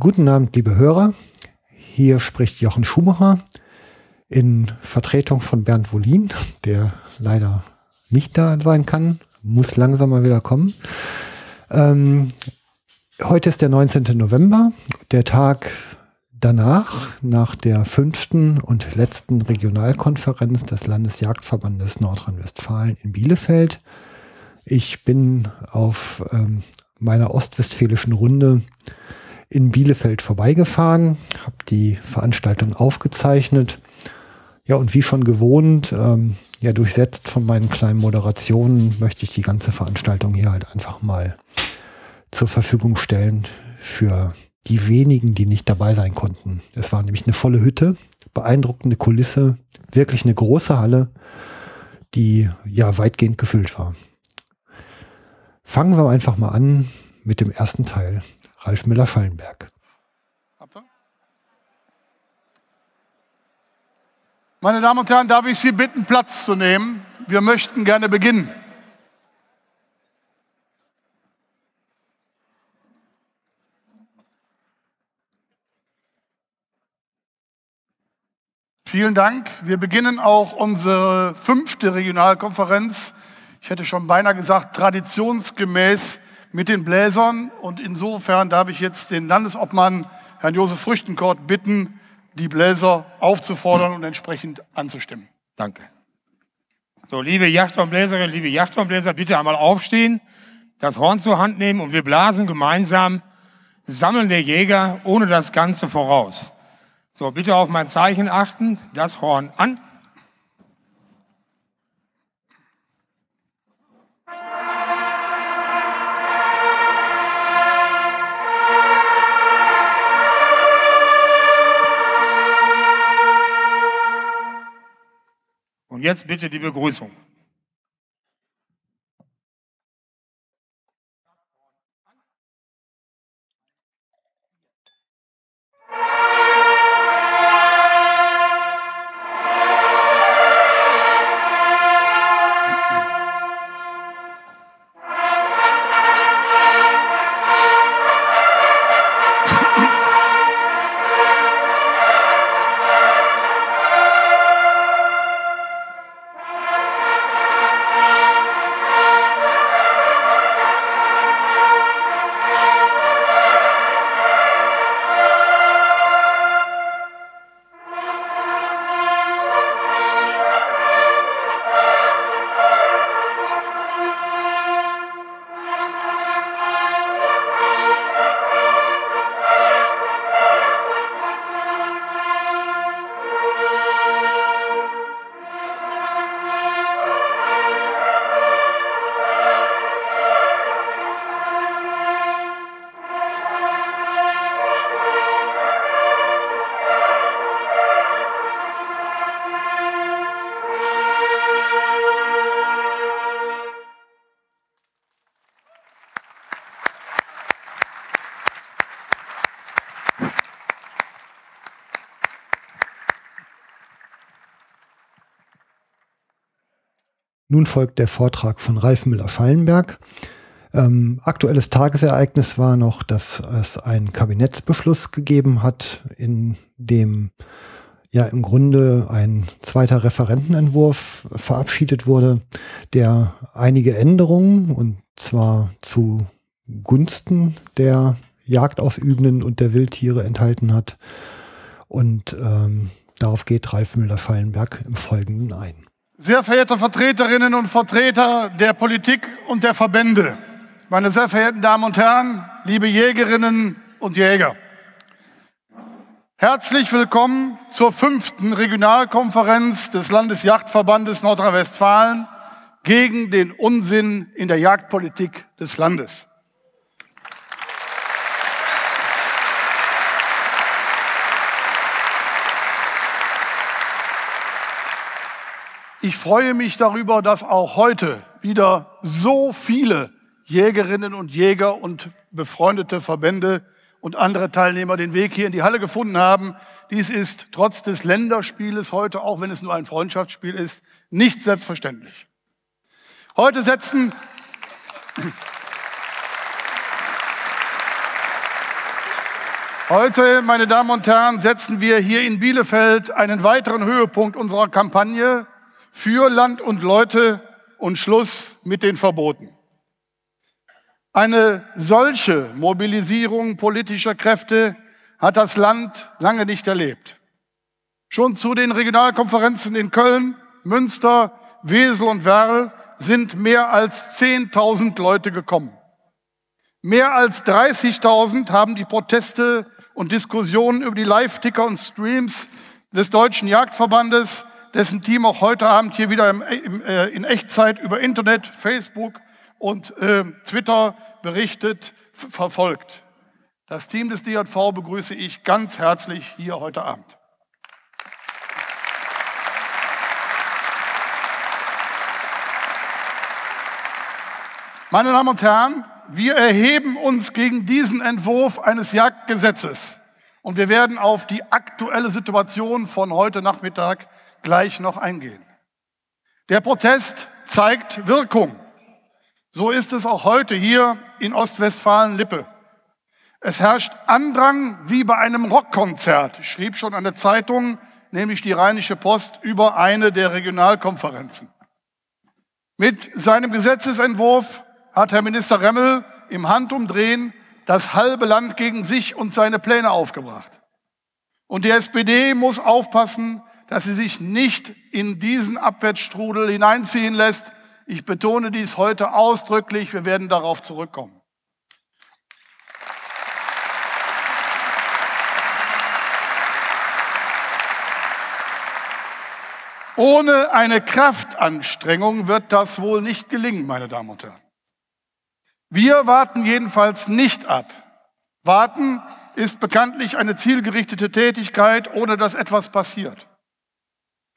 Guten Abend, liebe Hörer. Hier spricht Jochen Schumacher in Vertretung von Bernd Wolin, der leider nicht da sein kann, muss langsam mal wieder kommen. Ähm, heute ist der 19. November, der Tag danach, nach der fünften und letzten Regionalkonferenz des Landesjagdverbandes Nordrhein-Westfalen in Bielefeld. Ich bin auf ähm, meiner ostwestfälischen Runde in Bielefeld vorbeigefahren, habe die Veranstaltung aufgezeichnet. Ja, und wie schon gewohnt, ähm, ja, durchsetzt von meinen kleinen Moderationen, möchte ich die ganze Veranstaltung hier halt einfach mal zur Verfügung stellen für die wenigen, die nicht dabei sein konnten. Es war nämlich eine volle Hütte, beeindruckende Kulisse, wirklich eine große Halle, die ja weitgehend gefüllt war. Fangen wir einfach mal an mit dem ersten Teil. Ralf Müller-Schallenberg. Meine Damen und Herren, darf ich Sie bitten, Platz zu nehmen? Wir möchten gerne beginnen. Vielen Dank. Wir beginnen auch unsere fünfte Regionalkonferenz. Ich hätte schon beinahe gesagt, traditionsgemäß mit den Bläsern. Und insofern darf ich jetzt den Landesobmann, Herrn Josef Früchtenkort, bitten, die Bläser aufzufordern und entsprechend anzustimmen. Danke. So, liebe Jachthornbläserinnen, liebe Jachthornbläser, bitte einmal aufstehen, das Horn zur Hand nehmen und wir blasen gemeinsam Sammeln der Jäger ohne das Ganze voraus. So, bitte auf mein Zeichen achten, das Horn an. Und jetzt bitte die Begrüßung. Nun folgt der Vortrag von Ralf Müller-Schallenberg. Ähm, aktuelles Tagesereignis war noch, dass es einen Kabinettsbeschluss gegeben hat, in dem ja im Grunde ein zweiter Referentenentwurf verabschiedet wurde, der einige Änderungen und zwar zu Gunsten der Jagdausübenden und der Wildtiere enthalten hat. Und ähm, darauf geht Ralf Müller-Schallenberg im Folgenden ein. Sehr verehrte Vertreterinnen und Vertreter der Politik und der Verbände, meine sehr verehrten Damen und Herren, liebe Jägerinnen und Jäger. Herzlich willkommen zur fünften Regionalkonferenz des Landesjagdverbandes Nordrhein-Westfalen gegen den Unsinn in der Jagdpolitik des Landes. Ich freue mich darüber, dass auch heute wieder so viele Jägerinnen und Jäger und befreundete Verbände und andere Teilnehmer den Weg hier in die Halle gefunden haben. Dies ist trotz des Länderspieles heute, auch wenn es nur ein Freundschaftsspiel ist, nicht selbstverständlich. Heute setzen Heute, meine Damen und Herren, setzen wir hier in Bielefeld einen weiteren Höhepunkt unserer Kampagne für Land und Leute und Schluss mit den Verboten. Eine solche Mobilisierung politischer Kräfte hat das Land lange nicht erlebt. Schon zu den Regionalkonferenzen in Köln, Münster, Wesel und Werl sind mehr als 10.000 Leute gekommen. Mehr als 30.000 haben die Proteste und Diskussionen über die Live-Ticker und Streams des Deutschen Jagdverbandes, dessen Team auch heute Abend hier wieder im, im, äh, in Echtzeit über Internet, Facebook und äh, Twitter berichtet, verfolgt. Das Team des DJV begrüße ich ganz herzlich hier heute Abend. Meine Damen und Herren, wir erheben uns gegen diesen Entwurf eines Jagdgesetzes und wir werden auf die aktuelle Situation von heute Nachmittag gleich noch eingehen. Der Protest zeigt Wirkung. So ist es auch heute hier in Ostwestfalen-Lippe. Es herrscht Andrang wie bei einem Rockkonzert, schrieb schon eine Zeitung, nämlich die Rheinische Post, über eine der Regionalkonferenzen. Mit seinem Gesetzesentwurf hat Herr Minister Remmel im Handumdrehen das halbe Land gegen sich und seine Pläne aufgebracht. Und die SPD muss aufpassen, dass sie sich nicht in diesen Abwärtsstrudel hineinziehen lässt. Ich betone dies heute ausdrücklich. Wir werden darauf zurückkommen. Ohne eine Kraftanstrengung wird das wohl nicht gelingen, meine Damen und Herren. Wir warten jedenfalls nicht ab. Warten ist bekanntlich eine zielgerichtete Tätigkeit, ohne dass etwas passiert.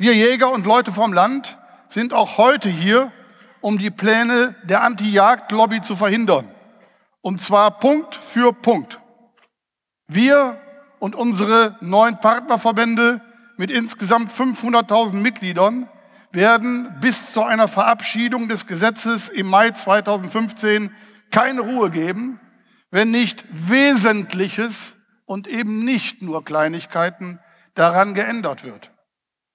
Wir Jäger und Leute vom Land sind auch heute hier, um die Pläne der Anti-Jagd-Lobby zu verhindern. Und zwar Punkt für Punkt. Wir und unsere neun Partnerverbände mit insgesamt 500.000 Mitgliedern werden bis zu einer Verabschiedung des Gesetzes im Mai 2015 keine Ruhe geben, wenn nicht Wesentliches und eben nicht nur Kleinigkeiten daran geändert wird.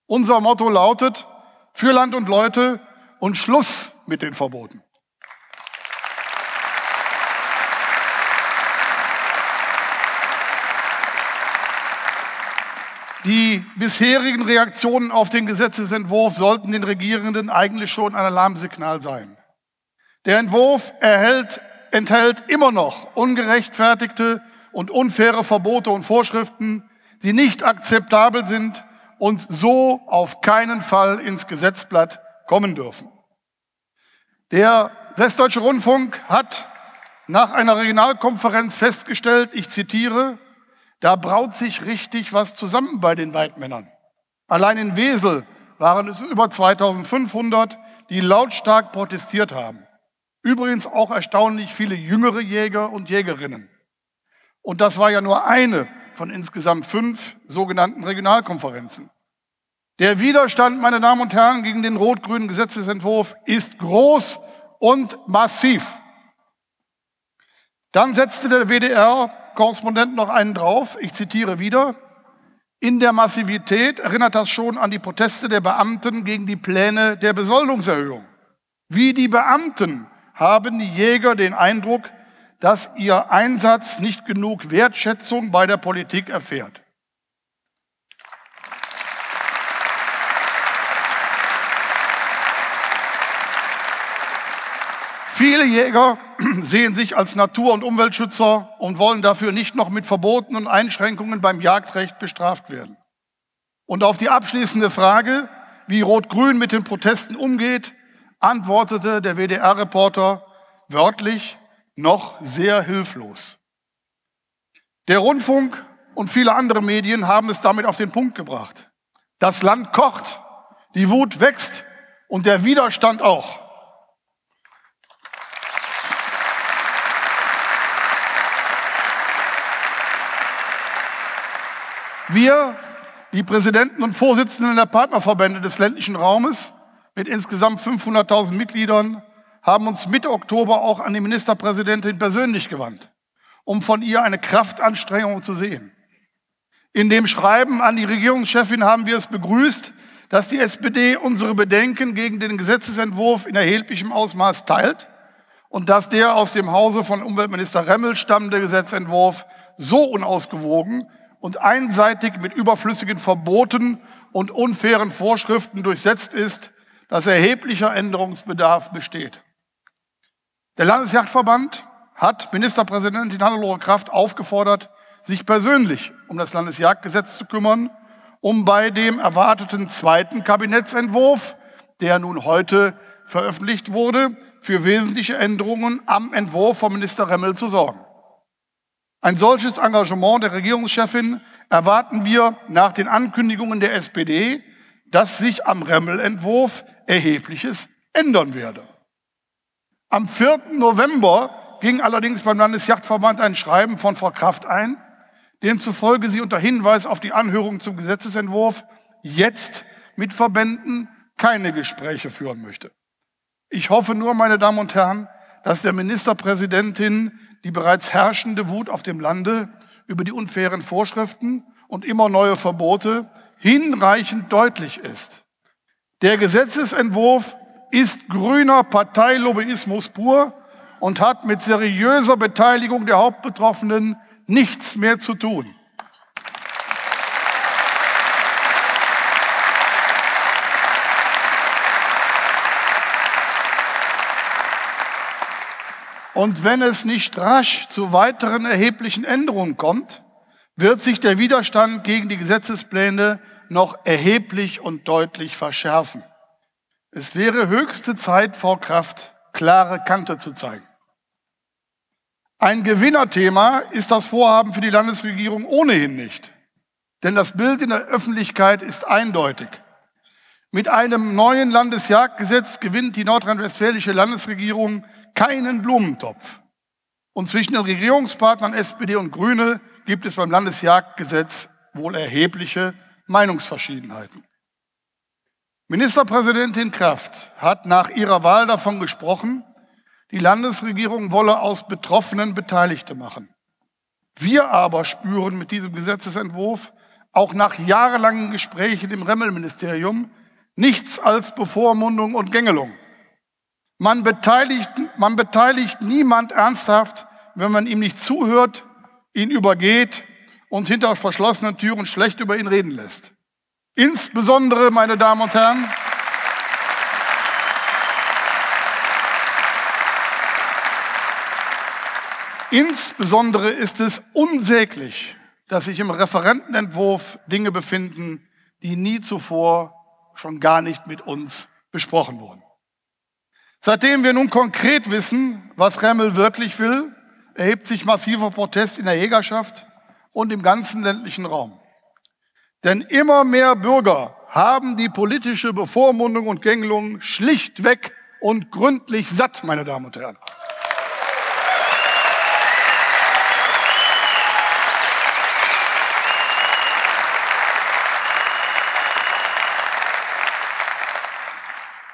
Unser Motto lautet, für Land und Leute und Schluss mit den Verboten. Die bisherigen Reaktionen auf den Gesetzesentwurf sollten den Regierenden eigentlich schon ein Alarmsignal sein. Der Entwurf erhält, enthält immer noch ungerechtfertigte und unfaire Verbote und Vorschriften, die nicht akzeptabel sind und so auf keinen Fall ins Gesetzblatt kommen dürfen. Der Westdeutsche Rundfunk hat nach einer Regionalkonferenz festgestellt, ich zitiere, da braut sich richtig was zusammen bei den Weidmännern. Allein in Wesel waren es über 2500, die lautstark protestiert haben. Übrigens auch erstaunlich viele jüngere Jäger und Jägerinnen. Und das war ja nur eine von insgesamt fünf sogenannten Regionalkonferenzen. Der Widerstand, meine Damen und Herren, gegen den rot-grünen Gesetzesentwurf ist groß und massiv. Dann setzte der WDR-Korrespondent noch einen drauf, ich zitiere wieder, in der Massivität erinnert das schon an die Proteste der Beamten gegen die Pläne der Besoldungserhöhung. Wie die Beamten haben die Jäger den Eindruck, dass ihr Einsatz nicht genug Wertschätzung bei der Politik erfährt. Viele Jäger sehen sich als Natur- und Umweltschützer und wollen dafür nicht noch mit Verboten und Einschränkungen beim Jagdrecht bestraft werden. Und auf die abschließende Frage, wie Rot-Grün mit den Protesten umgeht, antwortete der WDR-Reporter wörtlich noch sehr hilflos. Der Rundfunk und viele andere Medien haben es damit auf den Punkt gebracht. Das Land kocht, die Wut wächst und der Widerstand auch. Wir, die Präsidenten und Vorsitzenden der Partnerverbände des ländlichen Raumes, mit insgesamt 500.000 Mitgliedern haben uns Mitte Oktober auch an die Ministerpräsidentin persönlich gewandt um von ihr eine Kraftanstrengung zu sehen. In dem Schreiben an die Regierungschefin haben wir es begrüßt, dass die SPD unsere Bedenken gegen den Gesetzesentwurf in erheblichem Ausmaß teilt und dass der aus dem Hause von Umweltminister Remmel stammende Gesetzentwurf so unausgewogen und einseitig mit überflüssigen Verboten und unfairen Vorschriften durchsetzt ist, dass erheblicher Änderungsbedarf besteht. Der Landesjagdverband hat Ministerpräsidentin Hannelore Kraft aufgefordert, sich persönlich um das Landesjagdgesetz zu kümmern um bei dem erwarteten zweiten Kabinettsentwurf, der nun heute veröffentlicht wurde, für wesentliche Änderungen am Entwurf von Minister Remmel zu sorgen. Ein solches Engagement der Regierungschefin erwarten wir nach den Ankündigungen der SPD, dass sich am Remmel-Entwurf erhebliches ändern werde. Am 4. November ging allerdings beim Landesjachtverband ein Schreiben von Frau Kraft ein, demzufolge sie unter Hinweis auf die Anhörung zum Gesetzesentwurf jetzt mit Verbänden keine Gespräche führen möchte. Ich hoffe nur, meine Damen und Herren, dass der Ministerpräsidentin die bereits herrschende Wut auf dem Lande über die unfairen Vorschriften und immer neue Verbote hinreichend deutlich ist. Der Gesetzesentwurf ist grüner Parteilobbyismus pur und hat mit seriöser Beteiligung der Hauptbetroffenen nichts mehr zu tun. Und wenn es nicht rasch zu weiteren erheblichen Änderungen kommt, wird sich der Widerstand gegen die Gesetzespläne noch erheblich und deutlich verschärfen. Es wäre höchste Zeit, Frau Kraft klare Kante zu zeigen. Ein Gewinnerthema ist das Vorhaben für die Landesregierung ohnehin nicht. Denn das Bild in der Öffentlichkeit ist eindeutig. Mit einem neuen Landesjagdgesetz gewinnt die nordrhein-westfälische Landesregierung keinen Blumentopf. Und zwischen den Regierungspartnern SPD und Grüne gibt es beim Landesjagdgesetz wohl erhebliche Meinungsverschiedenheiten. Ministerpräsidentin Kraft hat nach ihrer Wahl davon gesprochen, die Landesregierung wolle aus Betroffenen Beteiligte machen. Wir aber spüren mit diesem Gesetzesentwurf auch nach jahrelangen Gesprächen im Remmel-Ministerium nichts als Bevormundung und Gängelung. Man beteiligt, man beteiligt niemand ernsthaft, wenn man ihm nicht zuhört, ihn übergeht und hinter verschlossenen Türen schlecht über ihn reden lässt. Insbesondere, meine Damen und Herren, Insbesondere ist es unsäglich, dass sich im Referentenentwurf Dinge befinden, die nie zuvor schon gar nicht mit uns besprochen wurden. Seitdem wir nun konkret wissen, was Remmel wirklich will, erhebt sich massiver Protest in der Jägerschaft und im ganzen ländlichen Raum. Denn immer mehr Bürger haben die politische Bevormundung und Gängelung schlichtweg und gründlich satt, meine Damen und Herren.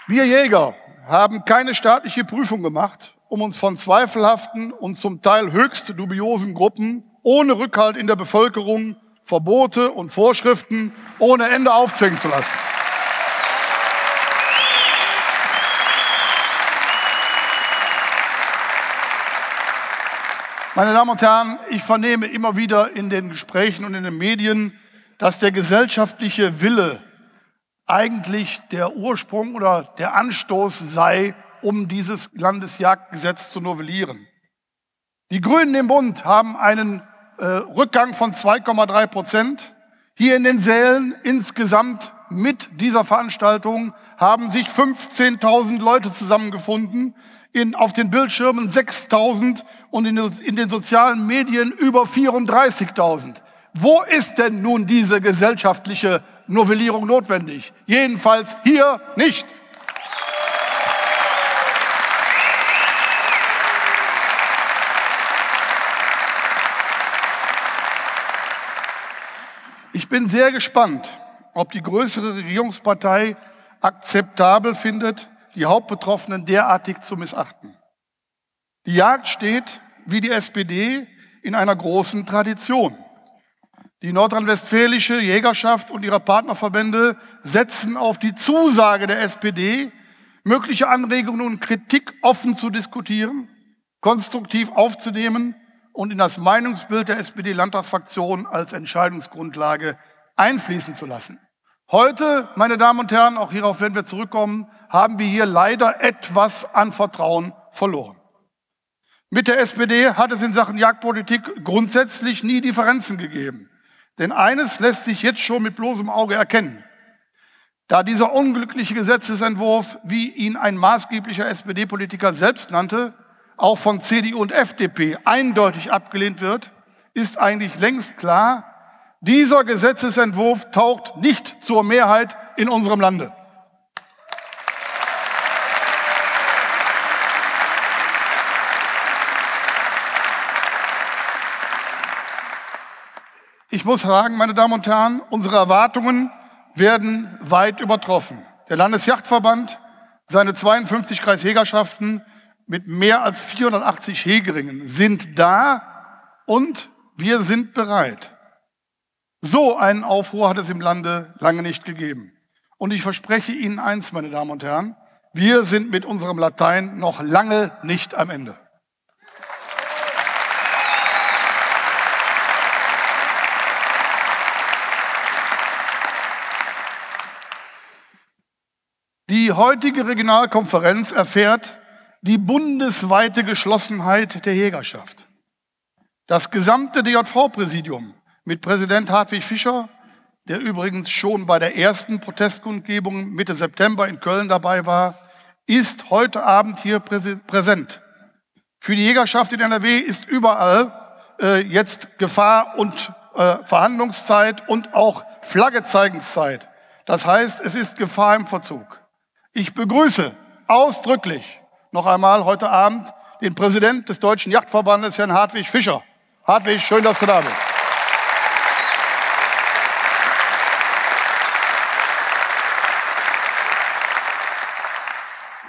Wir Jäger haben keine staatliche Prüfung gemacht, um uns von zweifelhaften und zum Teil höchst dubiosen Gruppen ohne Rückhalt in der Bevölkerung Verbote und Vorschriften ohne Ende aufzwingen zu lassen. Meine Damen und Herren, ich vernehme immer wieder in den Gesprächen und in den Medien, dass der gesellschaftliche Wille eigentlich der Ursprung oder der Anstoß sei, um dieses Landesjagdgesetz zu novellieren. Die Grünen im Bund haben einen äh, Rückgang von 2,3 Prozent. Hier in den Sälen insgesamt mit dieser Veranstaltung haben sich 15.000 Leute zusammengefunden, in, auf den Bildschirmen 6.000 und in, in den sozialen Medien über 34.000. Wo ist denn nun diese gesellschaftliche Novellierung notwendig. Jedenfalls hier nicht. Ich bin sehr gespannt, ob die größere Regierungspartei akzeptabel findet, die Hauptbetroffenen derartig zu missachten. Die Jagd steht, wie die SPD, in einer großen Tradition. Die nordrhein-westfälische Jägerschaft und ihre Partnerverbände setzen auf die Zusage der SPD, mögliche Anregungen und Kritik offen zu diskutieren, konstruktiv aufzunehmen und in das Meinungsbild der SPD-Landtagsfraktion als Entscheidungsgrundlage einfließen zu lassen. Heute, meine Damen und Herren, auch hierauf werden wir zurückkommen, haben wir hier leider etwas an Vertrauen verloren. Mit der SPD hat es in Sachen Jagdpolitik grundsätzlich nie Differenzen gegeben. Denn eines lässt sich jetzt schon mit bloßem Auge erkennen. Da dieser unglückliche Gesetzesentwurf, wie ihn ein maßgeblicher SPD-Politiker selbst nannte, auch von CDU und FDP eindeutig abgelehnt wird, ist eigentlich längst klar, dieser Gesetzesentwurf taugt nicht zur Mehrheit in unserem Lande. Ich muss sagen, meine Damen und Herren, unsere Erwartungen werden weit übertroffen. Der Landesjachtverband, seine 52 Kreisjägerschaften mit mehr als 480 Hegeringen sind da und wir sind bereit. So einen Aufruhr hat es im Lande lange nicht gegeben. Und ich verspreche Ihnen eins, meine Damen und Herren, wir sind mit unserem Latein noch lange nicht am Ende. Die heutige Regionalkonferenz erfährt die bundesweite Geschlossenheit der Jägerschaft. Das gesamte DJV-Präsidium mit Präsident Hartwig Fischer, der übrigens schon bei der ersten Protestkundgebung Mitte September in Köln dabei war, ist heute Abend hier präsent. Für die Jägerschaft in NRW ist überall äh, jetzt Gefahr und äh, Verhandlungszeit und auch Flaggezeigenszeit. Das heißt, es ist Gefahr im Verzug. Ich begrüße ausdrücklich noch einmal heute Abend den Präsident des Deutschen Yachtverbandes, Herrn Hartwig Fischer. Hartwig, schön, dass du da bist.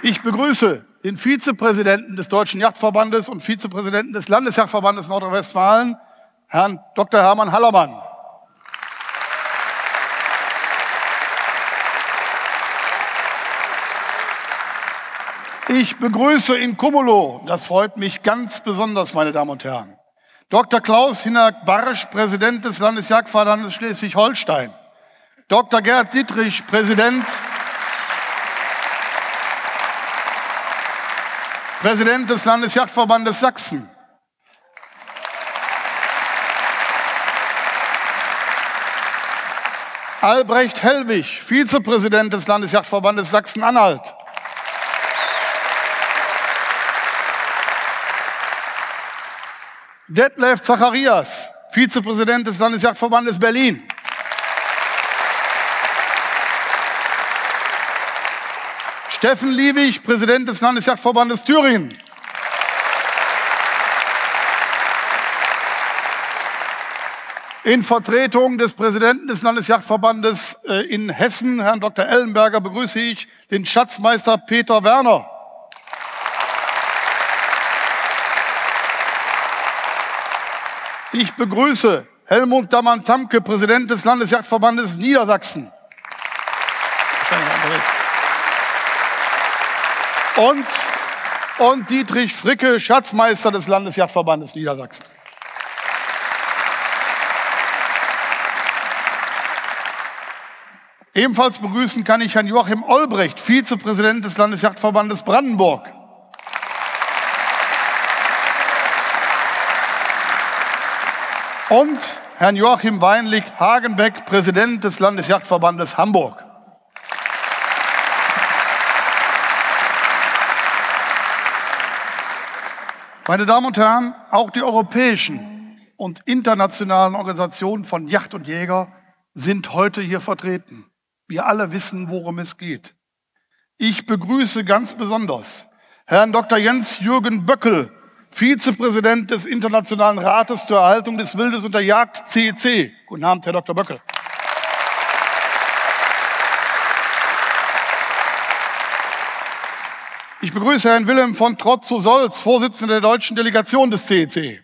Ich begrüße den Vizepräsidenten des Deutschen Yachtverbandes und Vizepräsidenten des Landesjachtverbandes Nordrhein-Westfalen, Herrn Dr. Hermann Hallermann. Ich begrüße in Cumulo, das freut mich ganz besonders, meine Damen und Herren, Dr. Klaus Hinak Barsch, Präsident des Landesjagdverbandes Schleswig-Holstein, Dr. Gerd Dietrich, Präsident, Präsident des Landesjagdverbandes Sachsen, Albrecht Hellwig, Vizepräsident des Landesjagdverbandes Sachsen-Anhalt. Detlef Zacharias, Vizepräsident des Landesjagdverbandes Berlin. Steffen Liebig, Präsident des Landesjagdverbandes Thüringen. In Vertretung des Präsidenten des Landesjagdverbandes äh, in Hessen, Herrn Dr. Ellenberger, begrüße ich den Schatzmeister Peter Werner. Ich begrüße Helmut Damann-Tamke, Präsident des Landesjagdverbandes Niedersachsen. Und, und Dietrich Fricke, Schatzmeister des Landesjagdverbandes Niedersachsen. Ebenfalls begrüßen kann ich Herrn Joachim Olbrecht, Vizepräsident des Landesjagdverbandes Brandenburg. Und Herrn Joachim Weinlig Hagenbeck, Präsident des Landesjagdverbandes Hamburg. Meine Damen und Herren, auch die europäischen und internationalen Organisationen von Yacht und Jäger sind heute hier vertreten. Wir alle wissen, worum es geht. Ich begrüße ganz besonders Herrn Dr. Jens Jürgen Böckel, Vizepräsident des Internationalen Rates zur Erhaltung des Wildes und der Jagd, CEC. Guten Abend, Herr Dr. Böckel. Ich begrüße Herrn Wilhelm von Trott zu Solz, Vorsitzender der deutschen Delegation des CEC.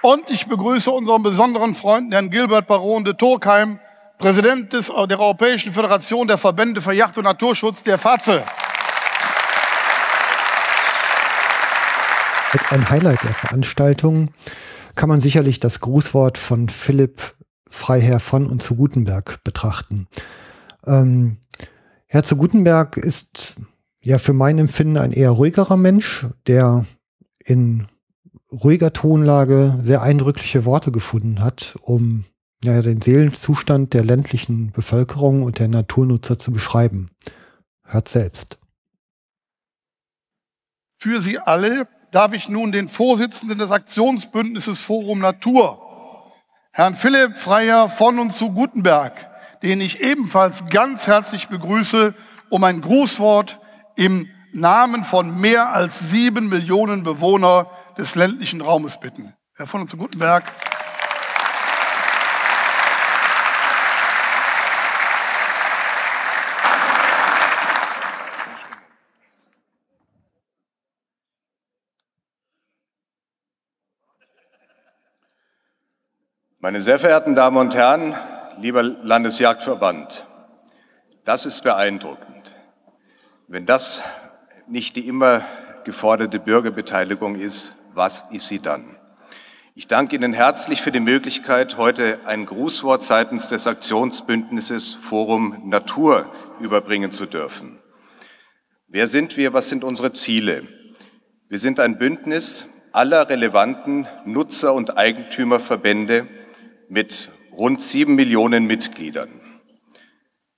Und ich begrüße unseren besonderen Freund Herrn Gilbert Baron de Turkheim, Präsident des, der Europäischen Föderation der Verbände für Yacht- und Naturschutz, der FAZE. Als ein Highlight der Veranstaltung kann man sicherlich das Grußwort von Philipp Freiherr von und zu Gutenberg betrachten. Ähm, Herr zu Gutenberg ist ja für mein Empfinden ein eher ruhigerer Mensch, der in ruhiger Tonlage sehr eindrückliche Worte gefunden hat, um ja, den Seelenzustand der ländlichen Bevölkerung und der Naturnutzer zu beschreiben. Hört selbst. Für Sie alle darf ich nun den Vorsitzenden des Aktionsbündnisses Forum Natur, Herrn Philipp Freier von und zu Gutenberg, den ich ebenfalls ganz herzlich begrüße, um ein Grußwort im Namen von mehr als sieben Millionen Bewohner des ländlichen Raumes bitten. Herr von und zu Gutenberg. Meine sehr verehrten Damen und Herren, lieber Landesjagdverband, das ist beeindruckend. Wenn das nicht die immer geforderte Bürgerbeteiligung ist, was ist sie dann? Ich danke Ihnen herzlich für die Möglichkeit, heute ein Grußwort seitens des Aktionsbündnisses Forum Natur überbringen zu dürfen. Wer sind wir? Was sind unsere Ziele? Wir sind ein Bündnis aller relevanten Nutzer- und Eigentümerverbände, mit rund sieben Millionen Mitgliedern.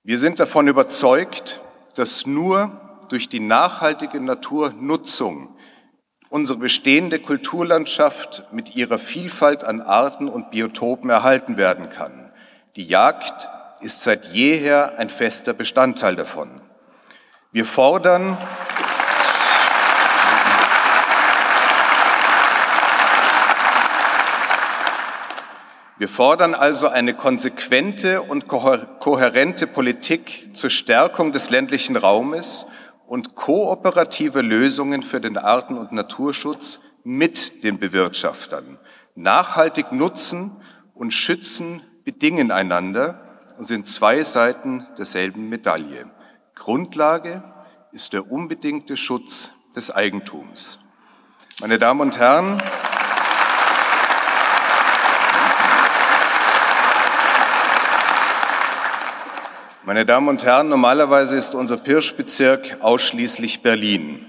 Wir sind davon überzeugt, dass nur durch die nachhaltige Naturnutzung unsere bestehende Kulturlandschaft mit ihrer Vielfalt an Arten und Biotopen erhalten werden kann. Die Jagd ist seit jeher ein fester Bestandteil davon. Wir fordern, Wir fordern also eine konsequente und kohärente Politik zur Stärkung des ländlichen Raumes und kooperative Lösungen für den Arten- und Naturschutz mit den Bewirtschaftern. Nachhaltig nutzen und schützen bedingen einander und sind zwei Seiten derselben Medaille. Grundlage ist der unbedingte Schutz des Eigentums. Meine Damen und Herren, Meine Damen und Herren, normalerweise ist unser Pirschbezirk ausschließlich Berlin.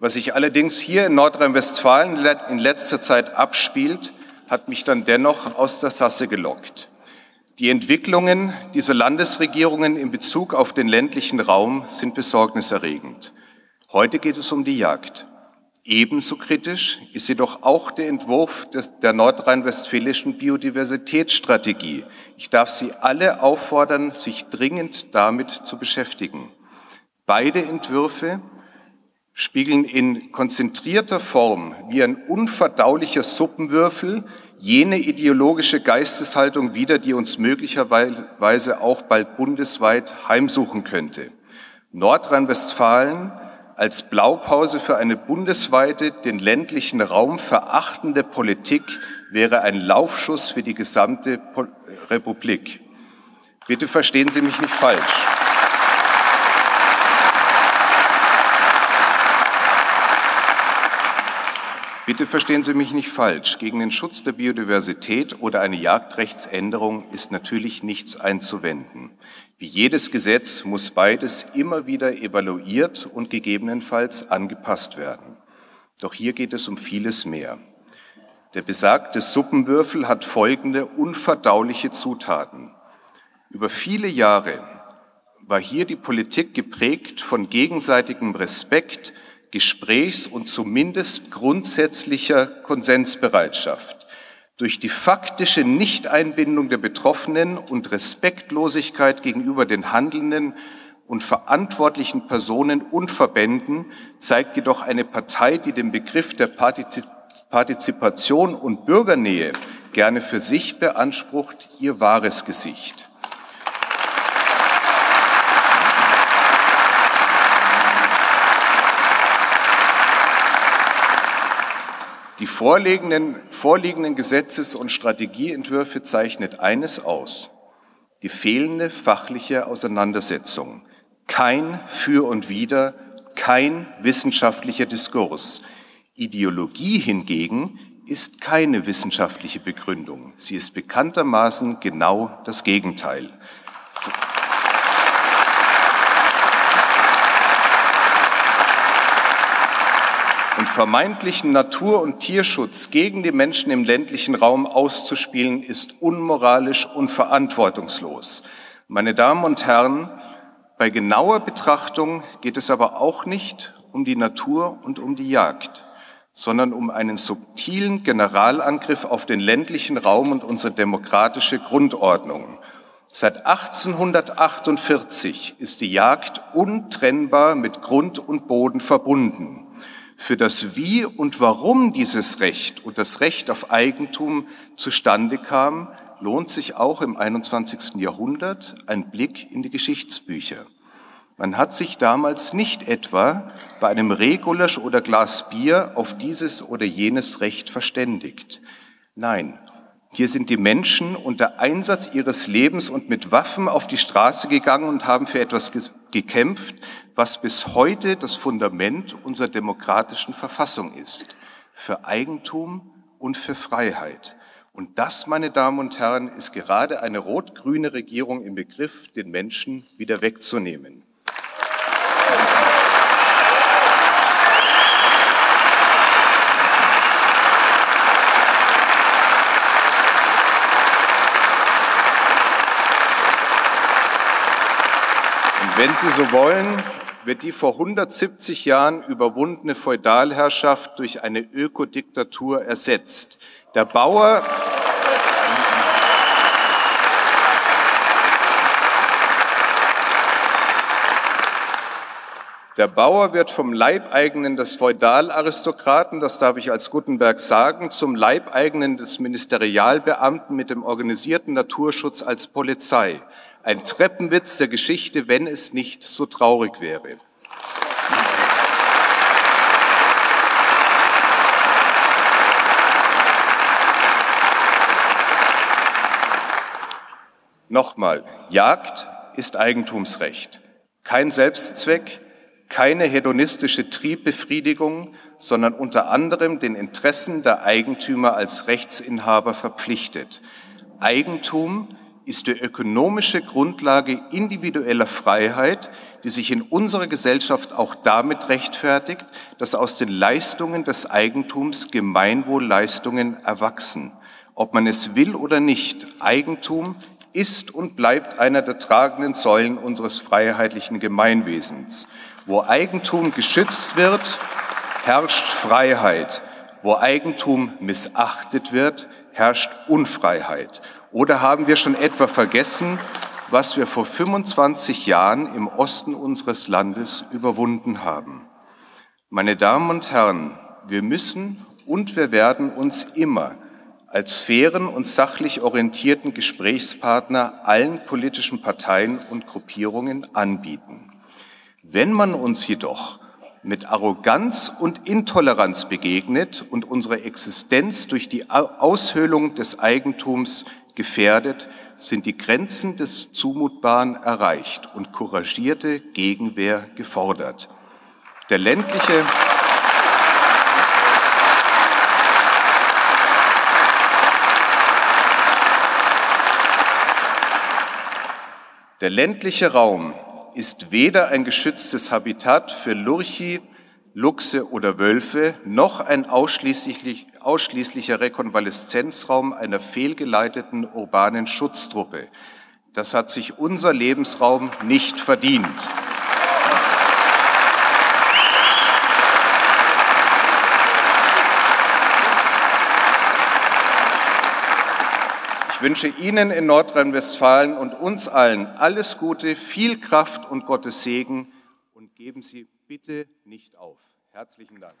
Was sich allerdings hier in Nordrhein-Westfalen in letzter Zeit abspielt, hat mich dann dennoch aus der Sasse gelockt. Die Entwicklungen dieser Landesregierungen in Bezug auf den ländlichen Raum sind besorgniserregend. Heute geht es um die Jagd. Ebenso kritisch ist jedoch auch der Entwurf der nordrhein-westfälischen Biodiversitätsstrategie. Ich darf Sie alle auffordern, sich dringend damit zu beschäftigen. Beide Entwürfe spiegeln in konzentrierter Form wie ein unverdaulicher Suppenwürfel jene ideologische Geisteshaltung wider, die uns möglicherweise auch bald bundesweit heimsuchen könnte. Nordrhein-Westfalen als Blaupause für eine bundesweite, den ländlichen Raum verachtende Politik wäre ein Laufschuss für die gesamte Republik. Bitte verstehen Sie mich nicht falsch. Bitte verstehen Sie mich nicht falsch. Gegen den Schutz der Biodiversität oder eine Jagdrechtsänderung ist natürlich nichts einzuwenden. Wie jedes Gesetz muss beides immer wieder evaluiert und gegebenenfalls angepasst werden. Doch hier geht es um vieles mehr. Der besagte Suppenwürfel hat folgende unverdauliche Zutaten. Über viele Jahre war hier die Politik geprägt von gegenseitigem Respekt, Gesprächs- und zumindest grundsätzlicher Konsensbereitschaft. Durch die faktische Nichteinbindung der Betroffenen und Respektlosigkeit gegenüber den handelnden und verantwortlichen Personen und Verbänden zeigt jedoch eine Partei, die den Begriff der Partizipation und Bürgernähe gerne für sich beansprucht, ihr wahres Gesicht. Die vorliegenden, vorliegenden Gesetzes- und Strategieentwürfe zeichnet eines aus. Die fehlende fachliche Auseinandersetzung. Kein Für und Wider, kein wissenschaftlicher Diskurs. Ideologie hingegen ist keine wissenschaftliche Begründung. Sie ist bekanntermaßen genau das Gegenteil. Vermeintlichen Natur- und Tierschutz gegen die Menschen im ländlichen Raum auszuspielen, ist unmoralisch und verantwortungslos. Meine Damen und Herren, bei genauer Betrachtung geht es aber auch nicht um die Natur und um die Jagd sondern um einen subtilen Generalangriff auf den ländlichen Raum und unsere demokratische Grundordnung. Seit 1848 ist die Jagd untrennbar mit Grund und Boden verbunden. Für das Wie und Warum dieses Recht und das Recht auf Eigentum zustande kam, lohnt sich auch im 21. Jahrhundert ein Blick in die Geschichtsbücher. Man hat sich damals nicht etwa bei einem Rehgulasch oder Glas Bier auf dieses oder jenes Recht verständigt. Nein, hier sind die Menschen unter Einsatz ihres Lebens und mit Waffen auf die Straße gegangen und haben für etwas gekämpft, was bis heute das Fundament unserer demokratischen Verfassung ist. Für Eigentum und für Freiheit. Und das, meine Damen und Herren, ist gerade eine rot-grüne Regierung im Begriff, den Menschen wieder wegzunehmen. Wenn Sie so wollen, wird die vor 170 Jahren überwundene Feudalherrschaft durch eine Ökodiktatur ersetzt. Der Bauer Der Bauer wird vom Leibeigenen des Feudalaristokraten, das darf ich als Gutenberg sagen, zum Leibeigenen des Ministerialbeamten mit dem organisierten Naturschutz als Polizei. Ein Treppenwitz der Geschichte, wenn es nicht so traurig wäre. Nochmal, Jagd ist Eigentumsrecht. Kein Selbstzweck, keine hedonistische Triebbefriedigung, sondern unter anderem den Interessen der Eigentümer als Rechtsinhaber verpflichtet. Eigentum ist die ökonomische Grundlage individueller Freiheit, die sich in unserer Gesellschaft auch damit rechtfertigt, dass aus den Leistungen des Eigentums Gemeinwohlleistungen erwachsen. Ob man es will oder nicht, Eigentum ist und bleibt einer der tragenden Säulen unseres freiheitlichen Gemeinwesens. Wo Eigentum geschützt wird, herrscht Freiheit. Wo Eigentum missachtet wird, herrscht Unfreiheit. Oder haben wir schon etwa vergessen, was wir vor 25 Jahren im Osten unseres Landes überwunden haben? Meine Damen und Herren, wir müssen und wir werden uns immer als fairen und sachlich orientierten Gesprächspartner allen politischen Parteien und Gruppierungen anbieten. Wenn man uns jedoch mit Arroganz und Intoleranz begegnet und unsere Existenz durch die Aushöhlung des Eigentums gefährdet, sind die Grenzen des Zumutbaren erreicht und couragierte Gegenwehr gefordert. Der ländliche Der ländliche Raum ist weder ein geschütztes Habitat für Lurchi, Luchse oder Wölfe, noch ein ausschließlich, ausschließlicher Rekonvaleszenzraum einer fehlgeleiteten urbanen Schutztruppe. Das hat sich unser Lebensraum nicht verdient. Ich wünsche Ihnen in Nordrhein-Westfalen und uns allen alles Gute, viel Kraft und Gottes Segen und geben Sie bitte nicht auf. Herzlichen Dank.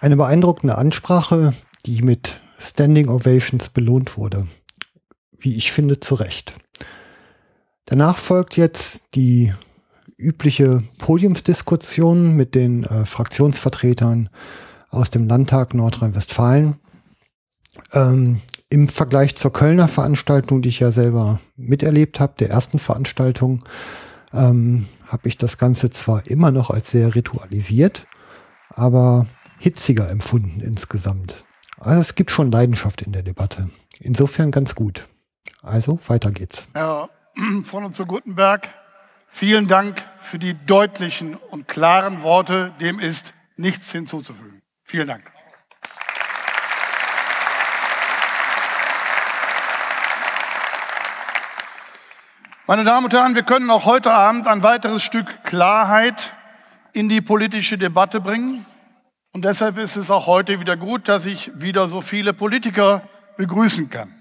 Eine beeindruckende Ansprache, die mit Standing Ovations belohnt wurde. Wie ich finde, zu Recht. Danach folgt jetzt die übliche Podiumsdiskussion mit den äh, Fraktionsvertretern aus dem Landtag Nordrhein-Westfalen. Ähm, Im Vergleich zur Kölner Veranstaltung, die ich ja selber miterlebt habe, der ersten Veranstaltung, ähm, habe ich das Ganze zwar immer noch als sehr ritualisiert, aber hitziger empfunden insgesamt. Also es gibt schon Leidenschaft in der Debatte. Insofern ganz gut. Also weiter geht's. Herr von und zu Gutenberg, vielen Dank für die deutlichen und klaren Worte. Dem ist nichts hinzuzufügen. Vielen Dank. Meine Damen und Herren, wir können auch heute Abend ein weiteres Stück Klarheit in die politische Debatte bringen. Und deshalb ist es auch heute wieder gut, dass ich wieder so viele Politiker begrüßen kann.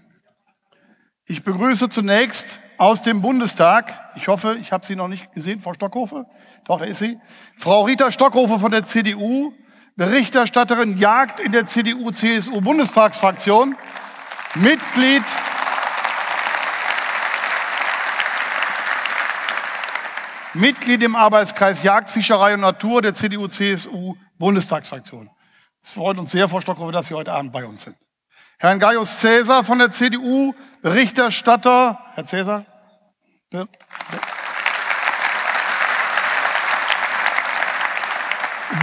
Ich begrüße zunächst aus dem Bundestag, ich hoffe, ich habe Sie noch nicht gesehen, Frau Stockhofe, doch, da ist sie, Frau Rita Stockhofe von der CDU, Berichterstatterin Jagd in der CDU-CSU-Bundestagsfraktion, Mitglied Mitglied im Arbeitskreis Jagd, Fischerei und Natur der CDU-CSU-Bundestagsfraktion. Es freut uns sehr, Frau Stockhofer, dass Sie heute Abend bei uns sind. Herrn Gaius Cäsar von der CDU, Berichterstatter. Herr Cäsar.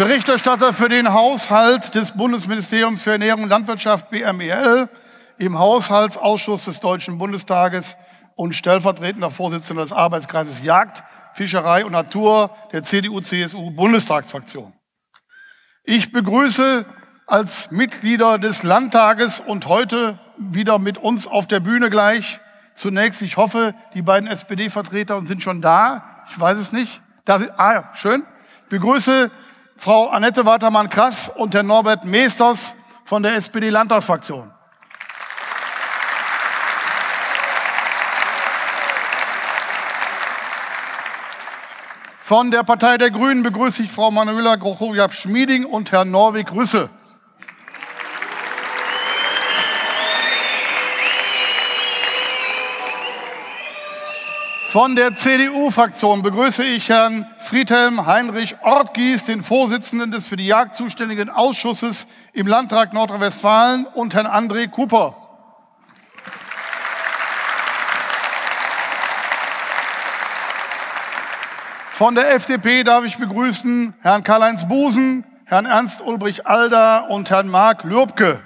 Berichterstatter für den Haushalt des Bundesministeriums für Ernährung und Landwirtschaft BMEL im Haushaltsausschuss des Deutschen Bundestages und stellvertretender Vorsitzender des Arbeitskreises Jagd, Fischerei und Natur der CDU-CSU-Bundestagsfraktion. Ich begrüße als Mitglieder des Landtages und heute wieder mit uns auf der Bühne gleich. Zunächst, ich hoffe, die beiden SPD-Vertreter sind schon da. Ich weiß es nicht. Da ah, schön. Ich begrüße Frau Annette Watermann-Krass und Herrn Norbert Meesters von der SPD-Landtagsfraktion. Von der Partei der Grünen begrüße ich Frau Manuela Grochowiak-Schmieding und Herrn Norwig Rüsse. Von der CDU-Fraktion begrüße ich Herrn Friedhelm Heinrich Ortgies, den Vorsitzenden des für die Jagd zuständigen Ausschusses im Landtag Nordrhein-Westfalen und Herrn André Cooper. Von der FDP darf ich begrüßen Herrn Karl-Heinz Busen, Herrn Ernst Ulbrich Alder und Herrn Marc Lürbke.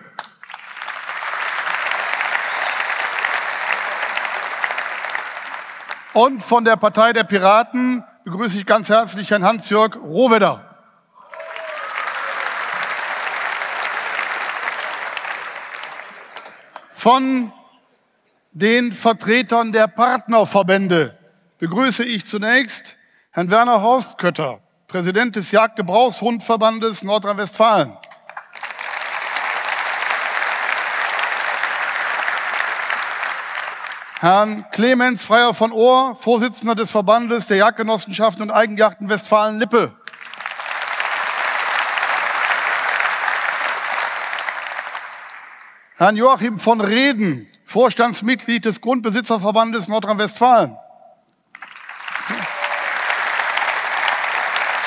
Und von der Partei der Piraten begrüße ich ganz herzlich Herrn Hans-Jörg Rohwedder. Von den Vertretern der Partnerverbände begrüße ich zunächst Herrn Werner Horstkötter, Präsident des Jagdgebrauchshundverbandes Nordrhein-Westfalen. Herrn Clemens Freier von Ohr, Vorsitzender des Verbandes der Jagdgenossenschaften und Eigenjagden Westfalen-Lippe. Herrn Joachim von Reden, Vorstandsmitglied des Grundbesitzerverbandes Nordrhein-Westfalen.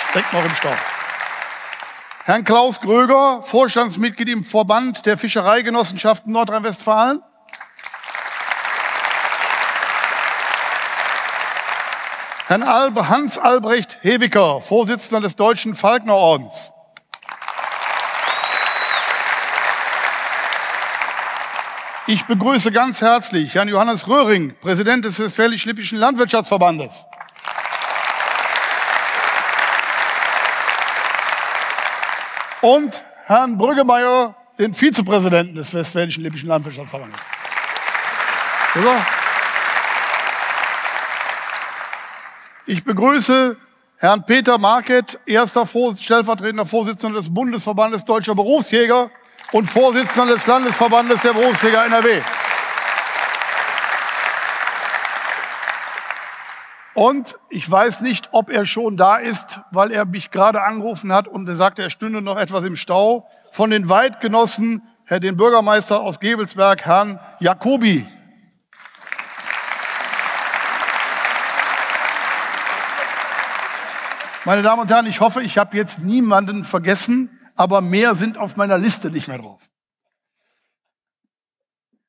Steckt noch im Stau. Herrn Klaus Gröger, Vorstandsmitglied im Verband der Fischereigenossenschaften Nordrhein-Westfalen. Herrn Hans Albrecht Hewiker, Vorsitzender des Deutschen Falknerordens. Ich begrüße ganz herzlich Herrn Johannes Röhring, Präsident des Westfälisch-Lippischen Landwirtschaftsverbandes. und Herrn Brüggemeier, den Vizepräsidenten des Westfälischen Lippischen Landwirtschaftsverbandes. Ich begrüße Herrn Peter Market, erster stellvertretender Vorsitzender des Bundesverbandes Deutscher Berufsjäger und Vorsitzender des Landesverbandes der Berufsjäger NRW. Und ich weiß nicht, ob er schon da ist, weil er mich gerade angerufen hat und er sagte, er stünde noch etwas im Stau. Von den Weidgenossen Herr den Bürgermeister aus Gebelsberg, Herrn Jacobi. Meine Damen und Herren, ich hoffe, ich habe jetzt niemanden vergessen, aber mehr sind auf meiner Liste nicht mehr drauf.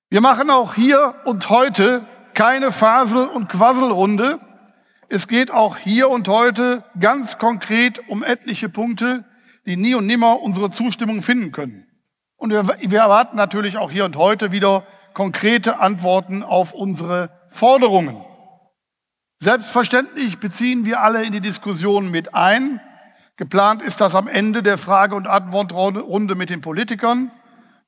Wir machen auch hier und heute keine Fasel- und Quasselrunde. Es geht auch hier und heute ganz konkret um etliche Punkte, die nie und nimmer unsere Zustimmung finden können. Und wir, wir erwarten natürlich auch hier und heute wieder konkrete Antworten auf unsere Forderungen. Selbstverständlich beziehen wir alle in die Diskussion mit ein. Geplant ist das am Ende der Frage- und Antwortrunde mit den Politikern.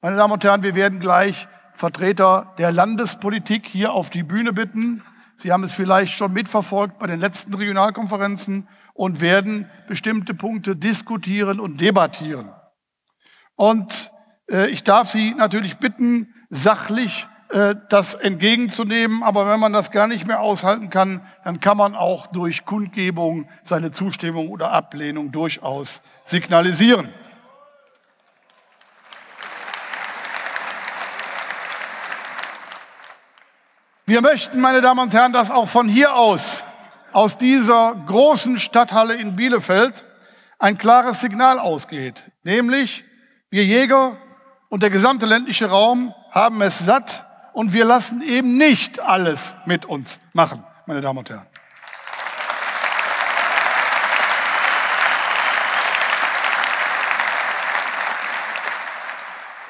Meine Damen und Herren, wir werden gleich Vertreter der Landespolitik hier auf die Bühne bitten. Sie haben es vielleicht schon mitverfolgt bei den letzten Regionalkonferenzen und werden bestimmte Punkte diskutieren und debattieren. Und äh, ich darf Sie natürlich bitten, sachlich das entgegenzunehmen. Aber wenn man das gar nicht mehr aushalten kann, dann kann man auch durch Kundgebung seine Zustimmung oder Ablehnung durchaus signalisieren. Wir möchten, meine Damen und Herren, dass auch von hier aus, aus dieser großen Stadthalle in Bielefeld, ein klares Signal ausgeht. Nämlich, wir Jäger und der gesamte ländliche Raum haben es satt, und wir lassen eben nicht alles mit uns machen, meine Damen und Herren.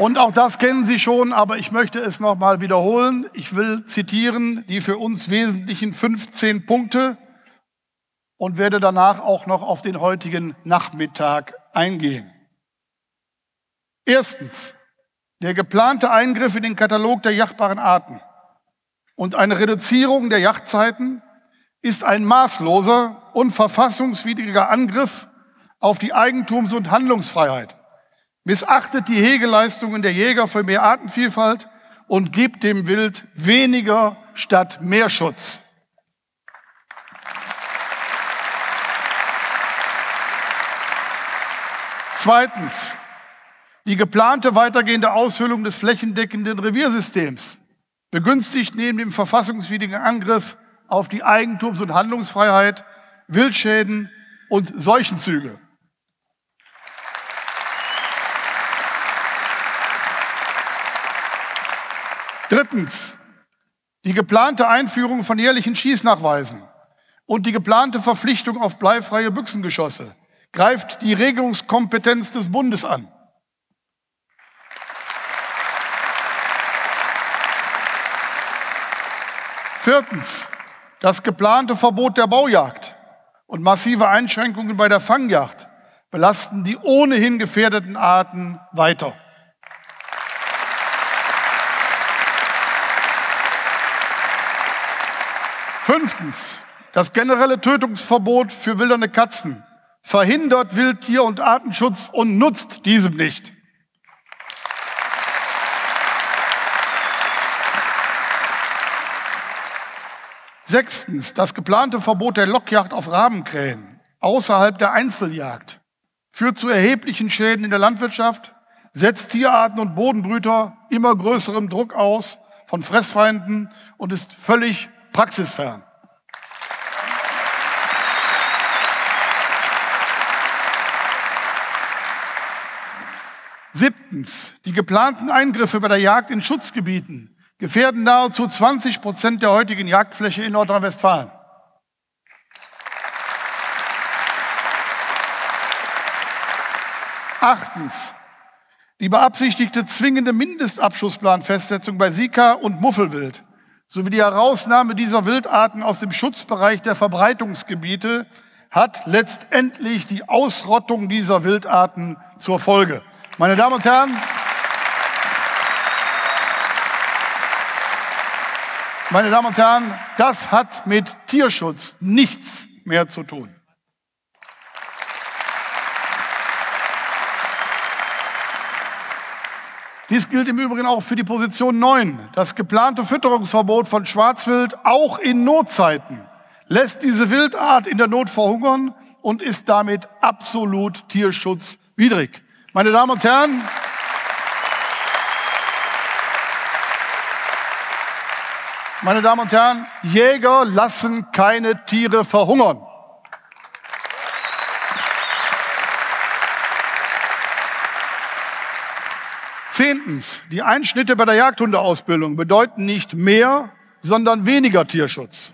Und auch das kennen Sie schon, aber ich möchte es nochmal wiederholen. Ich will zitieren die für uns wesentlichen 15 Punkte und werde danach auch noch auf den heutigen Nachmittag eingehen. Erstens, der geplante Eingriff in den Katalog der jachtbaren Arten und eine Reduzierung der Yachtzeiten ist ein maßloser und verfassungswidriger Angriff auf die Eigentums- und Handlungsfreiheit, missachtet die Hegeleistungen der Jäger für mehr Artenvielfalt und gibt dem Wild weniger statt mehr Schutz. Zweitens, die geplante weitergehende Aushöhlung des flächendeckenden Reviersystems begünstigt neben dem verfassungswidrigen Angriff auf die Eigentums- und Handlungsfreiheit Wildschäden und Seuchenzüge. Drittens, die geplante Einführung von jährlichen Schießnachweisen und die geplante Verpflichtung auf bleifreie Büchsengeschosse greift die Regelungskompetenz des Bundes an. Viertens, das geplante Verbot der Baujagd und massive Einschränkungen bei der Fangjagd belasten die ohnehin gefährdeten Arten weiter. Fünftens, das generelle Tötungsverbot für wildernde Katzen verhindert Wildtier- und Artenschutz und nutzt diesem nicht. Sechstens, das geplante Verbot der Lockjagd auf Rabenkrähen außerhalb der Einzeljagd führt zu erheblichen Schäden in der Landwirtschaft, setzt Tierarten und Bodenbrüter immer größerem Druck aus von Fressfeinden und ist völlig praxisfern. Siebtens, die geplanten Eingriffe bei der Jagd in Schutzgebieten gefährden nahezu 20 Prozent der heutigen Jagdfläche in Nordrhein-Westfalen. Achtens. Die beabsichtigte zwingende Mindestabschussplanfestsetzung bei Sika und Muffelwild sowie die Herausnahme dieser Wildarten aus dem Schutzbereich der Verbreitungsgebiete hat letztendlich die Ausrottung dieser Wildarten zur Folge. Meine Damen und Herren, Meine Damen und Herren, das hat mit Tierschutz nichts mehr zu tun. Dies gilt im Übrigen auch für die Position 9. Das geplante Fütterungsverbot von Schwarzwild auch in Notzeiten lässt diese Wildart in der Not verhungern und ist damit absolut tierschutzwidrig. Meine Damen und Herren, Meine Damen und Herren, Jäger lassen keine Tiere verhungern. Zehntens, die Einschnitte bei der Jagdhundeausbildung bedeuten nicht mehr, sondern weniger Tierschutz.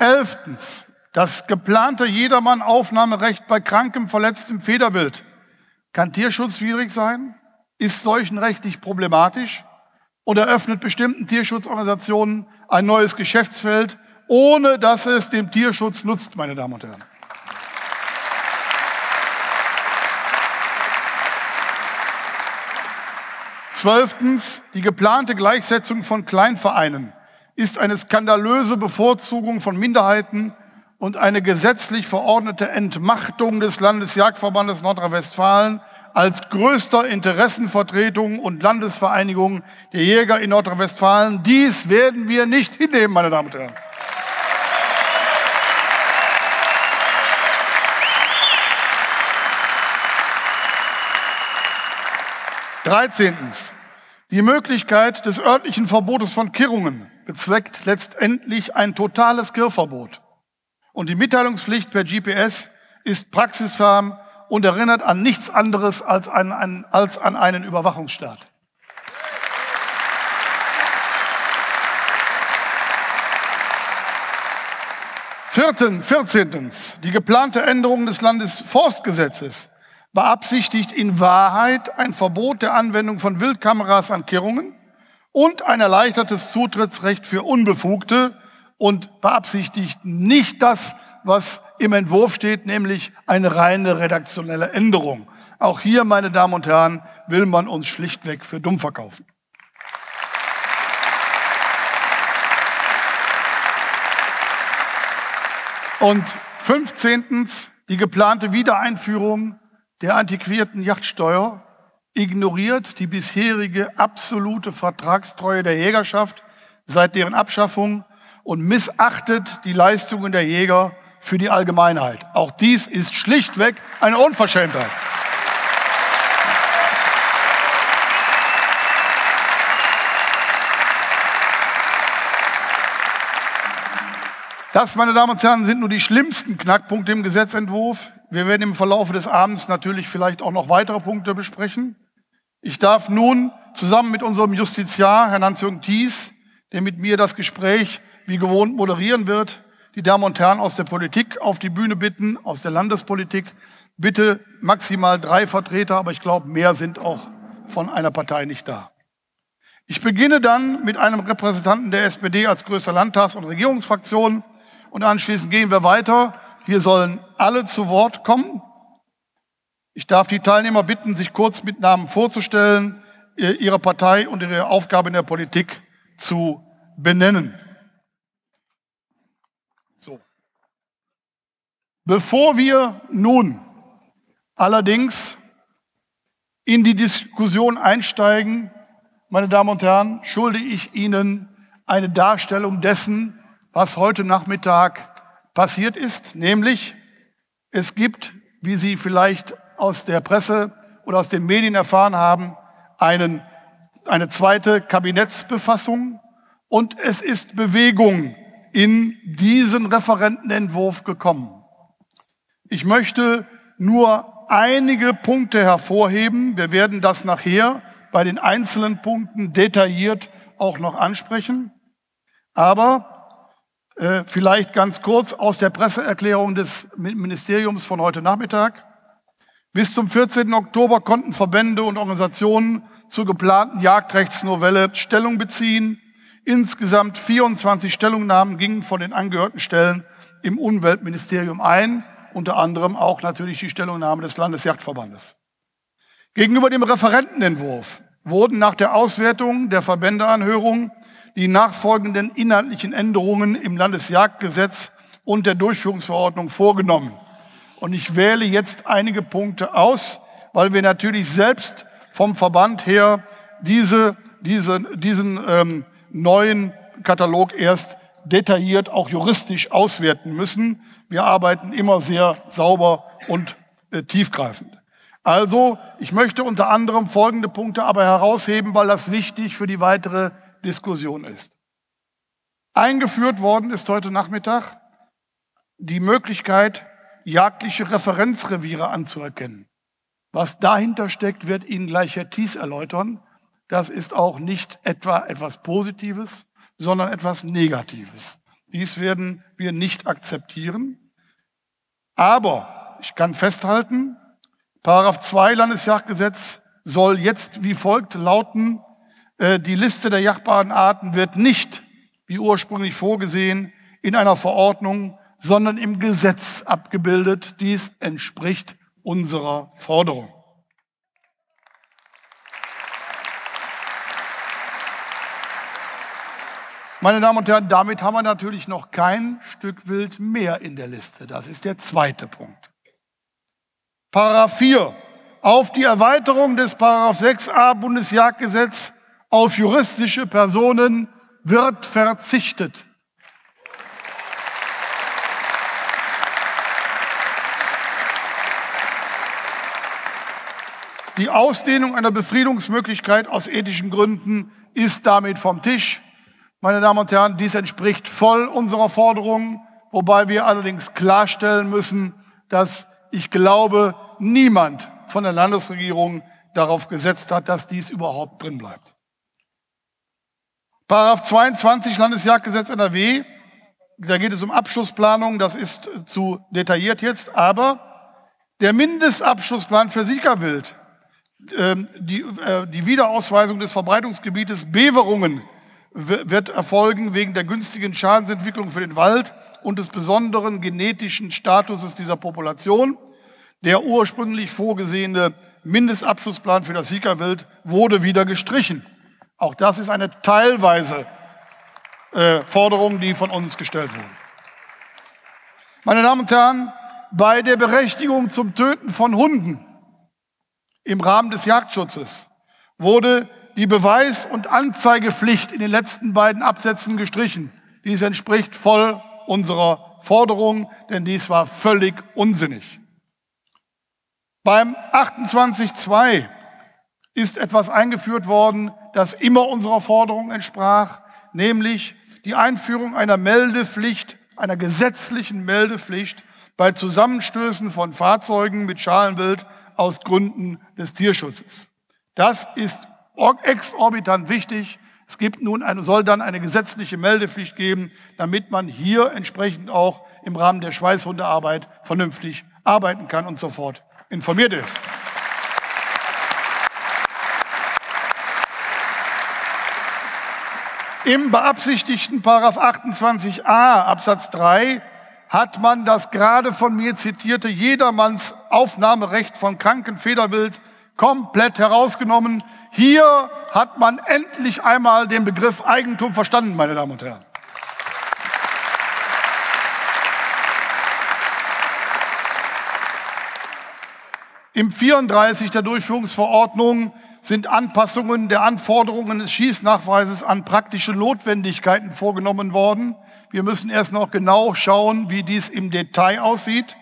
Elftens, das geplante Jedermann-Aufnahmerecht bei krankem, verletztem Federwild kann tierschutzwidrig sein, ist seuchenrechtlich problematisch und eröffnet bestimmten Tierschutzorganisationen ein neues Geschäftsfeld, ohne dass es dem Tierschutz nutzt, meine Damen und Herren. Zwölftens, die geplante Gleichsetzung von Kleinvereinen ist eine skandalöse Bevorzugung von Minderheiten und eine gesetzlich verordnete Entmachtung des Landesjagdverbandes Nordrhein-Westfalen als größter Interessenvertretung und Landesvereinigung der Jäger in Nordrhein-Westfalen. Dies werden wir nicht hinnehmen, meine Damen und Herren. Dreizehntens. Die Möglichkeit des örtlichen Verbotes von Kirrungen bezweckt letztendlich ein totales Kirrverbot. Und die Mitteilungspflicht per GPS ist praxisfern und erinnert an nichts anderes als an, an, als an einen Überwachungsstaat. Vierten, vierzehntens, die geplante Änderung des Landesforstgesetzes beabsichtigt in Wahrheit ein Verbot der Anwendung von Wildkameras an Kehrungen und ein erleichtertes Zutrittsrecht für Unbefugte und beabsichtigt nicht das, was im Entwurf steht, nämlich eine reine redaktionelle Änderung. Auch hier, meine Damen und Herren, will man uns schlichtweg für dumm verkaufen. Und 15. die geplante Wiedereinführung der antiquierten Yachtsteuer ignoriert die bisherige absolute Vertragstreue der Jägerschaft seit deren Abschaffung und missachtet die Leistungen der Jäger für die Allgemeinheit. Auch dies ist schlichtweg eine Unverschämtheit. Das, meine Damen und Herren, sind nur die schlimmsten Knackpunkte im Gesetzentwurf. Wir werden im Verlauf des Abends natürlich vielleicht auch noch weitere Punkte besprechen. Ich darf nun zusammen mit unserem Justiziar, Herrn Hans-Jürgen Thies, der mit mir das Gespräch wie gewohnt moderieren wird, die Damen und Herren aus der Politik auf die Bühne bitten, aus der Landespolitik. Bitte maximal drei Vertreter, aber ich glaube, mehr sind auch von einer Partei nicht da. Ich beginne dann mit einem Repräsentanten der SPD als größter Landtags- und Regierungsfraktion und anschließend gehen wir weiter hier sollen alle zu Wort kommen. Ich darf die Teilnehmer bitten, sich kurz mit Namen vorzustellen, ihre Partei und ihre Aufgabe in der Politik zu benennen. Bevor wir nun allerdings in die Diskussion einsteigen, meine Damen und Herren, schulde ich Ihnen eine Darstellung dessen, was heute Nachmittag passiert ist, nämlich es gibt, wie Sie vielleicht aus der Presse oder aus den Medien erfahren haben, einen, eine zweite Kabinettsbefassung und es ist Bewegung in diesen Referentenentwurf gekommen. Ich möchte nur einige Punkte hervorheben. Wir werden das nachher bei den einzelnen Punkten detailliert auch noch ansprechen. Aber äh, vielleicht ganz kurz aus der Presseerklärung des Ministeriums von heute Nachmittag. Bis zum 14. Oktober konnten Verbände und Organisationen zur geplanten Jagdrechtsnovelle Stellung beziehen. Insgesamt 24 Stellungnahmen gingen von den angehörten Stellen im Umweltministerium ein, unter anderem auch natürlich die Stellungnahme des Landesjagdverbandes. Gegenüber dem Referentenentwurf wurden nach der Auswertung der Verbändeanhörung die nachfolgenden inhaltlichen Änderungen im Landesjagdgesetz und der Durchführungsverordnung vorgenommen. Und ich wähle jetzt einige Punkte aus, weil wir natürlich selbst vom Verband her diese, diese, diesen ähm, neuen Katalog erst detailliert auch juristisch auswerten müssen. Wir arbeiten immer sehr sauber und äh, tiefgreifend. Also, ich möchte unter anderem folgende Punkte aber herausheben, weil das wichtig für die weitere Diskussion ist. Eingeführt worden ist heute Nachmittag die Möglichkeit, jagdliche Referenzreviere anzuerkennen. Was dahinter steckt, wird Ihnen gleich Herr Thies erläutern. Das ist auch nicht etwa etwas Positives, sondern etwas Negatives. Dies werden wir nicht akzeptieren. Aber ich kann festhalten, Paragraph 2 Landesjagdgesetz soll jetzt wie folgt lauten, äh, die Liste der jagdbaren Arten wird nicht, wie ursprünglich vorgesehen, in einer Verordnung, sondern im Gesetz abgebildet. Dies entspricht unserer Forderung. Meine Damen und Herren, damit haben wir natürlich noch kein Stück Wild mehr in der Liste. Das ist der zweite Punkt. Paragraph 4. Auf die Erweiterung des Paragraph 6a Bundesjagdgesetz auf juristische Personen wird verzichtet. Die Ausdehnung einer Befriedungsmöglichkeit aus ethischen Gründen ist damit vom Tisch. Meine Damen und Herren, dies entspricht voll unserer Forderungen, wobei wir allerdings klarstellen müssen, dass ich glaube, niemand von der Landesregierung darauf gesetzt hat, dass dies überhaupt drin bleibt. Paragraph 22 Landesjagdgesetz NRW, da geht es um Abschussplanung, das ist zu detailliert jetzt, aber der Mindestabschussplan für Siegerwild, ähm, die, äh, die Wiederausweisung des Verbreitungsgebietes Beverungen wird erfolgen wegen der günstigen Schadensentwicklung für den Wald und des besonderen genetischen Statuses dieser Population. Der ursprünglich vorgesehene Mindestabschussplan für das Siegerwild wurde wieder gestrichen. Auch das ist eine teilweise äh, Forderung, die von uns gestellt wurde. Meine Damen und Herren, bei der Berechtigung zum Töten von Hunden im Rahmen des Jagdschutzes wurde die Beweis- und Anzeigepflicht in den letzten beiden Absätzen gestrichen. Dies entspricht voll unserer Forderung, denn dies war völlig unsinnig. Beim 28.2 ist etwas eingeführt worden, das immer unserer Forderung entsprach, nämlich die Einführung einer Meldepflicht, einer gesetzlichen Meldepflicht bei Zusammenstößen von Fahrzeugen mit Schalenbild aus Gründen des Tierschutzes. Das ist exorbitant wichtig. Es gibt nun eine, soll dann eine gesetzliche Meldepflicht geben, damit man hier entsprechend auch im Rahmen der Schweißhundearbeit vernünftig arbeiten kann und sofort informiert ist. Im beabsichtigten Paragraph 28a Absatz 3 hat man das gerade von mir zitierte Jedermanns Aufnahmerecht von Krankenfederbild komplett herausgenommen. Hier hat man endlich einmal den Begriff Eigentum verstanden, meine Damen und Herren. Im 34 der Durchführungsverordnung sind Anpassungen der Anforderungen des Schießnachweises an praktische Notwendigkeiten vorgenommen worden. Wir müssen erst noch genau schauen, wie dies im Detail aussieht.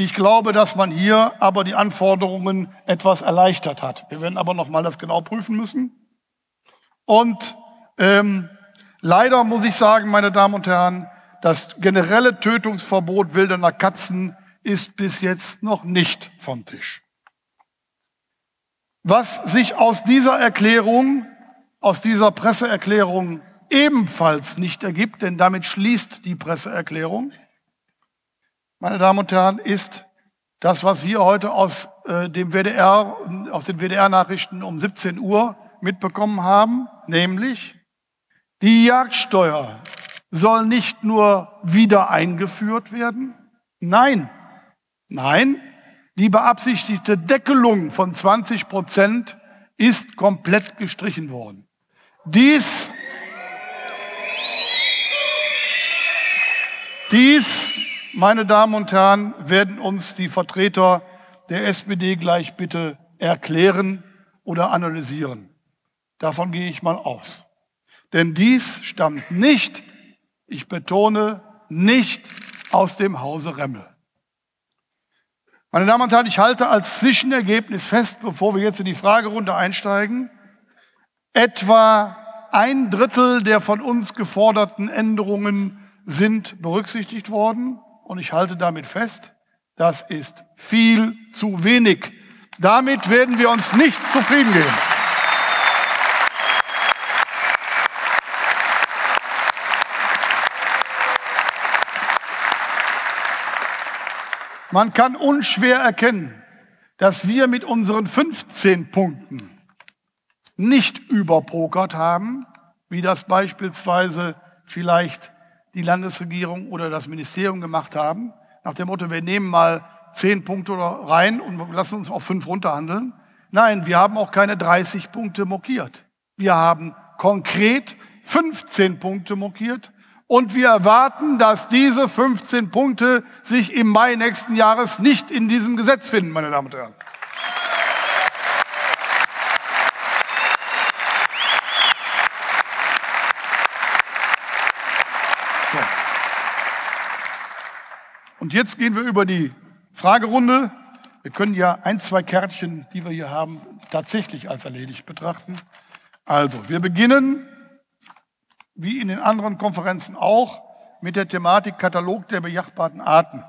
Ich glaube, dass man hier aber die Anforderungen etwas erleichtert hat. Wir werden aber noch mal das genau prüfen müssen. Und ähm, leider muss ich sagen, meine Damen und Herren, das generelle Tötungsverbot wilder Katzen ist bis jetzt noch nicht vom Tisch. Was sich aus dieser Erklärung, aus dieser Presseerklärung ebenfalls nicht ergibt, denn damit schließt die Presseerklärung, meine Damen und Herren, ist das, was wir heute aus äh, dem WDR, aus den WDR-Nachrichten um 17 Uhr mitbekommen haben, nämlich die Jagdsteuer soll nicht nur wieder eingeführt werden, nein, nein, die beabsichtigte Deckelung von 20 Prozent ist komplett gestrichen worden. Dies, dies, meine Damen und Herren, werden uns die Vertreter der SPD gleich bitte erklären oder analysieren. Davon gehe ich mal aus. Denn dies stammt nicht, ich betone, nicht aus dem Hause Remmel. Meine Damen und Herren, ich halte als Zwischenergebnis fest, bevor wir jetzt in die Fragerunde einsteigen, etwa ein Drittel der von uns geforderten Änderungen sind berücksichtigt worden. Und ich halte damit fest, das ist viel zu wenig. Damit werden wir uns nicht zufrieden geben. Man kann unschwer erkennen, dass wir mit unseren 15 Punkten nicht überpokert haben, wie das beispielsweise vielleicht die Landesregierung oder das Ministerium gemacht haben, nach dem Motto, wir nehmen mal 10 Punkte rein und lassen uns auf 5 runterhandeln. Nein, wir haben auch keine 30 Punkte mokiert. Wir haben konkret 15 Punkte mokiert und wir erwarten, dass diese 15 Punkte sich im Mai nächsten Jahres nicht in diesem Gesetz finden, meine Damen und Herren. Und jetzt gehen wir über die Fragerunde. Wir können ja ein, zwei Kärtchen, die wir hier haben, tatsächlich als erledigt betrachten. Also, wir beginnen wie in den anderen Konferenzen auch, mit der Thematik Katalog der bejachbaren Arten.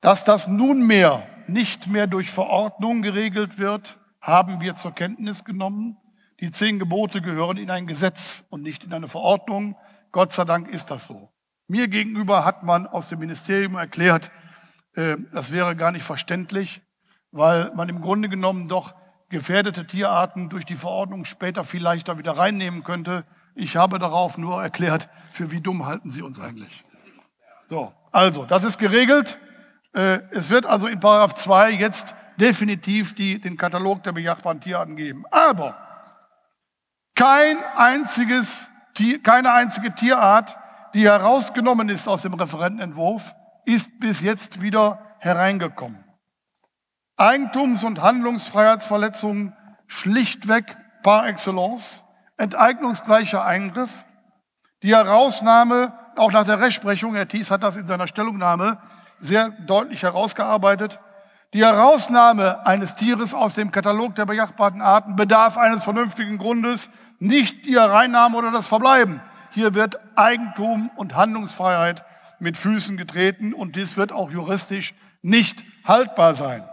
Dass das nunmehr nicht mehr durch Verordnung geregelt wird, haben wir zur Kenntnis genommen. Die zehn Gebote gehören in ein Gesetz und nicht in eine Verordnung. Gott sei Dank ist das so. Mir gegenüber hat man aus dem Ministerium erklärt, äh, das wäre gar nicht verständlich, weil man im Grunde genommen doch gefährdete Tierarten durch die Verordnung später viel leichter wieder reinnehmen könnte. Ich habe darauf nur erklärt, für wie dumm halten Sie uns eigentlich. So, also, das ist geregelt. Äh, es wird also in Paragraph 2 jetzt definitiv die, den Katalog der bejachbaren Tierarten geben. Aber kein einziges, keine einzige Tierart, die herausgenommen ist aus dem Referentenentwurf, ist bis jetzt wieder hereingekommen. Eigentums- und Handlungsfreiheitsverletzungen schlichtweg par excellence enteignungsgleicher Eingriff, die Herausnahme, auch nach der Rechtsprechung, Herr Thies hat das in seiner Stellungnahme sehr deutlich herausgearbeitet, die Herausnahme eines Tieres aus dem Katalog der bejachbaren Arten bedarf eines vernünftigen Grundes, nicht die Hereinnahme oder das Verbleiben. Hier wird Eigentum und Handlungsfreiheit mit Füßen getreten und dies wird auch juristisch nicht haltbar sein.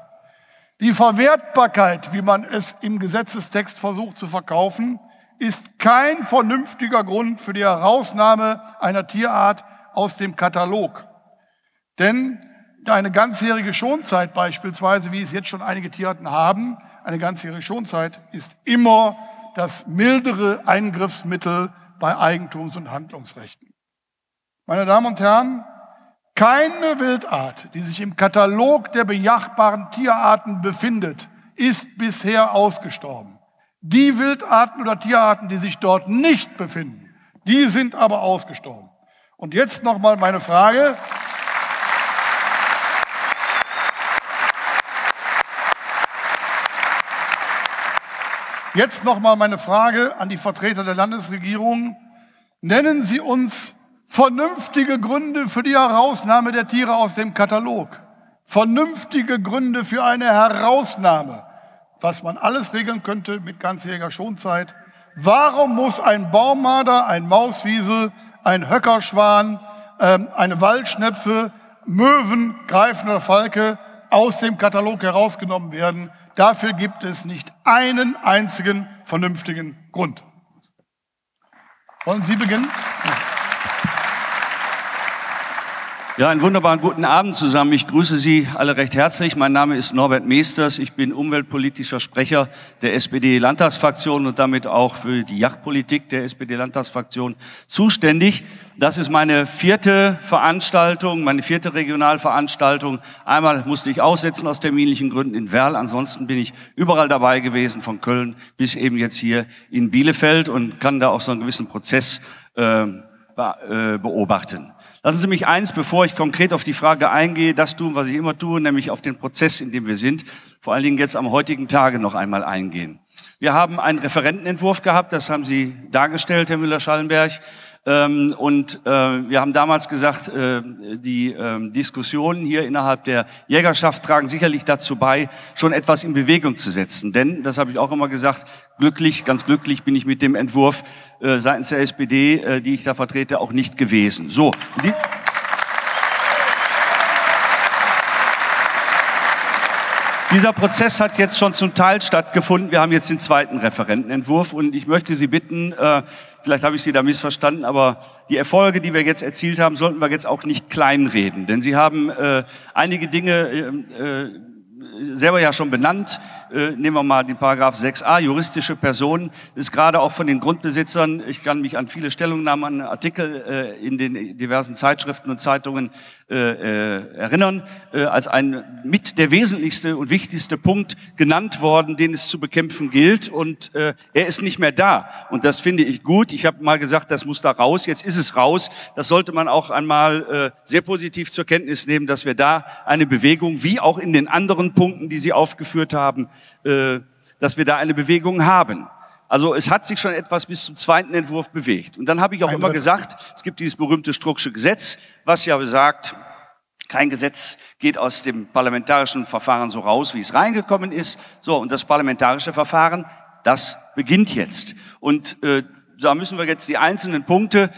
Die Verwertbarkeit, wie man es im Gesetzestext versucht zu verkaufen, ist kein vernünftiger Grund für die Herausnahme einer Tierart aus dem Katalog. Denn eine ganzjährige Schonzeit beispielsweise, wie es jetzt schon einige Tierarten haben, eine ganzjährige Schonzeit ist immer das mildere Eingriffsmittel bei Eigentums- und Handlungsrechten. Meine Damen und Herren, keine Wildart, die sich im Katalog der bejachbaren Tierarten befindet, ist bisher ausgestorben. Die Wildarten oder Tierarten, die sich dort nicht befinden, die sind aber ausgestorben. Und jetzt nochmal meine Frage. Jetzt nochmal meine Frage an die Vertreter der Landesregierung. Nennen Sie uns vernünftige Gründe für die Herausnahme der Tiere aus dem Katalog. Vernünftige Gründe für eine Herausnahme was man alles regeln könnte mit ganzjähriger Schonzeit. Warum muss ein Baummarder, ein Mauswiesel, ein Höckerschwan, ähm, eine Waldschnepfe, Möwen, Greifen oder Falke aus dem Katalog herausgenommen werden? Dafür gibt es nicht einen einzigen vernünftigen Grund. Wollen Sie beginnen? Ja. Ja, einen wunderbaren guten Abend zusammen. Ich grüße Sie alle recht herzlich. Mein Name ist Norbert Meesters. Ich bin umweltpolitischer Sprecher der SPD-Landtagsfraktion und damit auch für die Yachtpolitik der SPD-Landtagsfraktion zuständig. Das ist meine vierte Veranstaltung, meine vierte Regionalveranstaltung. Einmal musste ich aussetzen aus terminlichen Gründen in Werl. Ansonsten bin ich überall dabei gewesen, von Köln bis eben jetzt hier in Bielefeld und kann da auch so einen gewissen Prozess äh, beobachten. Lassen Sie mich eins, bevor ich konkret auf die Frage eingehe, das tun, was ich immer tue, nämlich auf den Prozess, in dem wir sind, vor allen Dingen jetzt am heutigen Tage noch einmal eingehen. Wir haben einen Referentenentwurf gehabt, das haben Sie dargestellt, Herr Müller-Schallenberg. Ähm, und äh, wir haben damals gesagt, äh, die ähm, Diskussionen hier innerhalb der Jägerschaft tragen sicherlich dazu bei, schon etwas in Bewegung zu setzen. Denn, das habe ich auch immer gesagt, glücklich, ganz glücklich bin ich mit dem Entwurf äh, seitens der SPD, äh, die ich da vertrete, auch nicht gewesen. So. Die Dieser Prozess hat jetzt schon zum Teil stattgefunden. Wir haben jetzt den zweiten Referentenentwurf und ich möchte Sie bitten, äh, vielleicht habe ich Sie da missverstanden, aber die Erfolge, die wir jetzt erzielt haben, sollten wir jetzt auch nicht kleinreden. Denn Sie haben äh, einige Dinge äh, äh selber ja schon benannt. Äh, nehmen wir mal den Paragraph 6a, juristische Personen. ist gerade auch von den Grundbesitzern, ich kann mich an viele Stellungnahmen, an Artikel äh, in den diversen Zeitschriften und Zeitungen äh, äh, erinnern, äh, als ein mit der wesentlichste und wichtigste Punkt genannt worden, den es zu bekämpfen gilt. Und äh, er ist nicht mehr da. Und das finde ich gut. Ich habe mal gesagt, das muss da raus. Jetzt ist es raus. Das sollte man auch einmal äh, sehr positiv zur Kenntnis nehmen, dass wir da eine Bewegung, wie auch in den anderen Punkten, die Sie aufgeführt haben, äh, dass wir da eine Bewegung haben. Also es hat sich schon etwas bis zum zweiten Entwurf bewegt. Und dann habe ich auch immer gesagt, es gibt dieses berühmte Strucksche Gesetz, was ja besagt, kein Gesetz geht aus dem parlamentarischen Verfahren so raus, wie es reingekommen ist. So, und das parlamentarische Verfahren, das beginnt jetzt. Und äh, da müssen wir jetzt die einzelnen Punkte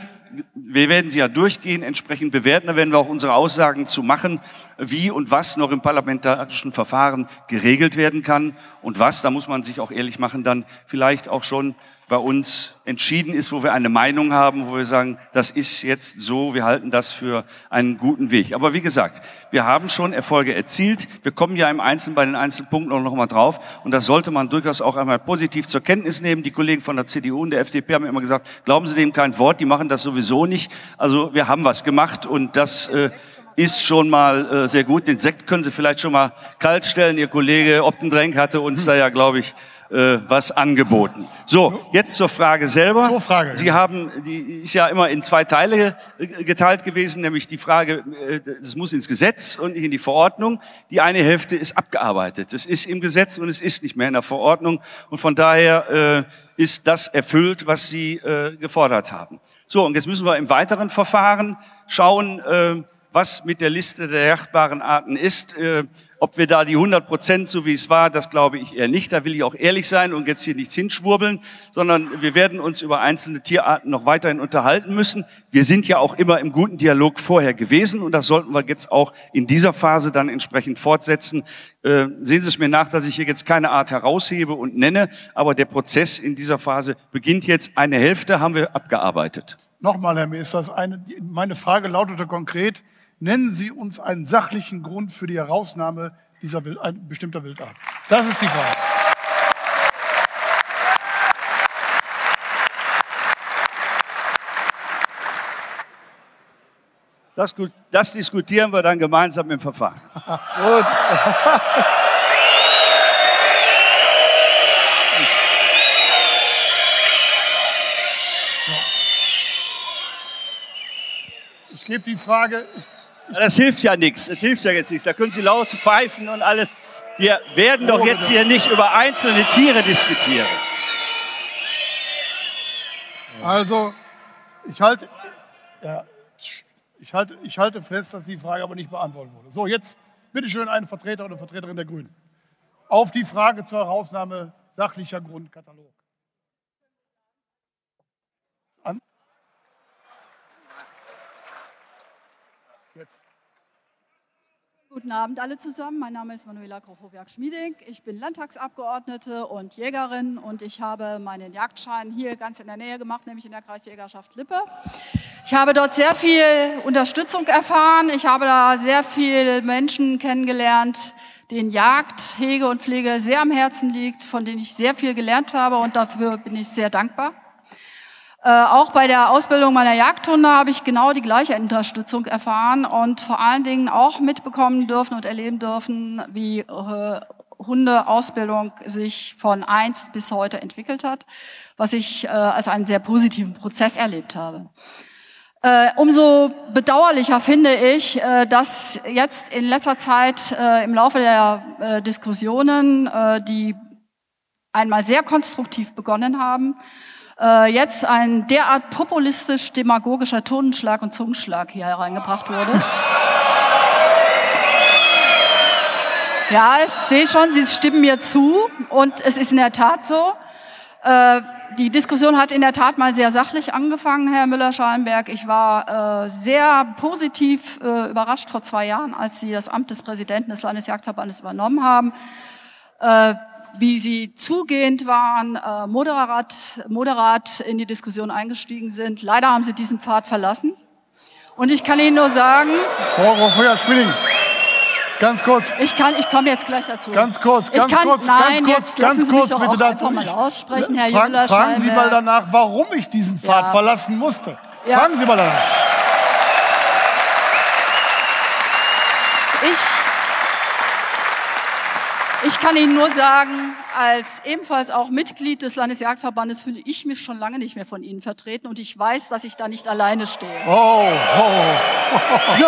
wir werden sie ja durchgehen, entsprechend bewerten. Da werden wir auch unsere Aussagen zu machen, wie und was noch im parlamentarischen Verfahren geregelt werden kann und was, da muss man sich auch ehrlich machen, dann vielleicht auch schon bei uns entschieden ist, wo wir eine Meinung haben, wo wir sagen, das ist jetzt so, wir halten das für einen guten Weg. Aber wie gesagt, wir haben schon Erfolge erzielt. Wir kommen ja im Einzelnen bei den einzelnen Punkten auch noch mal drauf. Und das sollte man durchaus auch einmal positiv zur Kenntnis nehmen. Die Kollegen von der CDU und der FDP haben immer gesagt, glauben Sie dem kein Wort, die machen das sowieso nicht. Also wir haben was gemacht und das äh, ist schon mal äh, sehr gut. Den Sekt können Sie vielleicht schon mal kalt stellen. Ihr Kollege Optendrenk hatte uns da ja, glaube ich, äh, was angeboten. So, jetzt zur Frage selber. Zur Frage. Sie haben, die ist ja immer in zwei Teile äh, geteilt gewesen, nämlich die Frage, äh, das muss ins Gesetz und nicht in die Verordnung. Die eine Hälfte ist abgearbeitet. Es ist im Gesetz und es ist nicht mehr in der Verordnung. Und von daher äh, ist das erfüllt, was Sie äh, gefordert haben. So, und jetzt müssen wir im weiteren Verfahren schauen, äh, was mit der Liste der jachtbaren Arten ist. Äh, ob wir da die 100 Prozent, so wie es war, das glaube ich eher nicht. Da will ich auch ehrlich sein und jetzt hier nichts hinschwurbeln, sondern wir werden uns über einzelne Tierarten noch weiterhin unterhalten müssen. Wir sind ja auch immer im guten Dialog vorher gewesen und das sollten wir jetzt auch in dieser Phase dann entsprechend fortsetzen. Äh, sehen Sie es mir nach, dass ich hier jetzt keine Art heraushebe und nenne, aber der Prozess in dieser Phase beginnt jetzt. Eine Hälfte haben wir abgearbeitet. Nochmal, Herr eine, meine Frage lautete konkret, Nennen Sie uns einen sachlichen Grund für die Herausnahme dieser bestimmter Wildart. Das ist die Frage. Das, das, diskutieren wir dann gemeinsam im Verfahren. Gut. Ich gebe die Frage, ich das hilft ja nichts. Das hilft ja jetzt nichts. Da können Sie laut pfeifen und alles. Wir werden doch jetzt hier nicht über einzelne Tiere diskutieren. Also, ich halte, ja, ich halte, ich halte fest, dass die Frage aber nicht beantwortet wurde. So, jetzt bitte schön einen Vertreter oder Vertreterin der Grünen. Auf die Frage zur Herausnahme sachlicher Grundkatalog. Guten Abend alle zusammen. Mein Name ist Manuela Krochowiak-Schmieding. Ich bin Landtagsabgeordnete und Jägerin und ich habe meinen Jagdschein hier ganz in der Nähe gemacht, nämlich in der Kreisjägerschaft Lippe. Ich habe dort sehr viel Unterstützung erfahren. Ich habe da sehr viele Menschen kennengelernt, denen Jagd, Hege und Pflege sehr am Herzen liegt, von denen ich sehr viel gelernt habe und dafür bin ich sehr dankbar. Äh, auch bei der Ausbildung meiner Jagdhunde habe ich genau die gleiche Unterstützung erfahren und vor allen Dingen auch mitbekommen dürfen und erleben dürfen, wie äh, Hundeausbildung sich von einst bis heute entwickelt hat, was ich äh, als einen sehr positiven Prozess erlebt habe. Äh, umso bedauerlicher finde ich, äh, dass jetzt in letzter Zeit äh, im Laufe der äh, Diskussionen, die einmal sehr konstruktiv begonnen haben, äh, jetzt ein derart populistisch-demagogischer Tonenschlag und Zungenschlag hier hereingebracht wurde. Ja, ich sehe schon, Sie stimmen mir zu und es ist in der Tat so. Äh, die Diskussion hat in der Tat mal sehr sachlich angefangen, Herr Müller-Schalenberg. Ich war äh, sehr positiv äh, überrascht vor zwei Jahren, als Sie das Amt des Präsidenten des Landesjagdverbandes übernommen haben, äh, wie Sie zugehend waren, äh, moderat, moderat in die Diskussion eingestiegen sind. Leider haben Sie diesen Pfad verlassen. Und ich kann Ihnen nur sagen... Frau Feuer-Schwilling, Ganz kurz. Ich kann, ich komme jetzt gleich dazu. Ganz kurz, ganz ich kann, kurz, nein, ganz kurz, jetzt ganz lassen Sie kurz, mich doch bitte dazu. mal aussprechen, Herr Fra. Fragen Sie mal danach, warum ich diesen Pfad Ja. verlassen musste. Ja. Fragen Sie mal danach. Ich, ich kann Ihnen nur sagen, als ebenfalls auch Mitglied des Landesjagdverbandes fühle ich mich schon lange nicht mehr von Ihnen vertreten und ich weiß, dass ich da nicht alleine stehe. Oh, oh. So,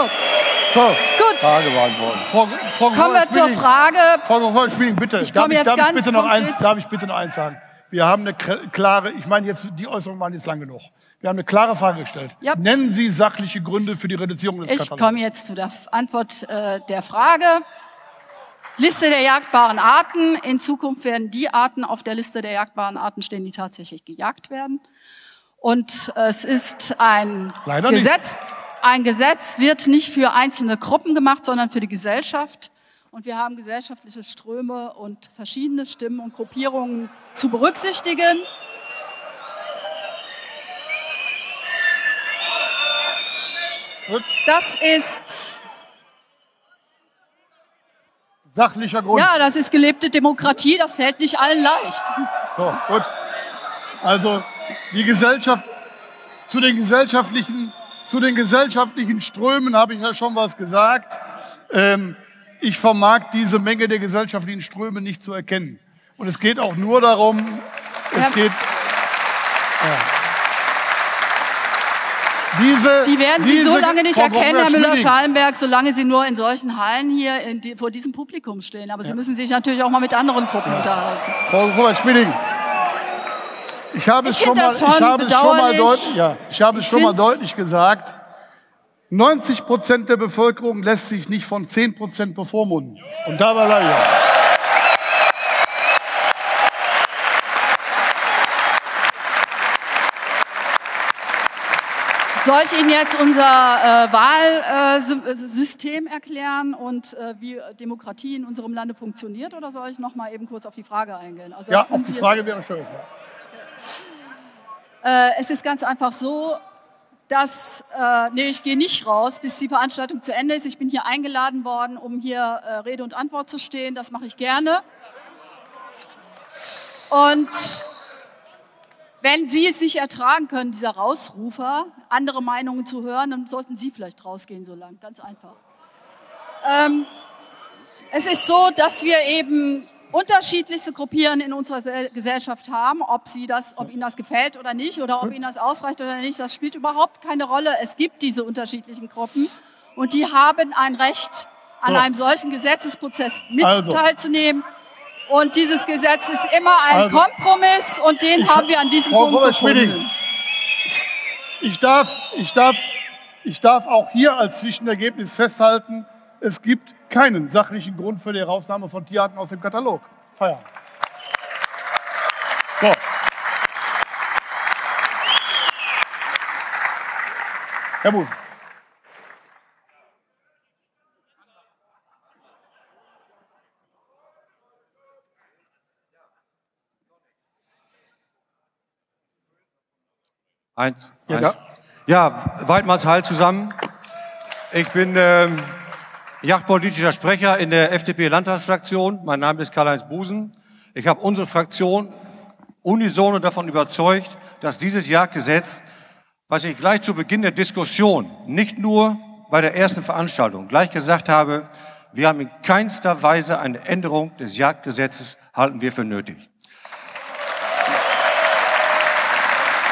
So, gut. Frage beantwortet. Frau, Frau Kommen wir zur Frage. Frau Hohl-Schwilling, bitte. Ich darf komme ich, jetzt darf ich ganz bitte noch eins, konkret- darf ich bitte noch eins sagen? Wir haben eine klare, ich meine jetzt, die Äußerungen waren jetzt lang genug. Wir haben eine klare Frage gestellt. Ja. Nennen Sie sachliche Gründe für die Reduzierung des Ich komme jetzt zu der Antwort äh, der Frage. Liste der jagdbaren Arten. In Zukunft werden die Arten auf der Liste der jagdbaren Arten stehen, die tatsächlich gejagt werden. Und es ist ein Leider nicht. Gesetz. Ein Gesetz wird nicht für einzelne Gruppen gemacht, sondern für die Gesellschaft. Und wir haben gesellschaftliche Ströme und verschiedene Stimmen und Gruppierungen zu berücksichtigen. Das ist Sachlicher Grund. Ja, das ist gelebte Demokratie, das fällt nicht allen leicht. So, gut. Also die Gesellschaft zu den gesellschaftlichen zu den gesellschaftlichen Strömen habe ich ja schon was gesagt. Ähm, ich vermag diese Menge der gesellschaftlichen Ströme nicht zu erkennen. Und es geht auch nur darum, Ja. es geht ja. Diese, Die werden Sie so lange nicht Frau erkennen, Herr Müller-Schalenberg, solange Sie nur in solchen Hallen hier die, vor diesem Publikum stehen. Aber Sie müssen sich natürlich auch mal mit anderen Gruppen unterhalten. Frau Robert-Schmieding, ich habe es Ich schon finde mal, das schon ich habe es schon mal deutlich, ja, ich habe es Ich schon mal deutlich gesagt. 90 Prozent der Bevölkerung lässt sich nicht von 10 Prozent bevormunden. Und da war er Soll ich Ihnen jetzt unser äh, Wahlsystem erklären und äh, wie Demokratie in unserem Lande funktioniert? Oder soll ich noch mal eben kurz auf die Frage eingehen? Also Ja, auf die Frage wäre schön. Äh, es ist ganz einfach so, dass, äh, nee, ich gehe nicht raus, bis die Veranstaltung zu Ende ist. Ich bin hier eingeladen worden, um hier äh, Rede und Antwort zu stehen. Das mache ich gerne. Und wenn Sie es nicht ertragen können, dieser Rausrufer, andere Meinungen zu hören, dann sollten Sie vielleicht rausgehen so lang. Ganz einfach. Ähm, es ist so, dass wir eben unterschiedlichste Gruppierungen in unserer Sel- Gesellschaft haben. Ob, sie das, ob Ihnen das gefällt oder nicht oder ob Ihnen das ausreicht oder nicht, das spielt überhaupt keine Rolle. Es gibt diese unterschiedlichen Gruppen und die haben ein Recht, an einem solchen Gesetzesprozess mit Also. teilzunehmen. Und dieses Gesetz ist immer ein Also. Kompromiss und den Ich- haben wir an diesem Frau Punkt gefunden. Ich darf, ich, darf, ich darf auch hier als Zwischenergebnis festhalten, es gibt keinen sachlichen Grund für die Herausnahme von Tierarten aus dem Katalog. Feierabend. So. Herr Busen. Eins. Ja. eins. Ja, Weidmanns Heil zusammen. Ich bin ähm, jagdpolitischer Sprecher in der FDP-Landtagsfraktion. Mein Name ist Karl-Heinz Busen. Ich habe unsere Fraktion unisono davon überzeugt, dass dieses Jagdgesetz, was ich gleich zu Beginn der Diskussion, nicht nur bei der ersten Veranstaltung, gleich gesagt habe, wir haben in keinster Weise eine Änderung des Jagdgesetzes, halten wir für nötig.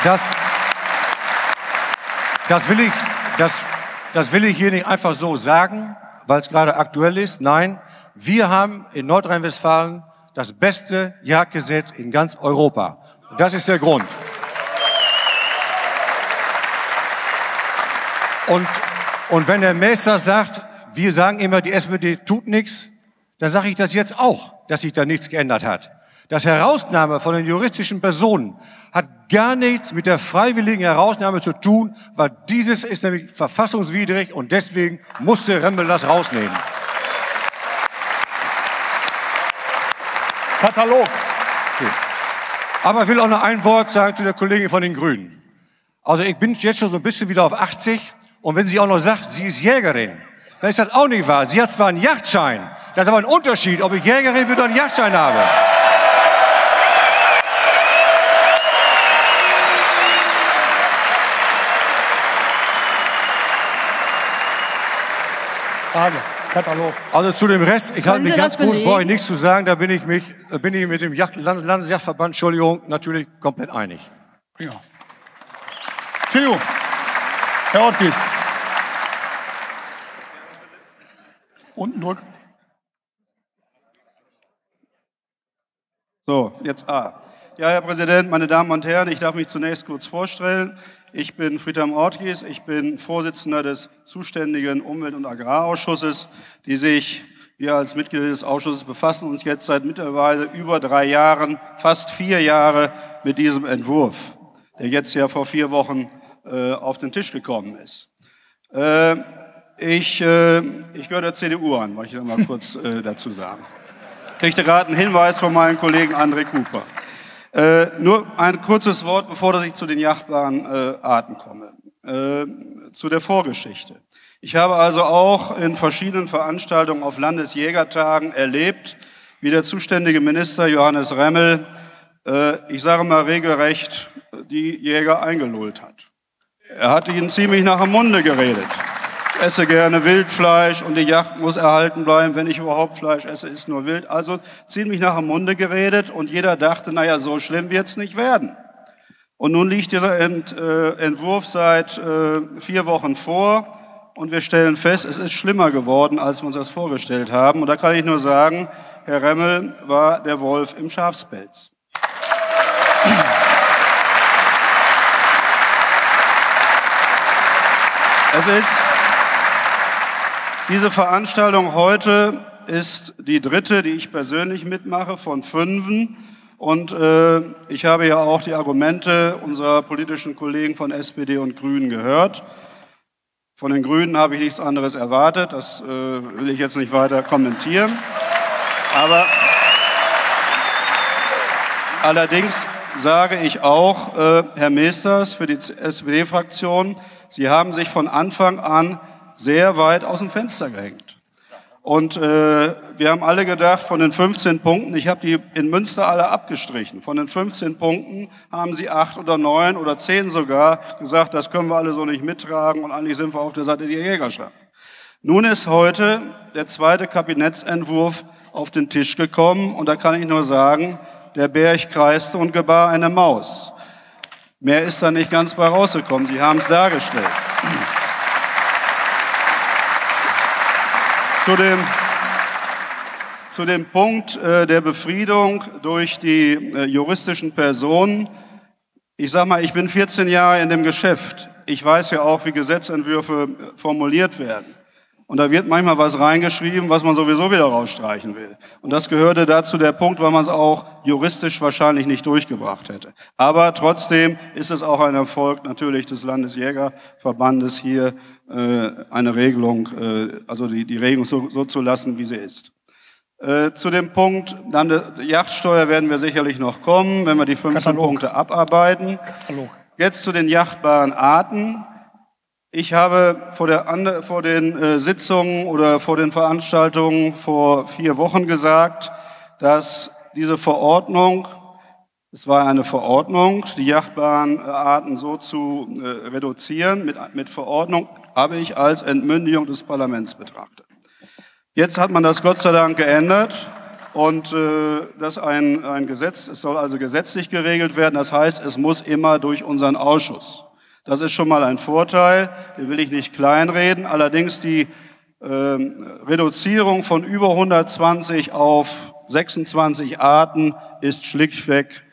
Das, das will ich, das, das will ich hier nicht einfach so sagen, weil es gerade aktuell ist. Nein, wir haben in Nordrhein-Westfalen das beste Jagdgesetz in ganz Europa. Und das ist der Grund. Und, und wenn der Messer sagt, wir sagen immer, die SPD tut nichts, dann sage ich das jetzt auch, dass sich da nichts geändert hat. Das Herausnahme von den juristischen Personen hat gar nichts mit der freiwilligen Herausnahme zu tun, weil dieses ist nämlich verfassungswidrig und deswegen musste Remmel das rausnehmen. Katalog. Aber ich will auch noch ein Wort sagen zu der Kollegin von den Grünen. Also ich bin jetzt schon so ein bisschen wieder auf 80 und wenn sie auch noch sagt, sie ist Jägerin, dann ist das auch nicht wahr. Sie hat zwar einen Yachtschein, das ist aber ein Unterschied, ob ich Jägerin bin oder einen Yachtschein habe. Frage. Katalog. Also zu dem Rest, ich halte mich ganz kurz, belegen? brauche ich nichts zu sagen, da bin ich mich, bin ich mit dem Yacht, Land- Landesjachtverband, Entschuldigung, natürlich komplett einig. Prima. CDU. Herr Ortgies. Unten drücken. So, jetzt A. Ja, Herr Präsident, meine Damen und Herren, ich darf mich zunächst kurz vorstellen. Ich bin Friedhelm Ortgies, ich bin Vorsitzender des zuständigen Umwelt- und Agrarausschusses, die sich, wir als Mitglieder des Ausschusses befassen uns jetzt seit mittlerweile über drei Jahren, fast vier Jahre mit diesem Entwurf, der jetzt ja vor vier Wochen äh, auf den Tisch gekommen ist. Äh, ich, äh, ich gehöre der CDU an, wollte ich noch mal kurz äh, dazu sagen kriegte gerade einen Hinweis von meinem Kollegen André Cooper. Äh, nur ein kurzes Wort, bevor ich zu den jachtbaren äh, Arten komme. Äh, zu der Vorgeschichte. Ich habe also auch in verschiedenen Veranstaltungen auf Landesjägertagen erlebt, wie der zuständige Minister Johannes Remmel, äh, ich sage mal regelrecht, die Jäger eingelullt hat. Er hat ihnen ziemlich nach dem Munde geredet. Esse gerne Wildfleisch und die Yacht muss erhalten bleiben. Wenn ich überhaupt Fleisch esse, ist nur Wild. Also ziemlich nach dem Munde geredet und jeder dachte, naja, so schlimm wird's nicht werden. Und nun liegt dieser Ent, äh, Entwurf seit äh, vier Wochen vor und wir stellen fest, es ist schlimmer geworden, als wir uns das vorgestellt haben. Und da kann ich nur sagen, Herr Remmel war der Wolf im Schafspelz. Es ist, diese Veranstaltung heute ist die dritte, die ich persönlich mitmache von fünfen. Und äh, ich habe ja auch die Argumente unserer politischen Kollegen von SPD und Grünen gehört. Von den Grünen habe ich nichts anderes erwartet. Das äh, will ich jetzt nicht weiter kommentieren. Aber allerdings sage ich auch, äh, Herr Meesters für die SPD-Fraktion, Sie haben sich von Anfang an sehr weit aus dem Fenster gehängt. Und äh, wir haben alle gedacht, von den 15 Punkten, ich habe die in Münster alle abgestrichen, von den 15 Punkten haben sie acht oder neun oder zehn sogar gesagt, das können wir alle so nicht mittragen und eigentlich sind wir auf der Seite der Jägerschaft. Nun ist heute der zweite Kabinettsentwurf auf den Tisch gekommen und da kann ich nur sagen, der Berg kreiste und gebar eine Maus. Mehr ist da nicht ganz bei rausgekommen. Sie haben es dargestellt. Zu dem, zu dem Punkt äh, der Befriedung durch die äh, juristischen Personen. Ich sag mal, ich bin 14 Jahre in dem Geschäft. Ich weiß ja auch, wie Gesetzentwürfe formuliert werden. Und da wird manchmal was reingeschrieben, was man sowieso wieder rausstreichen will. Und das gehörte dazu der Punkt, weil man es auch juristisch wahrscheinlich nicht durchgebracht hätte. Aber trotzdem ist es auch ein Erfolg natürlich des Landesjägerverbandes hier äh, eine Regelung, äh, also die, die Regelung so, so zu lassen, wie sie ist. Äh, zu dem Punkt, dann die Yachtsteuer werden wir sicherlich noch kommen, wenn wir die 15 Katalog. Punkte abarbeiten. Hallo. Jetzt zu den jachtbaren Arten. Ich habe vor, der, vor den äh, Sitzungen oder vor den Veranstaltungen vor vier Wochen gesagt, dass diese Verordnung, es war eine Verordnung, die jachtbaren äh, Arten so zu äh, reduzieren, mit, mit Verordnung habe ich als Entmündigung des Parlaments betrachtet. Jetzt hat man das Gott sei Dank geändert und äh, das ein, ein Gesetz, es soll also gesetzlich geregelt werden. Das heißt, es muss immer durch unseren Ausschuss. Das ist schon mal ein Vorteil, den will ich nicht kleinreden. Allerdings die ähm, Reduzierung von über 120 auf 26 Arten ist schlichtweg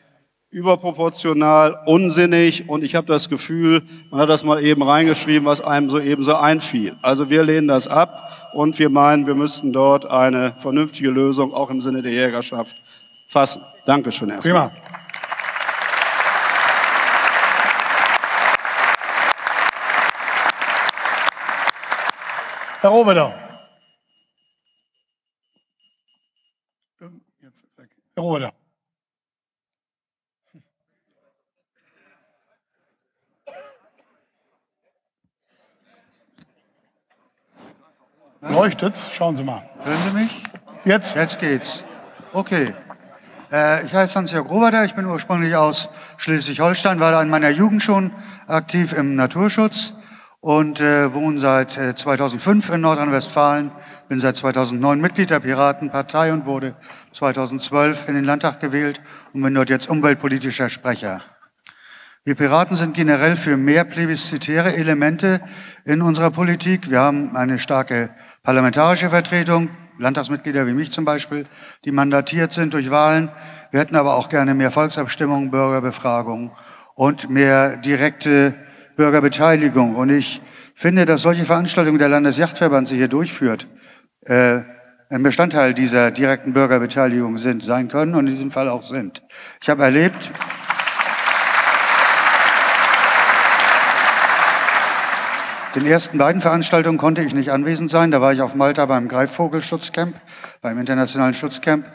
überproportional, unsinnig und ich habe das Gefühl, man hat das mal eben reingeschrieben, was einem so eben so einfiel. Also wir lehnen das ab und wir meinen, wir müssten dort eine vernünftige Lösung auch im Sinne der Jägerschaft fassen. Dankeschön erstmal. Prima. Herr Rohwedder. Herr Rohwedder. Leuchtet's? Schauen Sie mal. Hören Sie mich? Jetzt? Jetzt geht's. Okay. Äh, ich heiße Hans-Jörg Roberter, ich bin ursprünglich aus Schleswig-Holstein, war in meiner Jugend schon aktiv im Naturschutz und äh, wohne seit äh, 2005 in Nordrhein-Westfalen, bin seit 2009 Mitglied der Piratenpartei und wurde 2012 in den Landtag gewählt und bin dort jetzt umweltpolitischer Sprecher. Wir Piraten sind generell für mehr plebiszitäre Elemente in unserer Politik. Wir haben eine starke parlamentarische Vertretung, Landtagsmitglieder wie mich zum Beispiel, die mandatiert sind durch Wahlen. Wir hätten aber auch gerne mehr Volksabstimmungen, Bürgerbefragungen und mehr direkte Bürgerbeteiligung. Und ich finde, dass solche Veranstaltungen der Landesjachtverband sie hier durchführt, äh, ein Bestandteil dieser direkten Bürgerbeteiligung sind, sein können und in diesem Fall auch sind. Ich habe erlebt, Den ersten beiden Veranstaltungen konnte ich nicht anwesend sein. Da war ich auf Malta beim Greifvogelschutzcamp, beim internationalen Schutzcamp.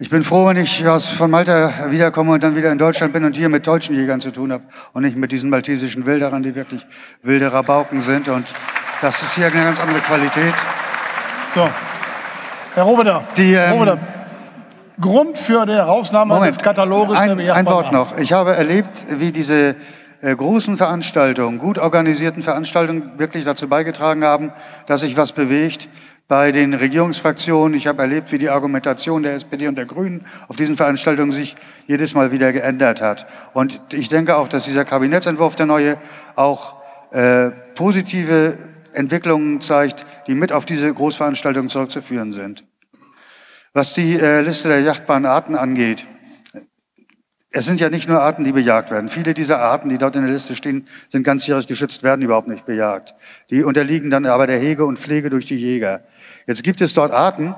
Ich bin froh, wenn ich aus, von Malta wiederkomme und dann wieder in Deutschland bin und hier mit deutschen Jägern zu tun habe und nicht mit diesen maltesischen Wilderern, die wirklich wilde Rabauken sind. Und das ist hier eine ganz andere Qualität. So, Herr Robeter, Die, ähm, Robeter, Grund für die Herausnahme Moment, des Kataloges ein, der ein Wort noch. Ich habe erlebt, wie diese äh, großen Veranstaltungen, gut organisierten Veranstaltungen wirklich dazu beigetragen haben, dass sich was bewegt bei den Regierungsfraktionen. Ich habe erlebt, wie die Argumentation der SPD und der Grünen auf diesen Veranstaltungen sich jedes Mal wieder geändert hat. Und ich denke auch, dass dieser Kabinettsentwurf, der neue, auch äh, positive Entwicklungen zeigt, die mit auf diese Großveranstaltungen zurückzuführen sind. Was die äh, Liste der jachtbaren Arten angeht, es sind ja nicht nur Arten, die bejagt werden. Viele dieser Arten, die dort in der Liste stehen, sind ganzjährig geschützt, werden überhaupt nicht bejagt. Die unterliegen dann aber der Hege und Pflege durch die Jäger. Jetzt gibt es dort Arten,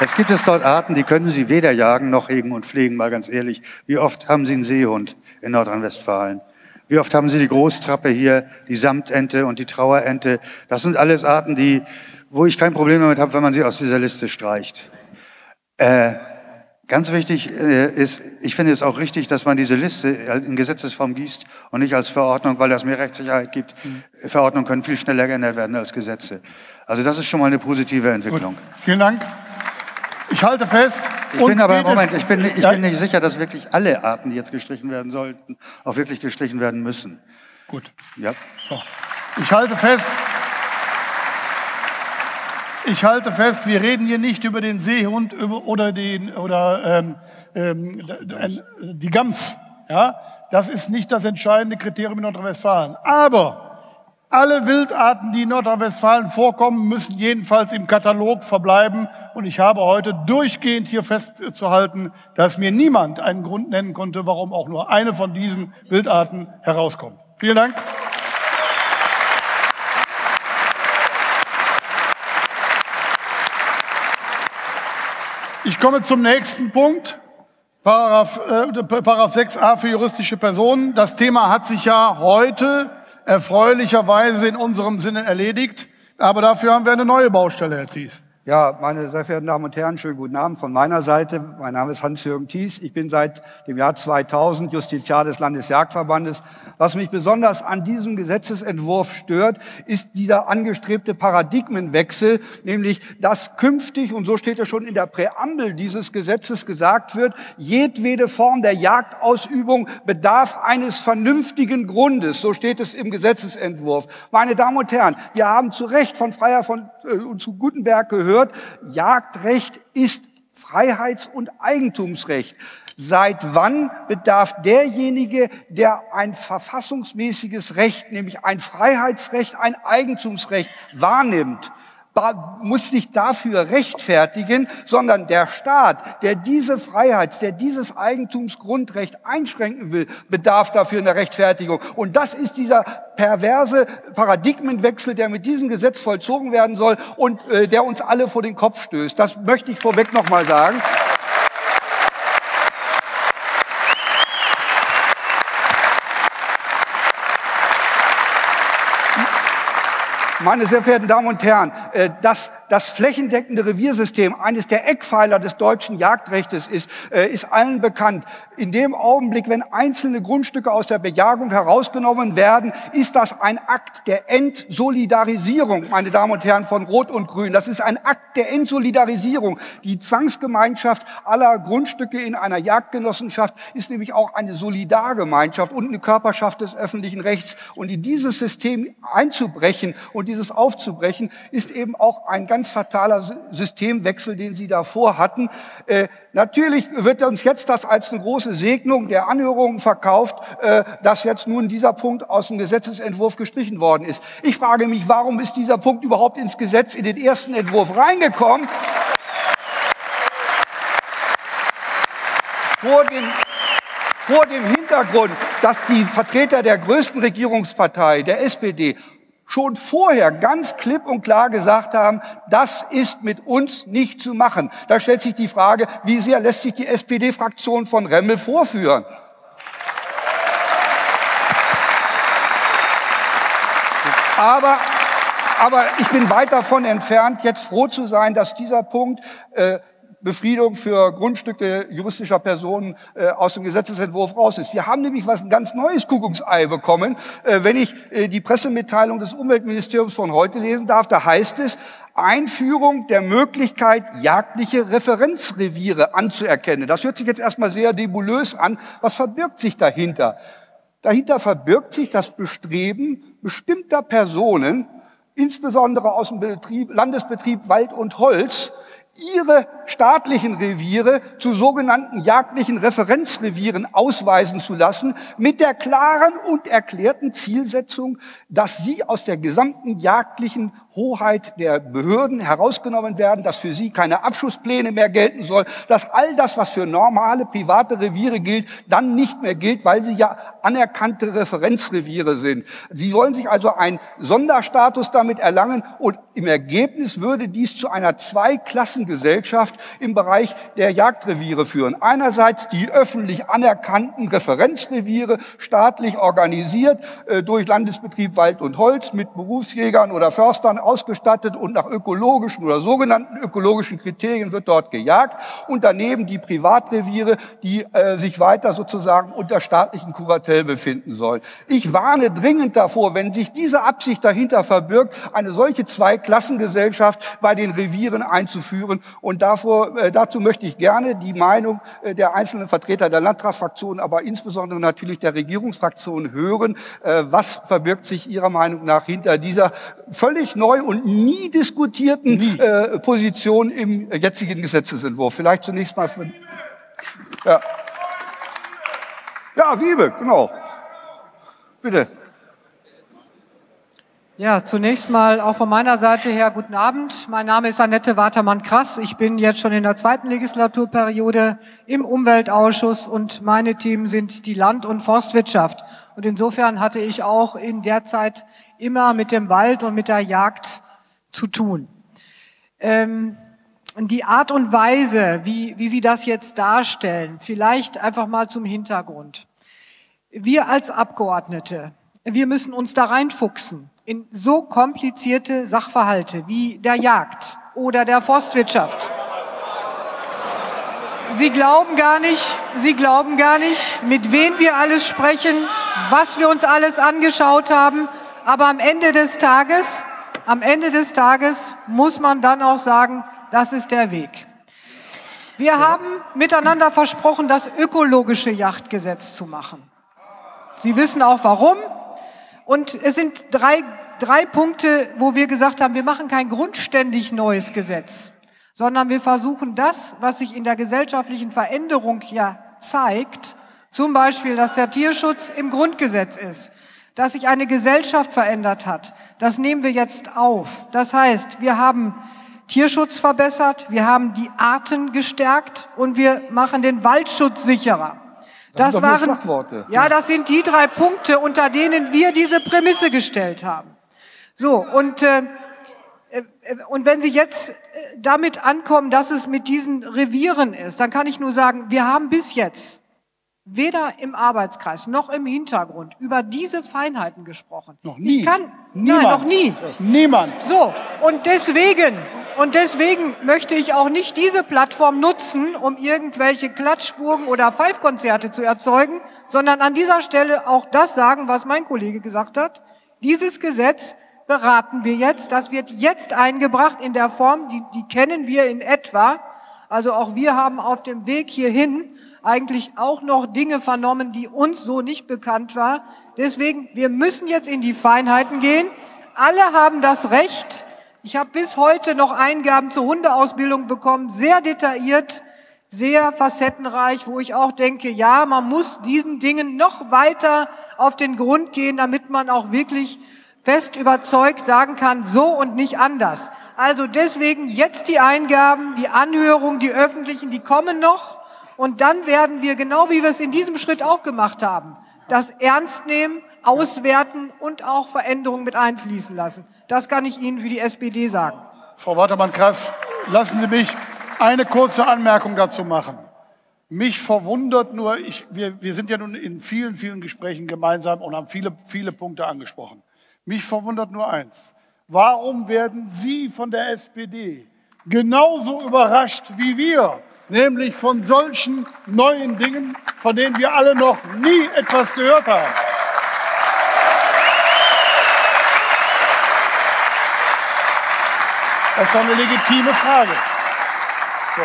Es gibt es dort Arten, die können Sie weder jagen noch hegen und pflegen, mal ganz ehrlich. Wie oft haben Sie einen Seehund in Nordrhein-Westfalen? Wie oft haben Sie die Großtrappe hier, die Samtente und die Trauerente? Das sind alles Arten, die, wo ich kein Problem damit habe, wenn man sie aus dieser Liste streicht. Äh, ganz wichtig äh, ist, ich finde es auch richtig, dass man diese Liste in Gesetzesform gießt und nicht als Verordnung, weil das mehr Rechtssicherheit gibt. Verordnungen können viel schneller geändert werden als Gesetze. Also das ist schon mal eine positive Entwicklung. Vielen Dank. Ich halte fest. Ich bin aber, Moment, ich bin, nicht- ich bin nicht sicher, dass wirklich alle Arten, die jetzt gestrichen werden sollten, auch wirklich gestrichen werden müssen. Gut. Ja. So. Ich halte fest. Ich halte fest, wir reden hier nicht über den Seehund oder, den, oder ähm, ähm, die Gams. Ja? Das ist nicht das entscheidende Kriterium in Nordrhein-Westfalen. Aber alle Wildarten, die in Nordrhein-Westfalen vorkommen, müssen jedenfalls im Katalog verbleiben. Und ich habe heute durchgehend hier festzuhalten, dass mir niemand einen Grund nennen konnte, warum auch nur eine von diesen Wildarten herauskommt. Vielen Dank. Ich komme zum nächsten Punkt. Paragraph, äh, Paragraph 6a für juristische Personen. Das Thema hat sich ja heute erfreulicherweise in unserem Sinne erledigt. Aber dafür haben wir eine neue Baustelle, Herr Thies. Ja, meine sehr verehrten Damen und Herren, schönen guten Abend von meiner Seite. Mein Name ist Hans-Jürgen Thies. Ich bin seit dem Jahr 2000 Justiziar des Landesjagdverbandes. Was mich besonders an diesem Gesetzesentwurf stört, ist dieser angestrebte Paradigmenwechsel, nämlich dass künftig, und so steht es schon in der Präambel dieses Gesetzes gesagt wird, jedwede Form der Jagdausübung bedarf eines vernünftigen Grundes. So steht es im Gesetzesentwurf. Meine Damen und Herren, wir haben zu Recht von Freier von, äh, und zu Gutenberg gehört, Jagdrecht ist Freiheits- und Eigentumsrecht. Seit wann bedarf derjenige, der ein verfassungsmäßiges Recht, nämlich ein Freiheitsrecht, ein Eigentumsrecht wahrnimmt, muss sich dafür rechtfertigen, sondern der Staat, der diese Freiheit, der dieses Eigentumsgrundrecht einschränken will, bedarf dafür einer Rechtfertigung. Und das ist dieser perverse Paradigmenwechsel, der mit diesem Gesetz vollzogen werden soll und äh, der uns alle vor den Kopf stößt. Das möchte ich vorweg nochmal sagen. Meine sehr verehrten Damen und Herren, äh, das das flächendeckende Reviersystem eines der Eckpfeiler des deutschen Jagdrechtes ist, äh, ist allen bekannt. In dem Augenblick, wenn einzelne Grundstücke aus der Bejagung herausgenommen werden, ist das ein Akt der Entsolidarisierung, meine Damen und Herren von Rot und Grün. Das ist ein Akt der Entsolidarisierung. Die Zwangsgemeinschaft aller Grundstücke in einer Jagdgenossenschaft ist nämlich auch eine Solidargemeinschaft und eine Körperschaft des öffentlichen Rechts. Und in dieses System einzubrechen und dieses aufzubrechen, ist eben auch ein ganz ganz fataler Systemwechsel, den Sie davor hatten. Äh, natürlich wird uns jetzt das als eine große Segnung der Anhörungen verkauft, äh, dass jetzt nun dieser Punkt aus dem Gesetzesentwurf gestrichen worden ist. Ich frage mich, warum ist dieser Punkt überhaupt ins Gesetz, in den ersten Entwurf reingekommen? Vor dem, vor dem Hintergrund, dass die Vertreter der größten Regierungspartei, der SPD, schon vorher ganz klipp und klar gesagt haben, das ist mit uns nicht zu machen. Da stellt sich die Frage, wie sehr lässt sich die SPD-Fraktion von Remmel vorführen? Aber, aber ich bin weit davon entfernt, jetzt froh zu sein, dass dieser Punkt äh, Befriedung für Grundstücke juristischer Personen äh, aus dem Gesetzesentwurf raus ist. Wir haben nämlich was ein ganz neues Kuckucksei bekommen. Äh, wenn ich äh, die Pressemitteilung des Umweltministeriums von heute lesen darf, da heißt es, Einführung der Möglichkeit, jagdliche Referenzreviere anzuerkennen. Das hört sich jetzt erstmal sehr nebulös an. Was verbirgt sich dahinter? Dahinter verbirgt sich das Bestreben bestimmter Personen, insbesondere aus dem Betrieb, Landesbetrieb Wald und Holz, ihre staatlichen Reviere zu sogenannten jagdlichen Referenzrevieren ausweisen zu lassen, mit der klaren und erklärten Zielsetzung, dass sie aus der gesamten jagdlichen Hoheit der Behörden herausgenommen werden, dass für sie keine Abschusspläne mehr gelten soll, dass all das, was für normale private Reviere gilt, dann nicht mehr gilt, weil sie ja anerkannte Referenzreviere sind. Sie wollen sich also einen Sonderstatus damit erlangen und im Ergebnis würde dies zu einer Zweiklassengesellschaft im Bereich der Jagdreviere führen. Einerseits die öffentlich anerkannten Referenzreviere, staatlich organisiert äh, durch Landesbetrieb Wald und Holz mit Berufsjägern oder Förstern ausgestattet und nach ökologischen oder sogenannten ökologischen Kriterien wird dort gejagt. Und daneben die Privatreviere, die äh, sich weiter sozusagen unter staatlichen Kuratel befinden sollen. Ich warne dringend davor, wenn sich diese Absicht dahinter verbirgt, eine solche Zweiklassengesellschaft bei den Revieren einzuführen. Und davor, äh, dazu möchte ich gerne die Meinung äh, der einzelnen Vertreter der Landtagsfraktion, aber insbesondere natürlich der Regierungsfraktion hören. Äh, was verbirgt sich Ihrer Meinung nach hinter dieser völlig neuen neu und nie diskutierten nie. Äh, Position im jetzigen Gesetzesentwurf. Vielleicht zunächst mal für, ja. Ja, Wiebe, genau. Bitte. Ja, zunächst mal auch von meiner Seite her guten Abend. Mein Name ist Annette Watermann-Krass. Ich bin jetzt schon in der zweiten Legislaturperiode im Umweltausschuss und meine Themen sind die Land- und Forstwirtschaft. Und insofern hatte ich auch in der Zeit immer mit dem Wald und mit der Jagd zu tun. Ähm, die Art und Weise, wie, wie Sie das jetzt darstellen, vielleicht einfach mal zum Hintergrund. Wir als Abgeordnete, wir müssen uns da reinfuchsen in so komplizierte Sachverhalte wie der Jagd oder der Forstwirtschaft. Sie glauben gar nicht, Sie glauben gar nicht, mit wem wir alles sprechen, was wir uns alles angeschaut haben, aber am Ende des Tages, am Ende des Tages muss man dann auch sagen, das ist der Weg. Wir haben miteinander versprochen, das ökologische Yachtgesetz zu machen. Sie wissen auch warum. Und es sind drei, drei Punkte, wo wir gesagt haben, wir machen kein grundständig neues Gesetz, sondern wir versuchen das, was sich in der gesellschaftlichen Veränderung ja zeigt, zum Beispiel, dass der Tierschutz im Grundgesetz ist, dass sich eine Gesellschaft verändert hat. Das nehmen wir jetzt auf. Das heißt, wir haben Tierschutz verbessert, wir haben die Arten gestärkt und wir machen den Waldschutz sicherer. Das, Das, waren, ja, das sind die drei Punkte, unter denen wir diese Prämisse gestellt haben. So, und, äh, äh, und wenn Sie jetzt äh, damit ankommen, dass es mit diesen Revieren ist, dann kann ich nur sagen, wir haben bis jetzt weder im Arbeitskreis noch im Hintergrund über diese Feinheiten gesprochen. Noch nie. Ich kann, Niemand. nein, noch nie. Niemand. So, und deswegen, und deswegen möchte ich auch nicht diese Plattform nutzen, um irgendwelche Klatschburgen oder Pfeifkonzerte zu erzeugen, sondern an dieser Stelle auch das sagen, was mein Kollege gesagt hat. Dieses Gesetz beraten wir jetzt. Das wird jetzt eingebracht in der Form, die, die kennen wir in etwa. Also auch wir haben auf dem Weg hierhin eigentlich auch noch Dinge vernommen, die uns so nicht bekannt war. Deswegen, wir müssen jetzt in die Feinheiten gehen. Alle haben das Recht. Ich habe bis heute noch Eingaben zur Hundeausbildung bekommen, sehr detailliert, sehr facettenreich, wo ich auch denke, ja, man muss diesen Dingen noch weiter auf den Grund gehen, damit man auch wirklich fest überzeugt sagen kann, so und nicht anders. Also deswegen jetzt die Eingaben, die Anhörungen, die öffentlichen, die kommen noch. Und dann werden wir, genau wie wir es in diesem Schritt auch gemacht haben, das ernst nehmen, auswerten und auch Veränderungen mit einfließen lassen. Das kann ich Ihnen für die SPD sagen. Frau Watermann-Krass, lassen Sie mich eine kurze Anmerkung dazu machen. Mich verwundert nur, ich, wir, wir sind ja nun in vielen, vielen Gesprächen gemeinsam und haben viele, viele Punkte angesprochen. Mich verwundert nur eins. Warum werden Sie von der SPD genauso überrascht wie wir, nämlich von solchen neuen Dingen, von denen wir alle noch nie etwas gehört haben? Das ist eine legitime Frage. So.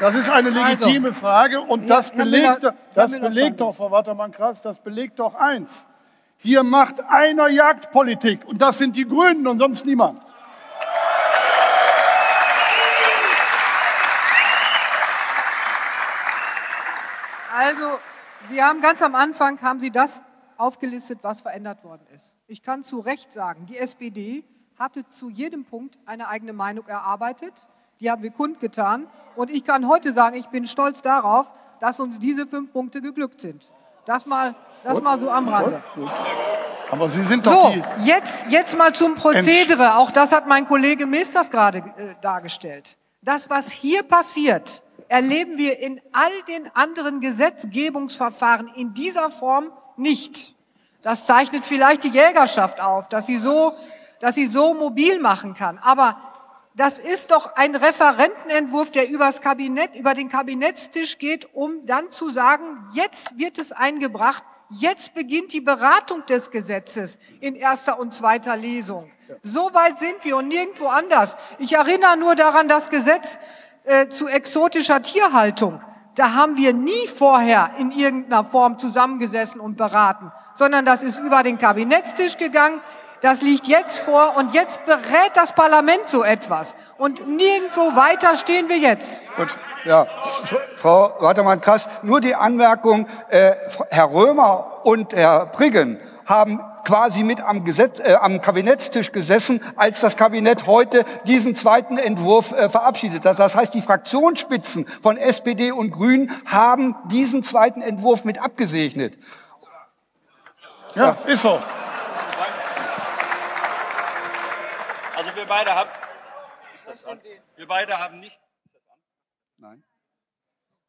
Das ist eine legitime Also, Frage und das belegt, das belegt doch, Frau Wattermann-Krass, das belegt doch eins. Hier macht einer Jagdpolitik und das sind die Grünen und sonst niemand. Also, Sie haben ganz am Anfang, haben Sie das aufgelistet, was verändert worden ist. Ich kann zu Recht sagen, die SPD hatte zu jedem Punkt eine eigene Meinung erarbeitet. Die haben wir kundgetan. Und ich kann heute sagen, ich bin stolz darauf, dass uns diese fünf Punkte geglückt sind. Das mal, das mal so am Rande. Aber Sie sind doch So, jetzt, jetzt mal zum Prozedere. Auch das hat mein Kollege Mesters gerade äh, dargestellt. Das, was hier passiert, erleben wir in all den anderen Gesetzgebungsverfahren in dieser Form nicht. Das zeichnet vielleicht die Jägerschaft auf, dass sie so, dass sie so mobil machen kann. Aber das ist doch ein Referentenentwurf, der übers Kabinett, über den Kabinettstisch geht, um dann zu sagen, jetzt wird es eingebracht, jetzt beginnt die Beratung des Gesetzes in erster und zweiter Lesung. So weit sind wir und nirgendwo anders. Ich erinnere nur daran, das Gesetz äh, zu exotischer Tierhaltung. Da haben wir nie vorher in irgendeiner Form zusammengesessen und beraten, sondern das ist über den Kabinettstisch gegangen. Das liegt jetzt vor und jetzt berät das Parlament so etwas. Und nirgendwo weiter stehen wir jetzt. Ja, F- Frau Watermann-Krass, nur die Anmerkung, äh, Herr Römer und Herr Priggen haben quasi mit am, Gesetz, äh, am Kabinettstisch gesessen, als das Kabinett heute diesen zweiten Entwurf äh, verabschiedet hat. Das heißt, die Fraktionsspitzen von SPD und Grünen haben diesen zweiten Entwurf mit abgesegnet. Ja, ist so. Also wir beide haben. Ist das an? Wir beide haben nicht.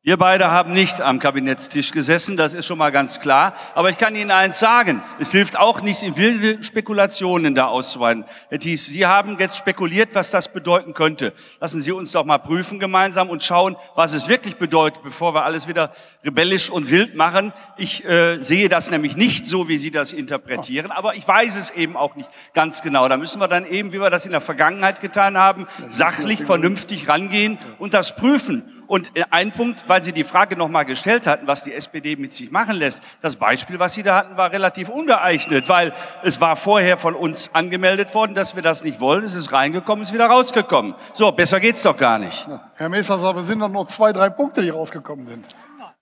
Wir beide haben nicht am Kabinettstisch gesessen, das ist schon mal ganz klar. Aber ich kann Ihnen eins sagen, es hilft auch nicht, in wilde Spekulationen da auszuweiten. Herr Thies, Sie haben jetzt spekuliert, was das bedeuten könnte. Lassen Sie uns doch mal prüfen gemeinsam und schauen, was es wirklich bedeutet, bevor wir alles wieder rebellisch und wild machen. Ich äh, sehe das nämlich nicht so, wie Sie das interpretieren, aber ich weiß es eben auch nicht ganz genau. Da müssen wir dann eben, wie wir das in der Vergangenheit getan haben, sachlich, vernünftig rangehen und das prüfen. Und äh, ein Punkt, weil Sie die Frage nochmal gestellt hatten, was die SPD mit sich machen lässt. Das Beispiel, was Sie da hatten, war relativ ungeeignet, weil es war vorher von uns angemeldet worden, dass wir das nicht wollen. Es ist reingekommen, ist wieder rausgekommen. So, besser geht's doch gar nicht. Herr Messers, aber es sind doch nur zwei, drei Punkte, die rausgekommen sind.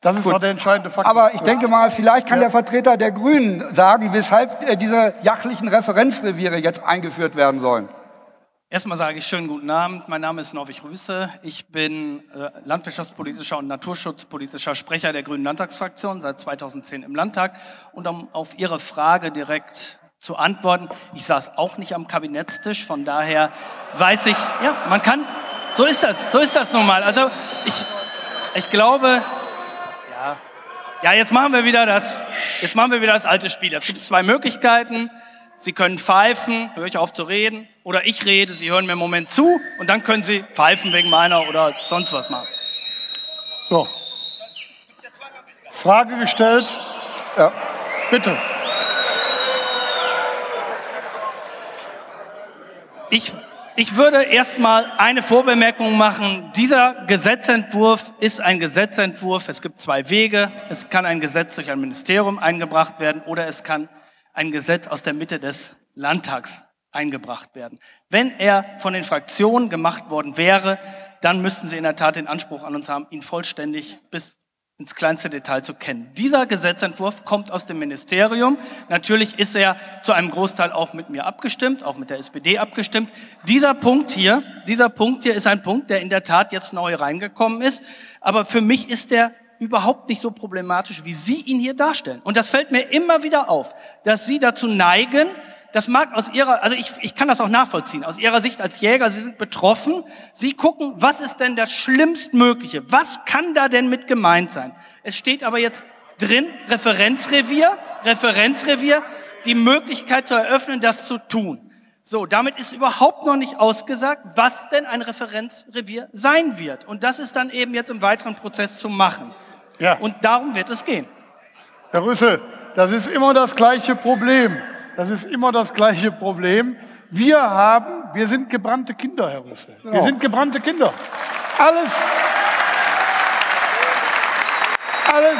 Das ist Gut. doch der entscheidende Faktor. Aber ich denke mal, vielleicht kann der Vertreter der Grünen sagen, weshalb äh, diese jachlichen Referenzreviere jetzt eingeführt werden sollen. Erstmal sage ich schönen guten Abend. Mein Name ist Norwig Rüße. Ich bin äh, landwirtschaftspolitischer und naturschutzpolitischer Sprecher der Grünen Landtagsfraktion seit 2010 im Landtag. Und um auf Ihre Frage direkt zu antworten, ich saß auch nicht am Kabinettstisch, von daher weiß ich, ja, man kann, so ist das, so ist das nun mal. Also ich, ich glaube, ja, ja, jetzt machen wir wieder das, jetzt machen wir wieder das alte Spiel. Jetzt gibt es zwei Möglichkeiten. Sie können pfeifen, höre ich auf zu reden, oder ich rede, Sie hören mir einen Moment zu und dann können Sie pfeifen wegen meiner oder sonst was machen. So. Frage gestellt. Ja. Bitte. Ich, ich würde erstmal eine Vorbemerkung machen. Dieser Gesetzentwurf ist ein Gesetzentwurf. Es gibt zwei Wege. Es kann ein Gesetz durch ein Ministerium eingebracht werden oder es kann ein Gesetz aus der Mitte des Landtags eingebracht werden. Wenn er von den Fraktionen gemacht worden wäre, dann müssten sie in der Tat den Anspruch an uns haben, ihn vollständig bis ins kleinste Detail zu kennen. Dieser Gesetzentwurf kommt aus dem Ministerium. Natürlich ist er zu einem Großteil auch mit mir abgestimmt, auch mit der SPD abgestimmt. Dieser Punkt hier, dieser Punkt hier ist ein Punkt, der in der Tat jetzt neu reingekommen ist. Aber für mich ist der überhaupt nicht so problematisch, wie Sie ihn hier darstellen. Und das fällt mir immer wieder auf, dass Sie dazu neigen, das mag aus Ihrer, also ich, ich kann das auch nachvollziehen, aus Ihrer Sicht als Jäger, Sie sind betroffen, Sie gucken, was ist denn das Schlimmstmögliche? Was kann da denn mit gemeint sein? Es steht aber jetzt drin, Referenzrevier, Referenzrevier, die Möglichkeit zu eröffnen, das zu tun. So, damit ist überhaupt noch nicht ausgesagt, was denn ein Referenzrevier sein wird. Und das ist dann eben jetzt im weiteren Prozess zu machen. Ja. Und darum wird es gehen. Herr Rüssel, das ist immer das gleiche Problem. Das ist immer das gleiche Problem. Wir haben, wir sind gebrannte Kinder, Herr Rüssel. Wir Ja. sind gebrannte Kinder. Alles, alles,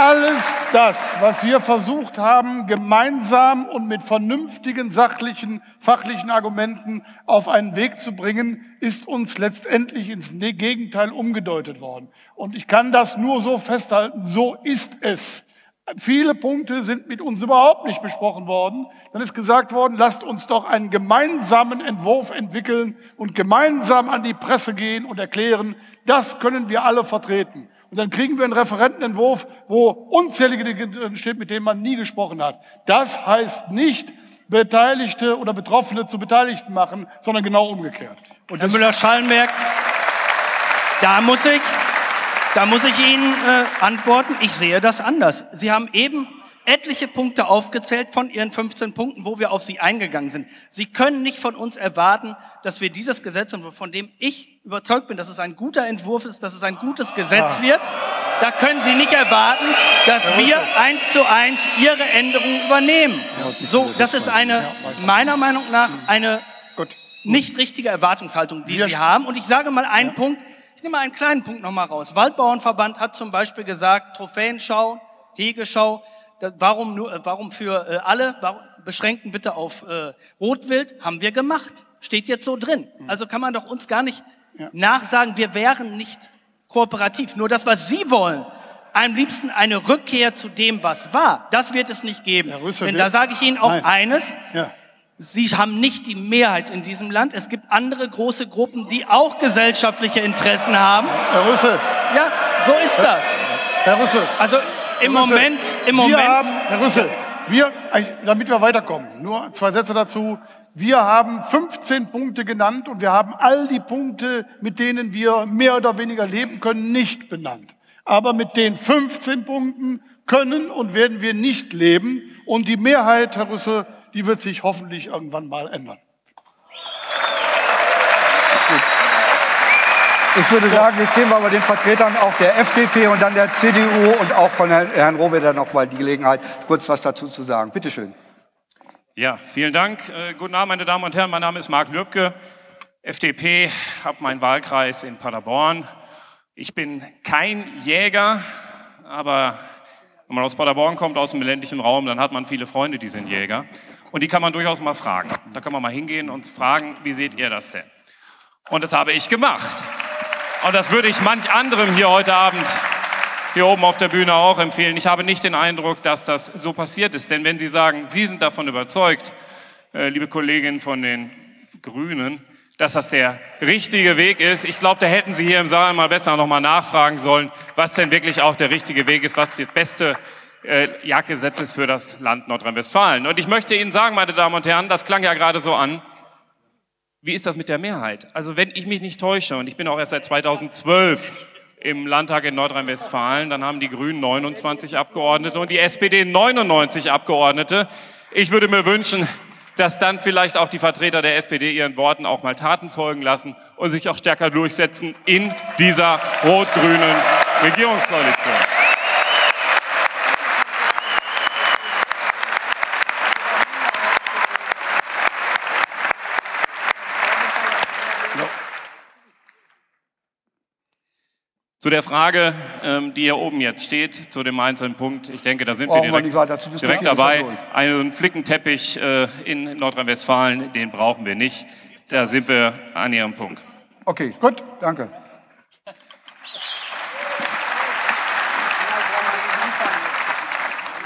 alles das, was wir versucht haben, gemeinsam und mit vernünftigen, sachlichen, fachlichen Argumenten auf einen Weg zu bringen, ist uns letztendlich ins Gegenteil umgedeutet worden. Und ich kann das nur so festhalten, so ist es. Viele Punkte sind mit uns überhaupt nicht besprochen worden. Dann ist gesagt worden, lasst uns doch einen gemeinsamen Entwurf entwickeln und gemeinsam an die Presse gehen und erklären, das können wir alle vertreten. Und dann kriegen wir einen Referentenentwurf, wo unzählige Dinge steht, mit denen man nie gesprochen hat. Das heißt nicht, Beteiligte oder Betroffene zu Beteiligten machen, sondern genau umgekehrt. Und Herr Müller-Schallenberg, da muss ich, da muss ich Ihnen äh, antworten, ich sehe das anders. Sie haben eben etliche Punkte aufgezählt von Ihren 15 Punkten, wo wir auf Sie eingegangen sind. Sie können nicht von uns erwarten, dass wir dieses Gesetz, von dem ich überzeugt bin, dass es ein guter Entwurf ist, dass es ein gutes Gesetz Ah. wird, da können Sie nicht erwarten, dass wir eins zu eins Ihre Änderungen übernehmen. So, das ist eine, meiner Meinung nach, eine nicht richtige Erwartungshaltung, die Sie haben. Und ich sage mal einen Punkt, ich nehme mal einen kleinen Punkt nochmal raus. Waldbauernverband hat zum Beispiel gesagt, Trophäenschau, Hegeschau, warum, nur, äh, warum für äh, alle, warum, beschränken bitte auf äh, Rotwild, haben wir gemacht. Steht jetzt so drin. Also kann man doch uns gar nicht nachsagen, wir wären nicht kooperativ. Nur das, was Sie wollen, am liebsten eine Rückkehr zu dem, was war, das wird es nicht geben. Rüssel, Denn da sage ich Ihnen auch Nein. eines, Ja. Sie haben nicht die Mehrheit in diesem Land. Es gibt andere große Gruppen, die auch gesellschaftliche Interessen haben. Herr Rüssel. Ja, so ist das. Herr Rüssel. Also im Rüssel, Moment, im Moment. Haben, Herr Rüssel, wir, damit wir weiterkommen, nur zwei Sätze dazu. Wir haben 15 Punkte genannt und wir haben all die Punkte, mit denen wir mehr oder weniger leben können, nicht benannt. Aber mit den 15 Punkten können und werden wir nicht leben. Und die Mehrheit, Herr Rüssel, die wird sich hoffentlich irgendwann mal ändern. Ich würde sagen, jetzt geben wir aber den Vertretern auch der FDP und dann der CDU und auch von Herrn, Rohweder noch mal die Gelegenheit, kurz was dazu zu sagen. Bitte schön. Ja, vielen Dank. Äh, guten Abend, meine Damen und Herren. Mein Name ist Marc Lübke, FDP, habe meinen Wahlkreis in Paderborn. Ich bin kein Jäger, aber wenn man aus Paderborn kommt, aus dem ländlichen Raum, dann hat man viele Freunde, die sind Jäger. Und die kann man durchaus mal fragen. Da kann man mal hingehen und fragen, wie seht ihr das denn? Und das habe ich gemacht. Und das würde ich manch anderem hier heute Abend hier oben auf der Bühne auch empfehlen. Ich habe nicht den Eindruck, dass das so passiert ist. Denn wenn Sie sagen, Sie sind davon überzeugt, äh, liebe Kolleginnen von den Grünen, dass das der richtige Weg ist. Ich glaube, da hätten Sie hier im Saal mal besser nochmal nachfragen sollen, was denn wirklich auch der richtige Weg ist, was das beste äh, Jagdgesetz ist für das Land Nordrhein-Westfalen. Und ich möchte Ihnen sagen, meine Damen und Herren, das klang ja gerade so an, wie ist das mit der Mehrheit? Also wenn ich mich nicht täusche, und ich bin auch erst seit 2012 im Landtag in Nordrhein-Westfalen, dann haben die Grünen 29 Abgeordnete und die SPD 99 Abgeordnete. Ich würde mir wünschen, dass dann vielleicht auch die Vertreter der SPD ihren Worten auch mal Taten folgen lassen und sich auch stärker durchsetzen in dieser rot-grünen Regierungskoalition. Zu der Frage, ähm, die hier oben jetzt steht, zu dem einzelnen Punkt, ich denke, da sind wir direkt, direkt dabei. Einen Flickenteppich äh, in Nordrhein-Westfalen, den brauchen wir nicht. Da sind wir an Ihrem Punkt. Okay, gut, danke.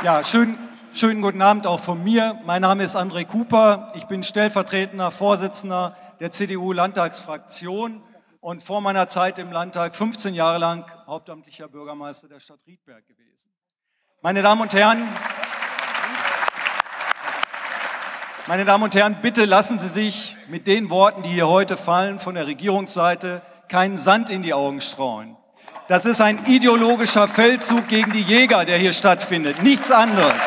Ja, schön, schönen guten Abend auch von mir. Mein Name ist André Cooper. Ich bin stellvertretender Vorsitzender der CDU-Landtagsfraktion und vor meiner Zeit im Landtag 15 Jahre lang hauptamtlicher Bürgermeister der Stadt Riedberg gewesen. Meine Damen und Herren, meine Damen und Herren, bitte lassen Sie sich mit den Worten, die hier heute fallen, von der Regierungsseite keinen Sand in die Augen streuen. Das ist ein ideologischer Feldzug gegen die Jäger, der hier stattfindet. Nichts anderes.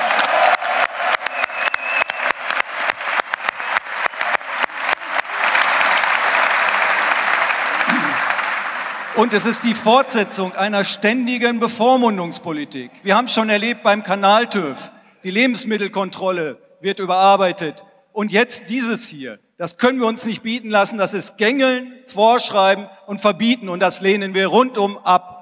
Und es ist die Fortsetzung einer ständigen Bevormundungspolitik. Wir haben es schon erlebt beim Kanaltüv. Die Lebensmittelkontrolle wird überarbeitet. Und jetzt dieses hier. Das können wir uns nicht bieten lassen. Das ist Gängeln, Vorschreiben und Verbieten. Und das lehnen wir rundum ab.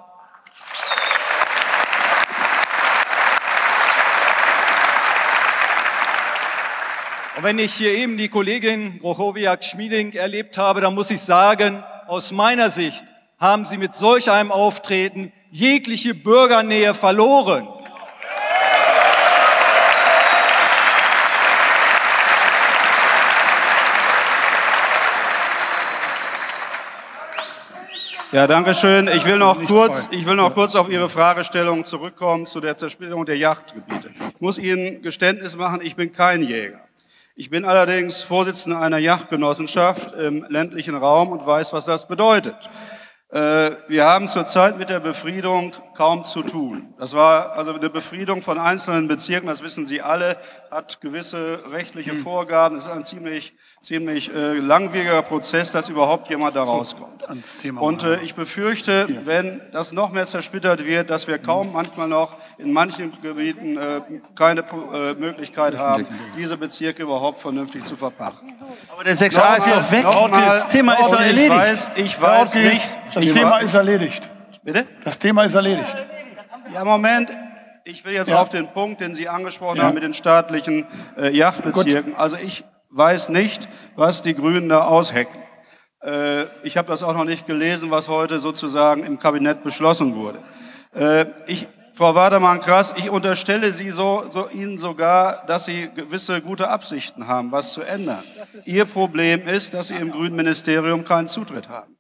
Und wenn ich hier eben die Kollegin Grochowiak-Schmieding erlebt habe, dann muss ich sagen, aus meiner Sicht haben sie mit solch einem Auftreten jegliche Bürgernähe verloren. Ja, danke schön. Ich will noch kurz, ich will noch kurz auf Ihre Fragestellung zurückkommen zu der Zersplitterung der Yachtgebiete. Ich muss Ihnen Geständnis machen, ich bin kein Jäger. Ich bin allerdings Vorsitzender einer Yachtgenossenschaft im ländlichen Raum und weiß, was das bedeutet. Äh, wir haben zurzeit mit der Befriedung kaum zu tun. Das war also eine Befriedung von einzelnen Bezirken, das wissen Sie alle, hat gewisse rechtliche hm. Vorgaben. Es ist ein ziemlich, ziemlich äh, langwieriger Prozess, dass überhaupt jemand da rauskommt. Und äh, ich befürchte, wenn das noch mehr zersplittert wird, dass wir kaum manchmal noch in manchen Gebieten äh, keine äh, Möglichkeit haben, diese Bezirke überhaupt vernünftig zu verpachten. Aber der 6a ist doch weg. Das Thema ist doch erledigt. Ich weiß, ich weiß nicht. Das Thema ist erledigt. Bitte? Das Thema ist erledigt. Ja, Moment. Ich will jetzt ja. auf den Punkt, den Sie angesprochen ja. haben mit den staatlichen äh, Yachtbezirken. Gut. Also ich weiß nicht, was die Grünen da aushecken. Äh, ich habe das auch noch nicht gelesen, was heute sozusagen im Kabinett beschlossen wurde. Äh, ich, Frau Wadermann-Krass, ich unterstelle Sie so, so, Ihnen sogar, dass Sie gewisse gute Absichten haben, was zu ändern. Ihr Problem ist, dass Sie im Grünen Ministerium keinen Zutritt haben.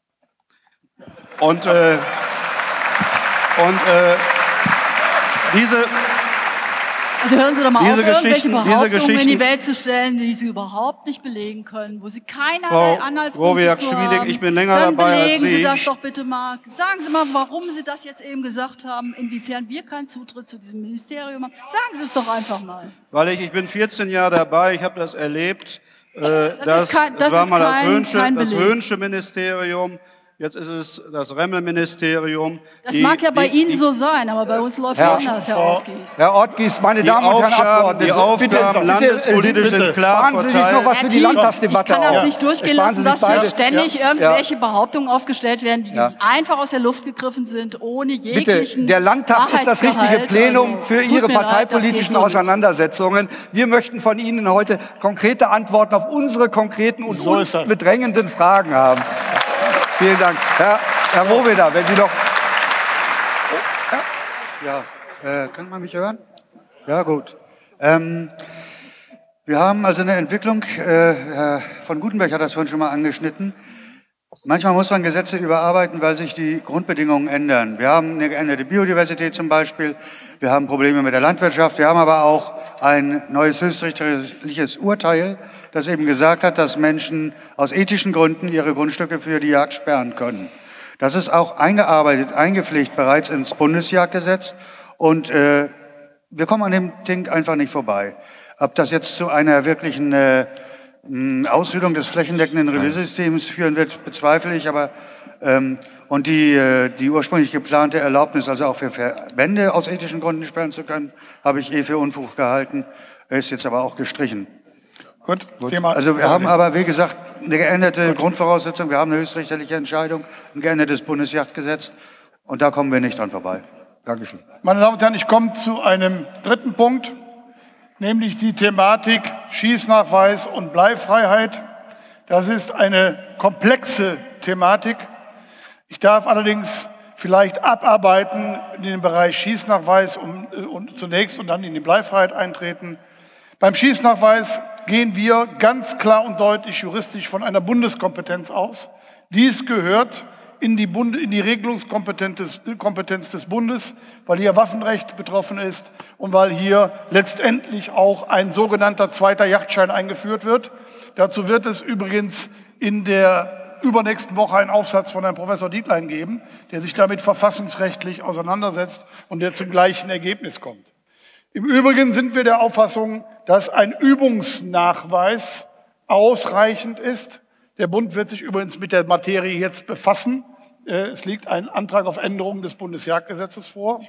Und, äh, und äh, diese, also hören Sie doch mal diese auf, irgendwelche Behauptungen in die Welt zu stellen, die Sie überhaupt nicht belegen können, wo Sie keinerlei Frau Anhaltspunkte zu haben. ich bin länger Dann dabei belegen als Sie. Sie das doch bitte mal. Sagen Sie mal, warum Sie das jetzt eben gesagt haben, inwiefern wir keinen Zutritt zu diesem Ministerium haben. Sagen Sie es doch einfach mal. Weil ich, ich bin 14 Jahre dabei, ich habe das erlebt. Äh, das, das, kein, das, das war mal kein, das Höhnsche, das Höhnsche Ministerium. Jetzt ist es das Remmel-Ministerium. Das die, mag ja bei die, Ihnen die, so sein, aber bei uns läuft es anders, Herr Ortgies. Herr Ortgies, meine Damen und Herren Abgeordnete. Die Aufgaben bitte, landespolitisch sind klar Sparen Sie sich noch was für die Landtagsdebatte Ich kann das nicht durchgehen lassen, dass hier ständig ja. irgendwelche Behauptungen aufgestellt werden, die ja. einfach aus der Luft gegriffen sind, ohne jeglichen Bitte, der Landtag ist das richtige Plenum also, für Ihre parteipolitischen leid, so Auseinandersetzungen. Wir möchten von Ihnen heute konkrete Antworten auf unsere konkreten und so uns bedrängenden Fragen haben. Vielen Dank. Herr, Herr Rohweder, wenn Sie noch... Ja, äh, kann man mich hören? Ja, gut. Ähm, wir haben also eine Entwicklung, äh, Herr von Gutenberg hat das vorhin schon mal angeschnitten. Manchmal muss man Gesetze überarbeiten, weil sich die Grundbedingungen ändern. Wir haben eine geänderte Biodiversität zum Beispiel, wir haben Probleme mit der Landwirtschaft, wir haben aber auch ein neues höchstrichterliches Urteil, das eben gesagt hat, dass Menschen aus ethischen Gründen ihre Grundstücke für die Jagd sperren können. Das ist auch eingearbeitet, eingepflegt bereits ins Bundesjagdgesetz und äh, wir kommen an dem Ding einfach nicht vorbei. Ob das jetzt zu einer wirklichen äh, Aushöhlung des flächendeckenden Reviersystems führen wird, bezweifle ich, aber ähm, und die, äh, die ursprünglich geplante Erlaubnis, also auch für Verbände aus ethischen Gründen sperren zu können, habe ich eh für Unfug gehalten, ist jetzt aber auch gestrichen. Gut, Gut. Thema. Also wir haben aber, wie gesagt, eine geänderte Gut. Grundvoraussetzung, wir haben eine höchstrichterliche Entscheidung, ein geändertes Bundesjagdgesetz und da kommen wir nicht dran vorbei. Dankeschön. Meine Damen und Herren, ich komme zu einem dritten Punkt, nämlich die Thematik Schießnachweis und Bleifreiheit. Das ist eine komplexe Thematik. Ich darf allerdings vielleicht abarbeiten in den Bereich Schießnachweis und, äh, und zunächst und dann in die Bleifreiheit eintreten. Beim Schießnachweis gehen wir ganz klar und deutlich juristisch von einer Bundeskompetenz aus. Dies gehört in die, Bund, in die Regelungskompetenz Kompetenz des Bundes, weil hier Waffenrecht betroffen ist und weil hier letztendlich auch ein sogenannter zweiter Yachtschein eingeführt wird. Dazu wird es übrigens in der übernächsten Woche einen Aufsatz von Herrn Professor Dietlein geben, der sich damit verfassungsrechtlich auseinandersetzt und der zum gleichen Ergebnis kommt. Im Übrigen sind wir der Auffassung, dass ein Übungsnachweis ausreichend ist. Der Bund wird sich übrigens mit der Materie jetzt befassen. Äh, es liegt ein Antrag auf Änderung des Bundesjagdgesetzes vor.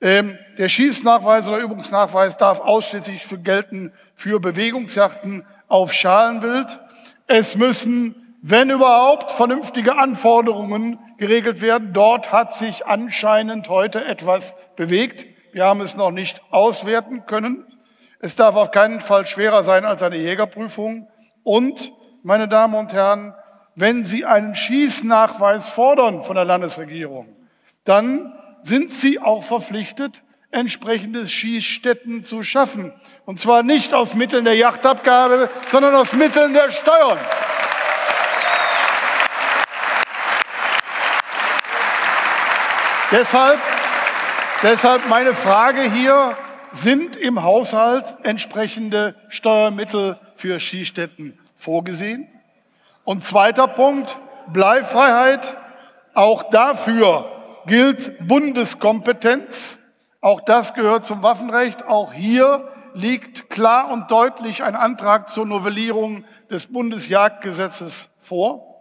Ähm, der Schießnachweis oder Übungsnachweis darf ausschließlich für gelten für Bewegungsjachten auf Schalenwild. Es müssen, wenn überhaupt, vernünftige Anforderungen geregelt werden. Dort hat sich anscheinend heute etwas bewegt. Wir haben es noch nicht auswerten können. Es darf auf keinen Fall schwerer sein als eine Jägerprüfung. Und, meine Damen und Herren, wenn Sie einen Schießnachweis fordern von der Landesregierung, dann sind Sie auch verpflichtet, entsprechende Schießstätten zu schaffen. Und zwar nicht aus Mitteln der Yachtabgabe, sondern aus Mitteln der Steuern. Deshalb, deshalb meine Frage hier, sind im Haushalt entsprechende Steuermittel für Schießstätten vorgesehen? Und zweiter Punkt, Bleifreiheit. Auch dafür gilt Bundeskompetenz. Auch das gehört zum Waffenrecht. Auch hier liegt klar und deutlich ein Antrag zur Novellierung des Bundesjagdgesetzes vor.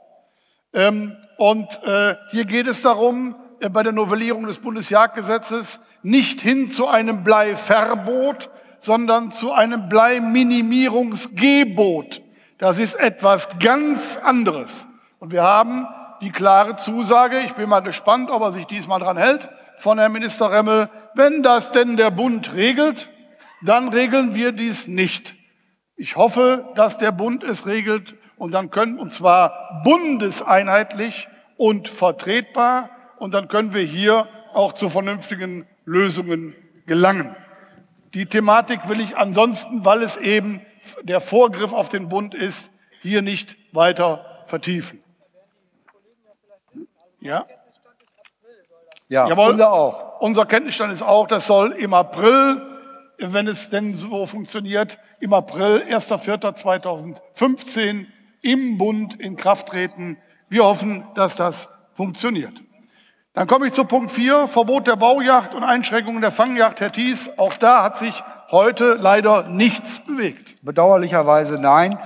Ähm, und äh, hier geht es darum, äh, bei der Novellierung des Bundesjagdgesetzes nicht hin zu einem Bleiverbot, sondern zu einem Bleiminimierungsgebot. Das ist etwas ganz anderes. Und wir haben die klare Zusage, ich bin mal gespannt, ob er sich diesmal dran hält, von Herrn Minister Remmel, wenn das denn der Bund regelt, dann regeln wir dies nicht. Ich hoffe, dass der Bund es regelt und dann können, und zwar bundeseinheitlich und vertretbar, und dann können wir hier auch zu vernünftigen Lösungen gelangen. Die Thematik will ich ansonsten, weil es eben der Vorgriff auf den Bund ist, hier nicht weiter vertiefen. Ja? Ja, Jawohl. unser auch. Unser Kenntnisstand ist auch, das soll im April, wenn es denn so funktioniert, im April 1.4.2015 im Bund in Kraft treten. Wir hoffen, dass das funktioniert. Dann komme ich zu Punkt 4, Verbot der Baujacht und Einschränkungen der Fangjacht. Herr Thies, auch da hat sich heute leider nichts bewegt. Bedauerlicherweise nein.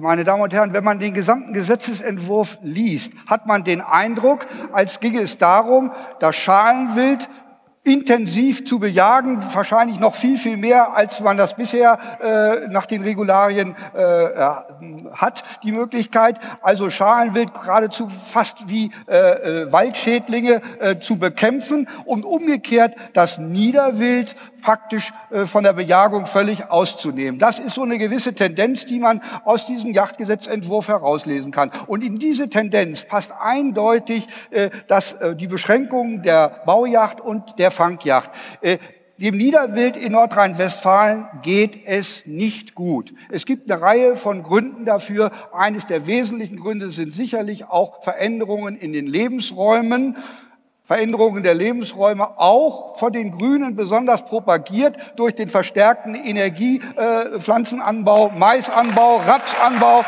Meine Damen und Herren, wenn man den gesamten Gesetzesentwurf liest, hat man den Eindruck, als ginge es darum, das Schalenwild intensiv zu bejagen, wahrscheinlich noch viel, viel mehr, als man das bisher äh, nach den Regularien äh, hat, die Möglichkeit, also Schalenwild geradezu fast wie äh, äh, Waldschädlinge äh, zu bekämpfen und umgekehrt das Niederwild praktisch äh, von der Bejagung völlig auszunehmen. Das ist so eine gewisse Tendenz, die man aus diesem Yachtgesetzentwurf herauslesen kann. Und in diese Tendenz passt eindeutig, äh, dass äh, die Beschränkung der Baujacht und der Fangjacht. Äh, dem Niederwild in Nordrhein-Westfalen geht es nicht gut. Es gibt eine Reihe von Gründen dafür. Eines der wesentlichen Gründe sind sicherlich auch Veränderungen in den Lebensräumen. Veränderungen der Lebensräume auch von den Grünen besonders propagiert durch den verstärkten Energiepflanzenanbau, Maisanbau, Rapsanbau.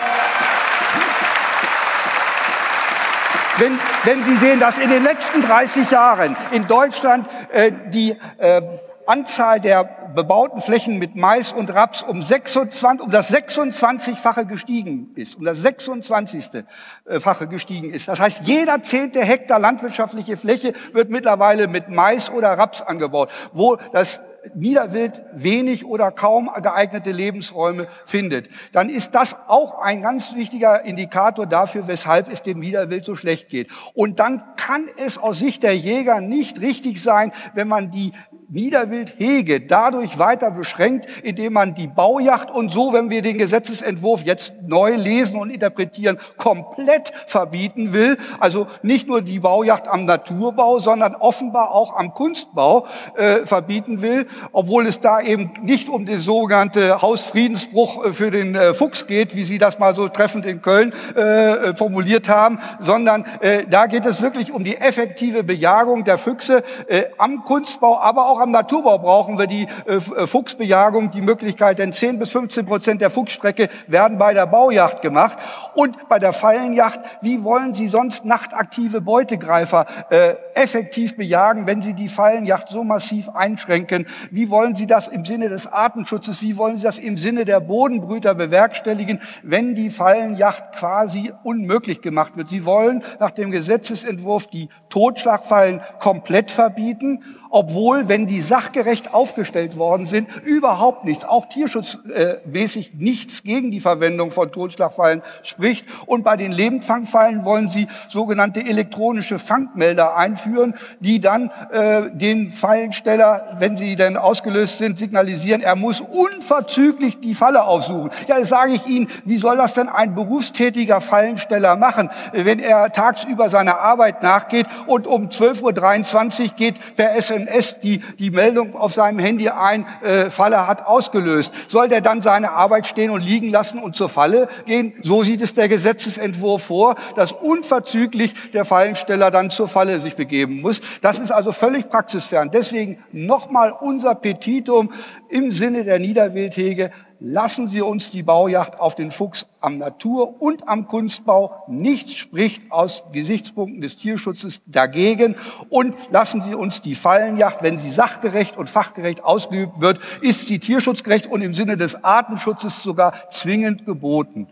Wenn, wenn Sie sehen, dass in den letzten 30 Jahren in Deutschland äh, die äh, Anzahl der bebauten Flächen mit Mais und Raps um, 26, um das 26-fache gestiegen ist, um das 26-fache gestiegen ist. Das heißt, jeder zehnte Hektar landwirtschaftliche Fläche wird mittlerweile mit Mais oder Raps angebaut, wo das Niederwild wenig oder kaum geeignete Lebensräume findet, dann ist das auch ein ganz wichtiger Indikator dafür, weshalb es dem Niederwild so schlecht geht. Und dann kann es aus Sicht der Jäger nicht richtig sein, wenn man die Niederwildhege dadurch weiter beschränkt, indem man die Baujacht und so, wenn wir den Gesetzesentwurf jetzt neu lesen und interpretieren, komplett verbieten will. Also nicht nur die Baujacht am Naturbau, sondern offenbar auch am Kunstbau äh, verbieten will, obwohl es da eben nicht um den sogenannte Hausfriedensbruch äh, für den äh, Fuchs geht, wie Sie das mal so treffend in Köln äh, formuliert haben, sondern äh, da geht es wirklich um die effektive Bejagung der Füchse äh, am Kunstbau, aber auch am Naturbau brauchen wir die äh, äh Fuchsbejagung, die Möglichkeit, denn 10 bis 15 Prozent der Fuchsstrecke werden bei der Baujacht gemacht. Und bei der Fallenjacht, wie wollen Sie sonst nachtaktive Beutegreifer äh, effektiv bejagen, wenn Sie die Fallenjacht so massiv einschränken? Wie wollen Sie das im Sinne des Artenschutzes, wie wollen Sie das im Sinne der Bodenbrüter bewerkstelligen, wenn die Fallenjacht quasi unmöglich gemacht wird? Sie wollen nach dem Gesetzesentwurf die Totschlagfallen komplett verbieten obwohl, wenn die sachgerecht aufgestellt worden sind, überhaupt nichts, auch tierschutzmäßig nichts gegen die Verwendung von Totschlagfallen spricht. Und bei den Lebendfangfallen wollen sie sogenannte elektronische Fangmelder einführen, die dann äh, den Fallensteller, wenn sie denn ausgelöst sind, signalisieren, er muss unverzüglich die Falle aufsuchen. Ja, das sage ich Ihnen, wie soll das denn ein berufstätiger Fallensteller machen, wenn er tagsüber seiner Arbeit nachgeht und um 12.23 Uhr geht per SMS SMS die, die Meldung auf seinem Handy ein, äh, Falle hat ausgelöst. Soll der dann seine Arbeit stehen und liegen lassen und zur Falle gehen? So sieht es der Gesetzesentwurf vor, dass unverzüglich der Fallensteller dann zur Falle sich begeben muss. Das ist also völlig praxisfern. Deswegen nochmal unser Petitum im Sinne der Niederwildhege lassen Sie uns die Baujacht auf den Fuchs am Natur- und am Kunstbau. Nichts spricht aus Gesichtspunkten des Tierschutzes dagegen. Und lassen Sie uns die Fallenjacht, wenn sie sachgerecht und fachgerecht ausgeübt wird, ist sie tierschutzgerecht und im Sinne des Artenschutzes sogar zwingend geboten.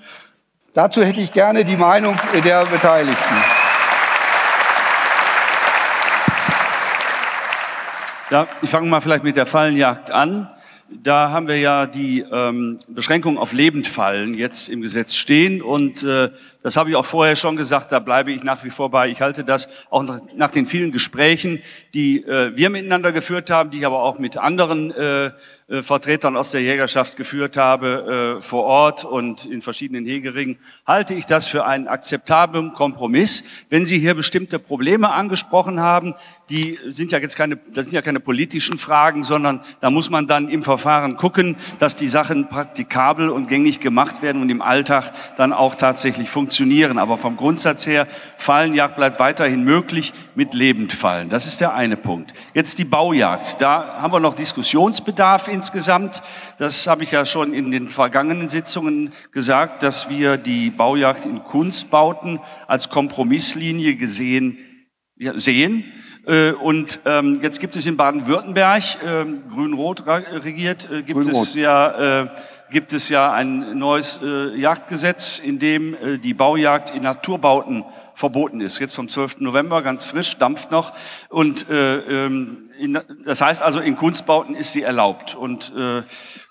Dazu hätte ich gerne die Meinung der Beteiligten. Ja, ich fange mal vielleicht mit der Fallenjagd an. Da haben wir ja die ähm, Beschränkung auf Lebendfallen jetzt im Gesetz stehen und äh, das habe ich auch vorher schon gesagt, da bleibe ich nach wie vor bei. Ich halte das auch nach, den vielen Gesprächen, die äh, wir miteinander geführt haben, die ich aber auch mit anderen äh, äh, Vertretern aus der Jägerschaft geführt habe äh, vor Ort und in verschiedenen Hegeringen, halte ich das für einen akzeptablen Kompromiss. Wenn Sie hier bestimmte Probleme angesprochen haben, die sind ja jetzt keine, das sind ja keine politischen Fragen, sondern da muss man dann im Verfahren gucken, dass die Sachen praktikabel und gängig gemacht werden und im Alltag dann auch tatsächlich funktionieren. Aber vom Grundsatz her, Fallenjagd bleibt weiterhin möglich mit Lebendfallen. Das ist der eine Punkt. Jetzt die Baujagd. Da haben wir noch Diskussionsbedarf insgesamt. Das habe ich ja schon in den vergangenen Sitzungen gesagt, dass wir die Baujagd in Kunstbauten als Kompromisslinie gesehen ja, sehen. Äh, und ähm, jetzt gibt es in Baden-Württemberg, äh, grün-rot regiert, äh, gibt grün es ja äh, gibt es ja ein neues äh, Jagdgesetz, in dem äh, die Baujagd in Naturbauten verboten ist. Jetzt vom 12. November, ganz frisch, dampft noch. Und äh, ähm, in, das heißt also, in Kunstbauten ist sie erlaubt. Und äh,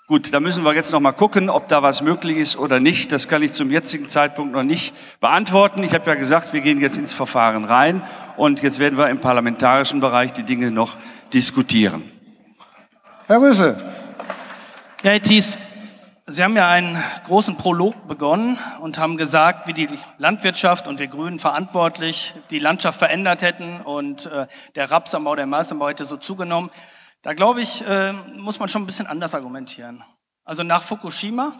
gut, da müssen wir jetzt noch mal gucken, ob da was möglich ist oder nicht. Das kann ich zum jetzigen Zeitpunkt noch nicht beantworten. Ich habe ja gesagt, wir gehen jetzt ins Verfahren rein und jetzt werden wir im parlamentarischen Bereich die Dinge noch diskutieren. Herr Rüssel. Ja, Herr Thies, Sie haben ja einen großen Prolog begonnen und haben gesagt, wie die Landwirtschaft und wir Grünen verantwortlich die Landschaft verändert hätten und äh, der Rapsanbau, der Maisanbau hätte so zugenommen. Da glaube ich, äh, muss man schon ein bisschen anders argumentieren. Also nach Fukushima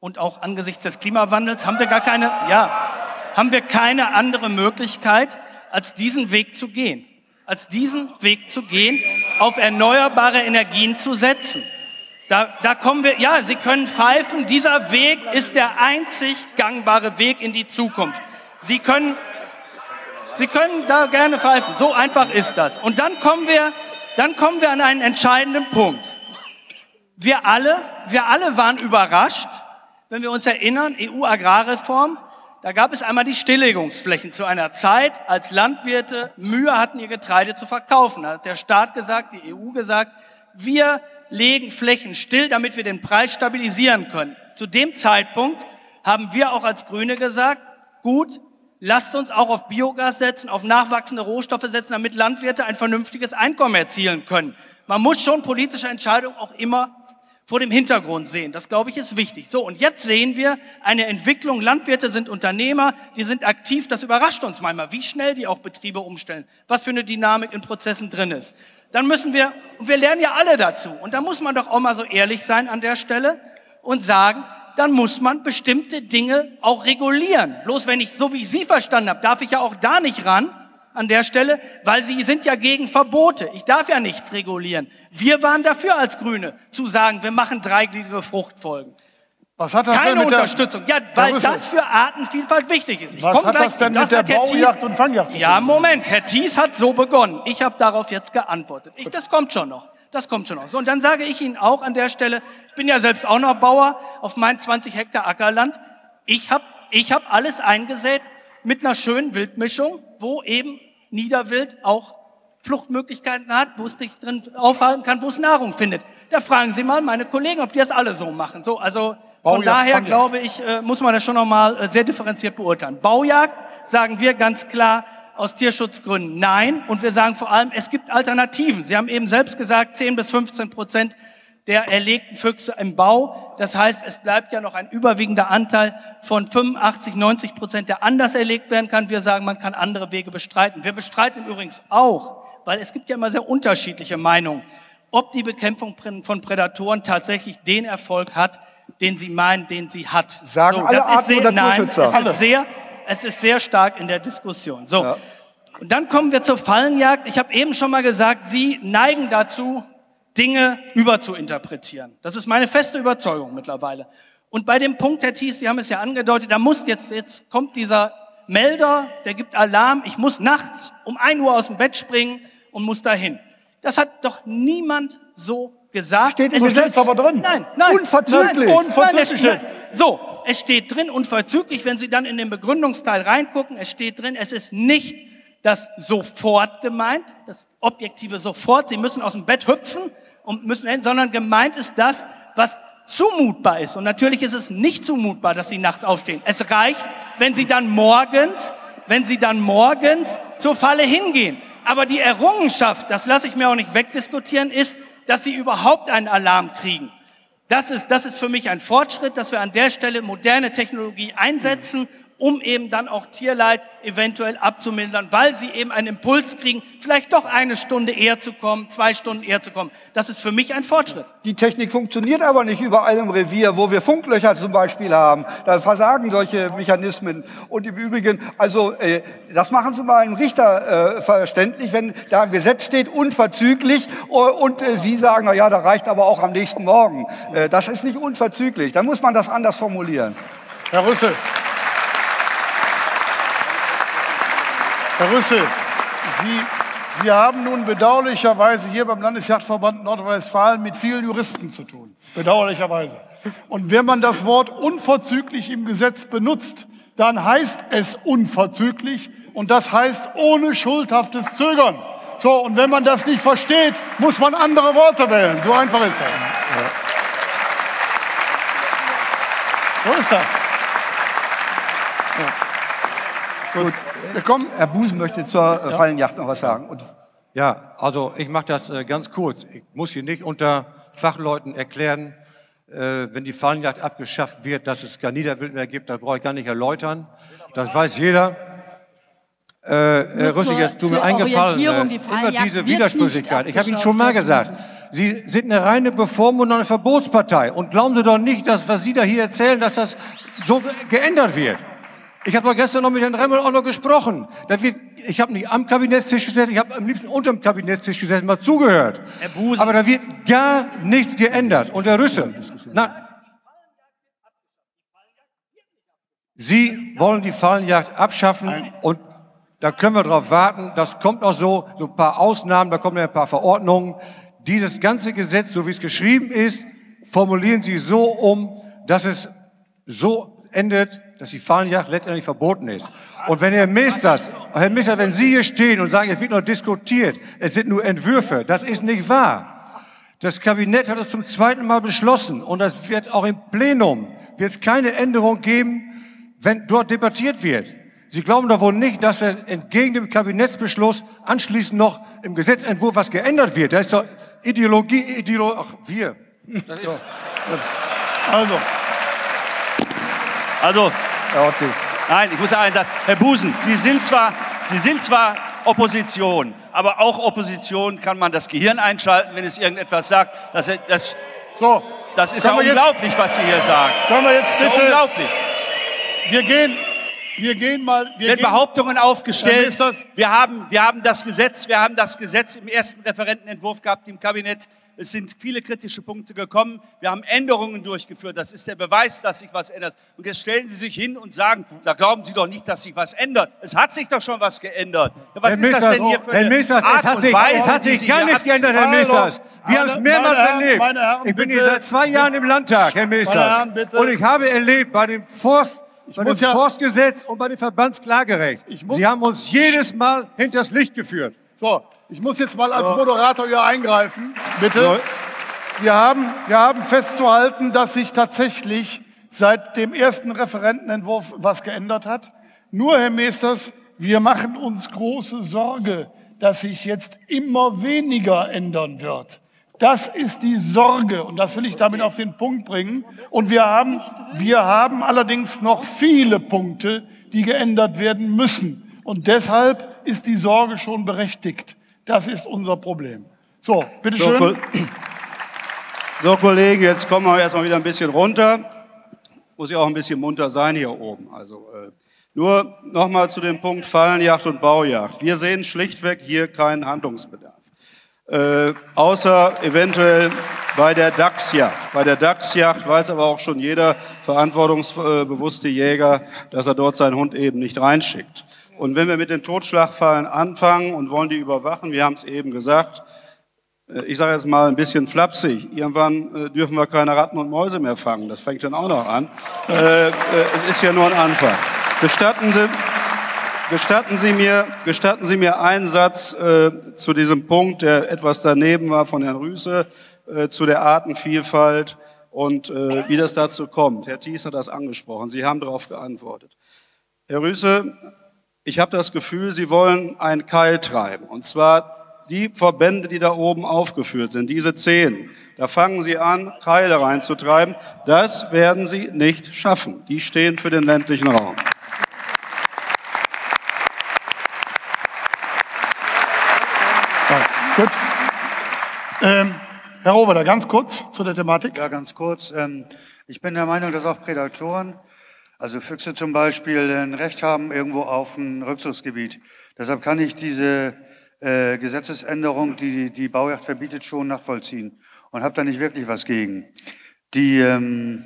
und auch angesichts des Klimawandels haben wir gar keine, ja, haben wir keine andere Möglichkeit, als diesen Weg zu gehen. Als diesen Weg zu gehen, auf erneuerbare Energien zu setzen. Da, da kommen wir, ja, Sie können pfeifen, dieser Weg ist der einzig gangbare Weg in die Zukunft. Sie können, Sie können da gerne pfeifen, so einfach ist das. Und dann kommen wir, dann kommen wir an einen entscheidenden Punkt. Wir alle, wir alle waren überrascht, wenn wir uns erinnern, EU-Agrarreform, da gab es einmal die Stilllegungsflächen zu einer Zeit, als Landwirte Mühe hatten, ihr Getreide zu verkaufen. Da hat der Staat gesagt, die EU gesagt, wir legen Flächen still, damit wir den Preis stabilisieren können. Zu dem Zeitpunkt haben wir auch als Grüne gesagt, gut, lasst uns auch auf Biogas setzen, auf nachwachsende Rohstoffe setzen, damit Landwirte ein vernünftiges Einkommen erzielen können. Man muss schon politische Entscheidungen auch immer vor dem Hintergrund sehen. Das, glaube ich, ist wichtig. So, und jetzt sehen wir eine Entwicklung. Landwirte sind Unternehmer, die sind aktiv. Das überrascht uns manchmal, wie schnell die auch Betriebe umstellen, was für eine Dynamik in Prozessen drin ist. Dann müssen wir, und wir lernen ja alle dazu, und da muss man doch auch mal so ehrlich sein an der Stelle und sagen, dann muss man bestimmte Dinge auch regulieren. Bloß wenn ich, so wie ich Sie verstanden habe, darf ich ja auch da nicht ran, an der Stelle, weil sie sind ja gegen Verbote. Ich darf ja nichts regulieren. Wir waren dafür als Grüne zu sagen, wir machen dreigliedrige Fruchtfolgen. Was hat das Keine denn mit Unterstützung. Der, ja, weil das für Artenvielfalt wichtig ist. Ich Was komme hat gleich das denn das mit der Baujacht Thies- und tun? Ja, Moment. Herr Thies hat so begonnen. Ich habe darauf jetzt geantwortet. Ich, das kommt schon noch. Das kommt schon noch. So, und dann sage ich Ihnen auch an der Stelle, ich bin ja selbst auch noch Bauer auf meinen 20 Hektar Ackerland. Ich habe ich hab alles eingesät mit einer schönen Wildmischung, wo eben Niederwild auch Fluchtmöglichkeiten hat, wo es sich drin aufhalten kann, wo es Nahrung findet. Da fragen Sie mal meine Kollegen, ob die das alle so machen. So, also von Baujagd, daher Fangjagd. glaube ich, äh, muss man das schon nochmal äh, sehr differenziert beurteilen. Baujagd sagen wir ganz klar aus Tierschutzgründen nein. Und wir sagen vor allem, es gibt Alternativen. Sie haben eben selbst gesagt, 10 bis 15 Prozent der erlegten Füchse im Bau. Das heißt, es bleibt ja noch ein überwiegender Anteil von 85, 90 Prozent, der anders erlegt werden kann. Wir sagen, man kann andere Wege bestreiten. Wir bestreiten übrigens auch, weil es gibt ja immer sehr unterschiedliche Meinungen, ob die Bekämpfung von Prädatoren tatsächlich den Erfolg hat, den sie meinen, den sie hat. Sagen alle das ist Arten- sehr, nein, es Alle. ist sehr, es ist sehr stark in der Diskussion. So. Und dann kommen wir zur Fallenjagd. Ich habe eben schon mal gesagt, Sie neigen dazu, Dinge überzuinterpretieren. Das ist meine feste Überzeugung mittlerweile. Und bei dem Punkt, Herr Thies, Sie haben es ja angedeutet, da muss jetzt, jetzt kommt dieser Melder, der gibt Alarm, ich muss nachts um 1 Uhr aus dem Bett springen und muss dahin. Das hat doch niemand so gesagt. Steht im Gesetz aber drin. Nein, nein. Unverzüglich. Nein, Unverzüglich Nein, es. So, es steht drin, unverzüglich, wenn Sie dann in den Begründungsteil reingucken, es steht drin, es ist nicht das sofort gemeint, das objektive sofort, Sie müssen aus dem Bett hüpfen und müssen sondern gemeint ist das, was zumutbar ist. Und natürlich ist es nicht zumutbar, dass Sie nachts aufstehen. Es reicht, wenn Sie dann morgens, wenn Sie dann morgens zur Falle hingehen. Aber die Errungenschaft, das lasse ich mir auch nicht wegdiskutieren, ist, dass Sie überhaupt einen Alarm kriegen. Das ist, das ist für mich ein Fortschritt, dass wir an der Stelle moderne Technologie einsetzen, um eben dann auch Tierleid eventuell abzumildern, weil sie eben einen Impuls kriegen, vielleicht doch eine Stunde eher zu kommen, zwei Stunden eher zu kommen. Das ist für mich ein Fortschritt. Die Technik funktioniert aber nicht überall im Revier, wo wir Funklöcher zum Beispiel haben. Da versagen solche Mechanismen. Und im Übrigen, also äh, das machen Sie mal einem Richter äh, verständlich, wenn da ein Gesetz steht, unverzüglich, äh, und äh, Sie sagen, na ja, da reicht aber auch am nächsten Morgen. Äh, das ist nicht unverzüglich. Da muss man das anders formulieren. Herr Rüssel. Herr Rüssel, Sie, Sie haben nun bedauerlicherweise hier beim Landesjagdverband Nordrhein-Westfalen mit vielen Juristen zu tun. Bedauerlicherweise. Und wenn man das Wort unverzüglich im Gesetz benutzt, dann heißt es unverzüglich und das heißt ohne schuldhaftes Zögern. So, und wenn man das nicht versteht, muss man andere Worte wählen. So einfach ist das. So ist das. Gut. Herr Busen möchte zur äh, Fallenjacht noch was sagen. Und Ja, also ich mache das äh, ganz kurz. Ich muss hier nicht unter Fachleuten erklären, äh, wenn die Fallenjagd abgeschafft wird, dass es gar Niederwild mehr gibt, das brauche ich gar nicht erläutern. Das weiß jeder. Äh, Herr Rüssig, jetzt tut mir eingefallen, die immer Fallenjagd diese Widersprüchlichkeit. Ich habe Ihnen schon mal gesagt. Sie sind eine reine Bevormundung, eine Verbotspartei. Und glauben Sie doch nicht, dass, was Sie da hier erzählen, dass das so ge geändert wird. Ich habe doch gestern noch mit Herrn Remmel auch noch gesprochen. Da wird, ich habe nicht am Kabinettstisch gesessen, ich habe am liebsten unterm Kabinettstisch gesessen, mal zugehört. Aber da wird gar nichts geändert. Und Herr Rüssel, na, Sie wollen die Fallenjagd abschaffen und da können wir drauf warten. Das kommt auch so, so ein paar Ausnahmen, da kommen ja ein paar Verordnungen. Dieses ganze Gesetz, so wie es geschrieben ist, formulieren Sie so um, dass es so endet, dass die Fallenjagd letztendlich verboten ist. Und wenn Herr Meesters, Herr Meesters, wenn Sie hier stehen und sagen, es wird noch diskutiert, es sind nur Entwürfe, das ist nicht wahr. Das Kabinett hat es zum zweiten Mal beschlossen und das wird auch im Plenum, wird es keine Änderung geben, wenn dort debattiert wird. Sie glauben doch wohl nicht, dass entgegen dem Kabinettsbeschluss anschließend noch im Gesetzentwurf was geändert wird. Da ist doch Ideologie, Ideologie, ach, wir. Das ist, Also, Also, nein, ich muss sagen, dass, Herr Busen, Sie sind zwar, Sie sind zwar Opposition, aber auch Opposition kann man das Gehirn einschalten, wenn es irgendetwas sagt. Das, das, so, das ist ja wir jetzt- unglaublich, was Sie hier sagen. können wir jetzt bitte, unglaublich. wir gehen, wir gehen mal, wir werden gehen, Behauptungen Herr aufgestellt. Wir haben, wir haben das Gesetz, wir haben das Gesetz im ersten Referentenentwurf gehabt im Kabinett. Es sind viele kritische Punkte gekommen. Wir haben Änderungen durchgeführt. Das ist der Beweis, dass sich was ändert. Und jetzt stellen Sie sich hin und sagen, da glauben Sie doch nicht, dass sich was ändert. Es hat sich doch schon was geändert. Ja, Was Herr ist das Messers, denn hier für Herr eine Messers, Art es hat sich, Weise, es hat sich gar nichts geändert, Herr. Messers. Wir haben es mehrmals Herren, erlebt. Herren, ich bin bitte. hier seit zwei Jahren im Landtag, Herr Messers. Herren. Und ich habe erlebt bei dem Forst, bei dem ja- Forstgesetz und bei dem Verbandsklagerecht. Sie haben uns jedes Mal hinters Licht geführt. So, ich muss jetzt mal als Moderator hier eingreifen, bitte. Wir haben, wir haben festzuhalten, dass sich tatsächlich seit dem ersten Referentenentwurf was geändert hat. Nur, Herr Meesters, wir machen uns große Sorge, dass sich jetzt immer weniger ändern wird. Das ist die Sorge und das will ich damit auf den Punkt bringen. Und wir haben, wir haben allerdings noch viele Punkte, die geändert werden müssen. Und deshalb ist die Sorge schon berechtigt. Das ist unser Problem. So, bitteschön. So, so, Kollegen, jetzt kommen wir erstmal wieder ein bisschen runter. Muss ja auch ein bisschen munter sein hier oben. Also, äh, nur nochmal zu dem Punkt Fallenjagd und Baujagd. Wir sehen schlichtweg hier keinen Handlungsbedarf. Äh, außer eventuell bei der Dachsjagd. Bei der Dachsjagd weiß aber auch schon jeder verantwortungsbewusste Jäger, dass er dort seinen Hund eben nicht reinschickt. Und wenn wir mit den Totschlagfallen anfangen und wollen die überwachen, wir haben es eben gesagt, äh, ich sage jetzt mal ein bisschen flapsig, irgendwann äh, dürfen wir keine Ratten und Mäuse mehr fangen. Das fängt dann auch noch an. Äh, äh, es ist ja nur ein Anfang. Gestatten Sie, gestatten Sie, mir, gestatten Sie mir einen Satz äh, zu diesem Punkt, der etwas daneben war von Herrn Rüße, äh, zu der Artenvielfalt und wie das dazu kommt. Herr Thies hat das angesprochen. Sie haben darauf geantwortet. Herr Rüße, ich habe das Gefühl, Sie wollen einen Keil treiben. Und zwar die Verbände, die da oben aufgeführt sind, diese zehn. Da fangen Sie an, Keile reinzutreiben. Das werden Sie nicht schaffen. Die stehen für den ländlichen Raum. Gut. Ähm, Herr Roverder, ganz kurz zu der Thematik. Ja, ganz kurz. Ähm, ich bin der Meinung, dass auch Prädatoren, also Füchse zum Beispiel, ein Recht haben irgendwo auf ein Rückzugsgebiet. Deshalb kann ich diese äh, Gesetzesänderung, die die Baujagd verbietet, schon nachvollziehen und habe da nicht wirklich was gegen. Die, ähm,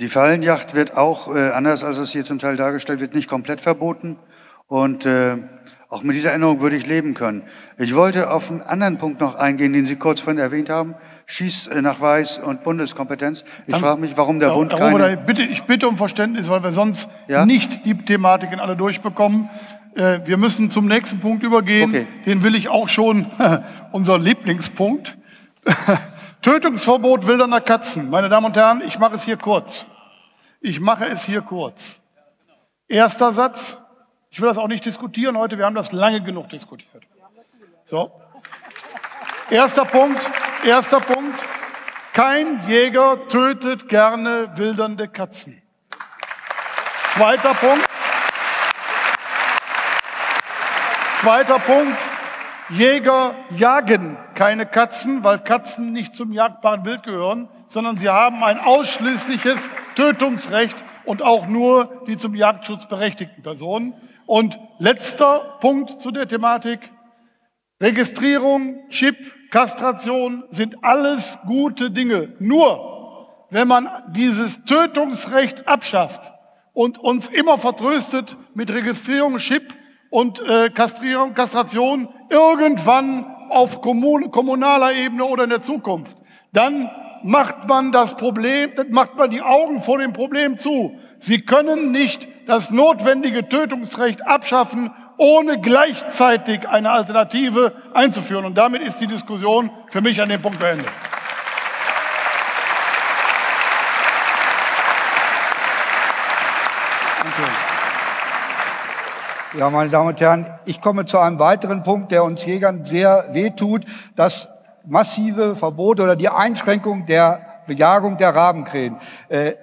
die Fallenjagd wird auch, äh, anders als es hier zum Teil dargestellt wird, nicht komplett verboten. Und äh, auch mit dieser Änderung würde ich leben können. Ich wollte auf einen anderen Punkt noch eingehen, den Sie kurz vorhin erwähnt haben. Schießnachweis und Bundeskompetenz. Ich frage mich, warum der Herr, Bund Herr keine... bitte, ich bitte um Verständnis, weil wir sonst Ja? nicht die Thematiken alle durchbekommen. Äh, wir müssen zum nächsten Punkt übergehen. Okay. Den will ich auch schon, unser Lieblingspunkt. Tötungsverbot wildernder Katzen. Meine Damen und Herren, ich mache es hier kurz. Ich mache es hier kurz. Erster Satz. Ich will das auch nicht diskutieren heute. Wir haben das lange genug diskutiert. So. Erster Punkt. Erster Punkt. Kein Jäger tötet gerne wildernde Katzen. Zweiter Punkt. Zweiter Punkt. Jäger jagen keine Katzen, weil Katzen nicht zum jagdbaren Wild gehören, sondern sie haben ein ausschließliches Tötungsrecht und auch nur die zum Jagdschutz berechtigten Personen. Und letzter Punkt zu der Thematik. Registrierung, Chip, Kastration sind alles gute Dinge. Nur wenn man dieses Tötungsrecht abschafft und uns immer vertröstet mit Registrierung, Chip und äh, Kastrierung, Kastration irgendwann auf kommun kommunaler Ebene oder in der Zukunft, dann macht man das Problem, macht man die Augen vor dem Problem zu. Sie können nicht das notwendige Tötungsrecht abschaffen, ohne gleichzeitig eine Alternative einzuführen. Und damit ist die Diskussion für mich an dem Punkt beendet. Ja, meine Damen und Herren, ich komme zu einem weiteren Punkt, der uns Jägern sehr wehtut, das massive Verbot oder die Einschränkung der Bejagung der Rabenkrähen. Äh,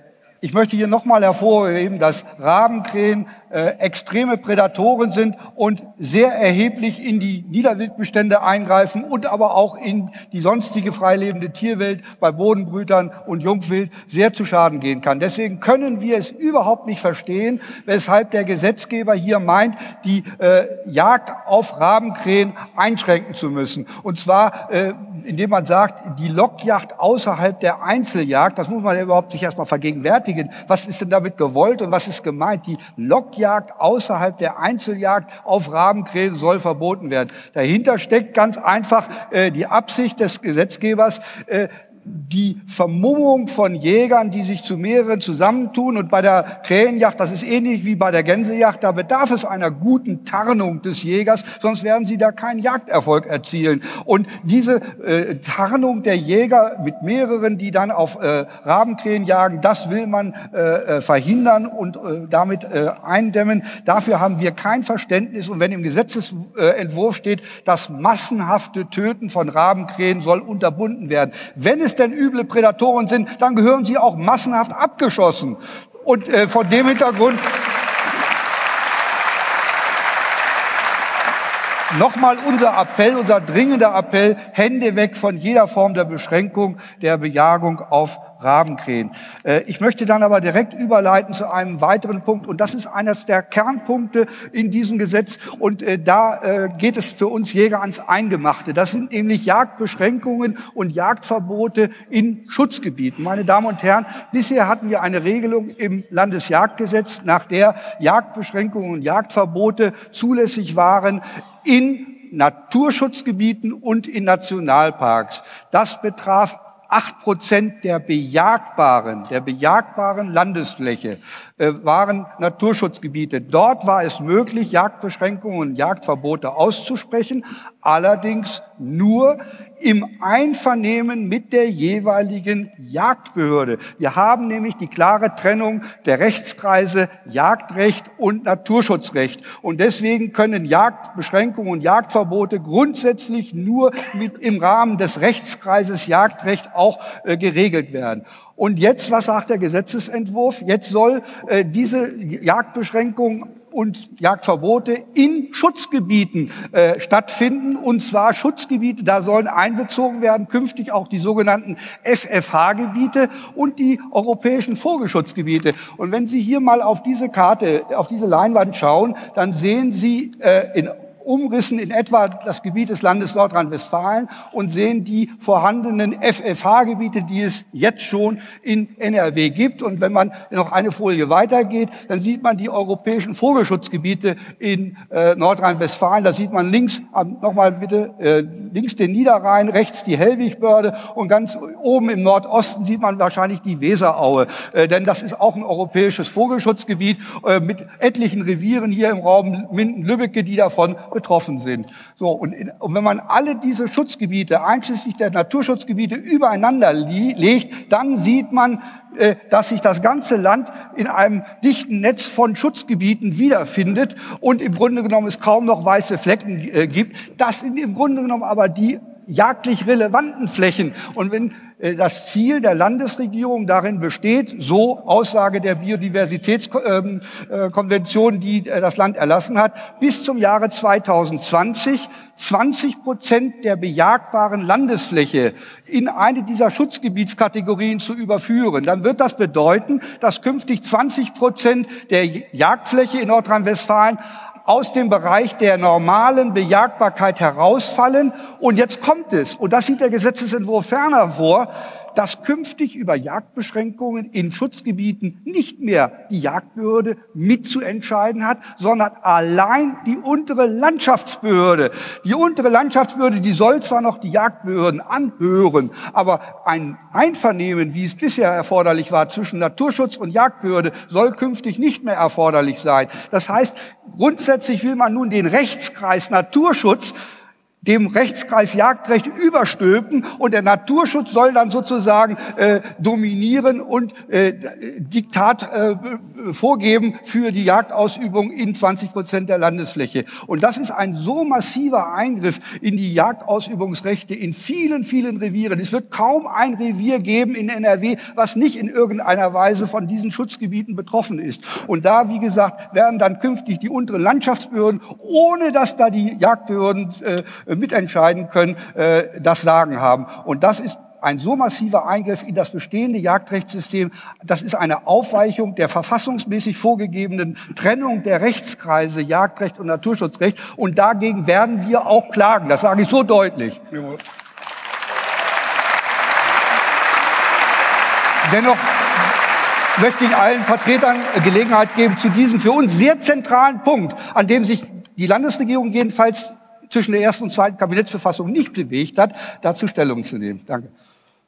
ich möchte hier nochmal hervorheben, dass Rabenkrähen äh, extreme Prädatoren sind und sehr erheblich in die Niederwildbestände eingreifen und aber auch in die sonstige freilebende Tierwelt bei Bodenbrütern und Jungwild sehr zu Schaden gehen kann. Deswegen können wir es überhaupt nicht verstehen, weshalb der Gesetzgeber hier meint, die äh, Jagd auf Rabenkrähen einschränken zu müssen. Und zwar, äh, indem man sagt, die Lockjagd außerhalb der Einzeljagd, das muss man ja überhaupt sich erstmal vergegenwärtigen. Was ist denn damit gewollt und was ist gemeint? Die Lockjagd Jagd außerhalb der Einzeljagd auf Rabenkrähen soll verboten werden. Dahinter steckt ganz einfach äh, die Absicht des Gesetzgebers, äh, die Vermummung von Jägern, die sich zu mehreren zusammentun. Und bei der Krähenjacht, das ist ähnlich wie bei der Gänsejacht, da bedarf es einer guten Tarnung des Jägers, sonst werden sie da keinen Jagderfolg erzielen. Und diese äh, Tarnung der Jäger mit mehreren, die dann auf äh, Rabenkrähen jagen, das will man äh, äh verhindern und äh, damit äh, eindämmen. Dafür haben wir kein Verständnis. Und wenn im Gesetzesentwurf steht, das massenhafte Töten von Rabenkrähen soll unterbunden werden. Wenn es es denn üble Prädatoren sind, dann gehören sie auch massenhaft abgeschossen. Und äh, von dem Hintergrund Nochmal unser Appell, unser dringender Appell, Hände weg von jeder Form der Beschränkung der Bejagung auf Rabenkrähen. Äh, ich möchte dann aber direkt überleiten zu einem weiteren Punkt und das ist eines der Kernpunkte in diesem Gesetz und äh, da äh, geht es für uns Jäger ans Eingemachte. Das sind nämlich Jagdbeschränkungen und Jagdverbote in Schutzgebieten. Meine Damen und Herren, bisher hatten wir eine Regelung im Landesjagdgesetz, nach der Jagdbeschränkungen und Jagdverbote zulässig waren in Naturschutzgebieten und in Nationalparks. Das betraf acht Prozent der bejagbaren, der bejagbaren Landesfläche waren Naturschutzgebiete. Dort war es möglich, Jagdbeschränkungen und Jagdverbote auszusprechen, allerdings nur im Einvernehmen mit der jeweiligen Jagdbehörde. Wir haben nämlich die klare Trennung der Rechtskreise Jagdrecht und Naturschutzrecht. Und deswegen können Jagdbeschränkungen und Jagdverbote grundsätzlich nur mit, im Rahmen des Rechtskreises Jagdrecht auch äh, geregelt werden. Und jetzt, was sagt der Gesetzesentwurf? Jetzt soll äh, diese Jagdbeschränkung und Jagdverbote in Schutzgebieten äh, stattfinden. Und zwar Schutzgebiete, da sollen einbezogen werden künftig auch die sogenannten FFH-Gebiete und die europäischen Vogelschutzgebiete. Und wenn Sie hier mal auf diese Karte, auf diese Leinwand schauen, dann sehen Sie äh, in Umrissen in etwa das Gebiet des Landes Nordrhein-Westfalen und sehen die vorhandenen FFH-Gebiete, die es jetzt schon in NRW gibt. Und wenn man noch eine Folie weitergeht, dann sieht man die europäischen Vogelschutzgebiete in äh, Nordrhein-Westfalen. Da sieht man links, nochmal bitte, äh, links den Niederrhein, rechts die Hellwigbörde und ganz oben im Nordosten sieht man wahrscheinlich die Weseraue. Äh, denn das ist auch ein europäisches Vogelschutzgebiet äh, mit etlichen Revieren hier im Raum Minden-Lübbecke, die davon betroffen sind. So, und, in, und wenn man alle diese Schutzgebiete, einschließlich der Naturschutzgebiete, übereinander legt, dann sieht man, äh, dass sich das ganze Land in einem dichten Netz von Schutzgebieten wiederfindet und im Grunde genommen es kaum noch weiße Flecken äh, gibt. Das sind im Grunde genommen aber die jagdlich relevanten Flächen. Und wenn das Ziel der Landesregierung darin besteht, so Aussage der Biodiversitätskonvention, die äh, das Land erlassen hat, bis zum Jahre 2020 20 Prozent der bejagbaren Landesfläche in eine dieser Schutzgebietskategorien zu überführen. Dann wird das bedeuten, dass künftig 20 Prozent der Jagdfläche in Nordrhein-Westfalen aus dem Bereich der normalen Bejagbarkeit herausfallen. Und jetzt kommt es, und das sieht der Gesetzesentwurf ferner vor, dass künftig über Jagdbeschränkungen in Schutzgebieten nicht mehr die Jagdbehörde mitzuentscheiden hat, sondern allein die untere Landschaftsbehörde. Die untere Landschaftsbehörde, die soll zwar noch die Jagdbehörden anhören, aber ein Einvernehmen, wie es bisher erforderlich war, zwischen Naturschutz und Jagdbehörde, soll künftig nicht mehr erforderlich sein. Das heißt, grundsätzlich will man nun den Rechtskreis Naturschutz dem Rechtskreis Jagdrecht überstülpen und der Naturschutz soll dann sozusagen äh, dominieren und äh, Diktat äh, vorgeben für die Jagdausübung in 20 Prozent der Landesfläche. Und das ist ein so massiver Eingriff in die Jagdausübungsrechte in vielen, vielen Revieren. Es wird kaum ein Revier geben in NRW, was nicht in irgendeiner Weise von diesen Schutzgebieten betroffen ist. Und da, wie gesagt, werden dann künftig die unteren Landschaftsbehörden, ohne dass da die Jagdbehörden äh, mitentscheiden können, äh, das Sagen haben. Und das ist ein so massiver Eingriff in das bestehende Jagdrechtssystem, das ist eine Aufweichung der verfassungsmäßig vorgegebenen Trennung der Rechtskreise Jagdrecht und Naturschutzrecht. Und dagegen werden wir auch klagen. Das sage ich so deutlich. Dennoch möchte ich allen Vertretern Gelegenheit geben, zu diesem für uns sehr zentralen Punkt, an dem sich die Landesregierung jedenfalls zwischen der ersten und zweiten Kabinettsverfassung nicht bewegt hat, dazu Stellung zu nehmen. Danke.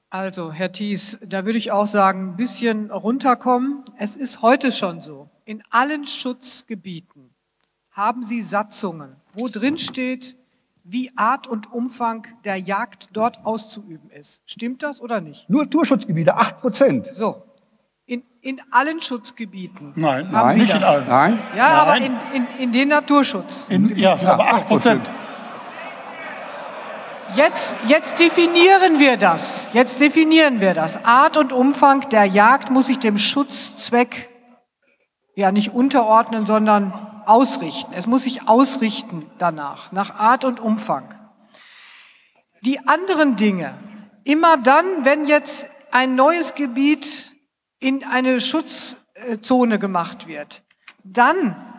Also, Herr Thies, da würde ich auch sagen, ein bisschen runterkommen. Es ist heute schon so. In allen Schutzgebieten haben Sie Satzungen, wo drin steht, wie Art und Umfang der Jagd dort auszuüben ist. Stimmt das oder nicht? Nur Naturschutzgebiete, acht Prozent. So. In, in allen Schutzgebieten. Nein, haben nein Sie nicht das? in allen. Nein. Ja, Nein. aber in, in, in den Naturschutz. In, ja, aber 8 Prozent. Jetzt, jetzt definieren wir das. Jetzt definieren wir das. Art und Umfang der Jagd muss sich dem Schutzzweck ja nicht unterordnen, sondern ausrichten. Es muss sich ausrichten danach, nach Art und Umfang. Die anderen Dinge, immer dann, wenn jetzt ein neues Gebiet in eine Schutzzone gemacht wird, dann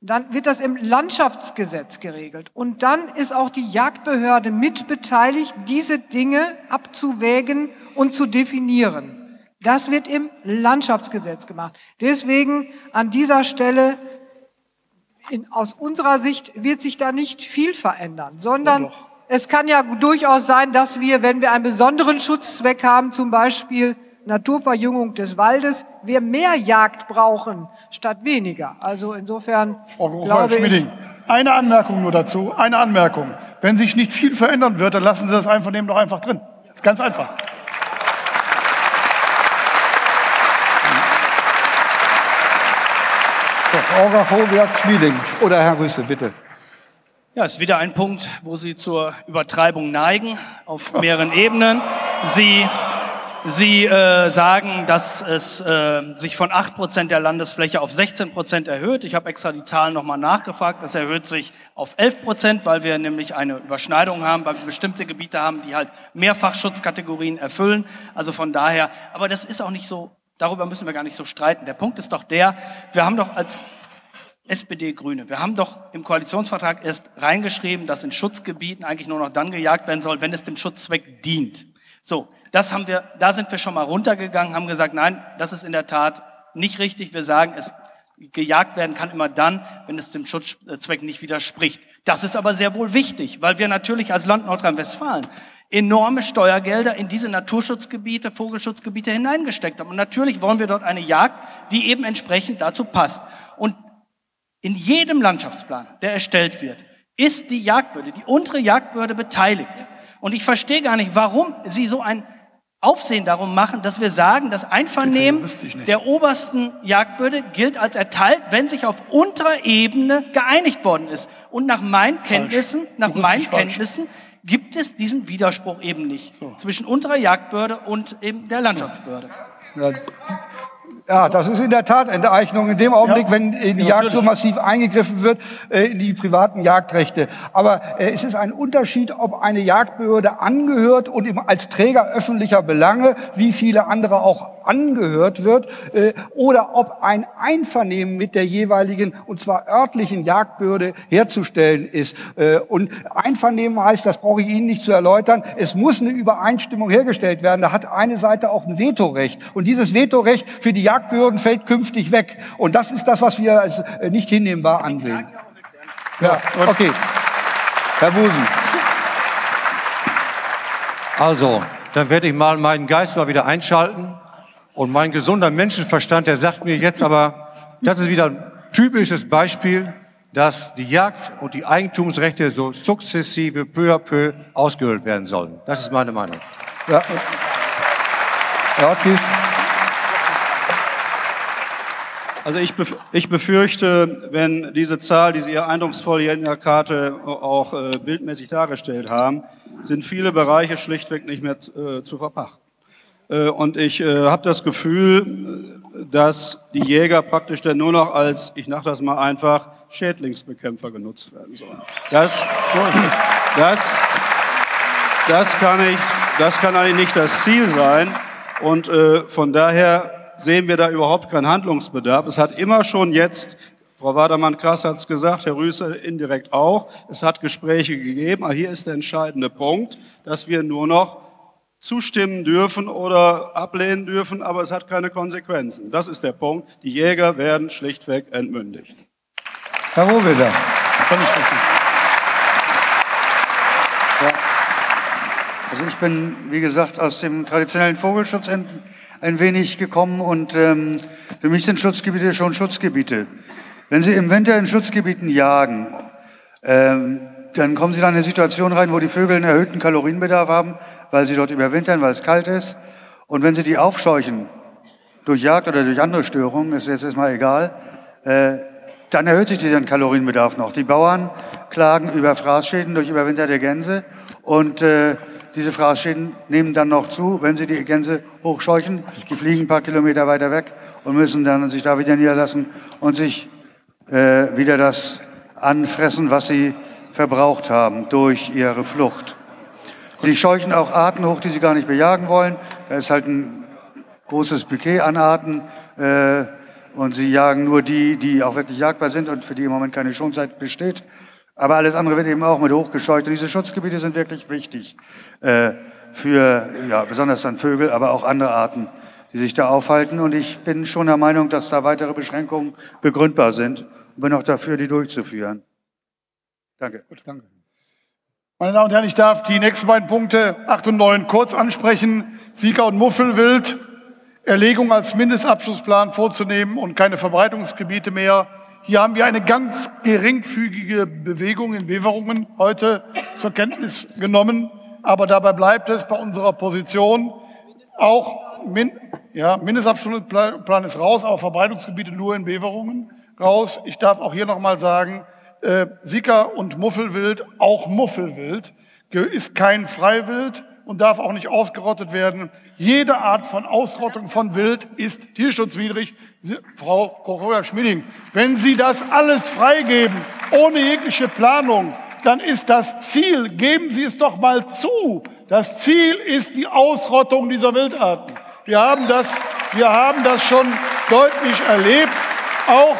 dann wird das im Landschaftsgesetz geregelt. Und dann ist auch die Jagdbehörde mit beteiligt, diese Dinge abzuwägen und zu definieren. Das wird im Landschaftsgesetz gemacht. Deswegen an dieser Stelle, in, aus unserer Sicht, wird sich da nicht viel verändern, sondern es kann ja durchaus sein, dass wir, wenn wir einen besonderen Schutzzweck haben, zum Beispiel Naturverjüngung des Waldes, wir mehr Jagd brauchen statt weniger. Also insofern Frau glaube ich, Schmieding, eine Anmerkung nur dazu, eine Anmerkung. Wenn sich nicht viel verändern wird, dann lassen Sie das Einvernehmen doch einfach drin. Das ist ganz einfach. Orga Hoviak Schmieding. Oder Herr Rüsse, bitte. Ja, ist wieder ein Punkt, wo Sie zur Übertreibung neigen, auf mehreren Ebenen. Sie, Sie äh, sagen, dass es äh, sich von 8% der Landesfläche auf 16% erhöht. Ich habe extra die Zahlen nochmal nachgefragt. Das erhöht sich auf 11%, weil wir nämlich eine Überschneidung haben, weil wir bestimmte Gebiete haben, die halt Mehrfachschutzkategorien erfüllen. Also von daher, aber das ist auch nicht so, darüber müssen wir gar nicht so streiten. Der Punkt ist doch der, wir haben doch als SPD Grüne. Wir haben doch im Koalitionsvertrag erst reingeschrieben, dass in Schutzgebieten eigentlich nur noch dann gejagt werden soll, wenn es dem Schutzzweck dient. So, das haben wir, da sind wir schon mal runtergegangen, haben gesagt, nein, das ist in der Tat nicht richtig. Wir sagen, es gejagt werden kann immer dann, wenn es dem Schutzzweck nicht widerspricht. Das ist aber sehr wohl wichtig, weil wir natürlich als Land Nordrhein-Westfalen enorme Steuergelder in diese Naturschutzgebiete, Vogelschutzgebiete hineingesteckt haben. Und natürlich wollen wir dort eine Jagd, die eben entsprechend dazu passt. Und in jedem Landschaftsplan, der erstellt wird, ist die Jagdbehörde, die untere Jagdbehörde beteiligt. Und ich verstehe gar nicht, warum Sie so ein Aufsehen darum machen, dass wir sagen, das Einvernehmen der obersten Jagdbehörde gilt als erteilt, wenn sich auf unterer Ebene geeinigt worden ist. Und nach meinen Kenntnissen, nach meinen Juristisch falsch. Kenntnissen gibt es diesen Widerspruch eben nicht zwischen unserer Jagdbehörde und eben der Landschaftsbehörde. Ja, ja, das ist in der Tat Enteignung in dem Augenblick, ja, wenn in die Jagd so massiv eingegriffen wird, äh, in die privaten Jagdrechte. Aber äh, es ist ein Unterschied, ob eine Jagdbehörde angehört und als Träger öffentlicher Belange, wie viele andere auch angehört wird, äh, oder ob ein Einvernehmen mit der jeweiligen, und zwar örtlichen Jagdbehörde herzustellen ist. Äh, und Einvernehmen heißt, das brauche ich Ihnen nicht zu erläutern, es muss eine Übereinstimmung hergestellt werden. Da hat eine Seite auch ein Vetorecht. Und dieses Vetorecht für die Jagdbehörden fällt künftig weg. Und das ist das, was wir als äh, nicht hinnehmbar ansehen. Ja, okay. Herr Busen. Also, dann werde ich mal meinen Geist mal wieder einschalten. Und mein gesunder Menschenverstand, der sagt mir jetzt aber, das ist wieder ein typisches Beispiel, dass die Jagd und die Eigentumsrechte so sukzessive, peu à peu ausgehöhlt werden sollen. Das ist meine Meinung. Ja. Ja, Kies. Also ich, ich befürchte, wenn diese Zahl, die Sie hier eindrucksvoll hier in der Karte auch äh, bildmäßig dargestellt haben, sind viele Bereiche schlichtweg nicht mehr äh, zu verpachten. Äh, und ich äh, habe das Gefühl, dass die Jäger praktisch dann nur noch als, ich nach das mal einfach, Schädlingsbekämpfer genutzt werden sollen. Das, das, das, kann, ich, das kann eigentlich nicht das Ziel sein. Und äh, von daher sehen wir da überhaupt keinen Handlungsbedarf. Es hat immer schon jetzt Frau Wadermann-Krass hat es gesagt, Herr Rüße indirekt auch. Es hat Gespräche gegeben, aber hier ist der entscheidende Punkt, dass wir nur noch zustimmen dürfen oder ablehnen dürfen, aber es hat keine Konsequenzen. Das ist der Punkt. Die Jäger werden schlichtweg entmündigt. Herr Rohweder. Ja. Also ich bin, wie gesagt, aus dem traditionellen Vogelschutz ein, wenig gekommen und ähm, für mich sind Schutzgebiete schon Schutzgebiete. Wenn Sie im Winter in Schutzgebieten jagen, ähm, dann kommen sie dann in eine Situation rein, wo die Vögel einen erhöhten Kalorienbedarf haben, weil sie dort überwintern, weil es kalt ist. Und wenn sie die aufscheuchen, durch Jagd oder durch andere Störungen, ist jetzt erstmal egal, äh, dann erhöht sich dieser Kalorienbedarf noch. Die Bauern klagen über Fraßschäden durch überwinterte Gänse und äh, diese Fraßschäden nehmen dann noch zu, wenn sie die Gänse hochscheuchen. Die fliegen ein paar Kilometer weiter weg und müssen dann sich da wieder niederlassen und sich äh, wieder das anfressen, was sie verbraucht haben durch ihre Flucht. Sie scheuchen auch Arten hoch, die sie gar nicht bejagen wollen. Da ist halt ein großes Bouquet an Arten. Äh, und sie jagen nur die, die auch wirklich jagbar sind und für die im Moment keine Schonzeit besteht. Aber alles andere wird eben auch mit hochgescheucht. Und diese Schutzgebiete sind wirklich wichtig äh, für, ja, besonders dann Vögel, aber auch andere Arten, die sich da aufhalten. Und ich bin schon der Meinung, dass da weitere Beschränkungen begründbar sind und bin auch dafür, die durchzuführen. Danke. Gut, danke. Meine Damen und Herren, ich darf die nächsten beiden Punkte 8 und 9 kurz ansprechen. Sieger und Muffelwild, Erlegung als Mindestabschlussplan vorzunehmen und keine Verbreitungsgebiete mehr. Hier haben wir eine ganz geringfügige Bewegung in Beverungen heute zur Kenntnis genommen. Aber dabei bleibt es bei unserer Position. Auch Min ja, Mindestabschlussplan ist raus, aber Verbreitungsgebiete nur in Beverungen raus. Ich darf auch hier nochmal sagen, äh, Sika und Muffelwild, auch Muffelwild, ist kein Freiwild und darf auch nicht ausgerottet werden. Jede Art von Ausrottung von Wild ist tierschutzwidrig. Frau Correa-Schmieding, wenn Sie das alles freigeben, ohne jegliche Planung, dann ist das Ziel, geben Sie es doch mal zu, das Ziel ist die Ausrottung dieser Wildarten. Wir haben das, wir haben das schon deutlich erlebt, auch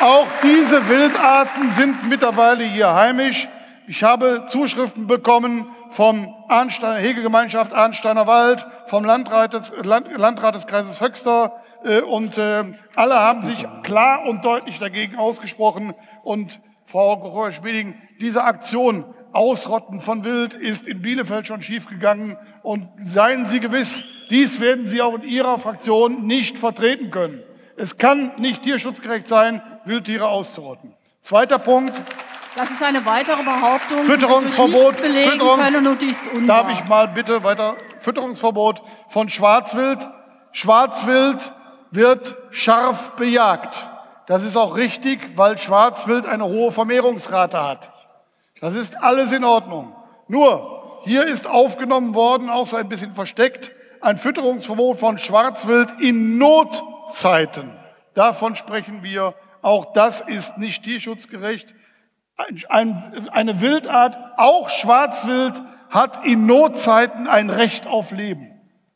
auch diese Wildarten sind mittlerweile hier heimisch. Ich habe Zuschriften bekommen vom Arnstein, Hegegemeinschaft Arnsteiner Wald, vom Landrat des, Land, Landrat des Kreises Höxter äh, und äh, alle haben sich klar und deutlich dagegen ausgesprochen. Und Frau Geräusch-Schmieding, diese Aktion Ausrotten von Wild ist in Bielefeld schon schiefgegangen und seien Sie gewiss, dies werden Sie auch in Ihrer Fraktion nicht vertreten können. Es kann nicht tierschutzgerecht sein, Wildtiere auszurotten. Zweiter Punkt. Das ist eine weitere Behauptung, Fütterungsverbot, die belegen Fütterungs können und die ist unwahr. Darf ich mal bitte weiter? Fütterungsverbot von Schwarzwild. Schwarzwild wird scharf bejagt. Das ist auch richtig, weil Schwarzwild eine hohe Vermehrungsrate hat. Das ist alles in Ordnung. Nur hier ist aufgenommen worden, auch so ein bisschen versteckt, ein Fütterungsverbot von Schwarzwild in Notzeiten. Davon sprechen wir. Auch das ist nicht tierschutzgerecht. Ein, ein, eine Wildart, auch Schwarzwild, hat in Notzeiten ein Recht auf Leben.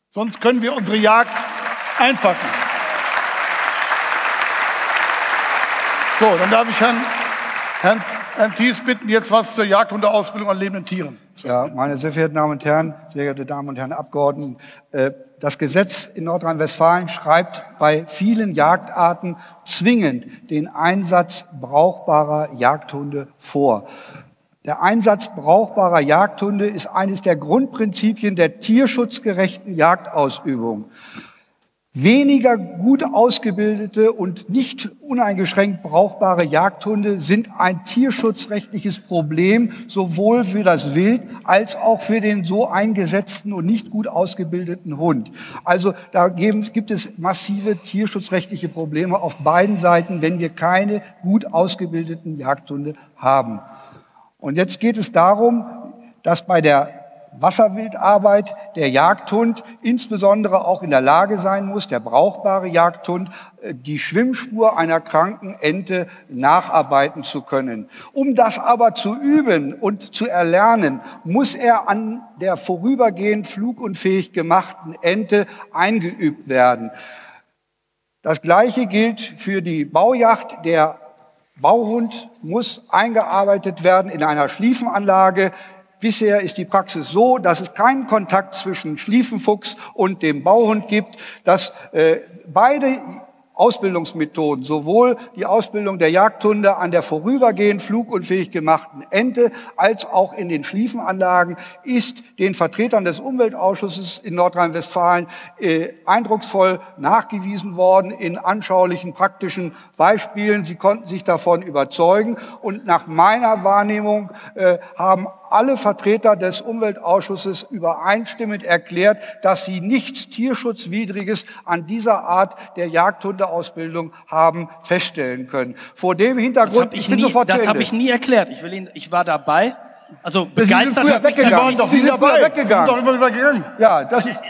Sonst können wir unsere Jagd einpacken. So, dann darf ich Herrn, Herrn, Herrn Thies bitten, jetzt was zur Jagdhundeausbildung an lebenden Tieren. Ja, meine sehr verehrten Damen und Herren, sehr geehrte Damen und Herren Abgeordneten, äh, das Gesetz in Nordrhein-Westfalen schreibt bei vielen Jagdarten zwingend den Einsatz brauchbarer Jagdhunde vor. Der Einsatz brauchbarer Jagdhunde ist eines der Grundprinzipien der tierschutzgerechten Jagdausübung. Weniger gut ausgebildete und nicht uneingeschränkt brauchbare Jagdhunde sind ein tierschutzrechtliches Problem, sowohl für das Wild als auch für den so eingesetzten und nicht gut ausgebildeten Hund. Also da gibt es massive tierschutzrechtliche Probleme auf beiden Seiten, wenn wir keine gut ausgebildeten Jagdhunde haben. Und jetzt geht es darum, dass bei der Wasserwildarbeit der Jagdhund insbesondere auch in der Lage sein muss, der brauchbare Jagdhund, äh, die Schwimmspur einer kranken Ente nacharbeiten zu können. Um das aber zu üben und zu erlernen, muss er an der vorübergehend flugunfähig gemachten Ente eingeübt werden. Das Gleiche gilt für die Baujacht. Der Bauhund muss eingearbeitet werden in einer Schliefenanlage, Bisher ist die Praxis so, dass es keinen Kontakt zwischen Schliefenfuchs und dem Bauhund gibt, dass äh, beide Ausbildungsmethoden, sowohl die Ausbildung der Jagdhunde an der vorübergehend flugunfähig gemachten Ente als auch in den Schliefenanlagen, ist den Vertretern des Umweltausschusses in Nordrhein-Westfalen äh, eindrucksvoll nachgewiesen worden in anschaulichen, praktischen Beispielen. Sie konnten sich davon überzeugen und nach meiner Wahrnehmung äh, haben alle Vertreter des Umweltausschusses übereinstimmend erklärt, dass sie nichts Tierschutzwidriges an dieser Art der Jagdhundeausbildung haben feststellen können. Vor dem Hintergrund, ich, ich bin nie, sofort Das habe ich nie erklärt. Ich, will Ihnen, ich war dabei. Also begeistert. Sie sind früher weggegangen. Sie sind früher weggegangen. Ja, das ist,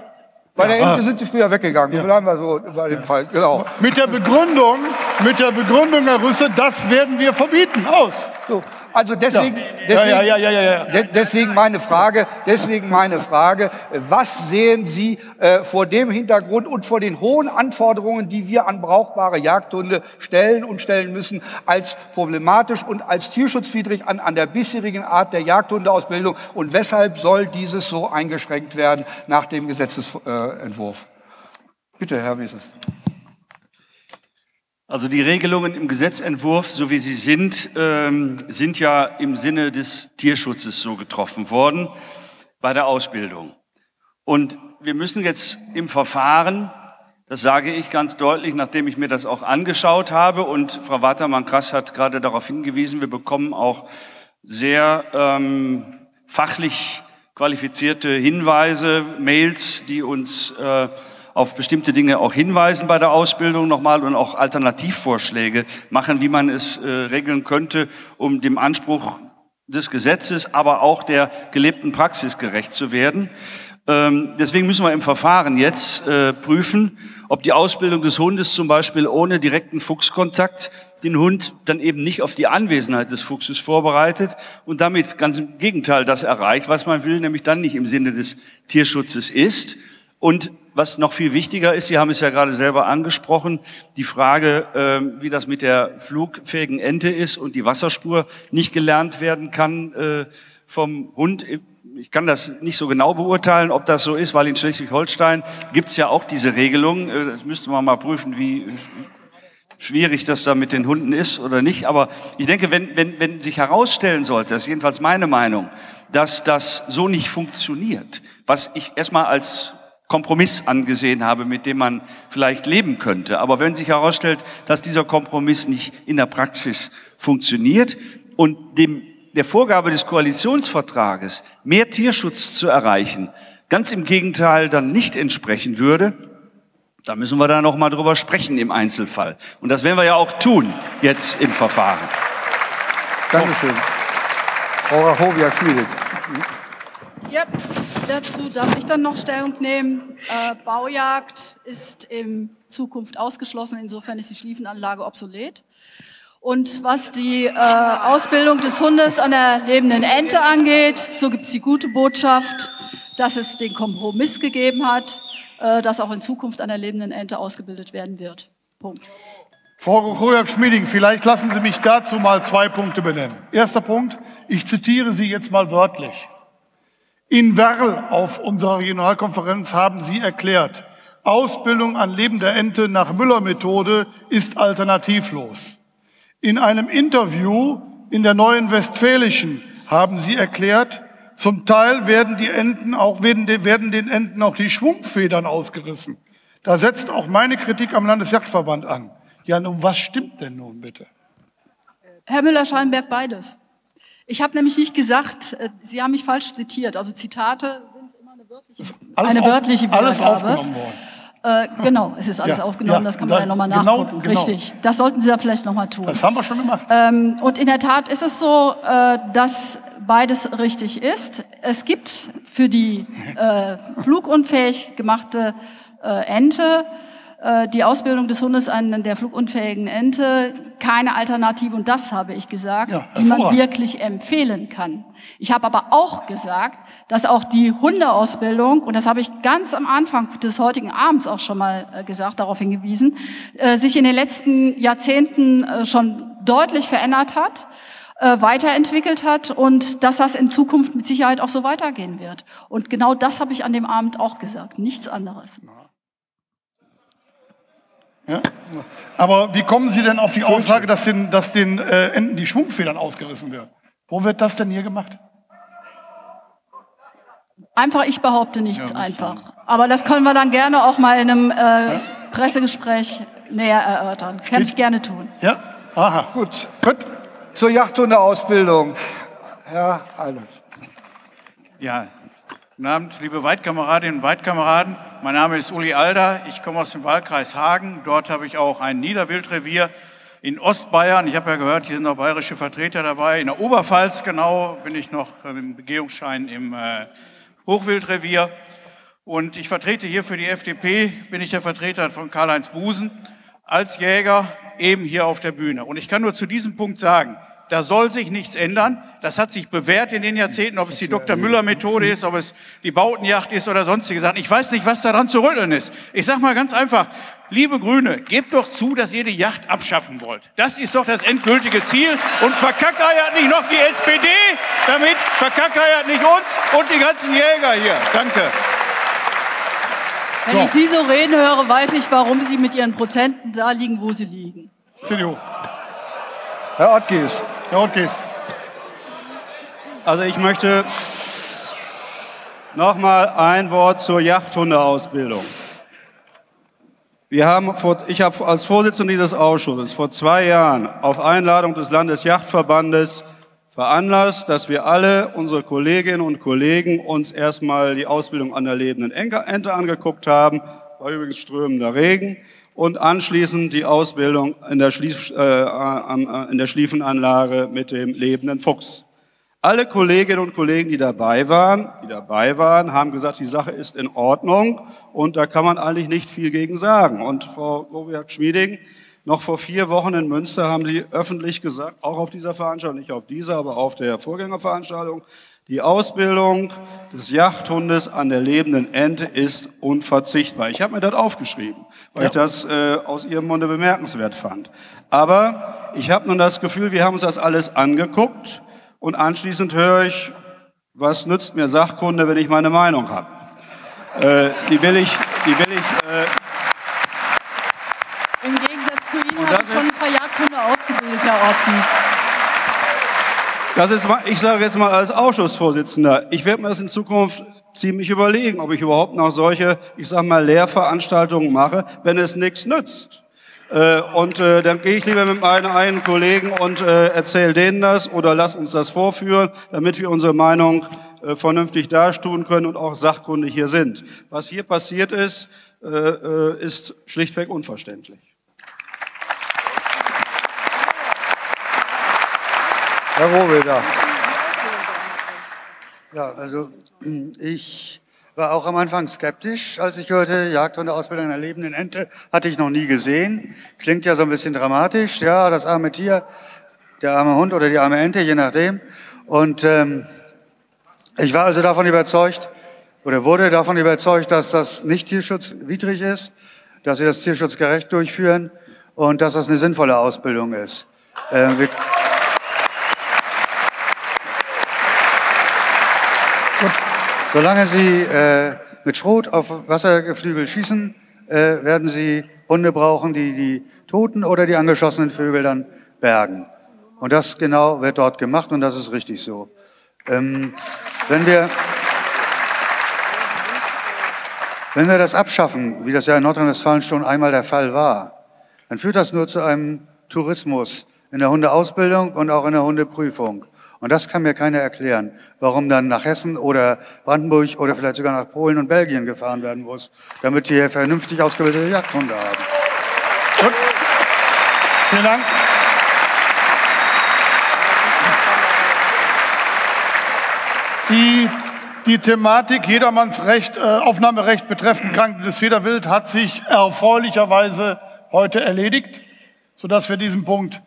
bei der Ente sind sie früher weggegangen. Ja. Bleiben wir so bei dem Fall. Genau. Mit der Begründung, mit der Begründung, Herr Rüsse, das werden wir verbieten. Aus. So. Also deswegen, deswegen, ja, ja, ja, deswegen meine Frage, deswegen meine Frage, was sehen Sie äh, vor dem Hintergrund und vor den hohen Anforderungen, die wir an brauchbare Jagdhunde stellen und stellen müssen, als problematisch und als tierschutzwidrig an, an der bisherigen Art der Jagdhundeausbildung und weshalb soll dieses so eingeschränkt werden nach dem Gesetzesentwurf? Bitte, Herr Wieses. Also die Regelungen im Gesetzentwurf, so wie sie sind, ähm, sind ja im Sinne des Tierschutzes so getroffen worden bei der Ausbildung. Und wir müssen jetzt im Verfahren, das sage ich ganz deutlich, nachdem ich mir das auch angeschaut habe, und Frau Watermann-Krass hat gerade darauf hingewiesen, wir bekommen auch sehr ähm, fachlich qualifizierte Hinweise, Mails, die uns äh, auf bestimmte Dinge auch hinweisen bei der Ausbildung nochmal und auch Alternativvorschläge machen, wie man es äh, regeln könnte, um dem Anspruch des Gesetzes, aber auch der gelebten Praxis gerecht zu werden. Ähm, deswegen müssen wir im Verfahren jetzt äh, prüfen, ob die Ausbildung des Hundes zum Beispiel ohne direkten Fuchskontakt den Hund dann eben nicht auf die Anwesenheit des Fuchses vorbereitet und damit ganz im Gegenteil das erreicht, was man will, nämlich dann nicht im Sinne des Tierschutzes ist. Und was noch viel wichtiger ist, Sie haben es ja gerade selber angesprochen, die Frage, äh, wie das mit der flugfähigen Ente ist und die Wasserspur nicht gelernt werden kann äh, vom Hund. Ich kann das nicht so genau beurteilen, ob das so ist, weil in Schleswig-Holstein gibt es ja auch diese Regelung. Äh, das müsste man mal prüfen, wie schwierig das da mit den Hunden ist oder nicht. Aber ich denke, wenn, wenn, wenn sich herausstellen sollte, das ist jedenfalls meine Meinung, dass das so nicht funktioniert, was ich erstmal als Kompromiss angesehen habe, mit dem man vielleicht leben könnte. Aber wenn sich herausstellt, dass dieser Kompromiss nicht in der Praxis funktioniert und dem, der Vorgabe des Koalitionsvertrages, mehr Tierschutz zu erreichen, ganz im Gegenteil dann nicht entsprechen würde, da müssen wir da noch mal drüber sprechen im Einzelfall. Und das werden wir ja auch tun jetzt im Verfahren. Dankeschön. Frau Rachowiak-Schmiedek. Yep. Dazu darf ich dann noch Stellung nehmen. Äh, Baujagd ist in Zukunft ausgeschlossen. Insofern ist die Schliefenanlage obsolet. Und was die äh, Ausbildung des Hundes an der lebenden Ente angeht, so gibt es die gute Botschaft, dass es den Kompromiss gegeben hat, äh, dass auch in Zukunft an der lebenden Ente ausgebildet werden wird. Punkt. Frau Kojak-Schmieding, vielleicht lassen Sie mich dazu mal zwei Punkte benennen. Erster Punkt, ich zitiere Sie jetzt mal wörtlich. In Werl auf unserer Regionalkonferenz haben Sie erklärt, Ausbildung an lebender Ente nach Müller-Methode ist alternativlos. In einem Interview in der Neuen Westfälischen haben Sie erklärt, zum Teil werden die Enten auch, werden, den Enten auch die Schwungfedern ausgerissen. Da setzt auch meine Kritik am Landesjagdverband an. Ja, nun, was stimmt denn nun bitte? Herr Müller-Schallenberg, beides. Ich habe nämlich nicht gesagt, äh, Sie haben mich falsch zitiert. Also Zitate sind immer eine wörtliche, Alles eine auf- wörtliche alles Wiedergabe. aufgenommen worden. Äh, genau, es ist alles Ja, aufgenommen, ja, das kann man da- ja nochmal genau, nachgucken. genau. Richtig, das sollten Sie da vielleicht nochmal tun. Das haben wir schon gemacht. Ähm, und in der Tat ist es so, äh, dass beides richtig ist. Es gibt für die äh, flugunfähig gemachte äh, Ente die Ausbildung des Hundes an der flugunfähigen Ente keine Alternative, und das habe ich gesagt, die man wirklich empfehlen kann. Ich habe aber auch gesagt, dass auch die Hundeausbildung, und das habe ich ganz am Anfang des heutigen Abends auch schon mal äh, gesagt, darauf hingewiesen, äh, sich in den letzten Jahrzehnten äh, schon deutlich verändert hat äh, weiterentwickelt hat und dass das in Zukunft mit Sicherheit auch so weitergehen wird. Und genau das habe ich an dem Abend auch gesagt, nichts anderes. Ja? Aber wie kommen Sie denn auf die Aussage, dass den, dass den äh, Enten die Schwungfedern ausgerissen werden? Wo wird das denn hier gemacht? Einfach, ich behaupte nichts einfach. Aber das können wir dann gerne auch mal in einem äh, Pressegespräch näher erörtern. Kann ich gerne tun. Ja, aha. Gut. Zur Jachthundeausbildung. Herr Eilert. Ja, guten Abend, liebe Weitkameradinnen und Weitkameraden. Mein Name ist Uli Alder. Ich komme aus dem Wahlkreis Hagen. Dort habe ich auch ein Niederwildrevier in Ostbayern. Ich habe ja gehört, hier sind noch bayerische Vertreter dabei. In der Oberpfalz genau bin ich noch im Begehungsschein im äh, Hochwildrevier. Und ich vertrete hier für die FDP, bin ich der Vertreter von Karl-Heinz Busen als Jäger eben hier auf der Bühne. Und ich kann nur zu diesem Punkt sagen, da soll sich nichts ändern. Das hat sich bewährt in den Jahrzehnten, ob es die Dr. Müller-Methode ist, ob es die Bautenjacht ist oder sonstige Sachen. Ich weiß nicht, was daran zu rütteln ist. Ich sage mal ganz einfach, liebe Grüne, gebt doch zu, dass ihr die Yacht abschaffen wollt. Das ist doch das endgültige Ziel. Und verkackeiert nicht noch die SPD damit, verkackeiert nicht uns und die ganzen Jäger hier. Danke. Wenn ich Sie so reden höre, weiß ich, warum Sie mit Ihren Prozenten da liegen, wo Sie liegen. CDU. Herr Ottgies. Herr Ottgies. Also ich möchte noch mal ein Wort zur Jachthundeausbildung. Wir haben vor, ich habe als Vorsitzender dieses Ausschusses vor zwei Jahren auf Einladung des Landesjachtverbandes veranlasst, dass wir alle unsere Kolleginnen und Kollegen uns erstmal die Ausbildung an der lebenden Ente angeguckt haben, war übrigens strömender Regen, und anschließend die Ausbildung in der, Schlief, äh, äh, in der Schliefenanlage mit dem lebenden Fuchs. Alle Kolleginnen und Kollegen, die dabei waren, die dabei waren, haben gesagt, die Sache ist in Ordnung und da kann man eigentlich nicht viel gegen sagen. Und Frau Grobiak-Schmieding, noch vor vier Wochen in Münster haben Sie öffentlich gesagt, auch auf dieser Veranstaltung, nicht auf dieser, aber auf der Vorgängerveranstaltung, die Ausbildung des Jachthundes an der lebenden Ente ist unverzichtbar. Ich habe mir das aufgeschrieben, weil Ja. ich das äh, aus Ihrem Munde bemerkenswert fand. Aber ich habe nun das Gefühl, wir haben uns das alles angeguckt und anschließend höre ich, was nützt mir Sachkunde, wenn ich meine Meinung habe? Äh, die will ich, die will ich, äh, Im Gegensatz zu Ihnen Und habe das ich schon ein paar Jagdhunde ausgebildet, Herr Ortens. Das ist, ich sage jetzt mal als Ausschussvorsitzender, ich werde mir das in Zukunft ziemlich überlegen, ob ich überhaupt noch solche, ich sage mal, Lehrveranstaltungen mache, wenn es nichts nützt. Äh, und äh, dann gehe ich lieber mit meinen einen Kollegen und äh, erzähle denen das oder lass uns das vorführen, damit wir unsere Meinung äh, vernünftig darstellen können und auch sachkundig hier sind. Was hier passiert ist, äh, äh, ist schlichtweg unverständlich. Herr Rohweder. Ja, also ich war auch am Anfang skeptisch, als ich hörte, Jagdhundeausbildung einer lebenden Ente hatte ich noch nie gesehen. Klingt ja so ein bisschen dramatisch, ja, das arme Tier, der arme Hund oder die arme Ente, je nachdem. Und ähm, ich war also davon überzeugt oder wurde davon überzeugt, dass das nicht tierschutzwidrig ist, dass sie das tierschutzgerecht durchführen und dass das eine sinnvolle Ausbildung ist. Äh, Solange Sie äh, mit Schrot auf Wassergeflügel schießen, äh, werden Sie Hunde brauchen, die die toten oder die angeschossenen Vögel dann bergen. Und das genau wird dort gemacht und das ist richtig so. Ähm, wenn wir wenn wir das abschaffen, wie das ja in Nordrhein-Westfalen schon einmal der Fall war, dann führt das nur zu einem Tourismus in der Hundeausbildung und auch in der Hundeprüfung. Und das kann mir keiner erklären, warum dann nach Hessen oder Brandenburg oder vielleicht sogar nach Polen und Belgien gefahren werden muss, damit wir vernünftig ausgebildete Jagdhunde haben. Gut. Vielen Dank. Die, die Thematik Jedermanns Recht, äh, Aufnahmerecht betreffend krankendes Federwild hat sich erfreulicherweise heute erledigt, sodass wir diesen Punkt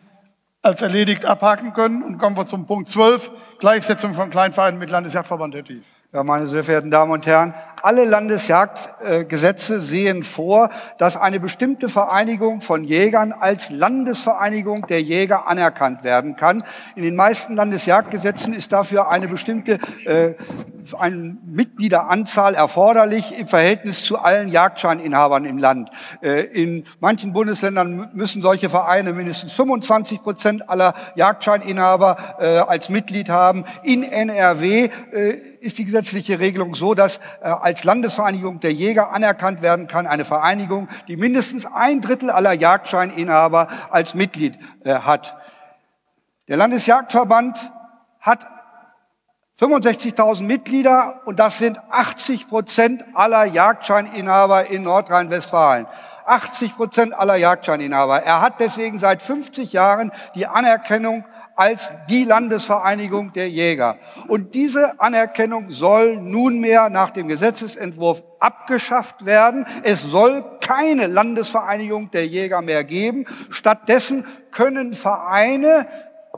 als erledigt abhaken können. Und kommen wir zum Punkt 12, Gleichsetzung von Kleinvereinen mit Landesjagdverband Thies. Ja, meine sehr verehrten Damen und Herren, alle Landesjagdgesetze sehen vor, dass eine bestimmte Vereinigung von Jägern als Landesvereinigung der Jäger anerkannt werden kann. In den meisten Landesjagdgesetzen ist dafür eine bestimmte äh, eine Mitgliederanzahl erforderlich im Verhältnis zu allen Jagdscheininhabern im Land. Äh, in manchen Bundesländern müssen solche Vereine mindestens 25 Prozent aller Jagdscheininhaber äh, als Mitglied haben. In NRW äh, ist die gesetzliche Regelung so, dass äh, als Landesvereinigung der Jäger anerkannt werden kann, eine Vereinigung, die mindestens ein Drittel aller Jagdscheininhaber als Mitglied äh, hat. Der Landesjagdverband hat 65.000 Mitglieder und das sind 80 Prozent aller Jagdscheininhaber in Nordrhein-Westfalen. 80 Prozent aller Jagdscheininhaber. Er hat deswegen seit 50 Jahren die Anerkennung als die Landesvereinigung der Jäger. Und diese Anerkennung soll nunmehr nach dem Gesetzesentwurf abgeschafft werden. Es soll keine Landesvereinigung der Jäger mehr geben. Stattdessen können Vereine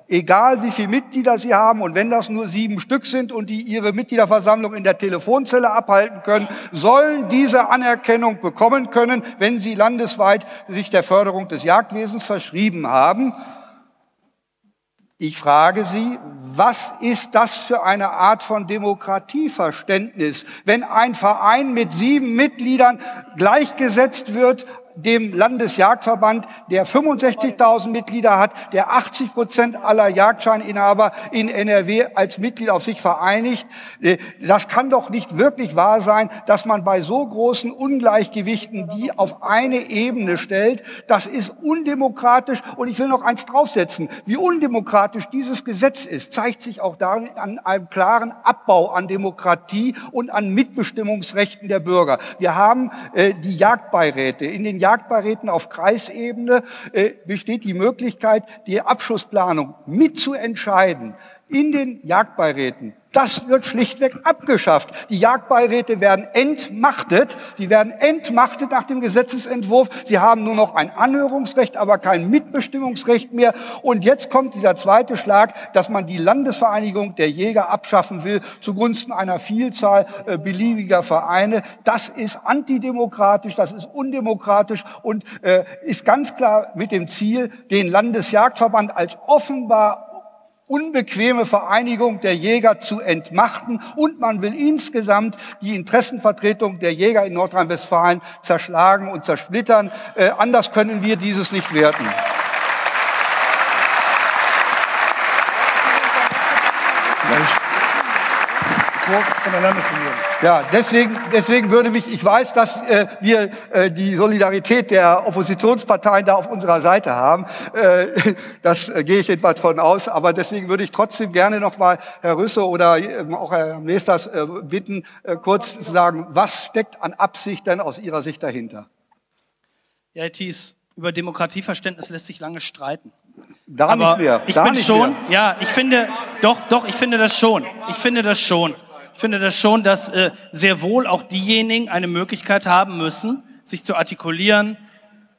egal wie viele Mitglieder sie haben und wenn das nur sieben Stück sind und die ihre Mitgliederversammlung in der Telefonzelle abhalten können, sollen diese Anerkennung bekommen können, wenn sie landesweit sich der Förderung des Jagdwesens verschrieben haben. Ich frage Sie, was ist das für eine Art von Demokratieverständnis, wenn ein Verein mit sieben Mitgliedern gleichgesetzt wird dem Landesjagdverband, der 65.000 Mitglieder hat, der 80 Prozent aller Jagdscheininhaber in NRW als Mitglied auf sich vereinigt. Äh, das kann doch nicht wirklich wahr sein, dass man bei so großen Ungleichgewichten die auf eine Ebene stellt. Das ist undemokratisch und ich will noch eins draufsetzen. Wie undemokratisch dieses Gesetz ist, zeigt sich auch darin an einem klaren Abbau an Demokratie und an Mitbestimmungsrechten der Bürger. Wir haben äh, die Jagdbeiräte in den Jagdbeiräten auf Kreisebene äh, besteht die Möglichkeit, die Abschussplanung mitzuentscheiden in den Jagdbeiräten. Das wird schlichtweg abgeschafft. Die Jagdbeiräte werden entmachtet. Die werden entmachtet nach dem Gesetzesentwurf. Sie haben nur noch ein Anhörungsrecht, aber kein Mitbestimmungsrecht mehr. Und jetzt kommt dieser zweite Schlag, dass man die Landesvereinigung der Jäger abschaffen will zugunsten einer Vielzahl äh, beliebiger Vereine. Das ist antidemokratisch, das ist undemokratisch und äh, ist ganz klar mit dem Ziel, den Landesjagdverband als offenbar unbequeme Vereinigung der Jäger zu entmachten und man will insgesamt die Interessenvertretung der Jäger in Nordrhein-Westfalen zerschlagen und zersplittern. Äh, anders können wir dieses nicht werten. Kurz von der Landesregierung. Ja, deswegen, deswegen würde mich, ich weiß, dass äh, wir äh, die Solidarität der Oppositionsparteien da auf unserer Seite haben. Äh, das äh, gehe ich jedenfalls von aus. Aber deswegen würde ich trotzdem gerne nochmal Herr Rüsse oder äh, auch Herr Meesters äh, bitten, äh, kurz zu sagen, was steckt an Absicht denn aus Ihrer Sicht dahinter? Ja, Herr Thies, über Demokratieverständnis lässt sich lange streiten. Da Aber nicht mehr. Ich da bin nicht schon, mehr. ja, ich finde, doch, doch, ich finde das schon. Ich finde das schon. Ich finde das schon, dass äh, sehr wohl auch diejenigen eine Möglichkeit haben müssen, sich zu artikulieren,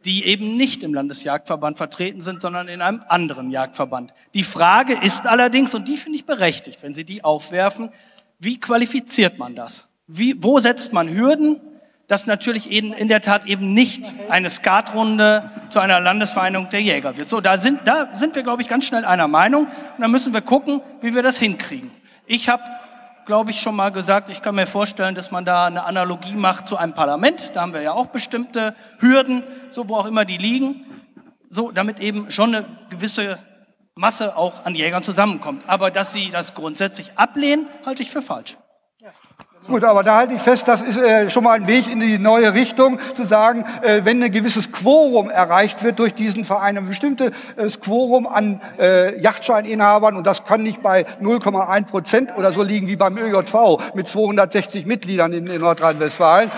die eben nicht im Landesjagdverband vertreten sind, sondern in einem anderen Jagdverband. Die Frage ist allerdings, und die finde ich berechtigt, wenn Sie die aufwerfen, wie qualifiziert man das? Wie, wo setzt man Hürden, dass natürlich eben in der Tat eben nicht eine Skatrunde zu einer Landesvereinigung der Jäger wird. So, da sind, da sind wir, glaube ich, ganz schnell einer Meinung. Und da müssen wir gucken, wie wir das hinkriegen. Ich habe, glaube ich, schon mal gesagt, ich kann mir vorstellen, dass man da eine Analogie macht zu einem Parlament. Da haben wir ja auch bestimmte Hürden, so wo auch immer die liegen. So, damit eben schon eine gewisse Masse auch an Jägern zusammenkommt. Aber dass sie das grundsätzlich ablehnen, halte ich für falsch. Gut, aber da halte ich fest, das ist äh, schon mal ein Weg in die neue Richtung, zu sagen, äh, wenn ein gewisses Quorum erreicht wird durch diesen Verein, ein bestimmtes äh, Quorum an äh, Yachtscheininhabern, und das kann nicht bei 0,1 Prozent oder so liegen wie beim ÖJV mit 260 Mitgliedern in, in Nordrhein-Westfalen.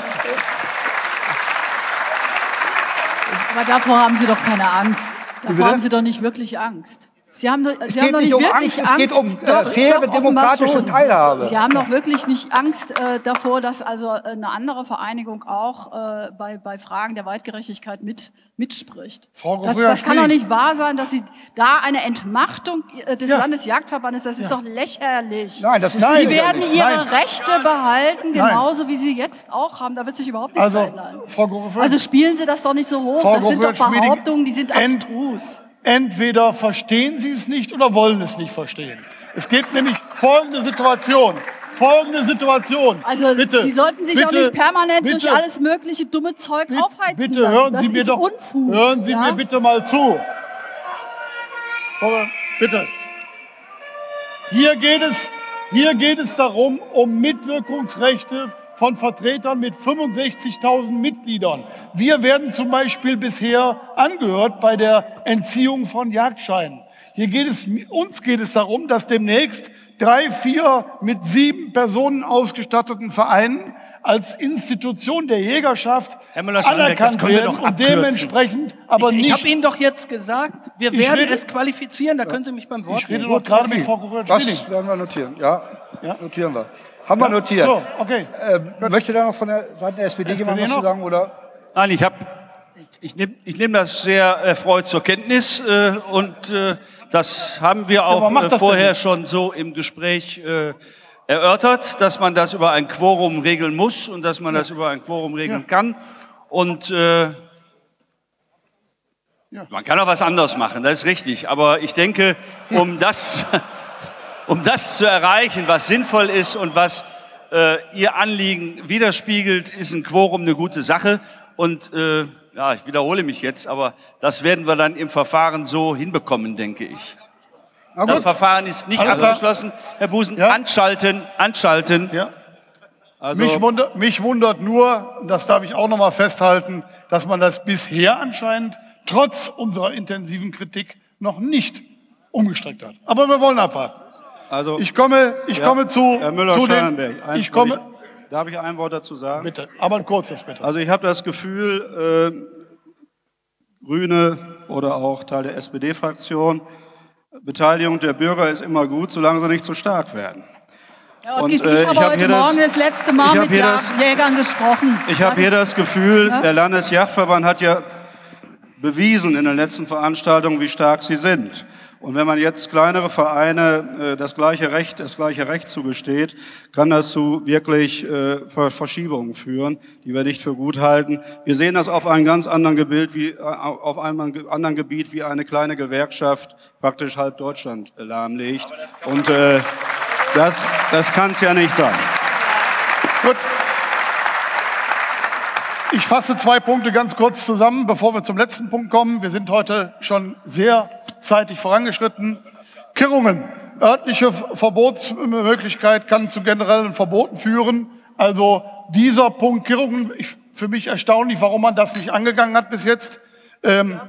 Aber davor haben Sie doch keine Angst. Davor haben Sie doch nicht wirklich Angst. Sie haben, Es Sie geht haben doch nicht um wirklich Angst, es geht um, äh, Doch, faire doch, demokratische. Teilhabe. Sie haben doch wirklich nicht Angst äh, davor, dass also äh, eine andere Vereinigung auch äh, bei, bei Fragen der Weitgerechtigkeit mit, mitspricht. Frau Das, das kann doch nicht wahr sein, dass Sie da eine Entmachtung äh, des Ja. Landesjagdverbandes, das ist doch lächerlich. Nein, das ist Sie lächerlich. werden Ihre Nein. Rechte behalten, Nein. genauso wie Sie jetzt auch haben. Da wird sich überhaupt nichts Also, verändern. Also spielen Sie das doch nicht so hoch. Frau das sind doch Behauptungen, die sind abstrus. Entweder verstehen Sie es nicht oder wollen es nicht verstehen. Es gibt nämlich folgende Situation. Folgende Situation. Also bitte, Sie sollten sich bitte, auch nicht permanent bitte, durch alles mögliche dumme Zeug aufheizen Bitte lassen. hören das Sie mir doch, Unfug. hören Sie ja? mir bitte mal zu. Bitte. Hier geht es, hier geht es darum, um Mitwirkungsrechte von Vertretern mit 65.000 Mitgliedern. Wir werden zum Beispiel bisher angehört bei der Entziehung von Jagdscheinen. Hier geht es, uns geht es darum, dass demnächst drei, vier mit sieben Personen ausgestatteten Vereinen als Institution der Jägerschaft Herr Müller-Schallenberg, das anerkannt können wir werden doch und dementsprechend aber ich, nicht. Ich habe Ihnen doch jetzt gesagt, wir Ich werden rede- es qualifizieren, da können Sie mich beim Wort Ich rede nehmen. doch gerade mit Frau Gerühr Das werden wir notieren. Ja, notieren wir. Haben wir notiert. So, okay. Ähm, möchte da noch von der Seite der SPD, jemand was noch? zu sagen? Oder? Nein, ich habe, ich nehme ich nehm das sehr erfreut zur Kenntnis äh, und äh, das haben wir auch macht äh, vorher schon so im Gespräch äh, erörtert, dass man das über ein Quorum regeln muss und dass man das über ein Quorum regeln kann. Und äh, man kann auch was anderes machen, das ist richtig. Aber ich denke, um das, um das zu erreichen, was sinnvoll ist und was äh, Ihr Anliegen widerspiegelt, ist ein Quorum eine gute Sache. Und äh, ja, ich wiederhole mich jetzt, aber das werden wir dann im Verfahren so hinbekommen, denke ich. Das. Verfahren ist nicht Alles klar. abgeschlossen. Herr Busen, anschalten, anschalten. Ja. Also- mich, wundert, mich wundert nur, und das darf ich auch noch mal festhalten, dass man das bisher anscheinend trotz unserer intensiven Kritik noch nicht umgestreckt hat. Aber wir wollen abwarten. Also, ich komme, ich Ja, komme zu, Herr zu Müller-Schallenberg, den, ich komme, ich- darf ich ein Wort dazu sagen? bitte, aber ein kurzes bitte. Also ich habe das Gefühl, äh, Grüne oder auch Teil der SPD-Fraktion, Beteiligung der Bürger ist immer gut, solange sie nicht zu stark werden. Herr Ottgies, Und, äh, ich habe hab heute hier das- Morgen das letzte Mal mit das- Jägern gesprochen. Ich habe hier das Gefühl, Ja? der Landesjagdverband hat ja bewiesen in den letzten Veranstaltungen, wie stark sie sind. Und wenn man jetzt kleinere Vereine äh, das gleiche Recht, das gleiche Recht zugesteht, kann das zu wirklich äh, Ver Verschiebungen führen, die wir nicht für gut halten. Wir sehen das auf einem ganz anderen Gebiet wie äh, auf einem anderen Gebiet wie eine kleine Gewerkschaft praktisch halb Deutschland lahmlegt. Und äh, das, das kann es ja nicht sein. Gut. Ich fasse zwei Punkte ganz kurz zusammen, bevor wir zum letzten Punkt kommen. Wir sind heute schon sehr zeitig vorangeschritten. Kirrungen. Örtliche Verbotsmöglichkeit kann zu generellen Verboten führen. Also dieser Punkt Kirrungen, ich, für mich erstaunlich, warum man das nicht angegangen hat bis jetzt. Ähm,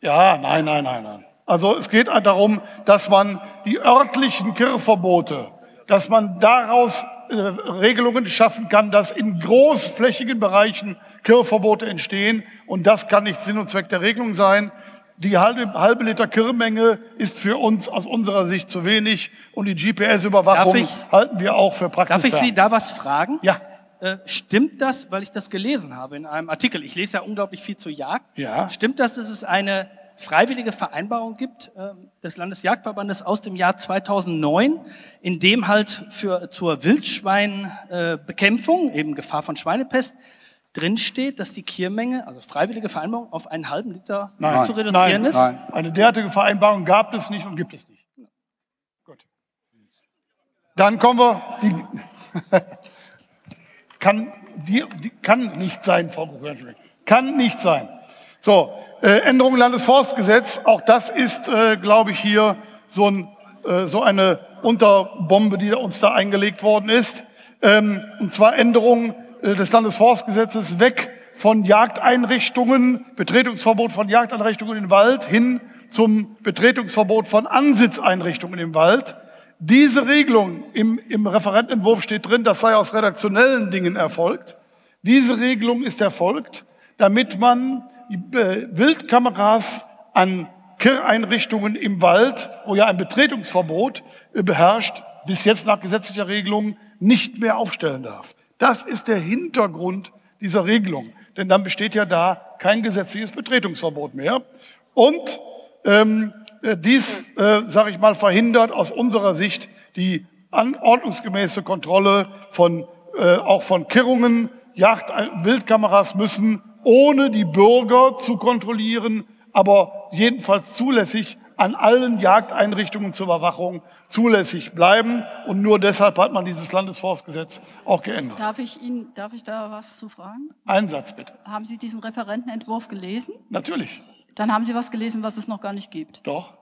ja, nein, nein, nein, nein. Also es geht darum, dass man die örtlichen Kirrverbote, dass man daraus äh, Regelungen schaffen kann, dass in großflächigen Bereichen Kirrverbote entstehen. Und das kann nicht Sinn und Zweck der Regelung sein. Die halbe, halbe Liter Kirrmenge ist für uns aus unserer Sicht zu wenig und die GPS-Überwachung halten wir auch für praktisch. Darf ich Sie da was fragen? Ja. Äh, stimmt das, weil ich das gelesen habe in einem Artikel? Ich lese ja unglaublich viel zur Jagd. Ja. Stimmt das, dass es eine freiwillige Vereinbarung gibt äh, des Landesjagdverbandes aus dem Jahr 2009, in dem halt für zur Wildschweinbekämpfung, äh, eben Gefahr von Schweinepest, drinsteht, dass die Kiermenge, also freiwillige Vereinbarung, auf einen halben Liter Nein, zu reduzieren nein, ist? Nein. Eine derartige Vereinbarung gab es nicht und gibt es nicht. Gut. Dann kommen wir. Die, kann, die, die, kann nicht sein, Frau Kuchenschmidt. Kann nicht sein. So, äh, Änderung Landesforstgesetz, auch das ist, äh, glaube ich, hier so, ein, äh, so eine Unterbombe, die uns da eingelegt worden ist. Ähm, und zwar Änderung äh, des Landesforstgesetzes weg von Jagdeinrichtungen, Betretungsverbot von Jagdeinrichtungen im Wald hin zum Betretungsverbot von Ansitzeinrichtungen im Wald. Diese Regelung im, im Referentenentwurf steht drin, das sei aus redaktionellen Dingen erfolgt. Diese Regelung ist erfolgt, damit man äh, Wildkameras an Kirreinrichtungen im Wald, wo ja ein Betretungsverbot äh, beherrscht, bis jetzt nach gesetzlicher Regelung nicht mehr aufstellen darf. Das ist der Hintergrund dieser Regelung. Denn dann besteht ja da kein gesetzliches Betretungsverbot mehr. Und ähm, äh, dies, äh, sage ich mal, verhindert aus unserer Sicht die ordnungsgemäße Kontrolle von äh, auch von Kirrungen. Jagd, Wildkameras müssen ohne die Bürger zu kontrollieren, aber jedenfalls zulässig an allen Jagdeinrichtungen zur Überwachung zulässig bleiben. Und nur deshalb hat man dieses Landesforstgesetz auch geändert. Darf ich Ihnen, darf ich da was zu fragen? Ein Satz bitte. Haben Sie diesen Referentenentwurf gelesen? Natürlich. Dann haben Sie was gelesen, was es noch gar nicht gibt. Doch.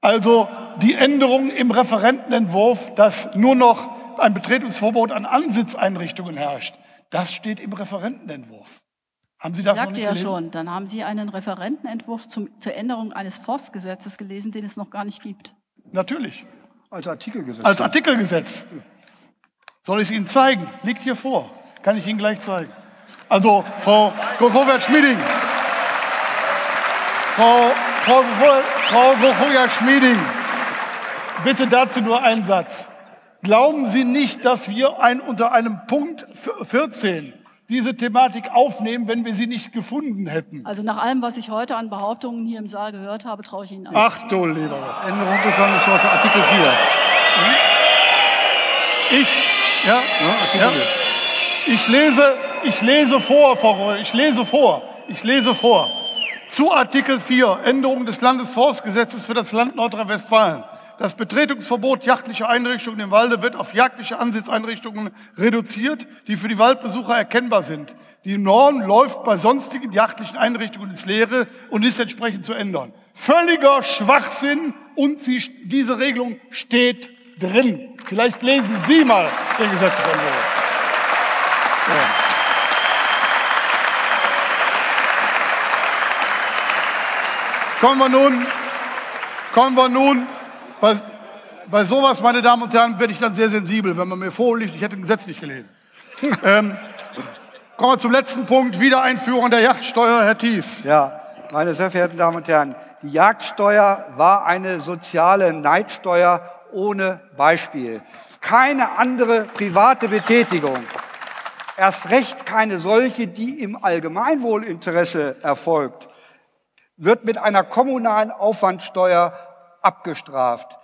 Also die Änderung im Referentenentwurf, dass nur noch ein Betretungsverbot an Ansitzeinrichtungen herrscht, das steht im Referentenentwurf. Haben Sie das Sagte noch nicht ja gelesen? schon. Dann haben Sie einen Referentenentwurf zum, zur Änderung eines Forstgesetzes gelesen, den es noch gar nicht gibt. Natürlich. Als Artikelgesetz. Als Artikelgesetz. Soll ich es Ihnen zeigen? Liegt hier vor. Kann ich Ihnen gleich zeigen. Also, Frau Gochowert-Schmieding. Frau, Frau, Frau Gochowert-Schmieding, bitte dazu nur einen Satz. Glauben Sie nicht, dass wir ein, unter einem Punkt 14 diese Thematik aufnehmen, wenn wir sie nicht gefunden hätten? Also nach allem, was ich heute an Behauptungen hier im Saal gehört habe, traue ich Ihnen alles. Ach du lieber Gott. Änderung des Landesforsts, Artikel 4. Ich, ja, ja, ich lese, ich lese vor, Frau ich lese vor, ich lese vor. Zu Artikel 4, Änderung des Landesforstgesetzes für das Land Nordrhein-Westfalen. Das Betretungsverbot jagdlicher Einrichtungen im Walde wird auf jagdliche Ansitzeinrichtungen reduziert, die für die Waldbesucher erkennbar sind. Die Norm läuft bei sonstigen jagdlichen Einrichtungen ins Leere und ist entsprechend zu ändern. Völliger Schwachsinn und sie, diese Regelung steht drin. Vielleicht lesen Sie mal den Gesetzesentwurf. Ja. Kommen wir nun, kommen wir nun, bei, bei sowas, meine Damen und Herren, werde ich dann sehr sensibel, wenn man mir vorliegt, ich hätte ein Gesetz nicht gelesen. ähm, kommen wir zum letzten Punkt, Wiedereinführung der Yachtsteuer, Herr Thies. Ja, meine sehr verehrten Damen und Herren, die Jagdsteuer war eine soziale Neidsteuer ohne Beispiel. Keine andere private Betätigung, erst recht keine solche, die im Allgemeinwohlinteresse erfolgt, wird mit einer kommunalen Aufwandsteuer abgestraft.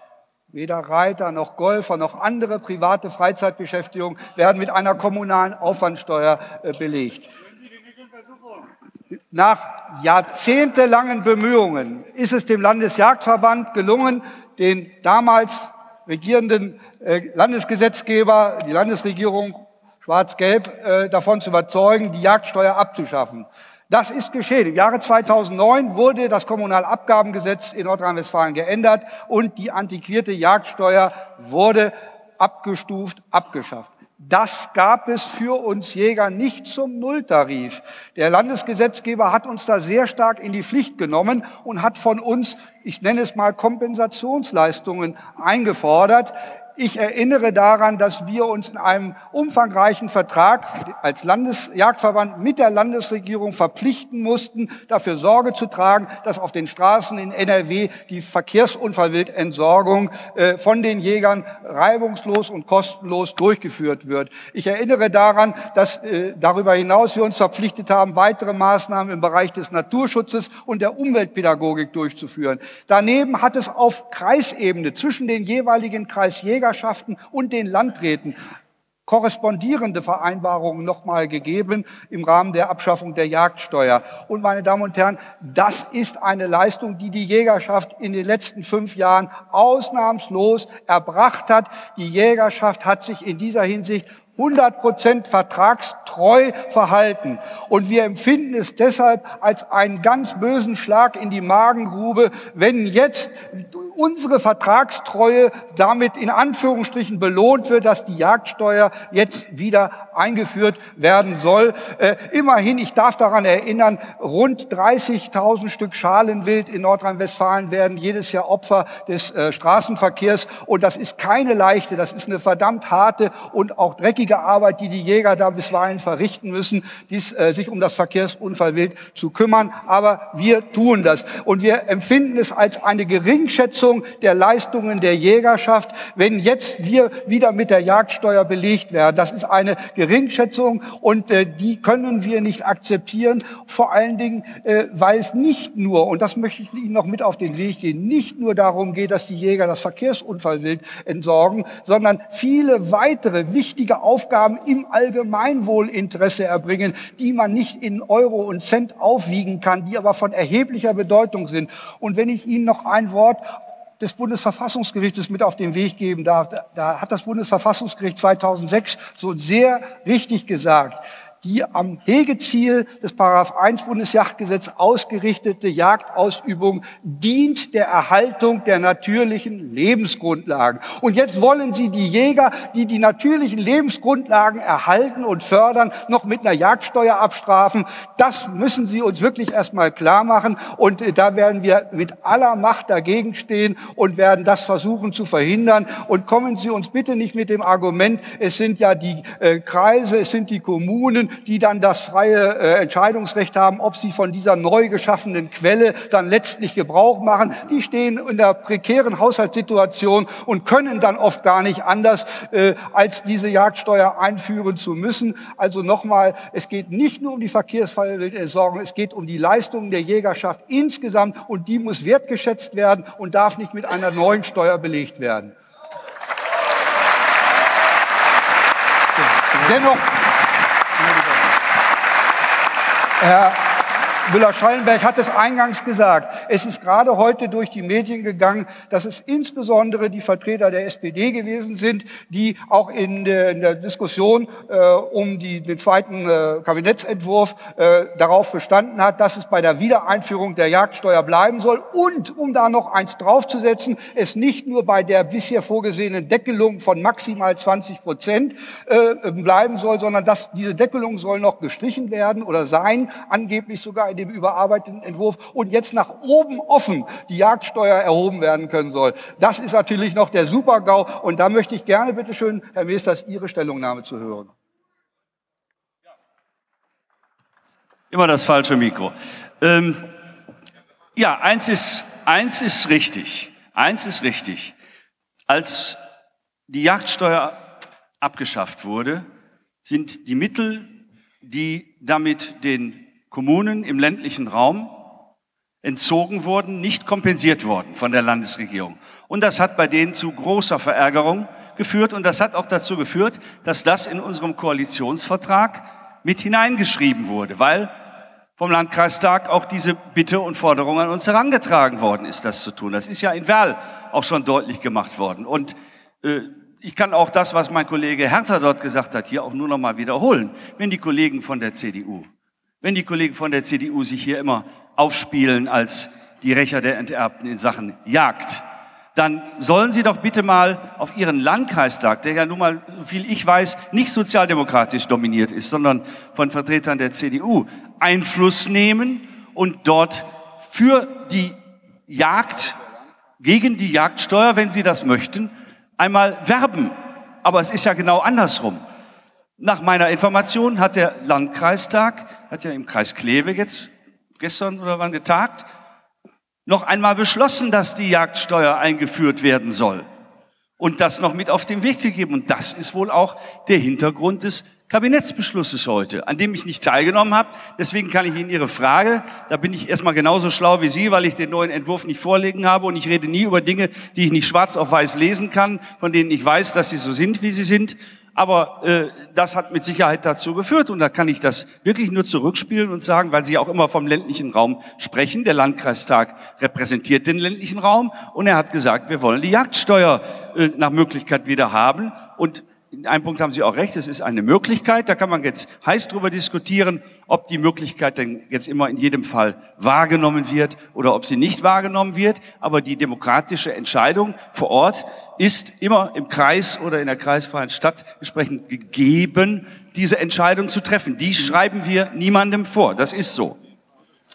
Weder Reiter noch Golfer noch andere private Freizeitbeschäftigung werden mit einer kommunalen Aufwandsteuer äh, belegt. Nach jahrzehntelangen Bemühungen ist es dem Landesjagdverband gelungen, den damals regierenden äh, Landesgesetzgeber, die Landesregierung schwarz-gelb, äh, davon zu überzeugen, die Jagdsteuer abzuschaffen. Das ist geschehen. Im Jahre 2009 wurde das Kommunalabgabengesetz in Nordrhein-Westfalen geändert und die antiquierte Jagdsteuer wurde abgestuft, abgeschafft. Das gab es für uns Jäger nicht zum Nulltarif. Der Landesgesetzgeber hat uns da sehr stark in die Pflicht genommen und hat von uns, ich nenne es mal Kompensationsleistungen eingefordert. Ich erinnere daran, dass wir uns in einem umfangreichen Vertrag als Landesjagdverband mit der Landesregierung verpflichten mussten, dafür Sorge zu tragen, dass auf den Straßen in NRW die Verkehrsunfallwildentsorgung äh, von den Jägern reibungslos und kostenlos durchgeführt wird. Ich erinnere daran, dass äh, darüber hinaus wir uns verpflichtet haben, weitere Maßnahmen im Bereich des Naturschutzes und der Umweltpädagogik durchzuführen. Daneben hat es auf Kreisebene zwischen den jeweiligen Kreisjägern Jägerschaften und den Landräten korrespondierende Vereinbarungen nochmal gegeben im Rahmen der Abschaffung der Jagdsteuer. Und meine Damen und Herren, das ist eine Leistung, die die Jägerschaft in den letzten fünf Jahren ausnahmslos erbracht hat. Die Jägerschaft hat sich in dieser Hinsicht 100 Prozent vertragstreu verhalten. Und wir empfinden es deshalb als einen ganz bösen Schlag in die Magengrube, wenn jetzt unsere Vertragstreue damit in Anführungsstrichen belohnt wird, dass die Jagdsteuer jetzt wieder eingeführt werden soll. Äh, immerhin, ich darf daran erinnern, rund 30.000 Stück Schalenwild in Nordrhein-Westfalen werden jedes Jahr Opfer des äh, Straßenverkehrs. Und das ist keine leichte, das ist eine verdammt harte und auch dreckige Arbeit, die die Jäger da bisweilen verrichten müssen, dies, äh, sich um das Verkehrsunfallwild zu kümmern. Aber wir tun das. Und wir empfinden es als eine Geringschätzung der Leistungen der Jägerschaft, wenn jetzt wir wieder mit der Jagdsteuer belegt werden. Das ist eine Geringschätzung und äh, die können wir nicht akzeptieren, vor allen Dingen, äh, weil es nicht nur, und das möchte ich Ihnen noch mit auf den Weg gehen, nicht nur darum geht, dass die Jäger das Verkehrsunfallwild entsorgen, sondern viele weitere wichtige Aufgaben im Allgemeinwohlinteresse erbringen, die man nicht in Euro und Cent aufwiegen kann, die aber von erheblicher Bedeutung sind. Und wenn ich Ihnen noch ein Wort des Bundesverfassungsgerichtes mit auf den Weg geben darf. Da hat das Bundesverfassungsgericht 2006 so sehr richtig gesagt die am Hegeziel des Paragraph 1 Bundesjagdgesetz ausgerichtete Jagdausübung dient der Erhaltung der natürlichen Lebensgrundlagen. Und jetzt wollen Sie die Jäger, die die natürlichen Lebensgrundlagen erhalten und fördern, noch mit einer Jagdsteuer abstrafen. Das müssen Sie uns wirklich erstmal klar machen. Und äh, da werden wir mit aller Macht dagegen stehen und werden das versuchen zu verhindern. Und kommen Sie uns bitte nicht mit dem Argument, es sind ja die äh, Kreise, es sind die Kommunen, die dann das freie äh, Entscheidungsrecht haben, ob sie von dieser neu geschaffenen Quelle dann letztlich Gebrauch machen. Die stehen in der prekären Haushaltssituation und können dann oft gar nicht anders, äh, als diese Jagdsteuer einführen zu müssen. Also nochmal, es geht nicht nur um die Verkehrsfallentsorgung, es geht um die Leistungen der Jägerschaft insgesamt und die muss wertgeschätzt werden und darf nicht mit einer neuen Steuer belegt werden. Dennoch Herr Müller-Schallenberg hat es eingangs gesagt. Es ist gerade heute durch die Medien gegangen, dass es insbesondere die Vertreter der SPD gewesen sind, die auch in der, in der Diskussion äh, um die, den zweiten äh, Kabinettsentwurf äh, darauf bestanden hat, dass es bei der Wiedereinführung der Jagdsteuer bleiben soll und, um da noch eins draufzusetzen, es nicht nur bei der bisher vorgesehenen Deckelung von maximal 20 Prozent äh, bleiben soll, sondern dass diese Deckelung soll noch gestrichen werden oder sein, angeblich sogar in dem überarbeiteten Entwurf und jetzt nach oben offen die Jagdsteuer erhoben werden können soll. Das ist natürlich noch der Supergau und da möchte ich gerne, bitte schön, Herr Meesters, Ihre Stellungnahme zu hören. Immer das falsche Mikro. Ähm, ja, eins ist, eins ist richtig. Eins ist richtig. Als die Jagdsteuer abgeschafft wurde, sind die Mittel, die damit den Kommunen im ländlichen Raum entzogen wurden, nicht kompensiert worden von der Landesregierung. Und das hat bei denen zu großer Verärgerung geführt und das hat auch dazu geführt, dass das in unserem Koalitionsvertrag mit hineingeschrieben wurde, weil vom Landkreistag auch diese Bitte und Forderung an uns herangetragen worden ist, das zu tun. Das ist ja in Werl auch schon deutlich gemacht worden. Und äh, ich kann auch das, was mein Kollege Hertha dort gesagt hat, hier auch nur noch mal wiederholen. Wenn die Kollegen von der CDU wenn die Kollegen von der CDU sich hier immer aufspielen als die Rächer der Enterbten in Sachen Jagd, dann sollen Sie doch bitte mal auf Ihren Landkreistag, der ja nun mal, so viel ich weiß, nicht sozialdemokratisch dominiert ist, sondern von Vertretern der CDU, Einfluss nehmen und dort für die Jagd, gegen die Jagdsteuer, wenn Sie das möchten, einmal werben. Aber es ist ja genau andersrum. Nach meiner Information hat der Landkreistag, hat ja im Kreis Kleve jetzt gestern oder wann getagt, noch einmal beschlossen, dass die Jagdsteuer eingeführt werden soll. Und das noch mit auf den Weg gegeben. Und das ist wohl auch der Hintergrund des Kabinettsbeschlusses heute, an dem ich nicht teilgenommen habe. Deswegen kann ich Ihnen Ihre Frage, da bin ich erstmal genauso schlau wie Sie, weil ich den neuen Entwurf nicht vorlegen habe und ich rede nie über Dinge, die ich nicht schwarz auf weiß lesen kann, von denen ich weiß, dass sie so sind, wie sie sind. Aber äh, das hat mit Sicherheit dazu geführt und da kann ich das wirklich nur zurückspielen und sagen, weil Sie auch immer vom ländlichen Raum sprechen. Der Landkreistag repräsentiert den ländlichen Raum und er hat gesagt, wir wollen die Jagdsteuer äh, nach Möglichkeit wieder haben und in einem Punkt haben Sie auch recht, es ist eine Möglichkeit. Da kann man jetzt heiß drüber diskutieren, ob die Möglichkeit denn jetzt immer in jedem Fall wahrgenommen wird oder ob sie nicht wahrgenommen wird. Aber die demokratische Entscheidung vor Ort ist immer im Kreis oder in der kreisfreien Stadt entsprechend gegeben, diese Entscheidung zu treffen. Die schreiben wir niemandem vor. Das ist so.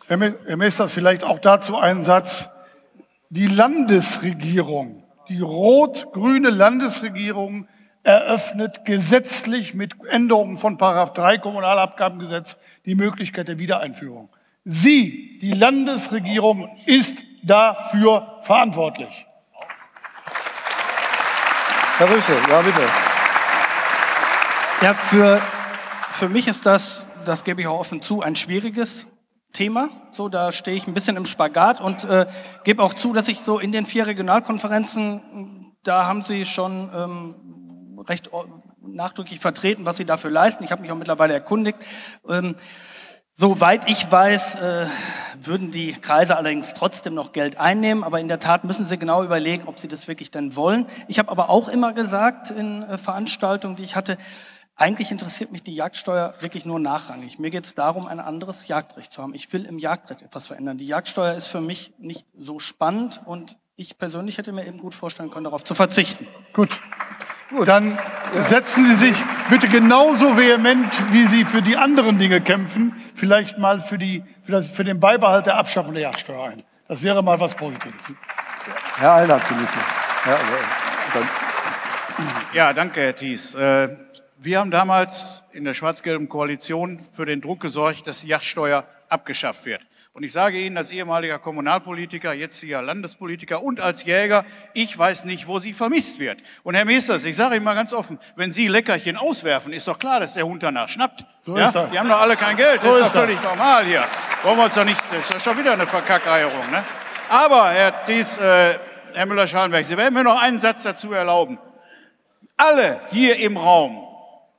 Herr Minister, vielleicht auch dazu einen Satz. Die Landesregierung, die rot-grüne Landesregierung eröffnet gesetzlich mit Änderungen von Paragraph 3 Kommunalabgabengesetz die Möglichkeit der Wiedereinführung. Sie, die Landesregierung, ist dafür verantwortlich. Herr Rüssel, ja bitte. Ja, für, für mich ist das, das gebe ich auch offen zu, ein schwieriges Thema. So, da stehe ich ein bisschen im Spagat und äh, gebe auch zu, dass ich so in den vier Regionalkonferenzen, da haben Sie schon ähm, recht nachdrücklich vertreten, was sie dafür leisten. Ich habe mich auch mittlerweile erkundigt. Ähm, Soweit ich weiß, äh, würden die Kreise allerdings trotzdem noch Geld einnehmen, aber in der Tat müssen sie genau überlegen, ob sie das wirklich denn wollen. Ich habe aber auch immer gesagt in äh, Veranstaltungen, die ich hatte, eigentlich interessiert mich die Jagdsteuer wirklich nur nachrangig. Mir geht es darum, ein anderes Jagdrecht zu haben. Ich will im Jagdrecht etwas verändern. Die Jagdsteuer ist für mich nicht so spannend und ich persönlich hätte mir eben gut vorstellen können, darauf zu verzichten. Gut. Gut. Dann setzen Sie sich bitte genauso vehement, wie Sie für die anderen Dinge kämpfen, vielleicht mal für, die, für, das, für den Beibehalt der Abschaffung der Jagdsteuer ein. Das wäre mal was Positives. Herr Alner, zu ja, ja, danke, Herr Thies. Äh, wir haben damals in der schwarz-gelben Koalition für den Druck gesorgt, dass die Jagdsteuer abgeschafft wird. Und ich sage Ihnen als ehemaliger Kommunalpolitiker, jetziger Landespolitiker und als Jäger, ich weiß nicht, wo sie vermisst wird. Und Herr Meesters, ich sage Ihnen mal ganz offen, wenn Sie Leckerchen auswerfen, ist doch klar, dass der Hund danach schnappt. So ja? ist das. Die haben doch alle kein Geld, das so ist doch völlig das. normal hier. Wollen wir uns doch nicht, das ist doch schon wieder eine Verkackeierung. Ne? Aber, Herr Thies, äh, Herr Müller-Schallenberg, Sie werden mir noch einen Satz dazu erlauben. Alle hier im Raum,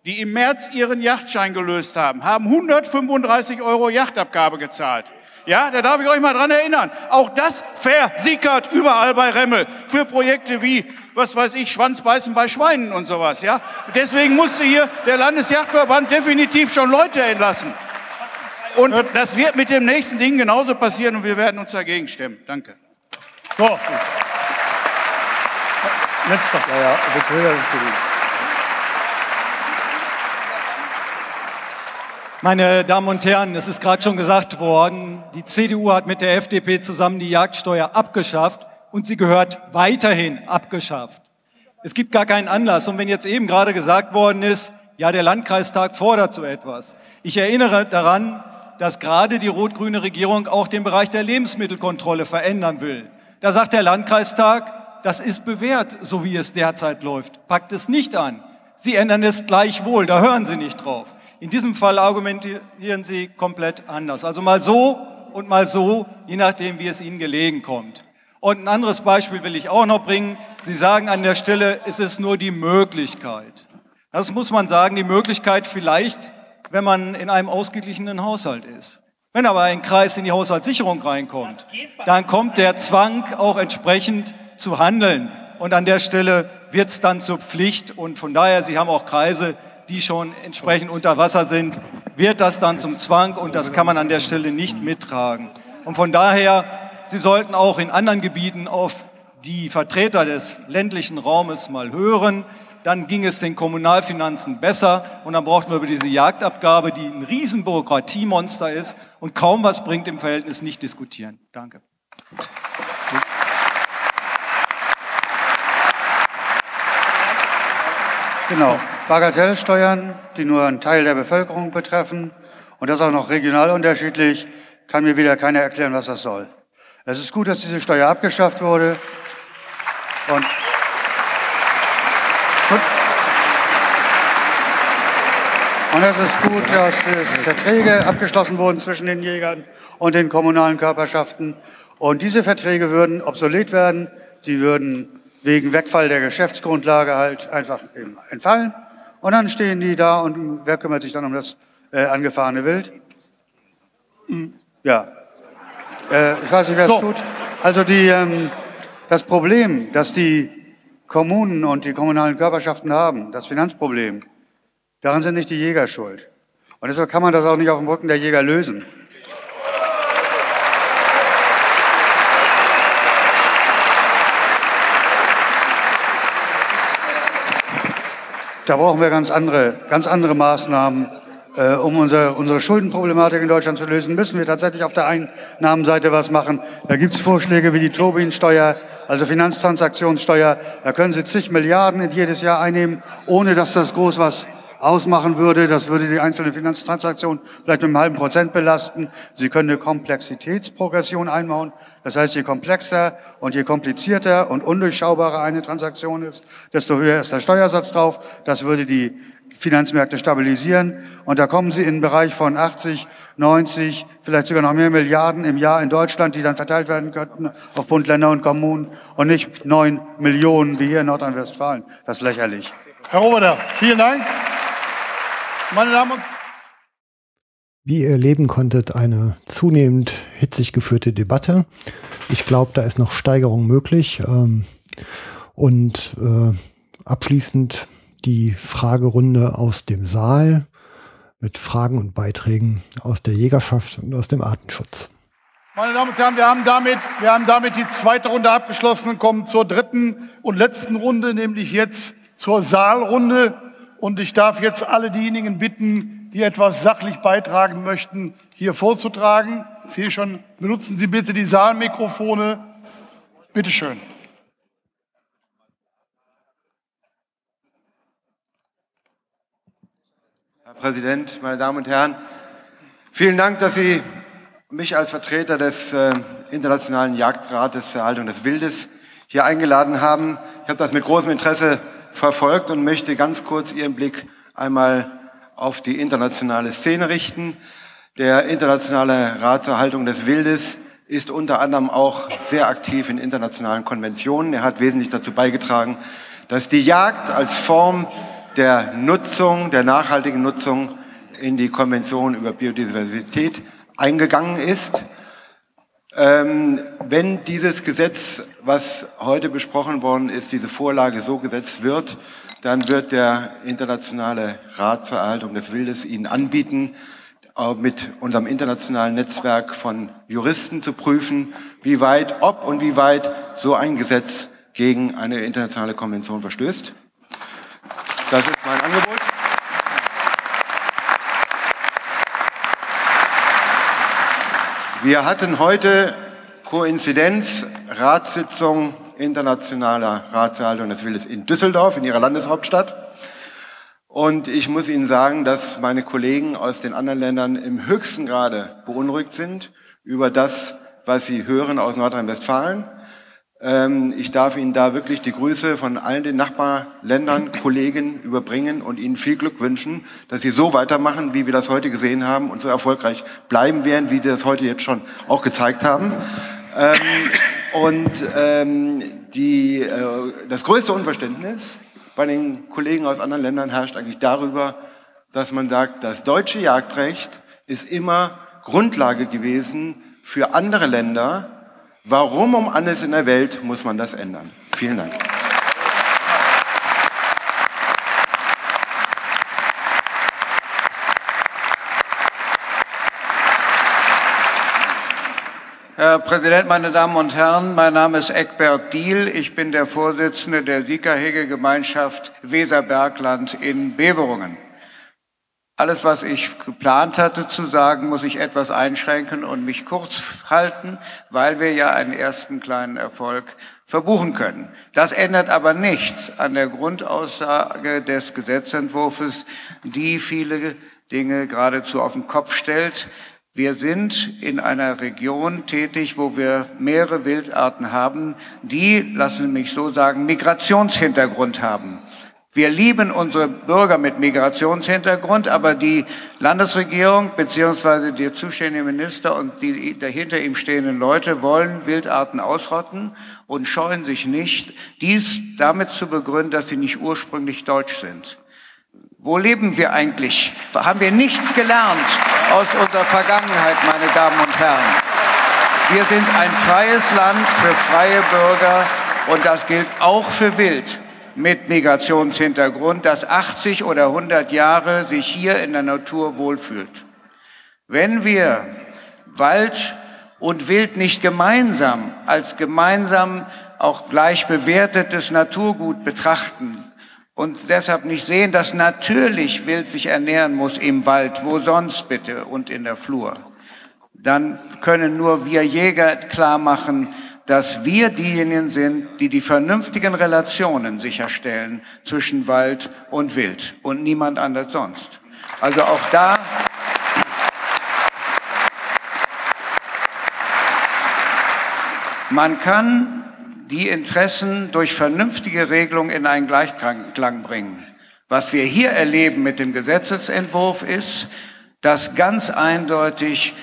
die im März ihren Yachtschein gelöst haben, haben 135 Euro Yachtabgabe gezahlt. Ja, da darf ich euch mal dran erinnern. Auch das versickert überall bei Remmel für Projekte wie, was weiß ich, Schwanzbeißen bei Schweinen und sowas. Ja, deswegen musste hier der Landesjagdverband definitiv schon Leute entlassen. Und das wird mit dem nächsten Ding genauso passieren und wir werden uns dagegen stemmen. Danke. So. Letzter. Ja, ja, Meine Damen und Herren, es ist gerade schon gesagt worden, die CDU hat mit der FDP zusammen die Jagdsteuer abgeschafft und sie gehört weiterhin abgeschafft. Es gibt gar keinen Anlass. Und wenn jetzt eben gerade gesagt worden ist, ja, der Landkreistag fordert so etwas. Ich erinnere daran, dass gerade die rot-grüne Regierung auch den Bereich der Lebensmittelkontrolle verändern will. Da sagt der Landkreistag, das ist bewährt, so wie es derzeit läuft. Packt es nicht an. Sie ändern es gleichwohl, da hören Sie nicht drauf. In diesem Fall argumentieren Sie komplett anders. Also mal so und mal so, je nachdem, wie es Ihnen gelegen kommt. Und ein anderes Beispiel will ich auch noch bringen. Sie sagen an der Stelle, es ist nur die Möglichkeit. Das muss man sagen, die Möglichkeit vielleicht, wenn man in einem ausgeglichenen Haushalt ist. Wenn aber ein Kreis in die Haushaltssicherung reinkommt, dann kommt der Zwang auch entsprechend zu handeln. Und an der Stelle wird es dann zur Pflicht. Und von daher, Sie haben auch Kreise, die schon entsprechend unter Wasser sind, wird das dann zum Zwang und das kann man an der Stelle nicht mittragen. Und von daher, Sie sollten auch in anderen Gebieten auf die Vertreter des ländlichen Raumes mal hören. Dann ging es den Kommunalfinanzen besser und dann brauchten wir über diese Jagdabgabe, die ein riesen Bürokratiemonster ist und kaum was bringt im Verhältnis, nicht diskutieren. Danke. Genau. Bagatellsteuern, die nur einen Teil der Bevölkerung betreffen und das auch noch regional unterschiedlich, kann mir wieder keiner erklären, was das soll. Es ist gut, dass diese Steuer abgeschafft wurde. Und Und es ist gut, dass es Verträge abgeschlossen wurden zwischen den Jägern und den kommunalen Körperschaften. Und diese Verträge würden obsolet werden. Die würden wegen Wegfall der Geschäftsgrundlage halt einfach entfallen. Und dann stehen die da und wer kümmert sich dann um das äh, angefahrene Wild? Hm, ja. Äh, ich weiß nicht, wer es so. tut. Also die, ähm, das Problem, das die Kommunen und die kommunalen Körperschaften haben, das Finanzproblem, Daran sind nicht die Jäger schuld. Und deshalb kann man das auch nicht auf dem Rücken der Jäger lösen. Da brauchen wir ganz andere, ganz andere Maßnahmen. Äh, um unsere, unsere Schuldenproblematik in Deutschland zu lösen, müssen wir tatsächlich auf der Einnahmenseite was machen. Da gibt es Vorschläge wie die Tobin-Steuer, also Finanztransaktionssteuer. Da können Sie zig Milliarden in jedes Jahr einnehmen, ohne dass das groß was ausmachen würde. Das würde die einzelne Finanztransaktion vielleicht mit einem halben Prozent belasten. Sie können eine Komplexitätsprogression einbauen. Das heißt, je komplexer und je komplizierter und undurchschaubarer eine Transaktion ist, desto höher ist der Steuersatz drauf. Das würde die Finanzmärkte stabilisieren. Und da kommen Sie in den Bereich von 80, 90, vielleicht sogar noch mehr Milliarden im Jahr in Deutschland, die dann verteilt werden könnten auf Bund, Länder und Kommunen und nicht neun Millionen wie hier in Nordrhein-Westfalen. Das ist lächerlich. Herr Roboter, vielen Dank. Meine Damen und wie ihr erleben konntet, eine zunehmend hitzig geführte Debatte. Ich glaube, da ist noch Steigerung möglich. Ähm, und äh, abschließend die Fragerunde aus dem Saal mit Fragen und Beiträgen aus der Jägerschaft und aus dem Artenschutz. Meine Damen und Herren, wir haben damit, wir haben damit die zweite Runde abgeschlossen und kommen zur dritten und letzten Runde, nämlich jetzt zur Saalrunde. Und ich darf jetzt alle diejenigen bitten, die etwas sachlich beitragen möchten, hier vorzutragen. Ich sehe schon, benutzen Sie bitte die Saalmikrofone. Bitte schön. Herr Präsident, meine Damen und Herren, vielen Dank, dass Sie mich als Vertreter des äh, Internationalen Jagdrates zur Erhaltung des Wildes hier eingeladen haben. Ich habe das mit großem Interesse verfolgt und möchte ganz kurz Ihren Blick einmal auf die internationale Szene richten. Der Internationale Rat zur Erhaltung des Wildes ist unter anderem auch sehr aktiv in internationalen Konventionen. Er hat wesentlich dazu beigetragen, dass die Jagd als Form der Nutzung, der nachhaltigen Nutzung in die Konvention über Biodiversität eingegangen ist. Ähm, wenn dieses Gesetz, was heute besprochen worden ist, diese Vorlage so gesetzt wird, dann wird der Internationale Rat zur Erhaltung des Wildes Ihnen anbieten, mit unserem internationalen Netzwerk von Juristen zu prüfen, wie weit, ob und wie weit so ein Gesetz gegen eine internationale Konvention verstößt. Das ist mein Angebot. Wir hatten heute Koinzidenz, Ratssitzung internationaler Ratserhaltung des Wildes in Düsseldorf, in ihrer Landeshauptstadt. Und ich muss Ihnen sagen, dass meine Kollegen aus den anderen Ländern im höchsten Grade beunruhigt sind über das, was sie hören aus Nordrhein-Westfalen. Ähm, ich darf Ihnen da wirklich die Grüße von allen den Nachbarländern, Kollegen überbringen und Ihnen viel Glück wünschen, dass Sie so weitermachen, wie wir das heute gesehen haben und so erfolgreich bleiben werden, wie Sie das heute jetzt schon auch gezeigt haben. Ähm, und ähm, die, äh, das größte Unverständnis bei den Kollegen aus anderen Ländern herrscht eigentlich darüber, dass man sagt, das deutsche Jagdrecht ist immer Grundlage gewesen für andere Länder, Warum um alles in der Welt muss man das ändern? Vielen Dank. Herr Präsident, meine Damen und Herren, mein Name ist Eckbert Diel. Ich bin der Vorsitzende der Siegerhege-Gemeinschaft Weserbergland in Beverungen. Alles, was ich geplant hatte zu sagen, muss ich etwas einschränken und mich kurz halten, weil wir ja einen ersten kleinen Erfolg verbuchen können. Das ändert aber nichts an der Grundaussage des Gesetzentwurfs, die viele Dinge geradezu auf den Kopf stellt. Wir sind in einer Region tätig, wo wir mehrere Wildarten haben, die, lassen Sie mich so sagen, Migrationshintergrund haben. Wir lieben unsere Bürger mit Migrationshintergrund, aber die Landesregierung beziehungsweise der zuständige Minister und die dahinter ihm stehenden Leute wollen Wildarten ausrotten und scheuen sich nicht, dies damit zu begründen, dass sie nicht ursprünglich deutsch sind. Wo leben wir eigentlich? Haben wir nichts gelernt aus unserer Vergangenheit, meine Damen und Herren? Wir sind ein freies Land für freie Bürger und das gilt auch für Wild mit Migrationshintergrund, das 80 oder 100 Jahre sich hier in der Natur wohlfühlt. Wenn wir Wald und Wild nicht gemeinsam als gemeinsam auch gleich bewertetes Naturgut betrachten und deshalb nicht sehen, dass natürlich Wild sich ernähren muss im Wald, wo sonst bitte und in der Flur, dann können nur wir Jäger klar machen, dass wir diejenigen sind, die die vernünftigen Relationen sicherstellen zwischen Wald und Wild und niemand anders sonst. Also auch da Man kann die Interessen durch vernünftige Regelung in einen Gleichklang bringen. Was wir hier erleben mit dem Gesetzesentwurf ist, dass ganz eindeutig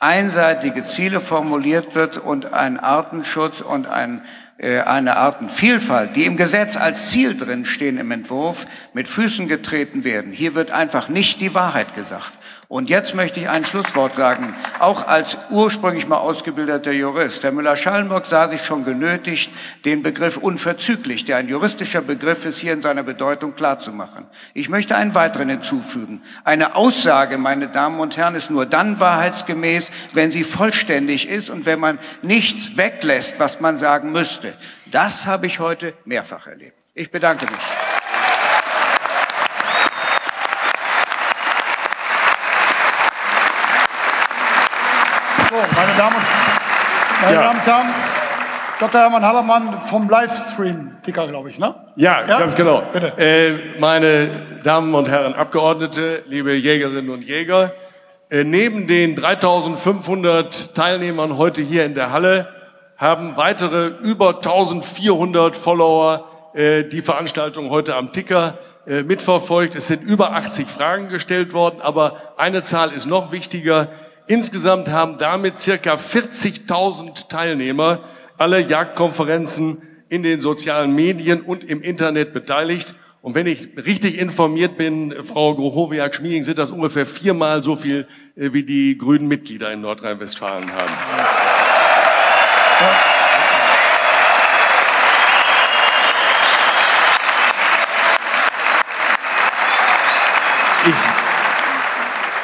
einseitige Ziele formuliert wird und ein Artenschutz und ein, äh, eine Artenvielfalt, die im Gesetz als Ziel drin stehen im Entwurf, mit Füßen getreten werden. Hier wird einfach nicht die Wahrheit gesagt. Und jetzt möchte ich ein Schlusswort sagen, auch als ursprünglich mal ausgebildeter Jurist. Herr Müller-Schallenburg sah sich schon genötigt, den Begriff unverzüglich, der ein juristischer Begriff ist, hier in seiner Bedeutung klarzumachen. Ich möchte einen weiteren hinzufügen. Eine Aussage, meine Damen und Herren, ist nur dann wahrheitsgemäß, wenn sie vollständig ist und wenn man nichts weglässt, was man sagen müsste. Das habe ich heute mehrfach erlebt. Ich bedanke mich. So, meine Damen und, meine Ja. Damen und Herren, Dr. Hermann Hallermann vom Livestream-Ticker, glaube ich, ne? Ja, Ja? ganz genau. Bitte. Äh, meine Damen und Herren Abgeordnete, liebe Jägerinnen und Jäger, äh, neben den 3500 Teilnehmern heute hier in der Halle haben weitere über 1400 Follower äh, die Veranstaltung heute am Ticker äh, mitverfolgt. Es sind über 80 Fragen gestellt worden, aber eine Zahl ist noch wichtiger. Insgesamt haben damit circa 40.000 Teilnehmer alle Jagdkonferenzen in den sozialen Medien und im Internet beteiligt. Und wenn ich richtig informiert bin, Frau Grochowiak-Schmieding, sind das ungefähr viermal so viel, äh, wie die grünen Mitglieder in Nordrhein-Westfalen haben.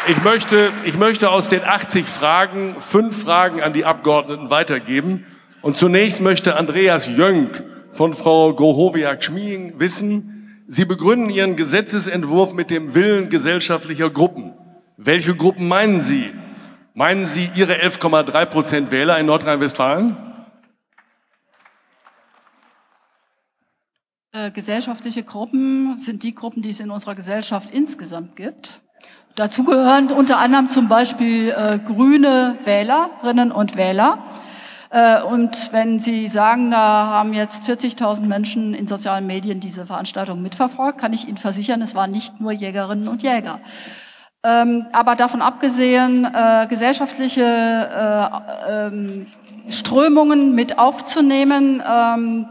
Ich möchte, ich möchte aus den 80 Fragen fünf Fragen an die Abgeordneten weitergeben. Und zunächst möchte Andreas Jönk von Frau Grochowiak-Schmieding wissen, Sie begründen Ihren Gesetzesentwurf mit dem Willen gesellschaftlicher Gruppen. Welche Gruppen meinen Sie? Meinen Sie Ihre 11,3 Prozent Wähler in Nordrhein-Westfalen? Äh, gesellschaftliche Gruppen sind die Gruppen, die es in unserer Gesellschaft insgesamt gibt. Dazu gehören unter anderem zum Beispiel äh, grüne Wählerinnen und Wähler. Äh, und wenn Sie sagen, da haben jetzt 40.000 Menschen in sozialen Medien diese Veranstaltung mitverfolgt, kann ich Ihnen versichern, es waren nicht nur Jägerinnen und Jäger. Ähm, aber davon abgesehen, äh, gesellschaftliche äh, ähm, Strömungen mit aufzunehmen, ähm,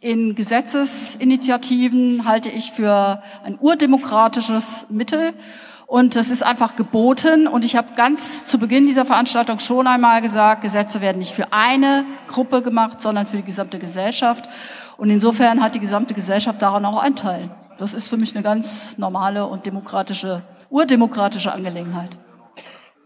in Gesetzesinitiativen halte ich für ein urdemokratisches Mittel. Und das ist einfach geboten. Und ich habe ganz zu Beginn dieser Veranstaltung schon einmal gesagt, Gesetze werden nicht für eine Gruppe gemacht, sondern für die gesamte Gesellschaft. Und insofern hat die gesamte Gesellschaft daran auch einen Teil. Das ist für mich eine ganz normale und demokratische, urdemokratische Angelegenheit.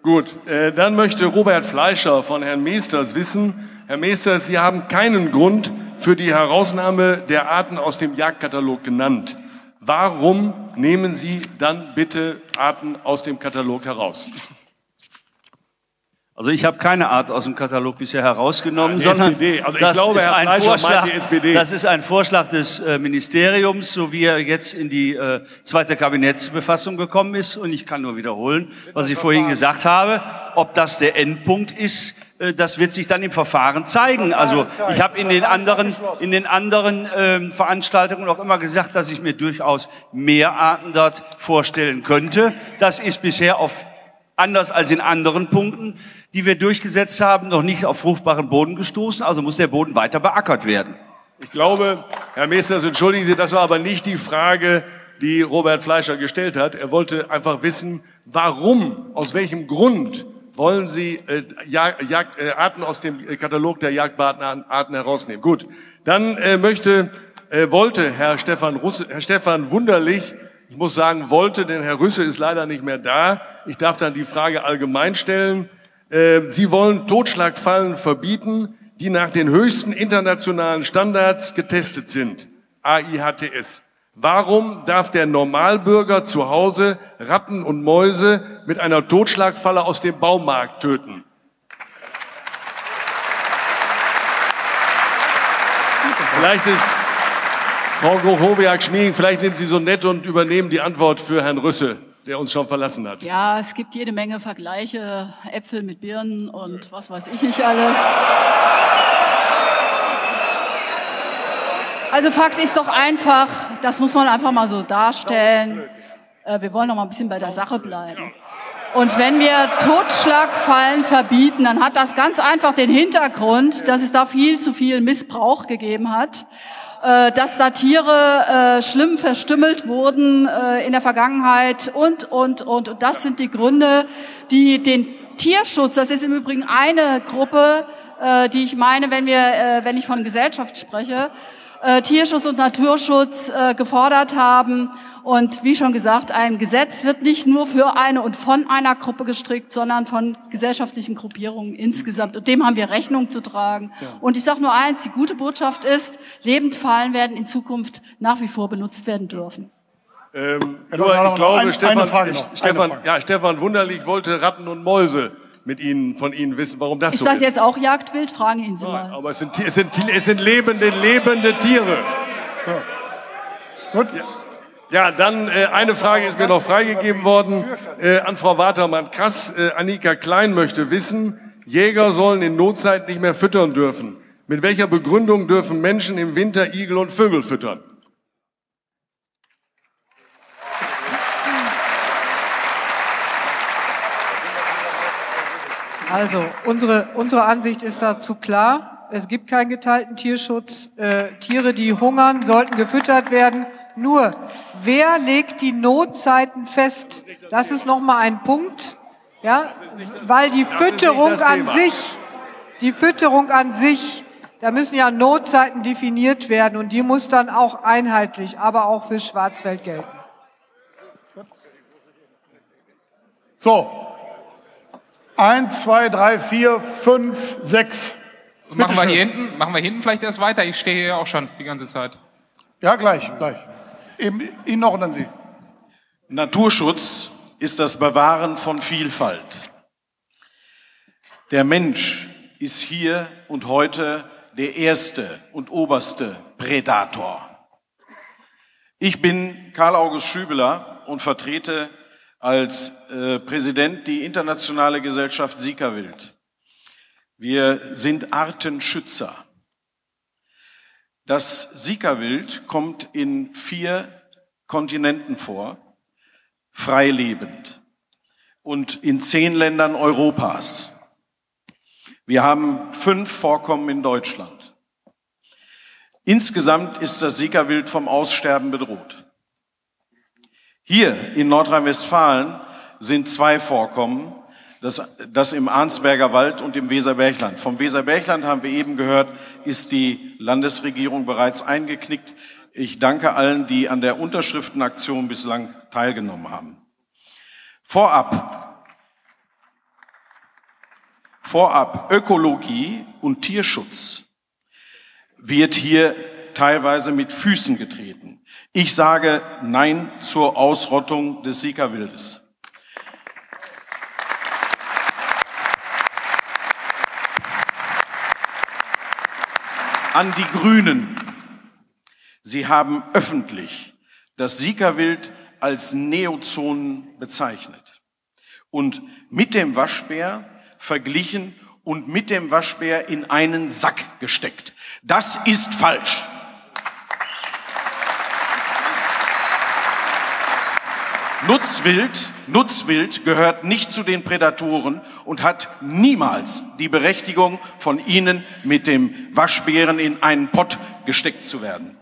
Gut, äh, dann möchte Robert Fleischer von Herrn Meesters wissen, Herr Meesters, Sie haben keinen Grund für die Herausnahme der Arten aus dem Jagdkatalog genannt. Warum nehmen Sie dann bitte Arten aus dem Katalog heraus? Also ich habe keine Art aus dem Katalog bisher herausgenommen, Ja, sondern. Also ich das, glaube, ist ein Vorschlag, das ist ein Vorschlag des äh, Ministeriums, so wie er jetzt in die äh, zweite Kabinettsbefassung gekommen ist. Und ich kann nur wiederholen, was ich vorhin gesagt habe. Ob das der Endpunkt ist, das wird sich dann im Verfahren zeigen. Also ich habe in den anderen, in den anderen ähm, Veranstaltungen auch immer gesagt, dass ich mir durchaus mehr Arten dort vorstellen könnte. Das ist bisher auf anders als in anderen Punkten, die wir durchgesetzt haben, noch nicht auf fruchtbaren Boden gestoßen. Also muss der Boden weiter beackert werden. Ich glaube, Herr Meesters, entschuldigen Sie, das war aber nicht die Frage, die Robert Fleischer gestellt hat. Er wollte einfach wissen, warum, aus welchem Grund wollen Sie äh, Jag, Jag, äh, Arten aus dem Katalog der Jagdarten herausnehmen. Gut, dann äh, möchte, äh, wollte Herr Stefan, Russe, Herr Stefan Wunderlich, ich muss sagen wollte, denn Herr Rüsse ist leider nicht mehr da. Ich darf dann die Frage allgemein stellen. Äh, Sie wollen Totschlagfallen verbieten, die nach den höchsten internationalen Standards getestet sind. AIHTS. Warum darf der Normalbürger zu Hause Ratten und Mäuse mit einer Totschlagfalle aus dem Baumarkt töten? Vielleicht ist Frau Grochowiak-Schmieding, vielleicht sind Sie so nett und übernehmen die Antwort für Herrn Rüsse, der uns schon verlassen hat. Ja, es gibt jede Menge Vergleiche, Äpfel mit Birnen und was weiß ich nicht alles. Also Fakt ist doch einfach, das muss man einfach mal so darstellen. Äh, Wir wollen noch mal ein bisschen bei der Sache bleiben. Und wenn wir Totschlagfallen verbieten, dann hat das ganz einfach den Hintergrund, dass es da viel zu viel Missbrauch gegeben hat, äh, dass da Tiere äh, schlimm verstümmelt wurden in der Vergangenheit und, und, und. Und das sind die Gründe, die den Tierschutz, das ist im Übrigen eine Gruppe, die ich meine, wenn, wir, wenn ich von Gesellschaft spreche, äh, Tierschutz und Naturschutz äh, gefordert haben. Und wie schon gesagt, ein Gesetz wird nicht nur für eine und von einer Gruppe gestrickt, sondern von gesellschaftlichen Gruppierungen insgesamt. Und dem haben wir Rechnung zu tragen. Und ich sage nur eins, die gute Botschaft ist, Lebendfallen werden in Zukunft nach wie vor benutzt werden dürfen. Ähm, Herr nur, ich glaube, eine- Stefan, Stefan, ja, Stefan Wunderlich wollte Ratten und Mäuse mit Ihnen, von Ihnen wissen, warum das Ist so das ist. jetzt auch Jagdwild? Fragen ihn Sie mal. Aber es sind, es sind, es sind lebende, lebende Tiere. Gut. Ja. Ja, dann äh, eine Frage ist mir noch freigegeben worden äh, an Frau Watermann. Krass, äh, Annika Klein möchte wissen, Jäger sollen in Notzeit nicht mehr füttern dürfen. Mit welcher Begründung dürfen Menschen im Winter Igel und Vögel füttern? Also, unsere, unsere Ansicht ist dazu klar. Es gibt keinen geteilten Tierschutz. Äh, Tiere, die hungern, sollten gefüttert werden. Nur, wer legt die Notzeiten fest? Das ist nochmal ein Punkt. Ja, weil die Fütterung an sich, die Fütterung an sich, da müssen ja Notzeiten definiert werden und die muss dann auch einheitlich, aber auch für Schwarzwald gelten. So. Eins, zwei, drei, vier, fünf, sechs. Machen wir Bitteschön. hier hinten, machen wir hinten vielleicht erst weiter. Ich stehe hier auch schon die ganze Zeit. Ja, gleich, gleich. Eben Ihnen noch und dann Sie. Naturschutz ist das Bewahren von Vielfalt. Der Mensch ist hier und heute der erste und oberste Prädator. Ich bin Karl August Schübeler und vertrete als äh, Präsident die internationale Gesellschaft Siegerwild. Wir sind Artenschützer. Das Siegerwild kommt in vier Kontinenten vor, freilebend und in zehn Ländern Europas. Wir haben fünf Vorkommen in Deutschland. Insgesamt ist das Siegerwild vom Aussterben bedroht. Hier in Nordrhein-Westfalen sind zwei Vorkommen, das, das im Arnsberger Wald und im Weserbergland. Vom Weserbergland haben wir eben gehört, ist die Landesregierung bereits eingeknickt. Ich danke allen, die an der Unterschriftenaktion bislang teilgenommen haben. Vorab, vorab Ökologie und Tierschutz wird hier teilweise mit Füßen getreten. Ich sage Nein zur Ausrottung des Sika-Wildes. An die Grünen. Sie haben öffentlich das Sika-Wild als Neozonen bezeichnet und mit dem Waschbär verglichen und mit dem Waschbär in einen Sack gesteckt. Das ist falsch. Nutzwild, Nutzwild gehört nicht zu den Prädatoren und hat niemals die Berechtigung, von ihnen mit dem Waschbären in einen Pott gesteckt zu werden.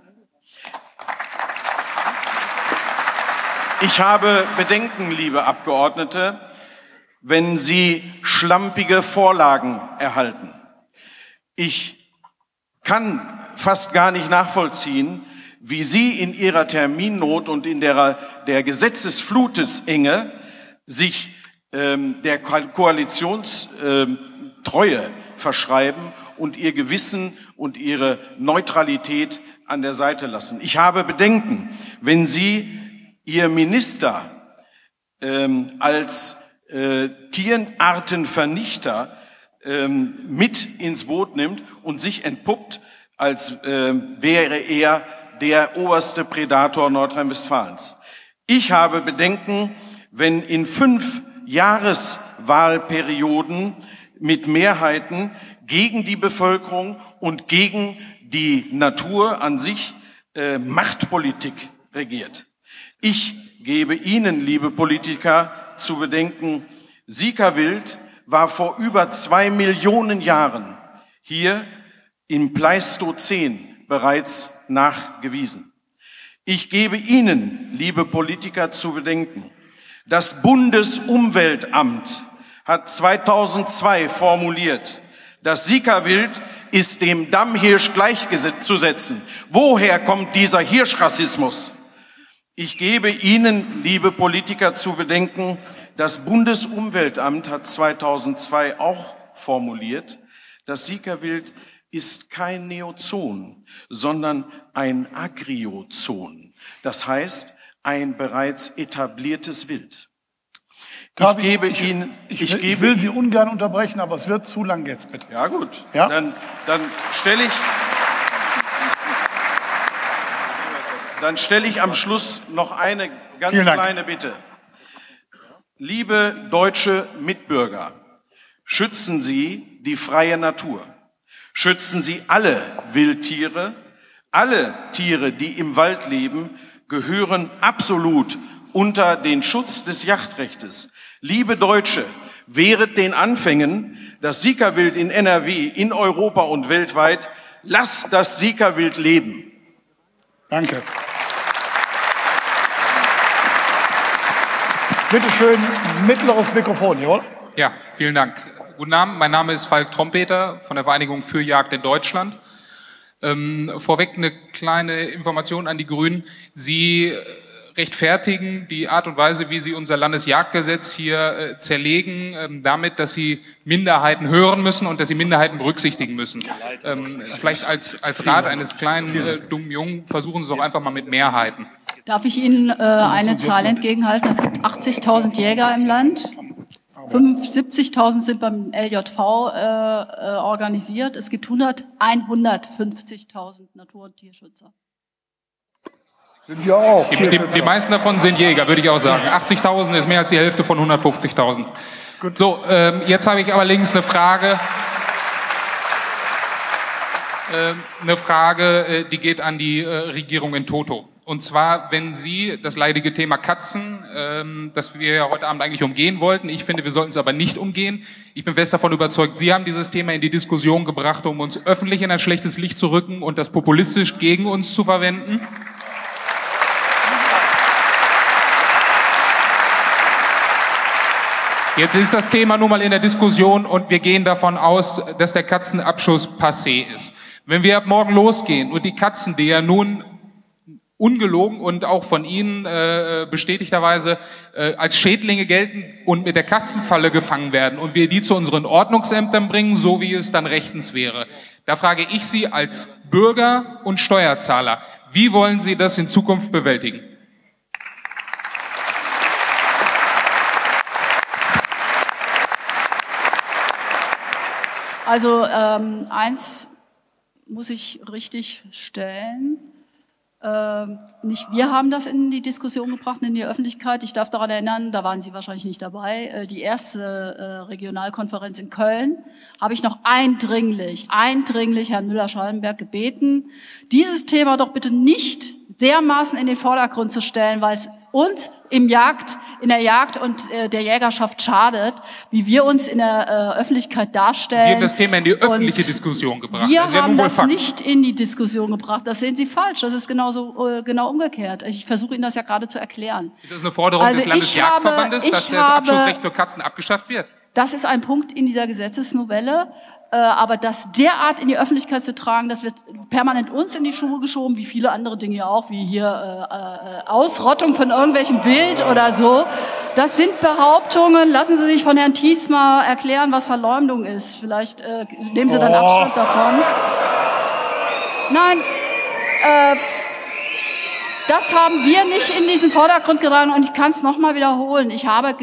Ich habe Bedenken, liebe Abgeordnete, wenn Sie schlampige Vorlagen erhalten. Ich kann fast gar nicht nachvollziehen, wie Sie in Ihrer Terminnot und in der, der Gesetzesflutesenge sich ähm, der Koalitionstreue ähm, verschreiben und Ihr Gewissen und Ihre Neutralität an der Seite lassen. Ich habe Bedenken, wenn Sie Ihr Minister ähm, als äh, Tierartenvernichter ähm, mit ins Boot nimmt und sich entpuppt, als äh, wäre er der oberste Prädator Nordrhein-Westfalens. Ich habe Bedenken, wenn in fünf Jahreswahlperioden mit Mehrheiten gegen die Bevölkerung und gegen die Natur an sich äh, Machtpolitik regiert. Ich gebe Ihnen, liebe Politiker, zu bedenken, Sika Wild war vor über zwei Millionen Jahren hier im Pleistozän bereits nachgewiesen. Ich gebe Ihnen, liebe Politiker, zu bedenken, das Bundesumweltamt hat 2002 formuliert, das Sika-Wild ist dem Dammhirsch gleichzusetzen. Woher kommt dieser Hirschrassismus? Ich gebe Ihnen, liebe Politiker, zu bedenken, das Bundesumweltamt hat 2002 auch formuliert, das Sika-Wild ist kein Neozon, sondern ein Agriozon. Das heißt, ein bereits etabliertes Wild. Ich gebe ich, Ihnen, ich, ich, will, ich will Sie ungern unterbrechen, aber es wird zu lang jetzt, bitte. Ja, gut. Ja? Dann, dann stelle ich, dann stelle ich am Schluss noch eine ganz kleine Bitte. Liebe deutsche Mitbürger, schützen Sie die freie Natur. Schützen Sie alle Wildtiere. Alle Tiere, die im Wald leben, gehören absolut unter den Schutz des Jagdrechtes. Liebe Deutsche, wehret den Anfängen, das Siegerwild in NRW, in Europa und weltweit. Lasst das Siegerwild leben. Danke. Bitte schön, mittleres Mikrofon, jawohl. Ja, vielen Dank. Guten Abend, mein Name ist Falk Trompeter von der Vereinigung für Jagd in Deutschland. Ähm, vorweg eine kleine Information an die Grünen. Sie rechtfertigen die Art und Weise, wie Sie unser Landesjagdgesetz hier äh, zerlegen, ähm, damit, dass Sie Minderheiten hören müssen und dass Sie Minderheiten berücksichtigen müssen. Ähm, vielleicht als, als Rat eines kleinen, äh, dummen Jungen, versuchen Sie es doch einfach mal mit Mehrheiten. Darf ich Ihnen äh, eine Zahl entgegenhalten? Es gibt 80.000 Jäger im Land. 70.000 sind beim LJV äh, äh, organisiert. Es gibt 100, 150.000 Natur- und Tierschützer. Sind wir auch. Die, die, die, meisten davon sind Jäger, würde ich auch sagen. 80.000 ist mehr als die Hälfte von 150.000. So, ähm, jetzt habe ich aber links eine Frage. Ähm, eine Frage, äh, die geht an die äh, Regierung in Toto. Und zwar, wenn Sie das leidige Thema Katzen, ähm, das wir ja heute Abend eigentlich umgehen wollten, ich finde, wir sollten es aber nicht umgehen. Ich bin fest davon überzeugt, Sie haben dieses Thema in die Diskussion gebracht, um uns öffentlich in ein schlechtes Licht zu rücken und das populistisch gegen uns zu verwenden. Jetzt ist das Thema nun mal in der Diskussion und wir gehen davon aus, dass der Katzenabschuss passé ist. Wenn wir ab morgen losgehen und die Katzen, die ja nun ungelogen und auch von Ihnen äh, bestätigterweise äh, als Schädlinge gelten und mit der Kastenfalle gefangen werden und wir die zu unseren Ordnungsämtern bringen, so wie es dann rechtens wäre. Da frage ich Sie als Bürger und Steuerzahler, Wie wollen Sie das in Zukunft bewältigen? Also ähm, eins muss ich richtig stellen. Ähm, nicht wir haben das in die Diskussion gebracht, in die Öffentlichkeit. Ich darf daran erinnern, da waren Sie wahrscheinlich nicht dabei. Äh, die erste äh, Regionalkonferenz in Köln habe ich noch eindringlich, eindringlich Herrn Müller-Schallenberg gebeten, dieses Thema doch bitte nicht dermaßen in den Vordergrund zu stellen, weil es uns im Jagd, in der Jagd und äh, der Jägerschaft schadet, wie wir uns in der äh, Öffentlichkeit darstellen. Sie haben das Thema in die öffentliche und Diskussion gebracht. Wir das ja haben das nicht in die Diskussion gebracht. Das sehen Sie falsch. Das ist genauso äh, genau umgekehrt. Ich versuche Ihnen das ja gerade zu erklären. Ist das eine Forderung Also des Landesjagdverbandes, habe- dass das habe- Abschussrecht für Katzen abgeschafft wird? Das ist ein Punkt in dieser Gesetzesnovelle. Äh, aber das derart in die Öffentlichkeit zu tragen, das wird permanent uns in die Schuhe geschoben, wie viele andere Dinge ja auch, wie hier äh, äh, Ausrottung von irgendwelchem Wild oder so. Das sind Behauptungen. Lassen Sie sich von Herrn Thies mal erklären, was Verleumdung ist. Vielleicht äh, nehmen Sie dann Oh. Abstand davon. Nein, äh, das haben wir nicht in diesen Vordergrund getragen und ich kann es nochmal wiederholen. Ich habe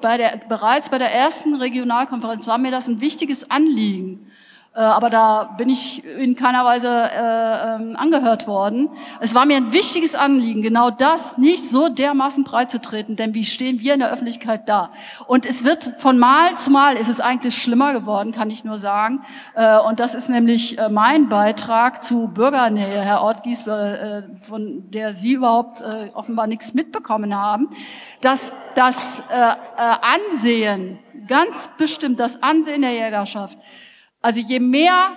bei der, bereits bei der ersten Regionalkonferenz war mir das ein wichtiges Anliegen. Äh, aber da bin ich in keiner Weise äh, ähm, angehört worden. Es war mir ein wichtiges Anliegen, genau das nicht so dermaßen breit zu treten, denn wie stehen wir in der Öffentlichkeit da? Und es wird von Mal zu Mal ist es eigentlich schlimmer geworden, kann ich nur sagen. Äh, und das ist nämlich äh, mein Beitrag zu Bürgernähe, Herr Ortgies, äh, von der Sie überhaupt offenbar nichts mitbekommen haben, dass das äh, äh, Ansehen, ganz bestimmt das Ansehen der Jägerschaft, also je mehr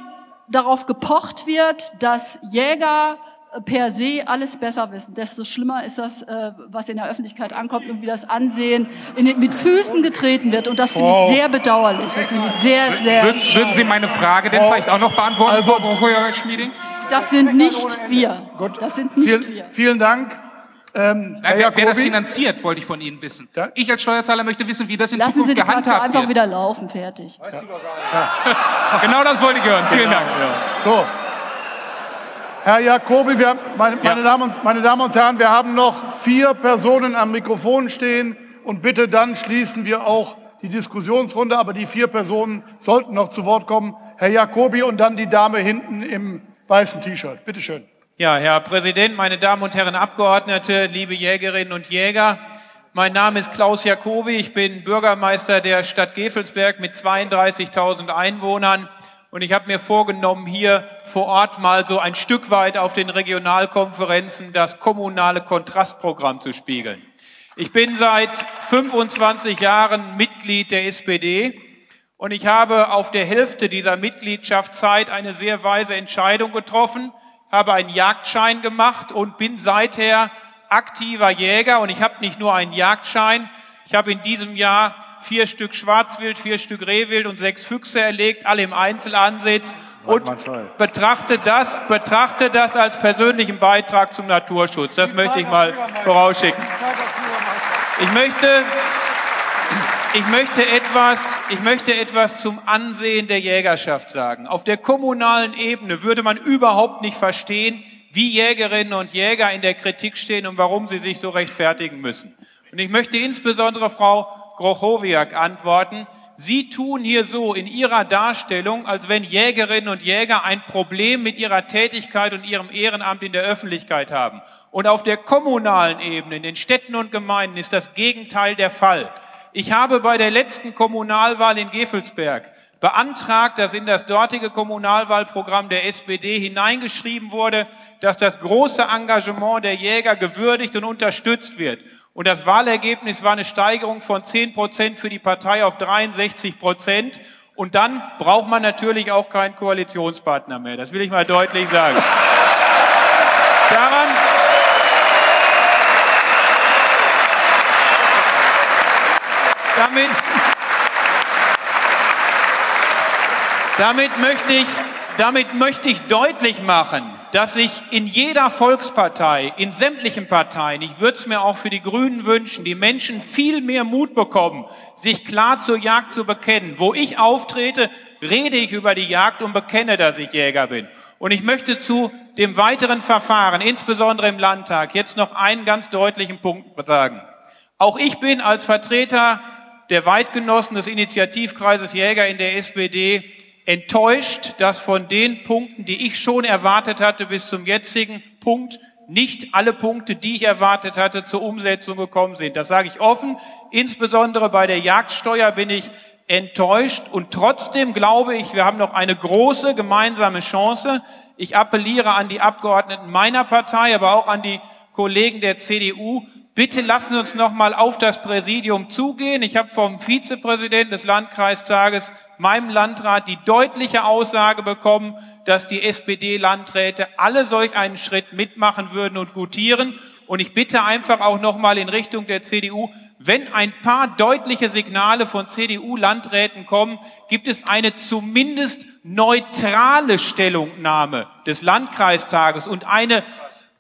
darauf gepocht wird, dass Jäger äh, per se alles besser wissen, desto schlimmer ist das, äh, was in der Öffentlichkeit ankommt und wie das Ansehen in den, mit Füßen getreten wird. Und das finde ich sehr bedauerlich. Das finde ich sehr, sehr. Würden, würden Sie meine Frage denn vielleicht auch noch beantworten, Also- Frau Brochoyer-Schmieding? Das sind nicht wir. Das sind nicht Vielen, wir. vielen Dank. Ähm, Herr Nein, wer, wer das finanziert, wollte ich von Ihnen wissen. Ich als Steuerzahler möchte wissen, wie das in Lassen Sie Zukunft die Katze gehandhabt einfach wird. wieder laufen. Fertig. Genau das wollte ich hören. Vielen Dank. So. Herr Jacobi, wir, meine, meine, Damen und, meine Damen und Herren, wir haben noch vier Personen am Mikrofon stehen und bitte dann schließen wir auch die Diskussionsrunde, aber die vier Personen sollten noch zu Wort kommen. Herr Jacobi und dann die Dame hinten im weißen T-Shirt. Bitte schön. Ja, Herr Präsident, meine Damen und Herren Abgeordnete, liebe Jägerinnen und Jäger. Mein Name ist Klaus Jacobi. Ich bin Bürgermeister der Stadt Gevelsberg mit 32.000 Einwohnern. Und ich habe mir vorgenommen, hier vor Ort mal so ein Stück weit auf den Regionalkonferenzen das kommunale Kontrastprogramm zu spiegeln. Ich bin seit 25 Jahren Mitglied der SPD und ich habe auf der Hälfte dieser Mitgliedschaftszeit eine sehr weise Entscheidung getroffen, habe einen Jagdschein gemacht und bin seither aktiver Jäger. Und ich habe nicht nur einen Jagdschein, ich habe in diesem Jahr vier Stück Schwarzwild, vier Stück Rehwild und sechs Füchse erlegt, alle im Einzelansitz. Und betrachte das, betrachte das als persönlichen Beitrag zum Naturschutz. Das möchte ich mal vorausschicken. Ich möchte, ich möchte etwas, ich möchte etwas zum Ansehen der Jägerschaft sagen. Auf der kommunalen Ebene würde man überhaupt nicht verstehen, wie Jägerinnen und Jäger in der Kritik stehen und warum sie sich so rechtfertigen müssen. Und ich möchte insbesondere Frau Grochowiak antworten. Sie tun hier so in Ihrer Darstellung, als wenn Jägerinnen und Jäger ein Problem mit ihrer Tätigkeit und ihrem Ehrenamt in der Öffentlichkeit haben. Und auf der kommunalen Ebene, in den Städten und Gemeinden, ist das Gegenteil der Fall. Ich habe bei der letzten Kommunalwahl in Gevelsberg beantragt, dass in das dortige Kommunalwahlprogramm der SPD hineingeschrieben wurde, dass das große Engagement der Jäger gewürdigt und unterstützt wird. Und das Wahlergebnis war eine Steigerung von 10 Prozent für die Partei auf 63 Prozent. Und dann braucht man natürlich auch keinen Koalitionspartner mehr. Das will ich mal deutlich sagen. Daran, damit, damit möchte ich, damit möchte ich deutlich machen, dass sich in jeder Volkspartei, in sämtlichen Parteien, ich würde es mir auch für die Grünen wünschen, die Menschen viel mehr Mut bekommen, sich klar zur Jagd zu bekennen. Wo ich auftrete, rede ich über die Jagd und bekenne, dass ich Jäger bin. Und ich möchte zu dem weiteren Verfahren, insbesondere im Landtag, jetzt noch einen ganz deutlichen Punkt sagen. Auch ich bin als Vertreter der Weitgenossen des Initiativkreises Jäger in der SPD enttäuscht, dass von den Punkten, die ich schon erwartet hatte bis zum jetzigen Punkt, nicht alle Punkte, die ich erwartet hatte, zur Umsetzung gekommen sind. Das sage ich offen. Insbesondere bei der Jagdsteuer bin ich enttäuscht und trotzdem glaube ich, wir haben noch eine große gemeinsame Chance. Ich appelliere an die Abgeordneten meiner Partei, aber auch an die Kollegen der CDU. Bitte lassen Sie uns noch mal auf das Präsidium zugehen. Ich habe vom Vizepräsidenten des Landkreistages, meinem Landrat, die deutliche Aussage bekommen, dass die SPD-Landräte alle solch einen Schritt mitmachen würden und gutieren. Und ich bitte einfach auch noch mal in Richtung der CDU, wenn ein paar deutliche Signale von CDU-Landräten kommen, gibt es eine zumindest neutrale Stellungnahme des Landkreistages und eine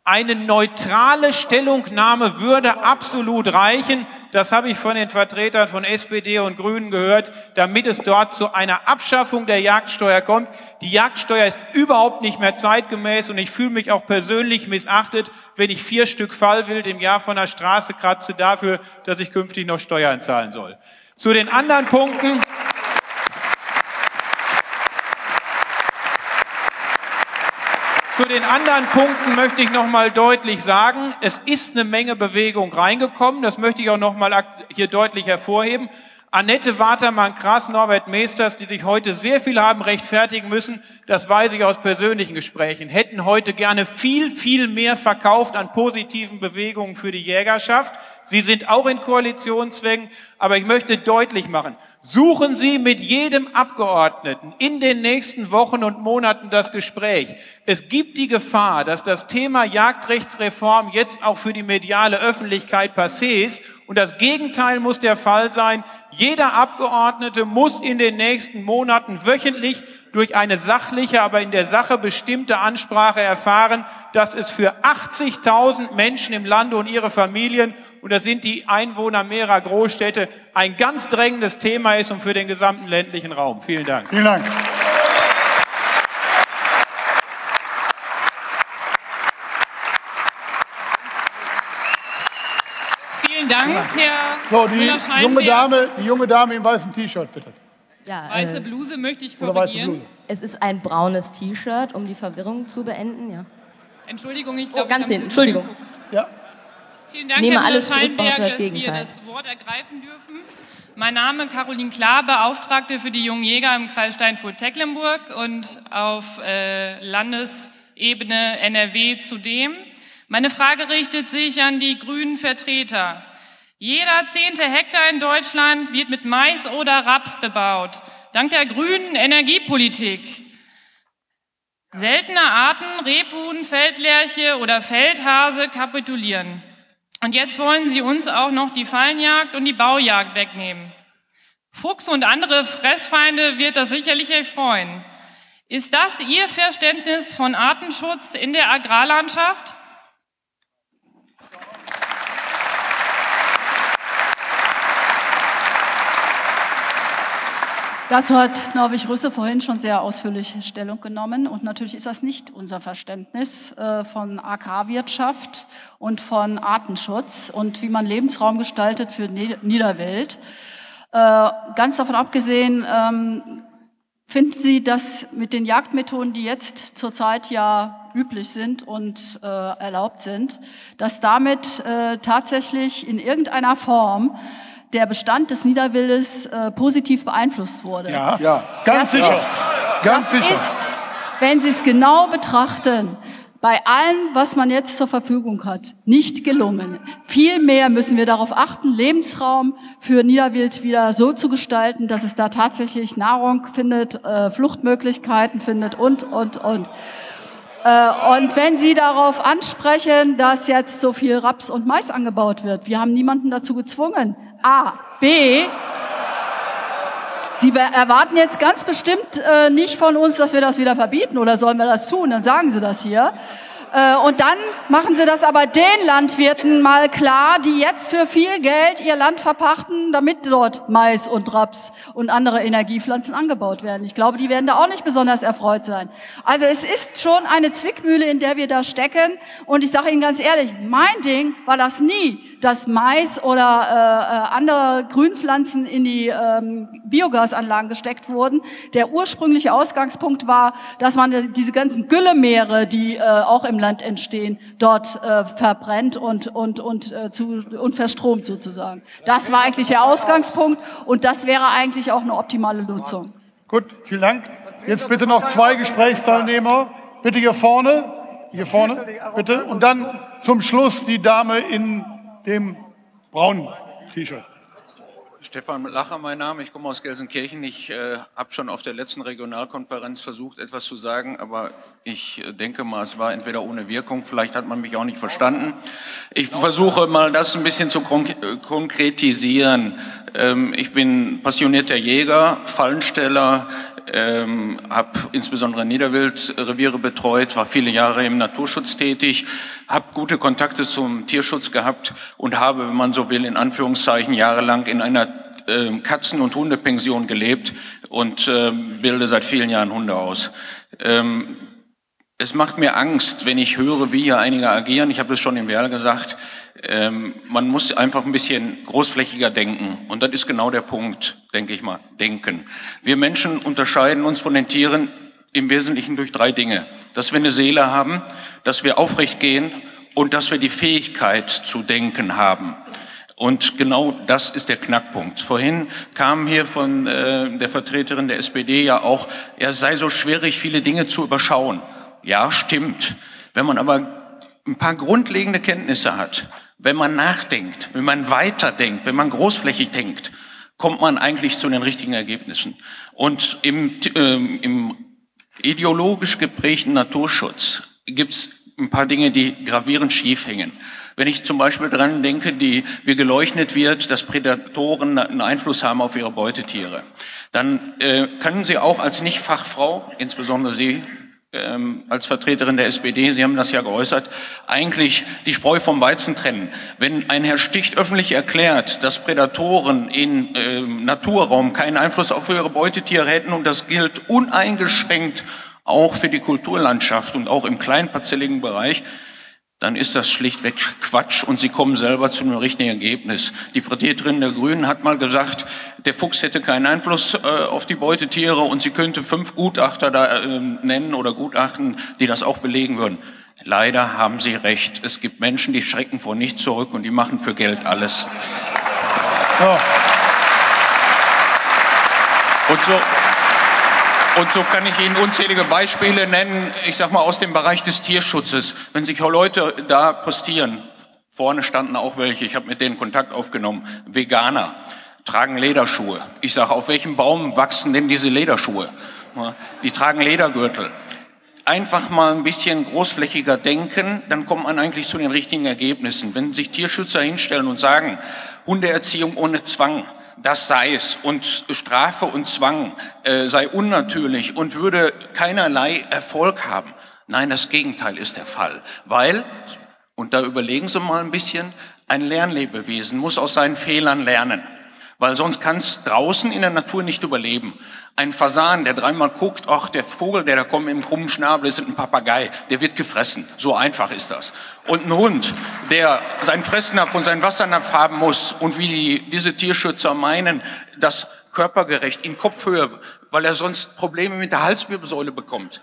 eine neutrale Stellungnahme würde absolut reichen. Das habe ich von den Vertretern von SPD und Grünen gehört, damit es dort zu einer Abschaffung der Jagdsteuer kommt. Die Jagdsteuer ist überhaupt nicht mehr zeitgemäß und ich fühle mich auch persönlich missachtet, wenn ich vier Stück Fallwild im Jahr von der Straße kratze dafür, dass ich künftig noch Steuern zahlen soll. Zu den anderen Punkten. Zu den anderen Punkten möchte ich noch mal deutlich sagen, es ist eine Menge Bewegung reingekommen. Das möchte ich auch noch mal hier deutlich hervorheben. Annette Watermann-Krass, Norbert Meesters, die sich heute sehr viel haben rechtfertigen müssen, das weiß ich aus persönlichen Gesprächen, hätten heute gerne viel, viel mehr verkauft an positiven Bewegungen für die Jägerschaft. Sie sind auch in Koalitionszwängen, aber ich möchte deutlich machen, Suchen Sie mit jedem Abgeordneten in den nächsten Wochen und Monaten das Gespräch. Es gibt die Gefahr, dass das Thema Jagdrechtsreform jetzt auch für die mediale Öffentlichkeit passé ist. Und das Gegenteil muss der Fall sein. Jeder Abgeordnete muss in den nächsten Monaten wöchentlich durch eine sachliche, aber in der Sache bestimmte Ansprache erfahren, dass es für 80.000 Menschen im Lande und ihre Familien und das sind die Einwohner mehrerer Großstädte, ein ganz drängendes Thema ist und für den gesamten ländlichen Raum. Vielen Dank. Vielen Dank. Vielen Dank, Herr So, die junge Dame, die junge Dame im weißen T-Shirt, bitte. Ja, Weiße Bluse möchte ich Oder weiße korrigieren. Bluse. Es ist ein braunes T-Shirt, um die Verwirrung zu beenden, ja. Entschuldigung, ich Oh, glaube, ganz ich hinten, Entschuldigung. Ja. Vielen Dank, Nehme Herr alles zurück, dass wir das Wort ergreifen dürfen. Mein Name ist Caroline Klar, Beauftragte für die jungen Jäger im Kreis Steinfurt-Tecklenburg und auf äh, Landesebene NRW zudem. Meine Frage richtet sich an die grünen Vertreter. Jeder zehnte Hektar in Deutschland wird mit Mais oder Raps bebaut. Dank der grünen Energiepolitik. Seltene Arten, Rebhuhn, Feldlerche oder Feldhase kapitulieren. Und jetzt wollen sie uns auch noch die Fallenjagd und die Baujagd wegnehmen. Fuchs und andere Fressfeinde wird das sicherlich erfreuen. Ist das Ihr Verständnis von Artenschutz in der Agrarlandschaft? Dazu hat Norwig Rüsse vorhin schon sehr ausführlich Stellung genommen. Und natürlich ist das nicht unser Verständnis äh, von Agrarwirtschaft und von Artenschutz und wie man Lebensraum gestaltet für Nied- Niederwelt. Äh, Ganz davon abgesehen, ähm, finden Sie, dass mit den Jagdmethoden, die jetzt zurzeit ja üblich sind und äh, erlaubt sind, dass damit tatsächlich in irgendeiner Form der Bestand des Niederwildes äh, positiv beeinflusst wurde. Ja, ja. ganz das sicher. Ist, Ganz das sicher. ist, wenn Sie es genau betrachten, bei allem, was man jetzt zur Verfügung hat, nicht gelungen. Vielmehr müssen wir darauf achten, Lebensraum für Niederwild wieder so zu gestalten, dass es da tatsächlich Nahrung findet, äh, Fluchtmöglichkeiten findet und, und, und. Äh, Und wenn Sie darauf ansprechen, dass jetzt so viel Raps und Mais angebaut wird, wir haben niemanden dazu gezwungen. A. B. Sie erwarten jetzt ganz bestimmt äh, nicht von uns, dass wir das wieder verbieten oder sollen wir das tun, dann sagen Sie das hier. Äh, und dann machen sie das aber den Landwirten mal klar, die jetzt für viel Geld ihr Land verpachten, damit dort Mais und Raps und andere Energiepflanzen angebaut werden. Ich glaube, die werden da auch nicht besonders erfreut sein. Also es ist schon eine Zwickmühle, in der wir da stecken. Und ich sage Ihnen ganz ehrlich, mein Ding war das nie, dass Mais oder äh, äh, andere Grünpflanzen in die ähm, Biogasanlagen gesteckt wurden. Der ursprüngliche Ausgangspunkt war, dass man diese ganzen Güllemeere, die äh, auch im Land entstehen, dort äh, verbrennt und und und äh, zu und verstromt sozusagen. Das war eigentlich der Ausgangspunkt und das wäre eigentlich auch eine optimale Nutzung. Gut, vielen Dank. Jetzt bitte noch zwei Gesprächsteilnehmer. Bitte hier vorne. Hier vorne, bitte. Und dann zum Schluss die Dame in dem braunen T-Shirt. Stefan Lacher, mein Name. Ich komme aus Gelsenkirchen. Ich äh, habe schon auf der letzten Regionalkonferenz versucht, etwas zu sagen, aber ich äh, denke mal, es war entweder ohne Wirkung, vielleicht hat man mich auch nicht verstanden. Ich versuche mal, das ein bisschen zu äh, konkretisieren. Ähm, ich bin passionierter Jäger, Fallensteller, ähm, habe insbesondere Niederwildreviere betreut, war viele Jahre im Naturschutz tätig, habe gute Kontakte zum Tierschutz gehabt und habe, wenn man so will, in Anführungszeichen jahrelang in einer äh, Katzen- und Hundepension gelebt und äh, bilde seit vielen Jahren Hunde aus. Ähm, es macht mir Angst, wenn ich höre, wie hier einige agieren. Ich habe es schon im Werl gesagt. Ähm, man muss einfach ein bisschen großflächiger denken. Und das ist genau der Punkt, denke ich mal. Denken. Wir Menschen unterscheiden uns von den Tieren im Wesentlichen durch drei Dinge. Dass wir eine Seele haben, dass wir aufrecht gehen und dass wir die Fähigkeit zu denken haben. Und genau das ist der Knackpunkt. Vorhin kam hier von äh, der Vertreterin der SPD ja auch, er sei so schwierig, viele Dinge zu überschauen. Ja, stimmt. Wenn man aber ein paar grundlegende Kenntnisse hat, wenn man nachdenkt, wenn man weiterdenkt, wenn man großflächig denkt, kommt man eigentlich zu den richtigen Ergebnissen. Und im, äh, im ideologisch geprägten Naturschutz gibt's ein paar Dinge, die gravierend schief hängen. Wenn ich zum Beispiel dran denke, die, wie geleuchtet wird, dass Prädatoren einen Einfluss haben auf ihre Beutetiere, dann äh, können Sie auch als Nichtfachfrau, insbesondere Sie, ähm, als Vertreterin der SPD, Sie haben das ja geäußert, eigentlich die Spreu vom Weizen trennen. Wenn ein Herr Sticht öffentlich erklärt, dass Prädatoren in äh, Naturraum keinen Einfluss auf ihre Beutetiere hätten und das gilt uneingeschränkt auch für die Kulturlandschaft und auch im kleinparzelligen Bereich, dann ist das schlichtweg Quatsch und sie kommen selber zu einem richtigen Ergebnis. Die Vertreterin der Grünen hat mal gesagt, der Fuchs hätte keinen Einfluss äh, auf die Beutetiere und sie könnte fünf Gutachter da äh, nennen oder Gutachten, die das auch belegen würden. Leider haben Sie recht. Es gibt Menschen, die schrecken vor nichts zurück und die machen für Geld alles. Ja. Und so, und so kann ich Ihnen unzählige Beispiele nennen, ich sag mal aus dem Bereich des Tierschutzes. Wenn sich Leute da postieren, vorne standen auch welche, ich habe mit denen Kontakt aufgenommen, Veganer, tragen Lederschuhe. Ich sage, auf welchem Baum wachsen denn diese Lederschuhe? Die tragen Ledergürtel. Einfach mal ein bisschen großflächiger denken, dann kommt man eigentlich zu den richtigen Ergebnissen. Wenn sich Tierschützer hinstellen und sagen, Hundeerziehung ohne Zwang, das sei es. Und Strafe und Zwang äh, sei unnatürlich und würde keinerlei Erfolg haben. Nein, das Gegenteil ist der Fall, weil, und da überlegen Sie mal ein bisschen, ein Lernlebewesen muss aus seinen Fehlern lernen weil sonst kann es draußen in der Natur nicht überleben. Ein Fasan, der dreimal guckt, ach, der Vogel, der da kommt dem krummen Schnabel, ist ein Papagei, der wird gefressen. So einfach ist das. Und ein Hund, der seinen Fressnapf und seinen Wassernapf haben muss und wie die, diese Tierschützer meinen, das körpergerecht in Kopfhöhe, weil er sonst Probleme mit der Halswirbelsäule bekommt.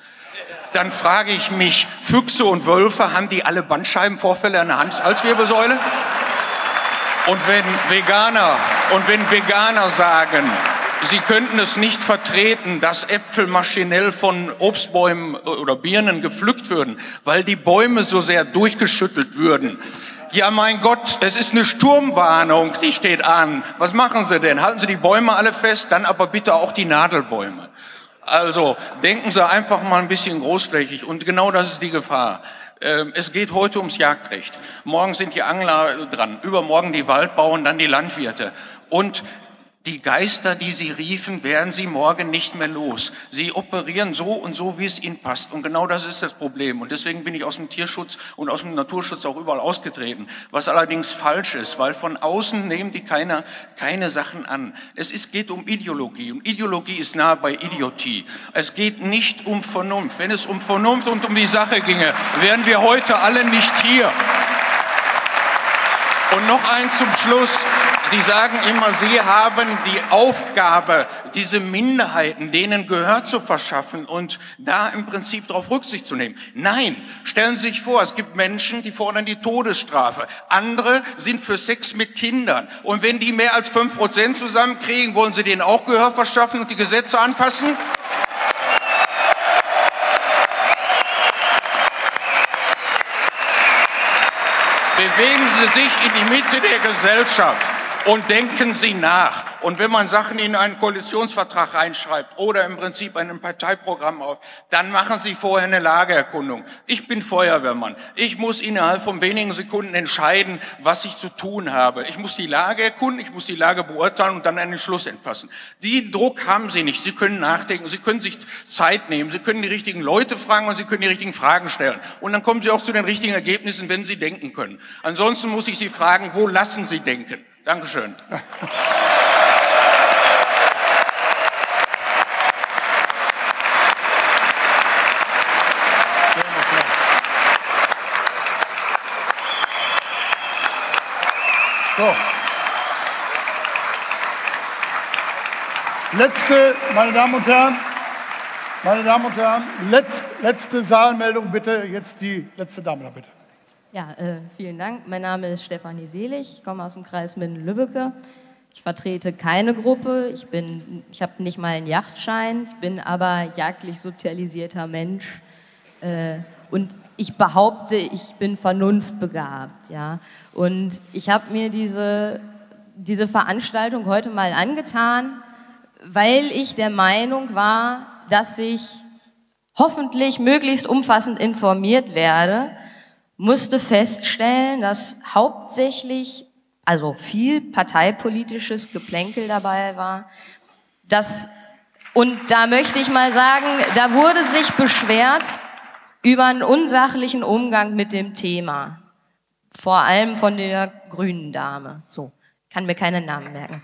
Dann frage ich mich, Füchse und Wölfe, haben die alle Bandscheibenvorfälle an der Halswirbelsäule? Und wenn Veganer und wenn Veganer sagen, sie könnten es nicht vertreten, dass Äpfel maschinell von Obstbäumen oder Birnen gepflückt würden, weil die Bäume so sehr durchgeschüttelt würden. Ja, mein Gott, es ist eine Sturmwarnung, die steht an. Was machen Sie denn? Halten Sie die Bäume alle fest, dann aber bitte auch die Nadelbäume. Also denken Sie einfach mal ein bisschen großflächig und genau das ist die Gefahr. Ähm, es geht heute ums Jagdrecht. Morgen sind die Angler dran, übermorgen die Waldbauern, dann die Landwirte. Und Die Geister, die sie riefen, werden sie morgen nicht mehr los. Sie operieren so und so, wie es ihnen passt. Und genau das ist das Problem. Und deswegen bin ich aus dem Tierschutz und aus dem Naturschutz auch überall ausgetreten. Was allerdings falsch ist, weil von außen nehmen die keine, keine Sachen an. Es ist, geht um Ideologie. Und Ideologie ist nahe bei Idiotie. Es geht nicht um Vernunft. Wenn es um Vernunft und um die Sache ginge, wären wir heute alle nicht hier. Und noch eins zum Schluss. Sie sagen immer, Sie haben die Aufgabe, diese Minderheiten, denen Gehör zu verschaffen und da im Prinzip darauf Rücksicht zu nehmen. Nein, stellen Sie sich vor, es gibt Menschen, die fordern die Todesstrafe. Andere sind für Sex mit Kindern. Und wenn die mehr als fünf Prozent zusammenkriegen, wollen Sie denen auch Gehör verschaffen und die Gesetze anpassen? Bewegen Sie sich in die Mitte der Gesellschaft und denken Sie nach. Und wenn man Sachen in einen Koalitionsvertrag reinschreibt oder im Prinzip ein Parteiprogramm auf, dann machen Sie vorher eine Lageerkundung. Ich bin Feuerwehrmann. Ich muss innerhalb von wenigen Sekunden entscheiden, was ich zu tun habe. Ich muss die Lage erkunden, ich muss die Lage beurteilen und dann einen Schluss entfassen. Den Druck haben Sie nicht. Sie können nachdenken, Sie können sich Zeit nehmen, Sie können die richtigen Leute fragen und Sie können die richtigen Fragen stellen. Und dann kommen Sie auch zu den richtigen Ergebnissen, wenn Sie denken können. Ansonsten muss ich Sie fragen, wo lassen Sie denken? Dankeschön. So. Letzte, meine Damen und Herren, meine Damen und Herren, letzt, letzte Saalmeldung bitte, jetzt die letzte Dame da bitte. Ja, äh, vielen Dank. Mein Name ist Stefanie Selig. Ich komme aus dem Kreis Minden-Lübbecke. Ich vertrete keine Gruppe. Ich, bin, ich habe nicht mal einen Yachtschein. Ich bin aber jagdlich sozialisierter Mensch. Äh, und ich behaupte, ich bin vernunftbegabt. Ja? Und ich habe mir diese, diese Veranstaltung heute mal angetan, weil ich der Meinung war, dass ich hoffentlich möglichst umfassend informiert werde musste feststellen, dass hauptsächlich, also viel parteipolitisches Geplänkel dabei war. Das, und da möchte ich mal sagen, da wurde sich beschwert über einen unsachlichen Umgang mit dem Thema. Vor allem von der grünen Dame. So, kann mir keinen Namen merken.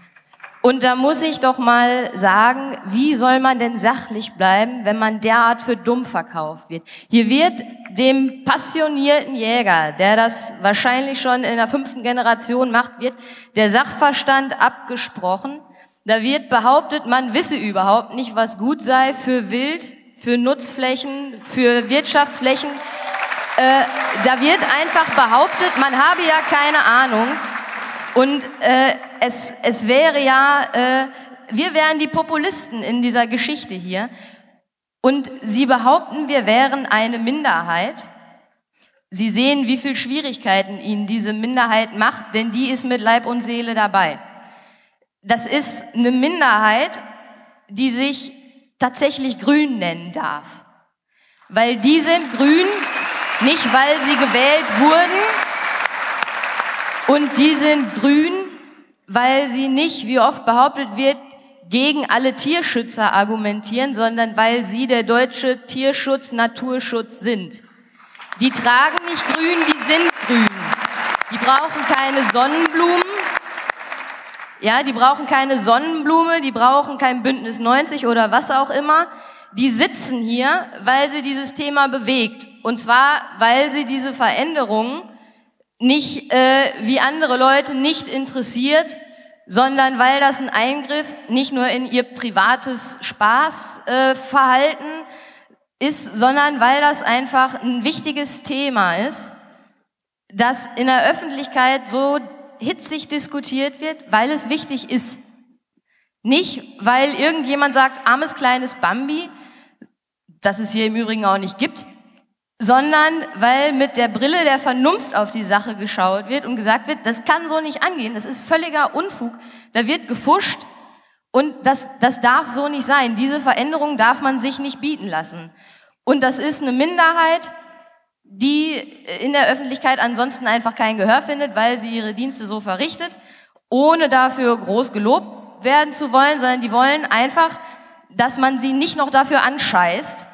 Und da muss ich doch mal sagen, wie soll man denn sachlich bleiben, wenn man derart für dumm verkauft wird? Hier wird dem passionierten Jäger, der das wahrscheinlich schon in der fünften Generation macht, wird der Sachverstand abgesprochen. Da wird behauptet, man wisse überhaupt nicht, was gut sei für Wild, für Nutzflächen, für Wirtschaftsflächen. Äh, da wird einfach behauptet, man habe ja keine Ahnung. Und äh, es, es wäre ja, äh, wir wären die Populisten in dieser Geschichte hier. Und Sie behaupten, wir wären eine Minderheit. Sie sehen, wie viel Schwierigkeiten Ihnen diese Minderheit macht, denn die ist mit Leib und Seele dabei. Das ist eine Minderheit, die sich tatsächlich grün nennen darf. Weil die sind grün, nicht weil sie gewählt wurden, und die sind grün, weil sie nicht, wie oft behauptet wird, gegen alle Tierschützer argumentieren, sondern weil sie der deutsche Tierschutz, Naturschutz sind. Die tragen nicht grün, die sind grün. Die brauchen keine Sonnenblumen. Ja, die brauchen keine Sonnenblume, die brauchen kein Bündnis 90 oder was auch immer. Die sitzen hier, weil sie dieses Thema bewegt. Und zwar, weil sie diese Veränderungen nicht äh, wie andere Leute nicht interessiert, sondern weil das ein Eingriff nicht nur in ihr privates Spaßverhalten äh, ist, sondern weil das einfach ein wichtiges Thema ist, das in der Öffentlichkeit so hitzig diskutiert wird, weil es wichtig ist. Nicht, weil irgendjemand sagt, armes kleines Bambi, das es hier im Übrigen auch nicht gibt, sondern weil mit der Brille der Vernunft auf die Sache geschaut wird und gesagt wird, das kann so nicht angehen, das ist völliger Unfug, da wird gefuscht und das, das darf so nicht sein. Diese Veränderung darf man sich nicht bieten lassen. Und das ist eine Minderheit, die in der Öffentlichkeit ansonsten einfach kein Gehör findet, weil sie ihre Dienste so verrichtet, ohne dafür groß gelobt werden zu wollen, sondern die wollen einfach, dass man sie nicht noch dafür anscheißt,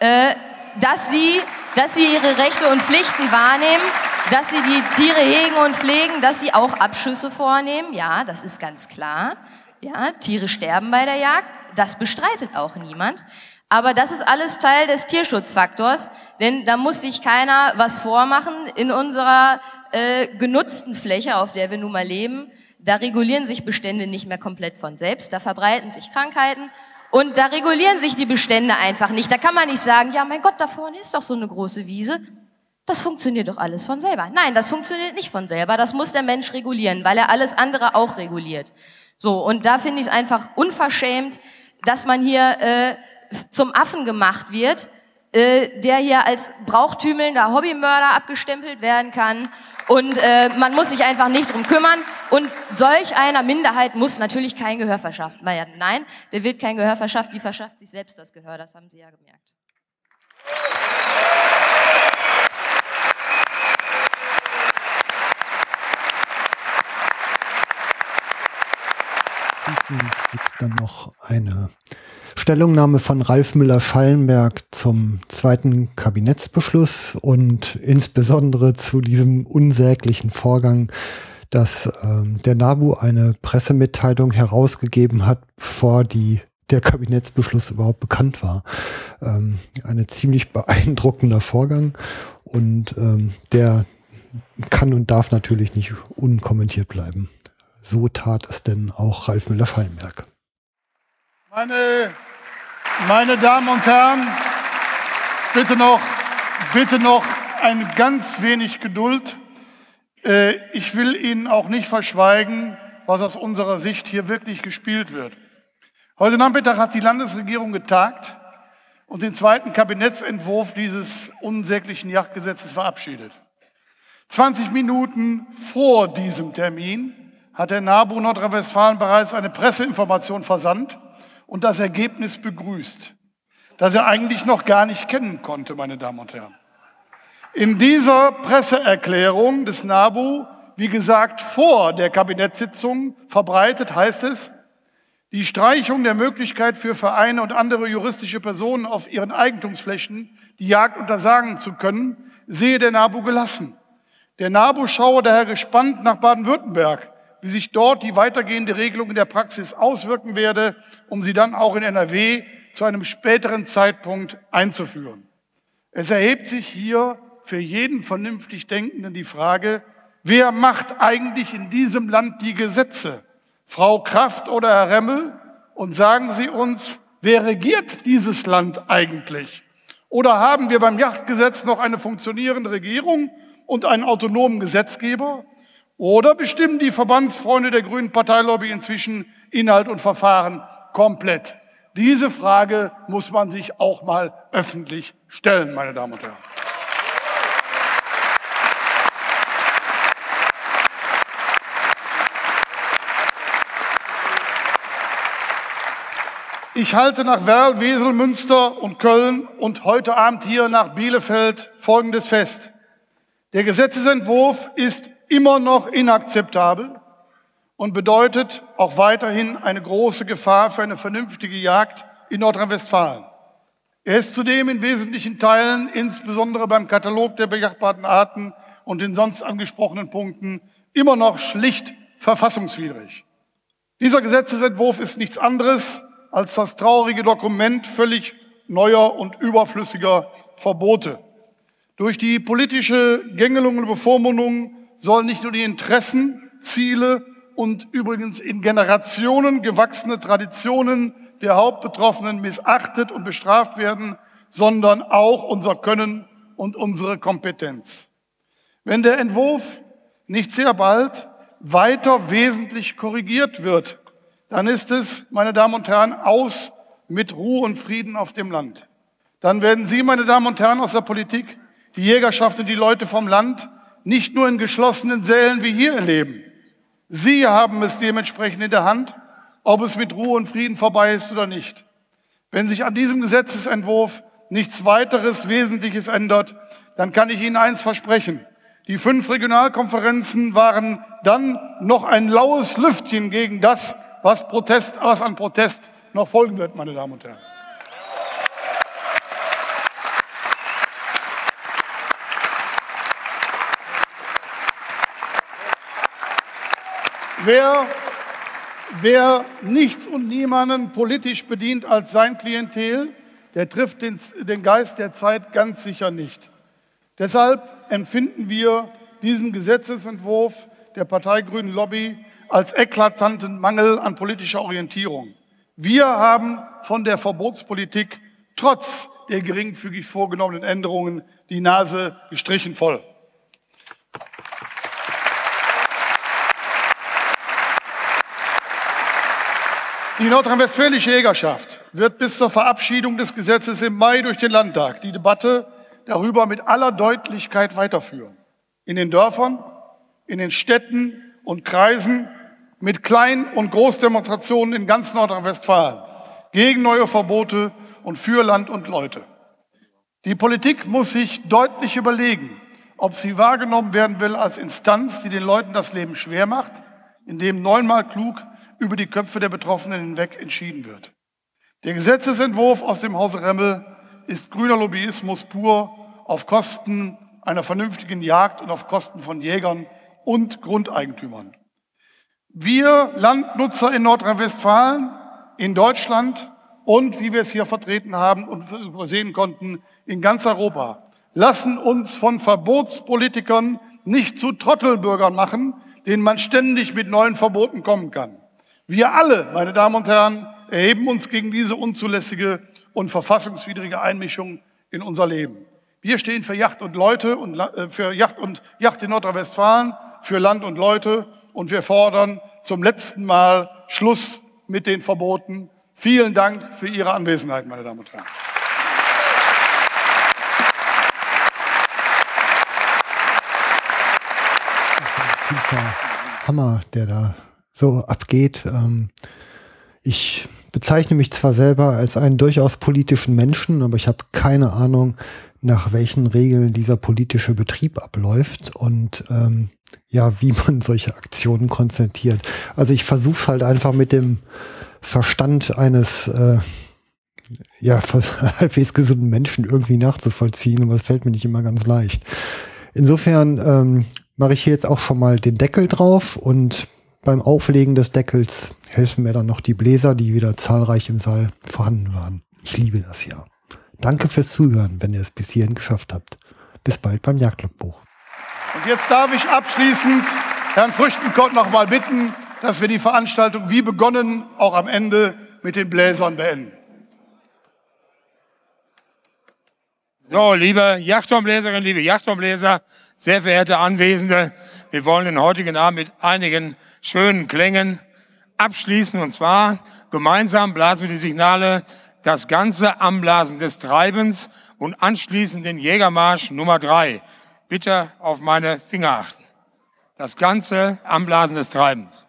äh, dass sie, dass sie ihre Rechte und Pflichten wahrnehmen, dass sie die Tiere hegen und pflegen, dass sie auch Abschüsse vornehmen. Ja, das ist ganz klar. Ja, Tiere sterben bei der Jagd. Das bestreitet auch niemand. Aber das ist alles Teil des Tierschutzfaktors, denn da muss sich keiner was vormachen. In unserer äh, genutzten Fläche, auf der wir nun mal leben, da regulieren sich Bestände nicht mehr komplett von selbst, da verbreiten sich Krankheiten und da regulieren sich die Bestände einfach nicht. Da kann man nicht sagen, ja mein Gott, da vorne ist doch so eine große Wiese. Das funktioniert doch alles von selber. Nein, das funktioniert nicht von selber. Das muss der Mensch regulieren, weil er alles andere auch reguliert. So, und da finde ich es einfach unverschämt, dass man hier äh, zum Affen gemacht wird, äh, der hier als brauchtümelnder Hobbymörder abgestempelt werden kann. Und äh, man muss sich einfach nicht drum kümmern. Und solch einer Minderheit muss natürlich kein Gehör verschafft werden. Nein, der wird kein Gehör verschafft, die verschafft sich selbst das Gehör. Das haben Sie ja gemerkt. Abschließend gibt es dann noch eine Stellungnahme von Ralf Müller-Schallenberg zum zweiten Kabinettsbeschluss und insbesondere zu diesem unsäglichen Vorgang, dass ähm, der NABU eine Pressemitteilung herausgegeben hat, bevor die der Kabinettsbeschluss überhaupt bekannt war. Ähm, eine ziemlich beeindruckender Vorgang und ähm, der kann und darf natürlich nicht unkommentiert bleiben. So tat es denn auch Ralf Müller-Fallenberg. Meine, meine Damen und Herren, bitte noch, bitte noch ein ganz wenig Geduld. Äh, ich will Ihnen auch nicht verschweigen, was aus unserer Sicht hier wirklich gespielt wird. Heute Nachmittag hat die Landesregierung getagt und den zweiten Kabinettsentwurf dieses unsäglichen Jagdgesetzes verabschiedet. 20 Minuten vor diesem Termin hat der NABU Nordrhein-Westfalen bereits eine Presseinformation versandt und das Ergebnis begrüßt, das er eigentlich noch gar nicht kennen konnte, meine Damen und Herren. In dieser Presseerklärung des NABU, wie gesagt, vor der Kabinettssitzung verbreitet, heißt es, die Streichung der Möglichkeit für Vereine und andere juristische Personen auf ihren Eigentumsflächen die Jagd untersagen zu können, sehe der NABU gelassen. Der NABU schaue daher gespannt nach Baden-Württemberg, wie sich dort die weitergehende Regelung in der Praxis auswirken werde, um sie dann auch in NRW zu einem späteren Zeitpunkt einzuführen. Es erhebt sich hier für jeden vernünftig Denkenden die Frage, wer macht eigentlich in diesem Land die Gesetze? Frau Kraft oder Herr Remmel? Und sagen Sie uns, wer regiert dieses Land eigentlich? Oder haben wir beim Yachtgesetz noch eine funktionierende Regierung und einen autonomen Gesetzgeber? Oder bestimmen die Verbandsfreunde der Grünen Parteilobby inzwischen Inhalt und Verfahren komplett? Diese Frage muss man sich auch mal öffentlich stellen, meine Damen und Herren. Ich halte nach Werl, Wesel, Münster und Köln und heute Abend hier nach Bielefeld Folgendes fest. Der Gesetzesentwurf ist immer noch inakzeptabel und bedeutet auch weiterhin eine große Gefahr für eine vernünftige Jagd in Nordrhein-Westfalen. Er ist zudem in wesentlichen Teilen, insbesondere beim Katalog der bejachbaren Arten und den sonst angesprochenen Punkten, immer noch schlicht verfassungswidrig. Dieser Gesetzesentwurf ist nichts anderes als das traurige Dokument völlig neuer und überflüssiger Verbote. Durch die politische Gängelung und Bevormundung sollen nicht nur die Interessen, Ziele und übrigens in Generationen gewachsene Traditionen der Hauptbetroffenen missachtet und bestraft werden, sondern auch unser Können und unsere Kompetenz. Wenn der Entwurf nicht sehr bald weiter wesentlich korrigiert wird, dann ist es, meine Damen und Herren, aus mit Ruhe und Frieden auf dem Land. Dann werden Sie, meine Damen und Herren aus der Politik, die Jägerschaft und die Leute vom Land nicht nur in geschlossenen Sälen wie hier erleben. Sie haben es dementsprechend in der Hand, ob es mit Ruhe und Frieden vorbei ist oder nicht. Wenn sich an diesem Gesetzesentwurf nichts weiteres Wesentliches ändert, dann kann ich Ihnen eins versprechen. Die fünf Regionalkonferenzen waren dann noch ein laues Lüftchen gegen das, was, Protest, was an Protest noch folgen wird, meine Damen und Herren. Wer, wer nichts und niemanden politisch bedient als sein Klientel, der trifft den, den Geist der Zeit ganz sicher nicht. Deshalb empfinden wir diesen Gesetzesentwurf der parteigrünen Lobby als eklatanten Mangel an politischer Orientierung. Wir haben von der Verbotspolitik trotz der geringfügig vorgenommenen Änderungen die Nase gestrichen voll. Die nordrhein-westfälische Jägerschaft wird bis zur Verabschiedung des Gesetzes im Mai durch den Landtag die Debatte darüber mit aller Deutlichkeit weiterführen. In den Dörfern, in den Städten und Kreisen, mit Klein- und Großdemonstrationen in ganz Nordrhein-Westfalen gegen neue Verbote und für Land und Leute. Die Politik muss sich deutlich überlegen, ob sie wahrgenommen werden will als Instanz, die den Leuten das Leben schwer macht, indem neunmal klug über die Köpfe der Betroffenen hinweg entschieden wird. Der Gesetzesentwurf aus dem Hause Remmel ist grüner Lobbyismus pur auf Kosten einer vernünftigen Jagd und auf Kosten von Jägern und Grundeigentümern. Wir Landnutzer in Nordrhein-Westfalen, in Deutschland und, wie wir es hier vertreten haben und übersehen konnten, in ganz Europa, lassen uns von Verbotspolitikern nicht zu Trottelbürgern machen, denen man ständig mit neuen Verboten kommen kann. Wir alle, meine Damen und Herren, erheben uns gegen diese unzulässige und verfassungswidrige Einmischung in unser Leben. Wir stehen für Yacht und Leute und äh, für Yacht und Yacht in Nordrhein-Westfalen, für Land und Leute und wir fordern zum letzten Mal Schluss mit den Verboten. Vielen Dank für Ihre Anwesenheit, meine Damen und Herren. Hammer, der da so abgeht. Ähm, ich bezeichne mich zwar selber als einen durchaus politischen Menschen, aber ich habe keine Ahnung, nach welchen Regeln dieser politische Betrieb abläuft und ähm, ja, wie man solche Aktionen konzentriert. Also ich versuche es halt einfach mit dem Verstand eines äh, ja, halbwegs gesunden Menschen irgendwie nachzuvollziehen, aber es fällt mir nicht immer ganz leicht. Insofern ähm, mache ich hier jetzt auch schon mal den Deckel drauf und beim Auflegen des Deckels helfen mir dann noch die Bläser, die wieder zahlreich im Saal vorhanden waren. Ich liebe das ja. Danke fürs Zuhören, wenn ihr es bis hierhin geschafft habt. Bis bald beim Jagdlogbuch. Und jetzt darf ich abschließend Herrn Früchtenkott noch mal bitten, dass wir die Veranstaltung wie begonnen auch am Ende mit den Bläsern beenden. So, liebe Jagdturmbläserinnen, liebe Jagdturmbläser, sehr verehrte Anwesende, wir wollen den heutigen Abend mit einigen schönen Klängen abschließen. Und zwar gemeinsam blasen wir die Signale das ganze Anblasen des Treibens und anschließend den Jägermarsch Nummer drei. Bitte auf meine Finger achten. Das ganze Anblasen des Treibens.